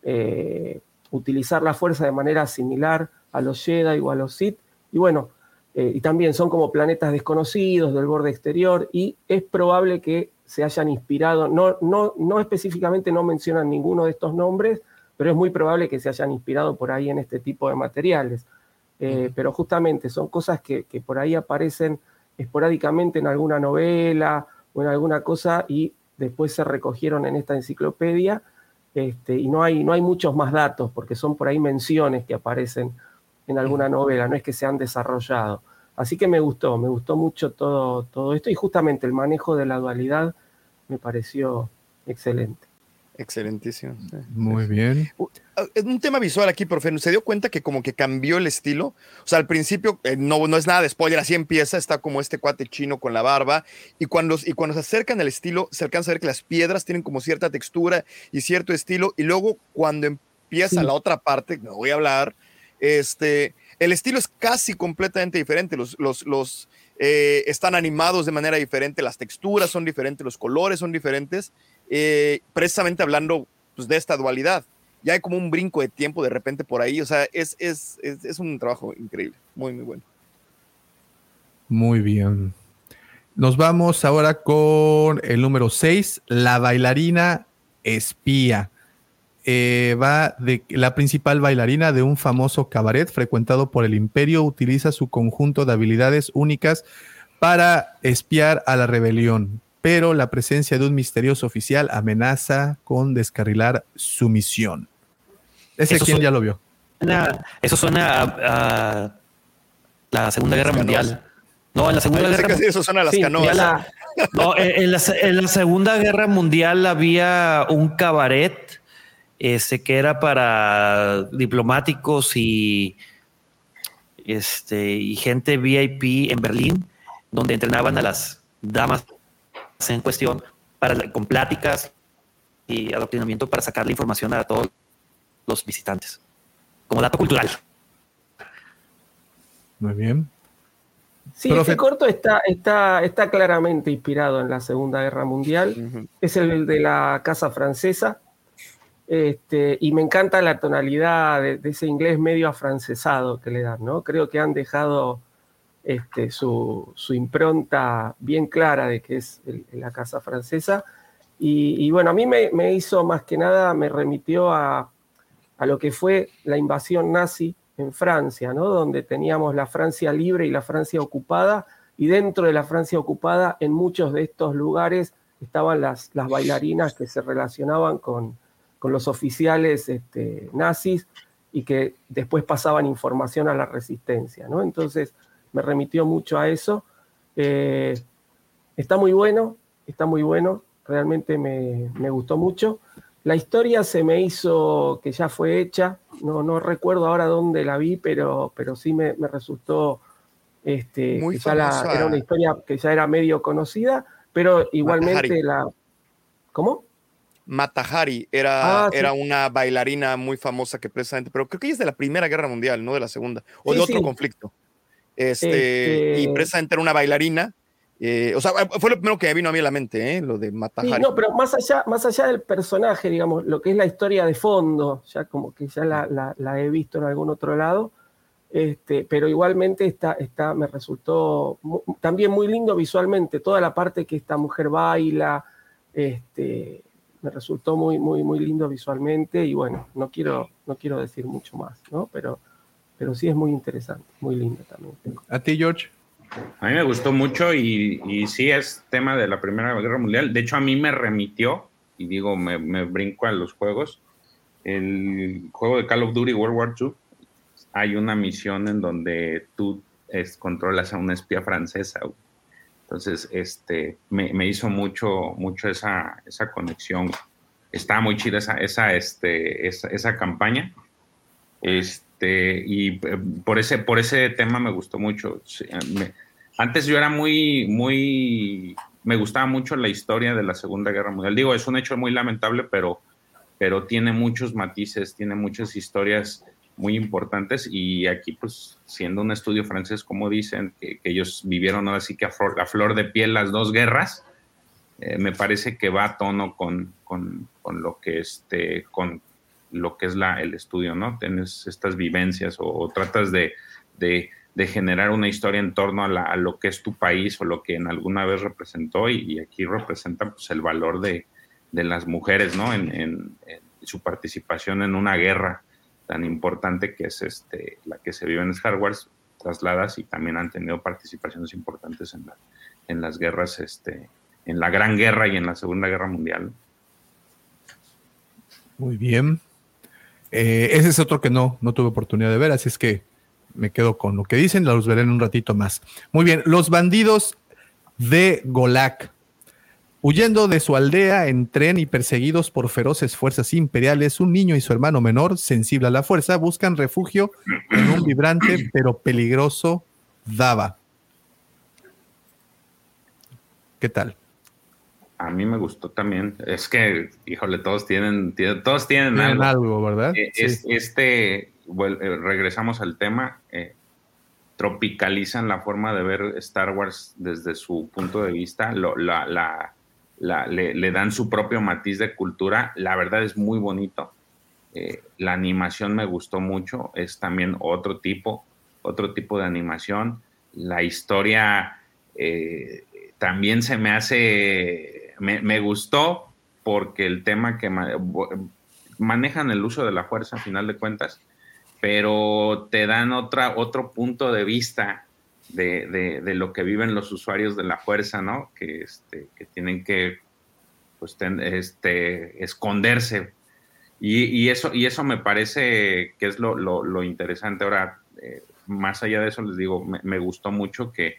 [SPEAKER 6] eh, utilizar la fuerza de manera similar a los Jedi o a los Sith. Y bueno, eh, y también son como planetas desconocidos del borde exterior y es probable que se hayan inspirado, no, no, no específicamente no mencionan ninguno de estos nombres, pero es muy probable que se hayan inspirado por ahí en este tipo de materiales. Eh, pero justamente son cosas que, que, por ahí aparecen esporádicamente en alguna novela o en alguna cosa y después se recogieron en esta enciclopedia este, y no hay, no hay muchos más datos porque son por ahí menciones que aparecen en alguna novela, no es que se han desarrollado. Así que me gustó, me gustó mucho todo, todo esto y justamente el manejo de la dualidad me pareció excelente.
[SPEAKER 5] Excelentísimo.
[SPEAKER 3] Muy bien.
[SPEAKER 5] Ah, un tema visual aquí, profe. ¿Se dio cuenta que como que cambió el estilo? O sea, al principio eh, no, no es nada de spoiler, así empieza, está como este cuate chino con la barba. Y cuando, y cuando se acercan al estilo, se alcanza a ver que las piedras tienen como cierta textura y cierto estilo. Y luego cuando empieza la otra parte, no voy a hablar, este, el estilo es casi completamente diferente. Los, los, los eh, están animados de manera diferente, las texturas son diferentes, los colores son diferentes. Eh, precisamente hablando pues, de esta dualidad. Ya hay como un brinco de tiempo de repente por ahí, o sea, es, es, es, un trabajo increíble, muy, muy bueno.
[SPEAKER 3] Muy bien. Nos vamos ahora con el número 6, la bailarina espía. Eh, va de la principal bailarina de un famoso cabaret frecuentado por el imperio, utiliza su conjunto de habilidades únicas para espiar a la rebelión pero la presencia de un misterioso oficial amenaza con descarrilar su misión. Ese
[SPEAKER 4] Eso
[SPEAKER 3] quien
[SPEAKER 4] suena-
[SPEAKER 3] ya lo vio.
[SPEAKER 4] Eso suena a, a la Segunda Guerra Mundial. No, en la Segunda Guerra
[SPEAKER 5] sí, eso suena a las
[SPEAKER 4] Sí,
[SPEAKER 5] canoas.
[SPEAKER 4] la- No, en, en la, en la Segunda Guerra Mundial había un cabaret este, que era para diplomáticos y, este, y gente VIP en Berlín, donde entrenaban a las damas en cuestión para, la- con pláticas y adoctrinamiento para sacar la información a todos los visitantes, como dato cultural.
[SPEAKER 3] Muy bien.
[SPEAKER 6] Sí,
[SPEAKER 3] Profe-
[SPEAKER 6] este corto está, está, está claramente inspirado en la Segunda Guerra Mundial. Es el de la Casa Francesa. Este, y me encanta la tonalidad de, de ese inglés medio afrancesado que le dan, ¿no? Creo que han dejado este, su, impronta bien clara de que es la Casa Francesa. Y, bueno, a mí me, me hizo más que nada, me remitió a, a lo que fue la invasión nazi en Francia, ¿no? Donde teníamos la Francia libre y la Francia ocupada, y dentro de la Francia ocupada, en muchos de estos lugares estaban las, las bailarinas que se relacionaban con, con los oficiales este, nazis y que después pasaban información a la resistencia, ¿no? Entonces me remitió mucho a eso. Eh, está muy bueno, está muy bueno, realmente me, me gustó mucho. La historia se me hizo que ya fue hecha, no, no recuerdo ahora dónde la vi, pero, pero sí me, me resultó este,
[SPEAKER 5] Muy
[SPEAKER 6] que ya la-
[SPEAKER 5] famosa.
[SPEAKER 6] era una historia que ya era medio conocida, pero igualmente
[SPEAKER 5] Matahari.
[SPEAKER 6] la... ¿Cómo?
[SPEAKER 5] Matahari era,
[SPEAKER 6] Ah, sí.
[SPEAKER 5] era una bailarina muy famosa que precisamente, pero creo que ella es de la Primera Guerra Mundial, no de la Segunda, o
[SPEAKER 6] Sí,
[SPEAKER 5] de otro
[SPEAKER 6] sí.
[SPEAKER 5] conflicto. Este,
[SPEAKER 6] Este-
[SPEAKER 5] Y precisamente era una bailarina. eh, o sea, fue lo primero que me vino a mí a la mente, ¿eh? lo de
[SPEAKER 6] Sí,
[SPEAKER 5] Matahari.
[SPEAKER 6] no, pero más allá, más allá del personaje, digamos, lo que es la historia de fondo, ya como que ya la, la- la he visto en algún otro lado, este, pero igualmente está, está, me resultó también muy lindo visualmente, toda la parte que esta mujer baila, este, me resultó muy, muy, muy lindo visualmente y bueno, no quiero, no quiero decir mucho más, ¿no? Pero, pero sí es muy interesante, muy lindo también.
[SPEAKER 3] A ti, George.
[SPEAKER 7] A mí me gustó mucho y, y sí es tema de la Primera Guerra Mundial. De hecho, a mí me remitió, y digo, me, me brinco a los juegos, el juego de Call of Duty World War II. Hay una misión en donde tú es, controlas a una espía francesa. Entonces, este, me, me hizo mucho, mucho esa, esa conexión. Está muy chida esa, esa, este, esa, esa campaña. Este, y eh, por ese, por ese tema me gustó mucho. Eh, antes yo era muy, muy, me gustaba mucho la historia de la Segunda Guerra Mundial. Digo, es un hecho muy lamentable, pero, pero tiene muchos matices, tiene muchas historias muy importantes y aquí pues siendo un estudio francés, como dicen, que, ellos vivieron ahora sí que a flor de piel las dos guerras, eh, me parece que va a tono con, con, con lo que este, con lo que es la, el estudio, ¿no? Tienes estas vivencias o, tratas de, de, generar una historia en torno a, la, a, lo que es tu país o lo que en alguna vez representó y, y aquí representa pues el valor de, de las mujeres, ¿no? En, en, en, su participación en una guerra tan importante que es este, la que se vive en Star Wars, trasladas y también han tenido participaciones importantes en, la, en las guerras, este, en la Gran Guerra y en la Segunda Guerra Mundial.
[SPEAKER 3] Muy bien. Eh, ese es otro que no, no tuve oportunidad de ver, así es que me quedo con lo que dicen, los veré en un ratito más. Muy bien, los bandidos de Golak. Huyendo de su aldea en tren y perseguidos por feroces fuerzas imperiales, un niño y su hermano menor, sensible a la fuerza, buscan refugio en un vibrante pero peligroso Dava. ¿Qué tal?
[SPEAKER 7] A mí me gustó también. Es que, híjole, todos tienen, tienen todos tienen,
[SPEAKER 3] Tienen
[SPEAKER 7] algo.
[SPEAKER 3] algo, ¿verdad?
[SPEAKER 7] Eh, es- Este, bueno, eh, regresamos al tema, eh, tropicalizan la forma de ver Star Wars desde su punto de vista, lo- la, la- la- le, le dan su propio matiz de cultura, la verdad es muy bonito. Eh, la animación me gustó mucho, es también otro tipo, otro tipo de animación. La historia eh, también se me hace, me, gustó porque el tema que ma- manejan el uso de la fuerza a final de cuentas, pero te dan otra, otro punto de vista de, de- de lo que viven los usuarios de la fuerza, ¿no? Que, este, que tienen que pues, este, esconderse. Y, y eso, y eso me parece que es lo, lo- interesante. Ahora, eh, más allá de eso, les digo, me, gustó mucho que,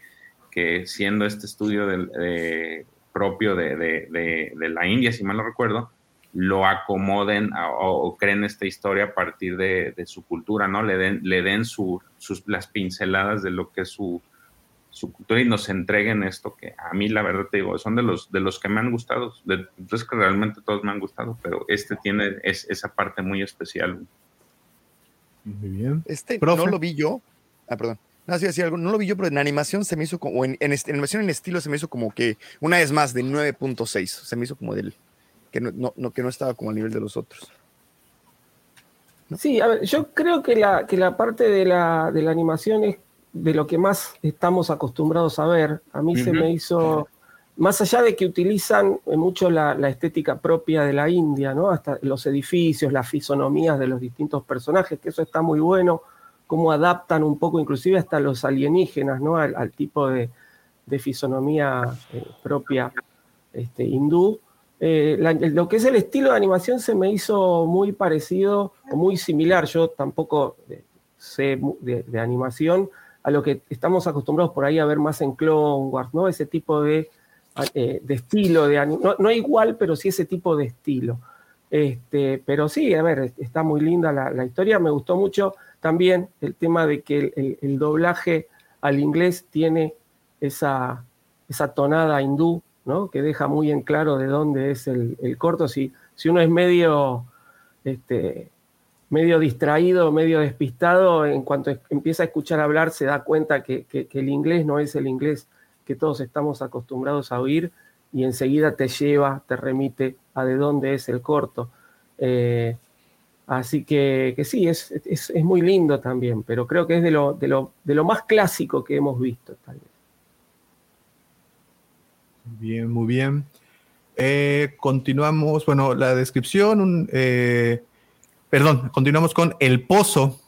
[SPEAKER 7] que siendo este estudio del- de- propio de, de- de- de la India, si mal no recuerdo, lo acomoden a- o, o creen esta historia a partir de, de su cultura, ¿no? Le den, le den su- sus, las pinceladas de lo que es su, su cultura y nos entreguen esto que a mí la verdad te digo, son de los, de los que me han gustado, de, es que realmente todos me han gustado, pero este tiene es, esa parte muy especial.
[SPEAKER 3] Muy bien.
[SPEAKER 5] Este
[SPEAKER 3] Profe.
[SPEAKER 5] no lo vi yo. Ah, perdón. No, sí, algo. No lo vi yo, pero en animación se me hizo como. o En, en, animación en estilo se me hizo como que. Una vez más, de 9.6. Se me hizo como del. Que no, no- no- que no estaba como al nivel de los otros.
[SPEAKER 6] Sí, a ver, yo creo que la, que la parte de la, de la animación es de lo que más estamos acostumbrados a ver. A mí se me hizo, más allá de que utilizan mucho la, la estética propia de la India, ¿no? Hasta los edificios, las fisonomías de los distintos personajes, que eso está muy bueno, cómo adaptan un poco, inclusive hasta los alienígenas, ¿no? Al, tipo de, fisonomía eh, propia este, hindú. Eh, lo que es el estilo de animación se me hizo muy parecido o muy similar. Yo tampoco eh, sé de, animación a lo que estamos acostumbrados por ahí a ver más en Clone Wars, ¿no? Ese tipo de, estilo, de no, no igual, pero sí ese tipo de estilo. Este, pero sí, a ver, está muy linda la historia. Me gustó mucho también el tema de que el, doblaje al inglés tiene esa, tonada hindú, ¿no? Que deja muy en claro de dónde es el, corto. Si, uno es medio, este, medio distraído, medio despistado, en cuanto empieza a escuchar hablar, se da cuenta que el inglés no es el inglés que todos estamos acostumbrados a oír y enseguida te lleva, te remite a de dónde es el corto. Eh, así que, que sí, es, es- es muy lindo también, pero creo que es de lo, de lo, de lo más clásico que hemos visto. tal vez.
[SPEAKER 3] Bien, muy bien. Eh, continuamos, bueno, la descripción, un, eh, perdón, continuamos con El Pozo.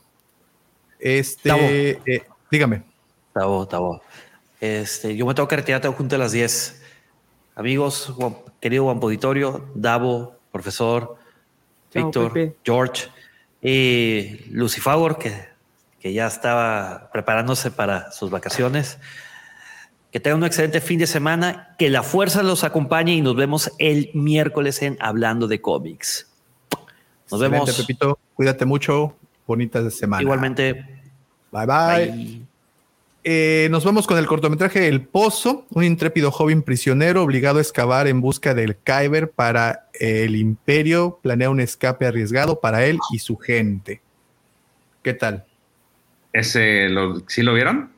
[SPEAKER 3] Este,
[SPEAKER 4] Tavo.
[SPEAKER 3] eh, dígame.
[SPEAKER 4] Tavo, Tavo. Este, yo me tengo que retirar, tengo junto a las 10. Amigos, Juan- querido Juan Auditorio, Davo, profesor,
[SPEAKER 6] Chao,
[SPEAKER 4] Víctor,
[SPEAKER 6] Pepe.
[SPEAKER 4] George y Lucifagor, que, que ya estaba preparándose para sus vacaciones. Que tengan un excelente fin de semana, que la fuerza los acompañe y nos vemos el miércoles en Hablando de Cómics. Nos
[SPEAKER 3] Excelente,
[SPEAKER 4] vemos.
[SPEAKER 3] Pepito. Cuídate mucho. Bonita semana.
[SPEAKER 4] Igualmente.
[SPEAKER 3] Bye bye. Eh, nos vamos con el cortometraje El Pozo, un intrépido joven prisionero obligado a excavar en busca del Kyber para el imperio, planea un escape arriesgado para él y su gente. ¿Qué tal?
[SPEAKER 7] Ese, lo, ¿sí lo vieron?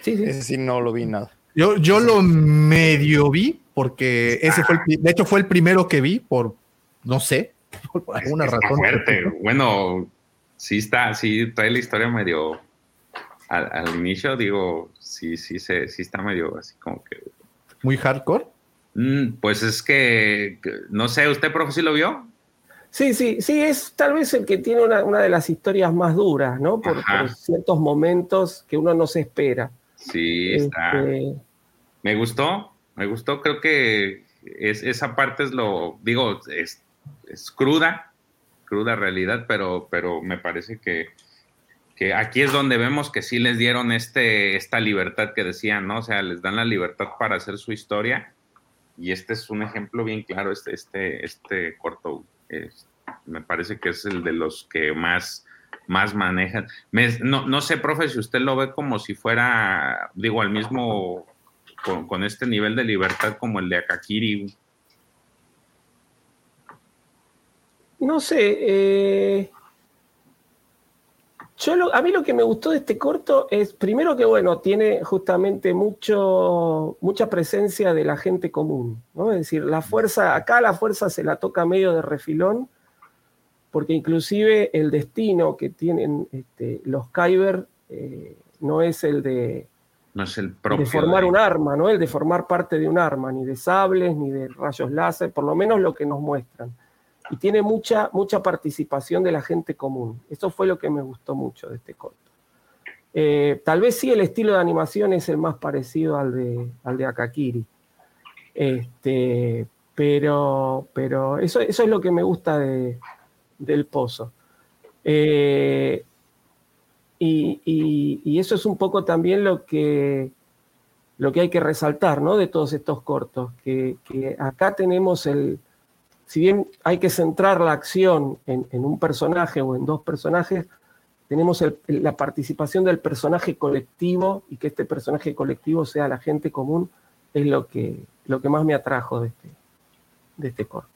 [SPEAKER 6] Sí, sí.
[SPEAKER 5] Ese sí no lo vi nada.
[SPEAKER 3] Yo, yo lo medio vi porque ese fue el, de hecho fue el primero que vi por, no sé, por alguna
[SPEAKER 7] Está
[SPEAKER 3] razón.
[SPEAKER 7] fuerte. Bueno, sí está, sí trae la historia medio al, al inicio, digo, sí, sí, se, sí está medio así como que.
[SPEAKER 3] Muy hardcore.
[SPEAKER 7] Mm, pues es que, no sé, ¿usted, profe, sí lo vio?
[SPEAKER 6] Sí, sí, sí, es tal vez el que tiene una, una de las historias más duras, ¿no? Por, ciertos momentos que uno no se espera.
[SPEAKER 7] Sí, está.
[SPEAKER 6] Este,
[SPEAKER 7] Me gustó, me gustó, creo que es, esa parte es lo, digo, es, es cruda, cruda realidad, pero, pero me parece que, que aquí es donde vemos que sí les dieron este, esta libertad que decían, ¿no? O sea, les dan la libertad para hacer su historia y este es un ejemplo bien claro, este, este, este corto, me parece que es el de los que más, más manejan. No, no sé, profe, si usted lo ve como si fuera, digo, al mismo, con, con este nivel de libertad como el de Akakiri.
[SPEAKER 6] no sé, eh, yo lo- a mí lo que me gustó de este corto es, primero que bueno, tiene justamente mucho, mucha presencia de la gente común, ¿no? Es decir, la fuerza, acá la fuerza se la toca medio de refilón, porque inclusive el destino que tienen este, los Kyber eh, no es el de,
[SPEAKER 7] No es el propio.
[SPEAKER 6] de formar
[SPEAKER 7] de-
[SPEAKER 6] un arma, ¿no? El de formar parte de un arma, ni de sables, ni de rayos láser, por lo menos lo que nos muestran. Y tiene mucha, mucha participación de la gente común. Eso fue lo que me gustó mucho de este corto. Eh, tal vez sí el estilo de animación es el más parecido al de, al de Akakiri. Este, pero pero eso, eso es lo que me gusta de- del pozo. Eh, y, y- y eso es un poco también lo que, lo que hay que resaltar ¿no? de todos estos cortos, que, que acá tenemos el, si bien hay que centrar la acción en, en un personaje o en dos personajes, tenemos el- la participación del personaje colectivo y que este personaje colectivo sea la gente común, es lo que, lo que más me atrajo de este, de este corto.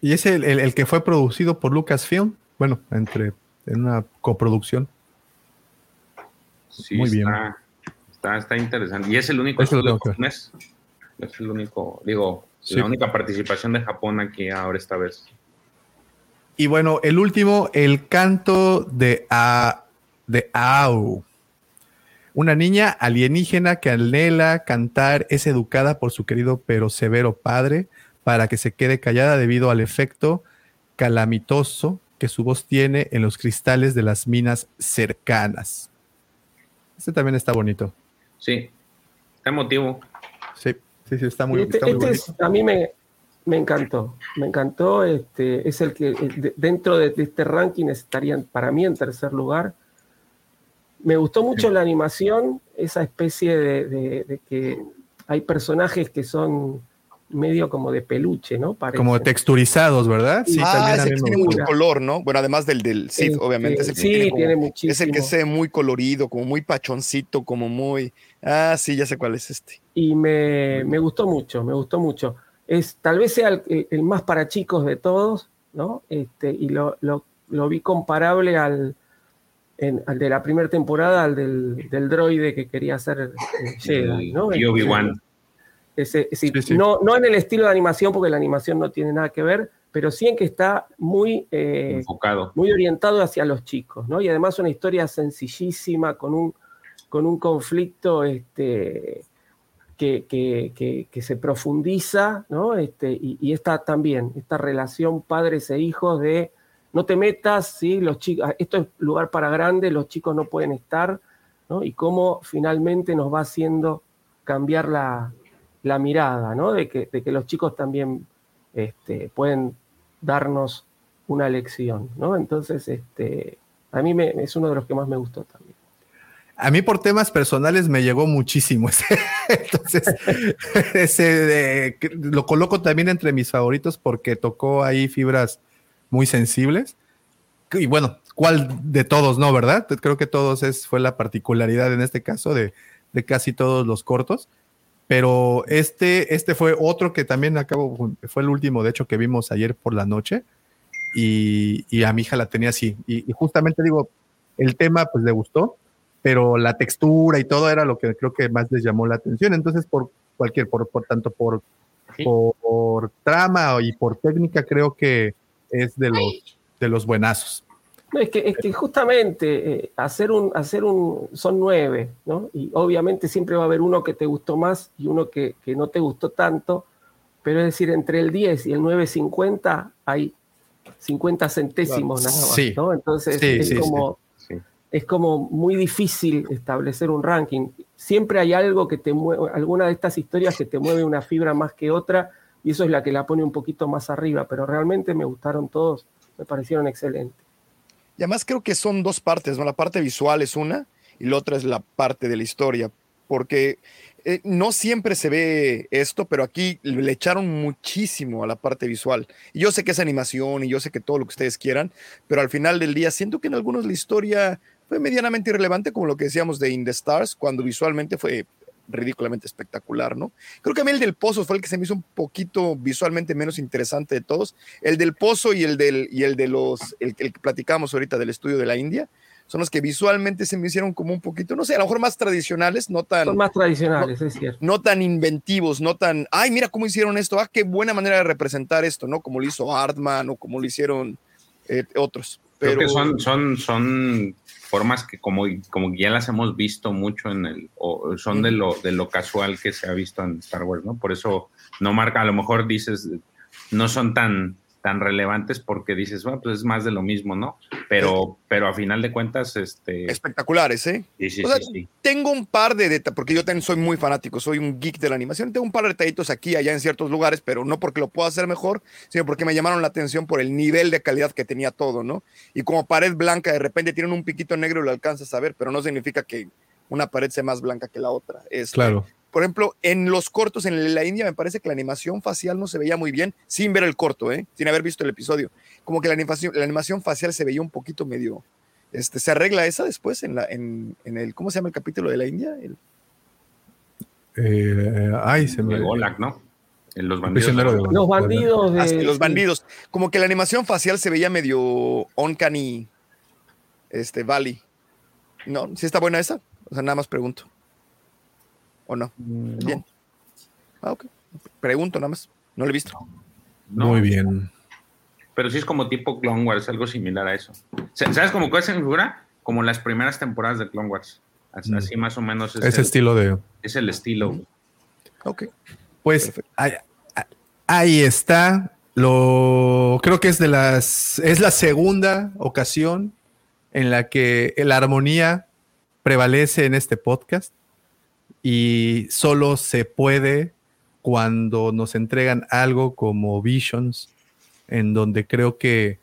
[SPEAKER 3] Y es el, el- el que fue producido por Lucasfilm, bueno, entre en una coproducción.
[SPEAKER 7] Sí,
[SPEAKER 3] Muy bien.
[SPEAKER 7] está, Está, está interesante. Y es el único
[SPEAKER 3] que ver.
[SPEAKER 7] japonés. Es el único, digo,
[SPEAKER 3] Sí.
[SPEAKER 7] la única participación de Japón aquí ahora esta vez.
[SPEAKER 3] Y bueno, el último, el canto de, A, de Au. Una niña alienígena que anhela cantar es educada por su querido pero severo padre para que se quede callada debido al efecto calamitoso que su voz tiene en los cristales de las minas cercanas. Este también está bonito.
[SPEAKER 7] Sí, está emotivo.
[SPEAKER 3] Sí, sí, está muy,
[SPEAKER 6] este
[SPEAKER 3] está muy
[SPEAKER 6] este es- a mí me, me encantó, me encantó. Este, es el que de- dentro de, de este ranking estarían para mí en tercer lugar. Me gustó mucho la animación, esa especie de, de- de que hay personajes que son medio como de peluche, ¿no?
[SPEAKER 3] Como texturizados, ¿verdad? Sí,
[SPEAKER 5] ah,
[SPEAKER 3] también mí
[SPEAKER 5] que tiene mucho color, ¿no? Bueno, además del del Sith,
[SPEAKER 6] Este,
[SPEAKER 5] obviamente. Es el que
[SPEAKER 6] sí,
[SPEAKER 5] tiene, como-
[SPEAKER 6] tiene
[SPEAKER 5] Es el
[SPEAKER 6] muchísimo.
[SPEAKER 5] que se ve muy colorido, como muy pachoncito, como muy. Ah, sí, ya sé cuál es este.
[SPEAKER 6] Y me, me gustó mucho, me gustó mucho. Es, tal vez sea el, más para chicos de todos, ¿no? Este, y lo, lo- lo vi comparable al, en- al de la primera temporada, al del, del droide que quería hacer eh, Jedi, ¿no?
[SPEAKER 7] Y Obi-Wan.
[SPEAKER 6] Sí,
[SPEAKER 3] sí.
[SPEAKER 6] No, no en el estilo de animación, porque la animación no tiene nada que ver, pero sí en que está muy, eh,
[SPEAKER 7] Enfocado.
[SPEAKER 6] muy orientado hacia los chicos, ¿no? Y además una historia sencillísima, con un, con un conflicto este, que, que- que- se profundiza, ¿no? Este, y, esta también, esta relación padres e hijos de no te metas, ¿sí? Los chicos, esto es lugar para grandes, los chicos no pueden estar, ¿no? Y cómo finalmente nos va haciendo cambiar la, la mirada, ¿no? De que, de que los chicos también este, pueden darnos una lección, ¿no? Entonces, este, a mí me- es uno de los que más me gustó también.
[SPEAKER 3] A mí por temas personales me llegó muchísimo. Entonces, ese lo coloco también entre mis favoritos porque tocó ahí fibras muy sensibles. Y bueno, ¿cuál de todos no, verdad? Creo que todos es, fue la particularidad en este caso de, de casi todos los cortos. Pero este, este fue otro que también acabo, fue el último, de hecho, que vimos ayer por la noche. Y, y a mi hija la tenía así. Y, y justamente digo, el tema pues le gustó, pero la textura y todo era lo que creo que más les llamó la atención. Entonces, por cualquier, por, por tanto por, por, por trama y por técnica, creo que es de los, de los buenazos.
[SPEAKER 6] No, es que, es que justamente eh, hacer un, hacer un, son nueve, ¿no? Y obviamente siempre va a haber uno que te gustó más y uno que, que no te gustó tanto, pero es decir, entre el 10 y el 9.50 hay 50 centésimos nada más,
[SPEAKER 3] Sí.
[SPEAKER 6] ¿no? Entonces
[SPEAKER 3] Sí,
[SPEAKER 6] es,
[SPEAKER 3] sí,
[SPEAKER 6] como, es como muy difícil establecer un ranking. Siempre hay algo que te mueve, alguna de estas historias que te mueve una fibra más que otra y eso es la que la pone un poquito más arriba, pero realmente me gustaron todos, me parecieron excelentes.
[SPEAKER 5] Y además creo que son dos partes, ¿no? La parte visual es una y la otra es la parte de la historia, porque eh, no siempre se ve esto, pero aquí le echaron muchísimo a la parte visual. Y yo sé que es animación y yo sé que todo lo que ustedes quieran, pero al final del día siento que en algunos la historia fue medianamente irrelevante, como lo que decíamos de In the Stars, cuando visualmente fue ridículamente espectacular, ¿no? Creo que a mí el del Pozo fue el que se me hizo un poquito visualmente menos interesante de todos. El del Pozo y el, del, y el de los, el, el que platicamos ahorita del estudio de la India, son los que visualmente se me hicieron como un poquito, no sé, a lo mejor más tradicionales, no tan...
[SPEAKER 6] Son más tradicionales, es cierto.
[SPEAKER 5] No tan inventivos, no tan, ay, mira cómo hicieron esto, ah, qué buena manera de representar esto, ¿no? Como lo hizo Artman o como lo hicieron eh, otros.
[SPEAKER 7] Creo
[SPEAKER 5] Pero
[SPEAKER 7] que son, son, son formas que como, como ya las hemos visto mucho en el, o son de lo, de lo casual que se ha visto en Star Wars, ¿no? Por eso no marca, a lo mejor dices, no son tan, tan relevantes porque dices, bueno, pues es más de lo mismo, ¿no? Pero, pero a final de cuentas, este...
[SPEAKER 5] espectaculares, ¿eh?
[SPEAKER 7] Sí, sí,
[SPEAKER 5] O sea,
[SPEAKER 7] sí, sí.
[SPEAKER 5] Tengo un par de detalles, porque yo también soy muy fanático, soy un geek de la animación. Tengo un par de detallitos aquí, allá en ciertos lugares, pero no porque lo pueda hacer mejor, sino porque me llamaron la atención por el nivel de calidad que tenía todo, ¿no? Y como pared blanca, de repente tienen un piquito negro y lo alcanzas a ver, pero no significa que una pared sea más blanca que la otra. Es,
[SPEAKER 3] Claro.
[SPEAKER 5] Por ejemplo, en los cortos en la India me parece que la animación facial no se veía muy bien sin ver el corto, ¿eh? sin haber visto el episodio. Como que la animación, la animación facial se veía un poquito medio... Este, ¿Se arregla esa después en, la, en, en el... ¿Cómo se llama el capítulo de la India? El-
[SPEAKER 3] Eh, ay, se me.
[SPEAKER 7] De Golak, ¿no? En los bandidos.
[SPEAKER 3] Prisionero de
[SPEAKER 6] Los bandidos de...
[SPEAKER 5] Ah, sí, los bandidos. Como que la animación facial se veía medio uncanny este, Valley. ¿No? ¿Sí está buena esa? O sea, nada más pregunto. ¿O no? Bien. Ah, ok. Pregunto nada más. No lo he visto.
[SPEAKER 7] No,
[SPEAKER 3] Muy bien.
[SPEAKER 7] Pero sí es como tipo Clone Wars, algo similar a eso. Sa- ¿Sabes cómo cuál se figura? Como las primeras temporadas de Clone Wars. Así, así más o menos es,
[SPEAKER 3] Ese
[SPEAKER 7] el,
[SPEAKER 3] estilo de.
[SPEAKER 7] es el estilo.
[SPEAKER 5] Ok.
[SPEAKER 3] Pues ahí, ahí está. Lo creo que es de las. Es la segunda ocasión en la que la armonía prevalece en este podcast. Y solo se puede cuando nos entregan algo como Visions, en donde creo que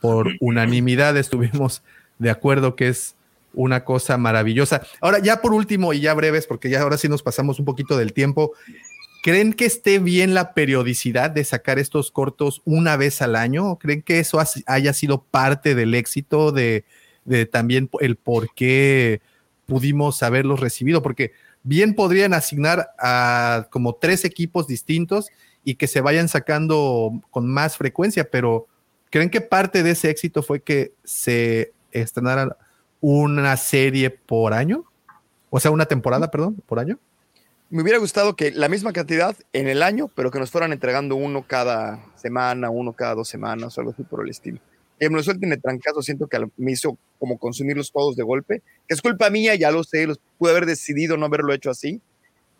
[SPEAKER 3] por unanimidad estuvimos de acuerdo que es una cosa maravillosa. Ahora, ya por último y ya breves, porque ya ahora sí nos pasamos un poquito del tiempo, ¿creen que esté bien la periodicidad de sacar estos cortos una vez al año? ¿Creen que eso haya sido parte del éxito de, de también el por qué pudimos haberlos recibido? Porque bien podrían asignar a como tres equipos distintos y que se vayan sacando con más frecuencia, pero ¿creen que parte de ese éxito fue que se estrenara una serie por año? O sea, una temporada, perdón, por año.
[SPEAKER 5] Me hubiera gustado que la misma cantidad en el año, pero que nos fueran entregando uno cada semana, uno cada dos semanas o algo así por el estilo. Que me lo suelten de trancazo, siento que me hizo como consumirlos todos de golpe, que es culpa mía, ya lo sé, los pude haber decidido no haberlo hecho así,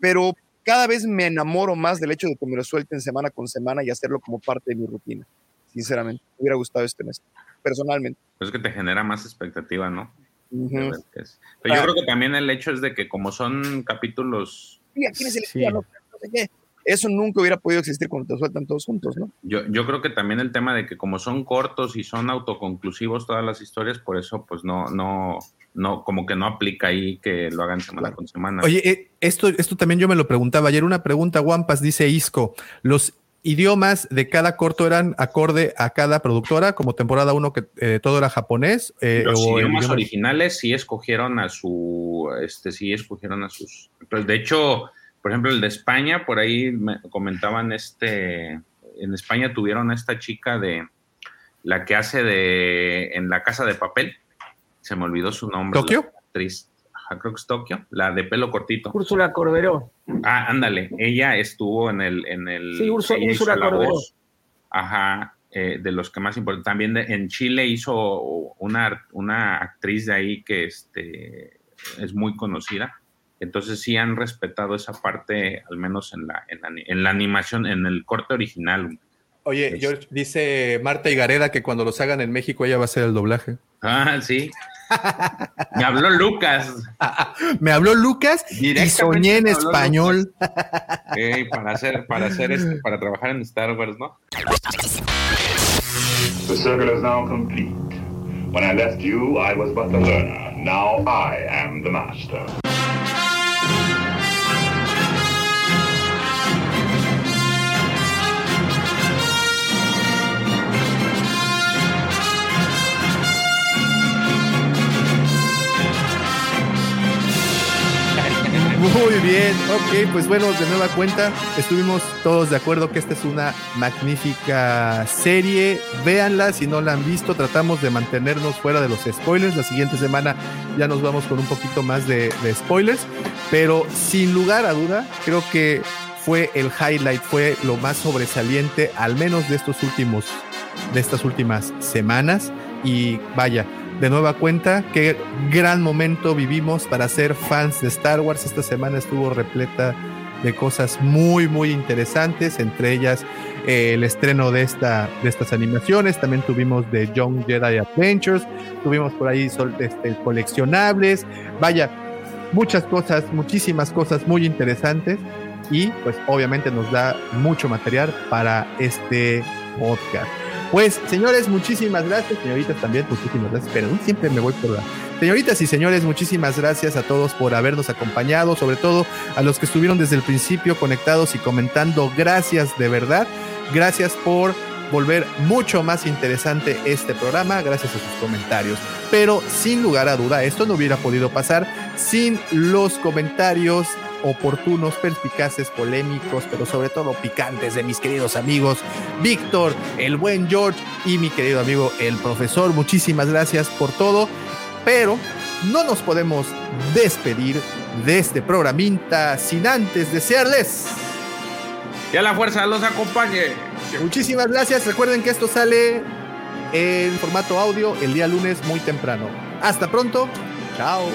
[SPEAKER 5] pero cada vez me enamoro más del hecho de que me lo suelten semana con semana y hacerlo como parte de mi rutina, sinceramente. Me hubiera gustado este mes, personalmente.
[SPEAKER 7] Pues es que te genera más expectativa, ¿no? Qué es. Pero yo
[SPEAKER 5] Ah.
[SPEAKER 7] creo que también el hecho es de que como son capítulos,
[SPEAKER 5] Mira, ¿quién es el
[SPEAKER 7] Sí.
[SPEAKER 5] no sé qué. Eso nunca hubiera podido existir cuando te sueltan todos juntos, ¿no?
[SPEAKER 7] yo, yo creo que también el tema de que como son cortos y son autoconclusivos todas las historias, por eso pues no, no, no, como que no aplica ahí que lo hagan semana con semana.
[SPEAKER 3] Oye, eh, esto, esto también yo me lo preguntaba ayer. Una pregunta, Wampas, dice Isco. ¿Los idiomas de cada corto eran acorde a cada productora? Como temporada 1 que eh, todo era japonés. eh,
[SPEAKER 7] Los
[SPEAKER 3] o
[SPEAKER 7] idiomas
[SPEAKER 3] idioma-
[SPEAKER 7] originales sí escogieron a su, este, sí escogieron a sus. Pues de hecho, por ejemplo, el de España, por ahí me comentaban este, en España tuvieron a esta chica de la que hace de en la casa de papel, se me olvidó su nombre.
[SPEAKER 3] ¿Tokio?
[SPEAKER 7] la actriz, ajá, creo que es Tokio, la de pelo cortito.
[SPEAKER 6] Úrsula Corberó.
[SPEAKER 7] Ah, ándale, ella estuvo en el, en el.
[SPEAKER 6] Sí, Úrsula
[SPEAKER 7] la
[SPEAKER 6] Corberó.
[SPEAKER 7] voz, Ajá, eh, de los que más importan. También de- en Chile hizo una, una actriz de ahí que este, es muy conocida. Entonces sí han respetado esa parte, al menos en la, en la, en la animación, en el corte original.
[SPEAKER 3] Oye, George, dice Marta Higareda que cuando los hagan en México ella va a hacer el doblaje.
[SPEAKER 7] Ah, sí. Me habló Lucas.
[SPEAKER 3] Me habló Lucas y soñé en español.
[SPEAKER 7] Para hacer, para hacer este, para trabajar en Star Wars, ¿no?
[SPEAKER 2] The circle is now complete. When I left you, I was but the learner. Now I am the master.
[SPEAKER 3] Muy bien, ok, pues bueno, de nueva cuenta, estuvimos todos de acuerdo que esta es una magnífica serie. Véanla si no la han visto, tratamos de mantenernos fuera de los spoilers. La siguiente semana ya nos vamos con un poquito más de, de spoilers, pero sin lugar a duda, creo que fue el highlight, fue lo más sobresaliente, al menos de estos últimos, de estas últimas semanas. Y vaya, de nueva cuenta, qué gran momento vivimos para ser fans de Star Wars. Esta semana estuvo repleta de cosas muy, muy interesantes, entre ellas eh, el estreno de, esta, de estas animaciones. También tuvimos de Young Jedi Adventures, tuvimos por ahí sol- este, coleccionables. Vaya, muchas cosas, muchísimas cosas muy interesantes. Y pues obviamente nos da mucho material para este podcast. Pues, señores, muchísimas gracias. Señoritas también, muchísimas gracias. Pero siempre me voy por la. Señoritas y señores, muchísimas gracias a todos por habernos acompañado, sobre todo a los que estuvieron desde el principio conectados y comentando. Gracias de verdad. Gracias por volver mucho más interesante este programa, gracias a sus comentarios. Pero sin lugar a duda, esto no hubiera podido pasar sin los comentarios oportunos, perspicaces, polémicos, pero sobre todo picantes de mis queridos amigos Víctor, el buen George y mi querido amigo el profesor. Muchísimas gracias por todo, pero no nos podemos despedir de este programita sin antes desearles
[SPEAKER 7] Que la fuerza los acompañe.
[SPEAKER 3] Muchísimas gracias. Recuerden que esto sale en formato audio el día lunes muy temprano. Hasta pronto. Chao.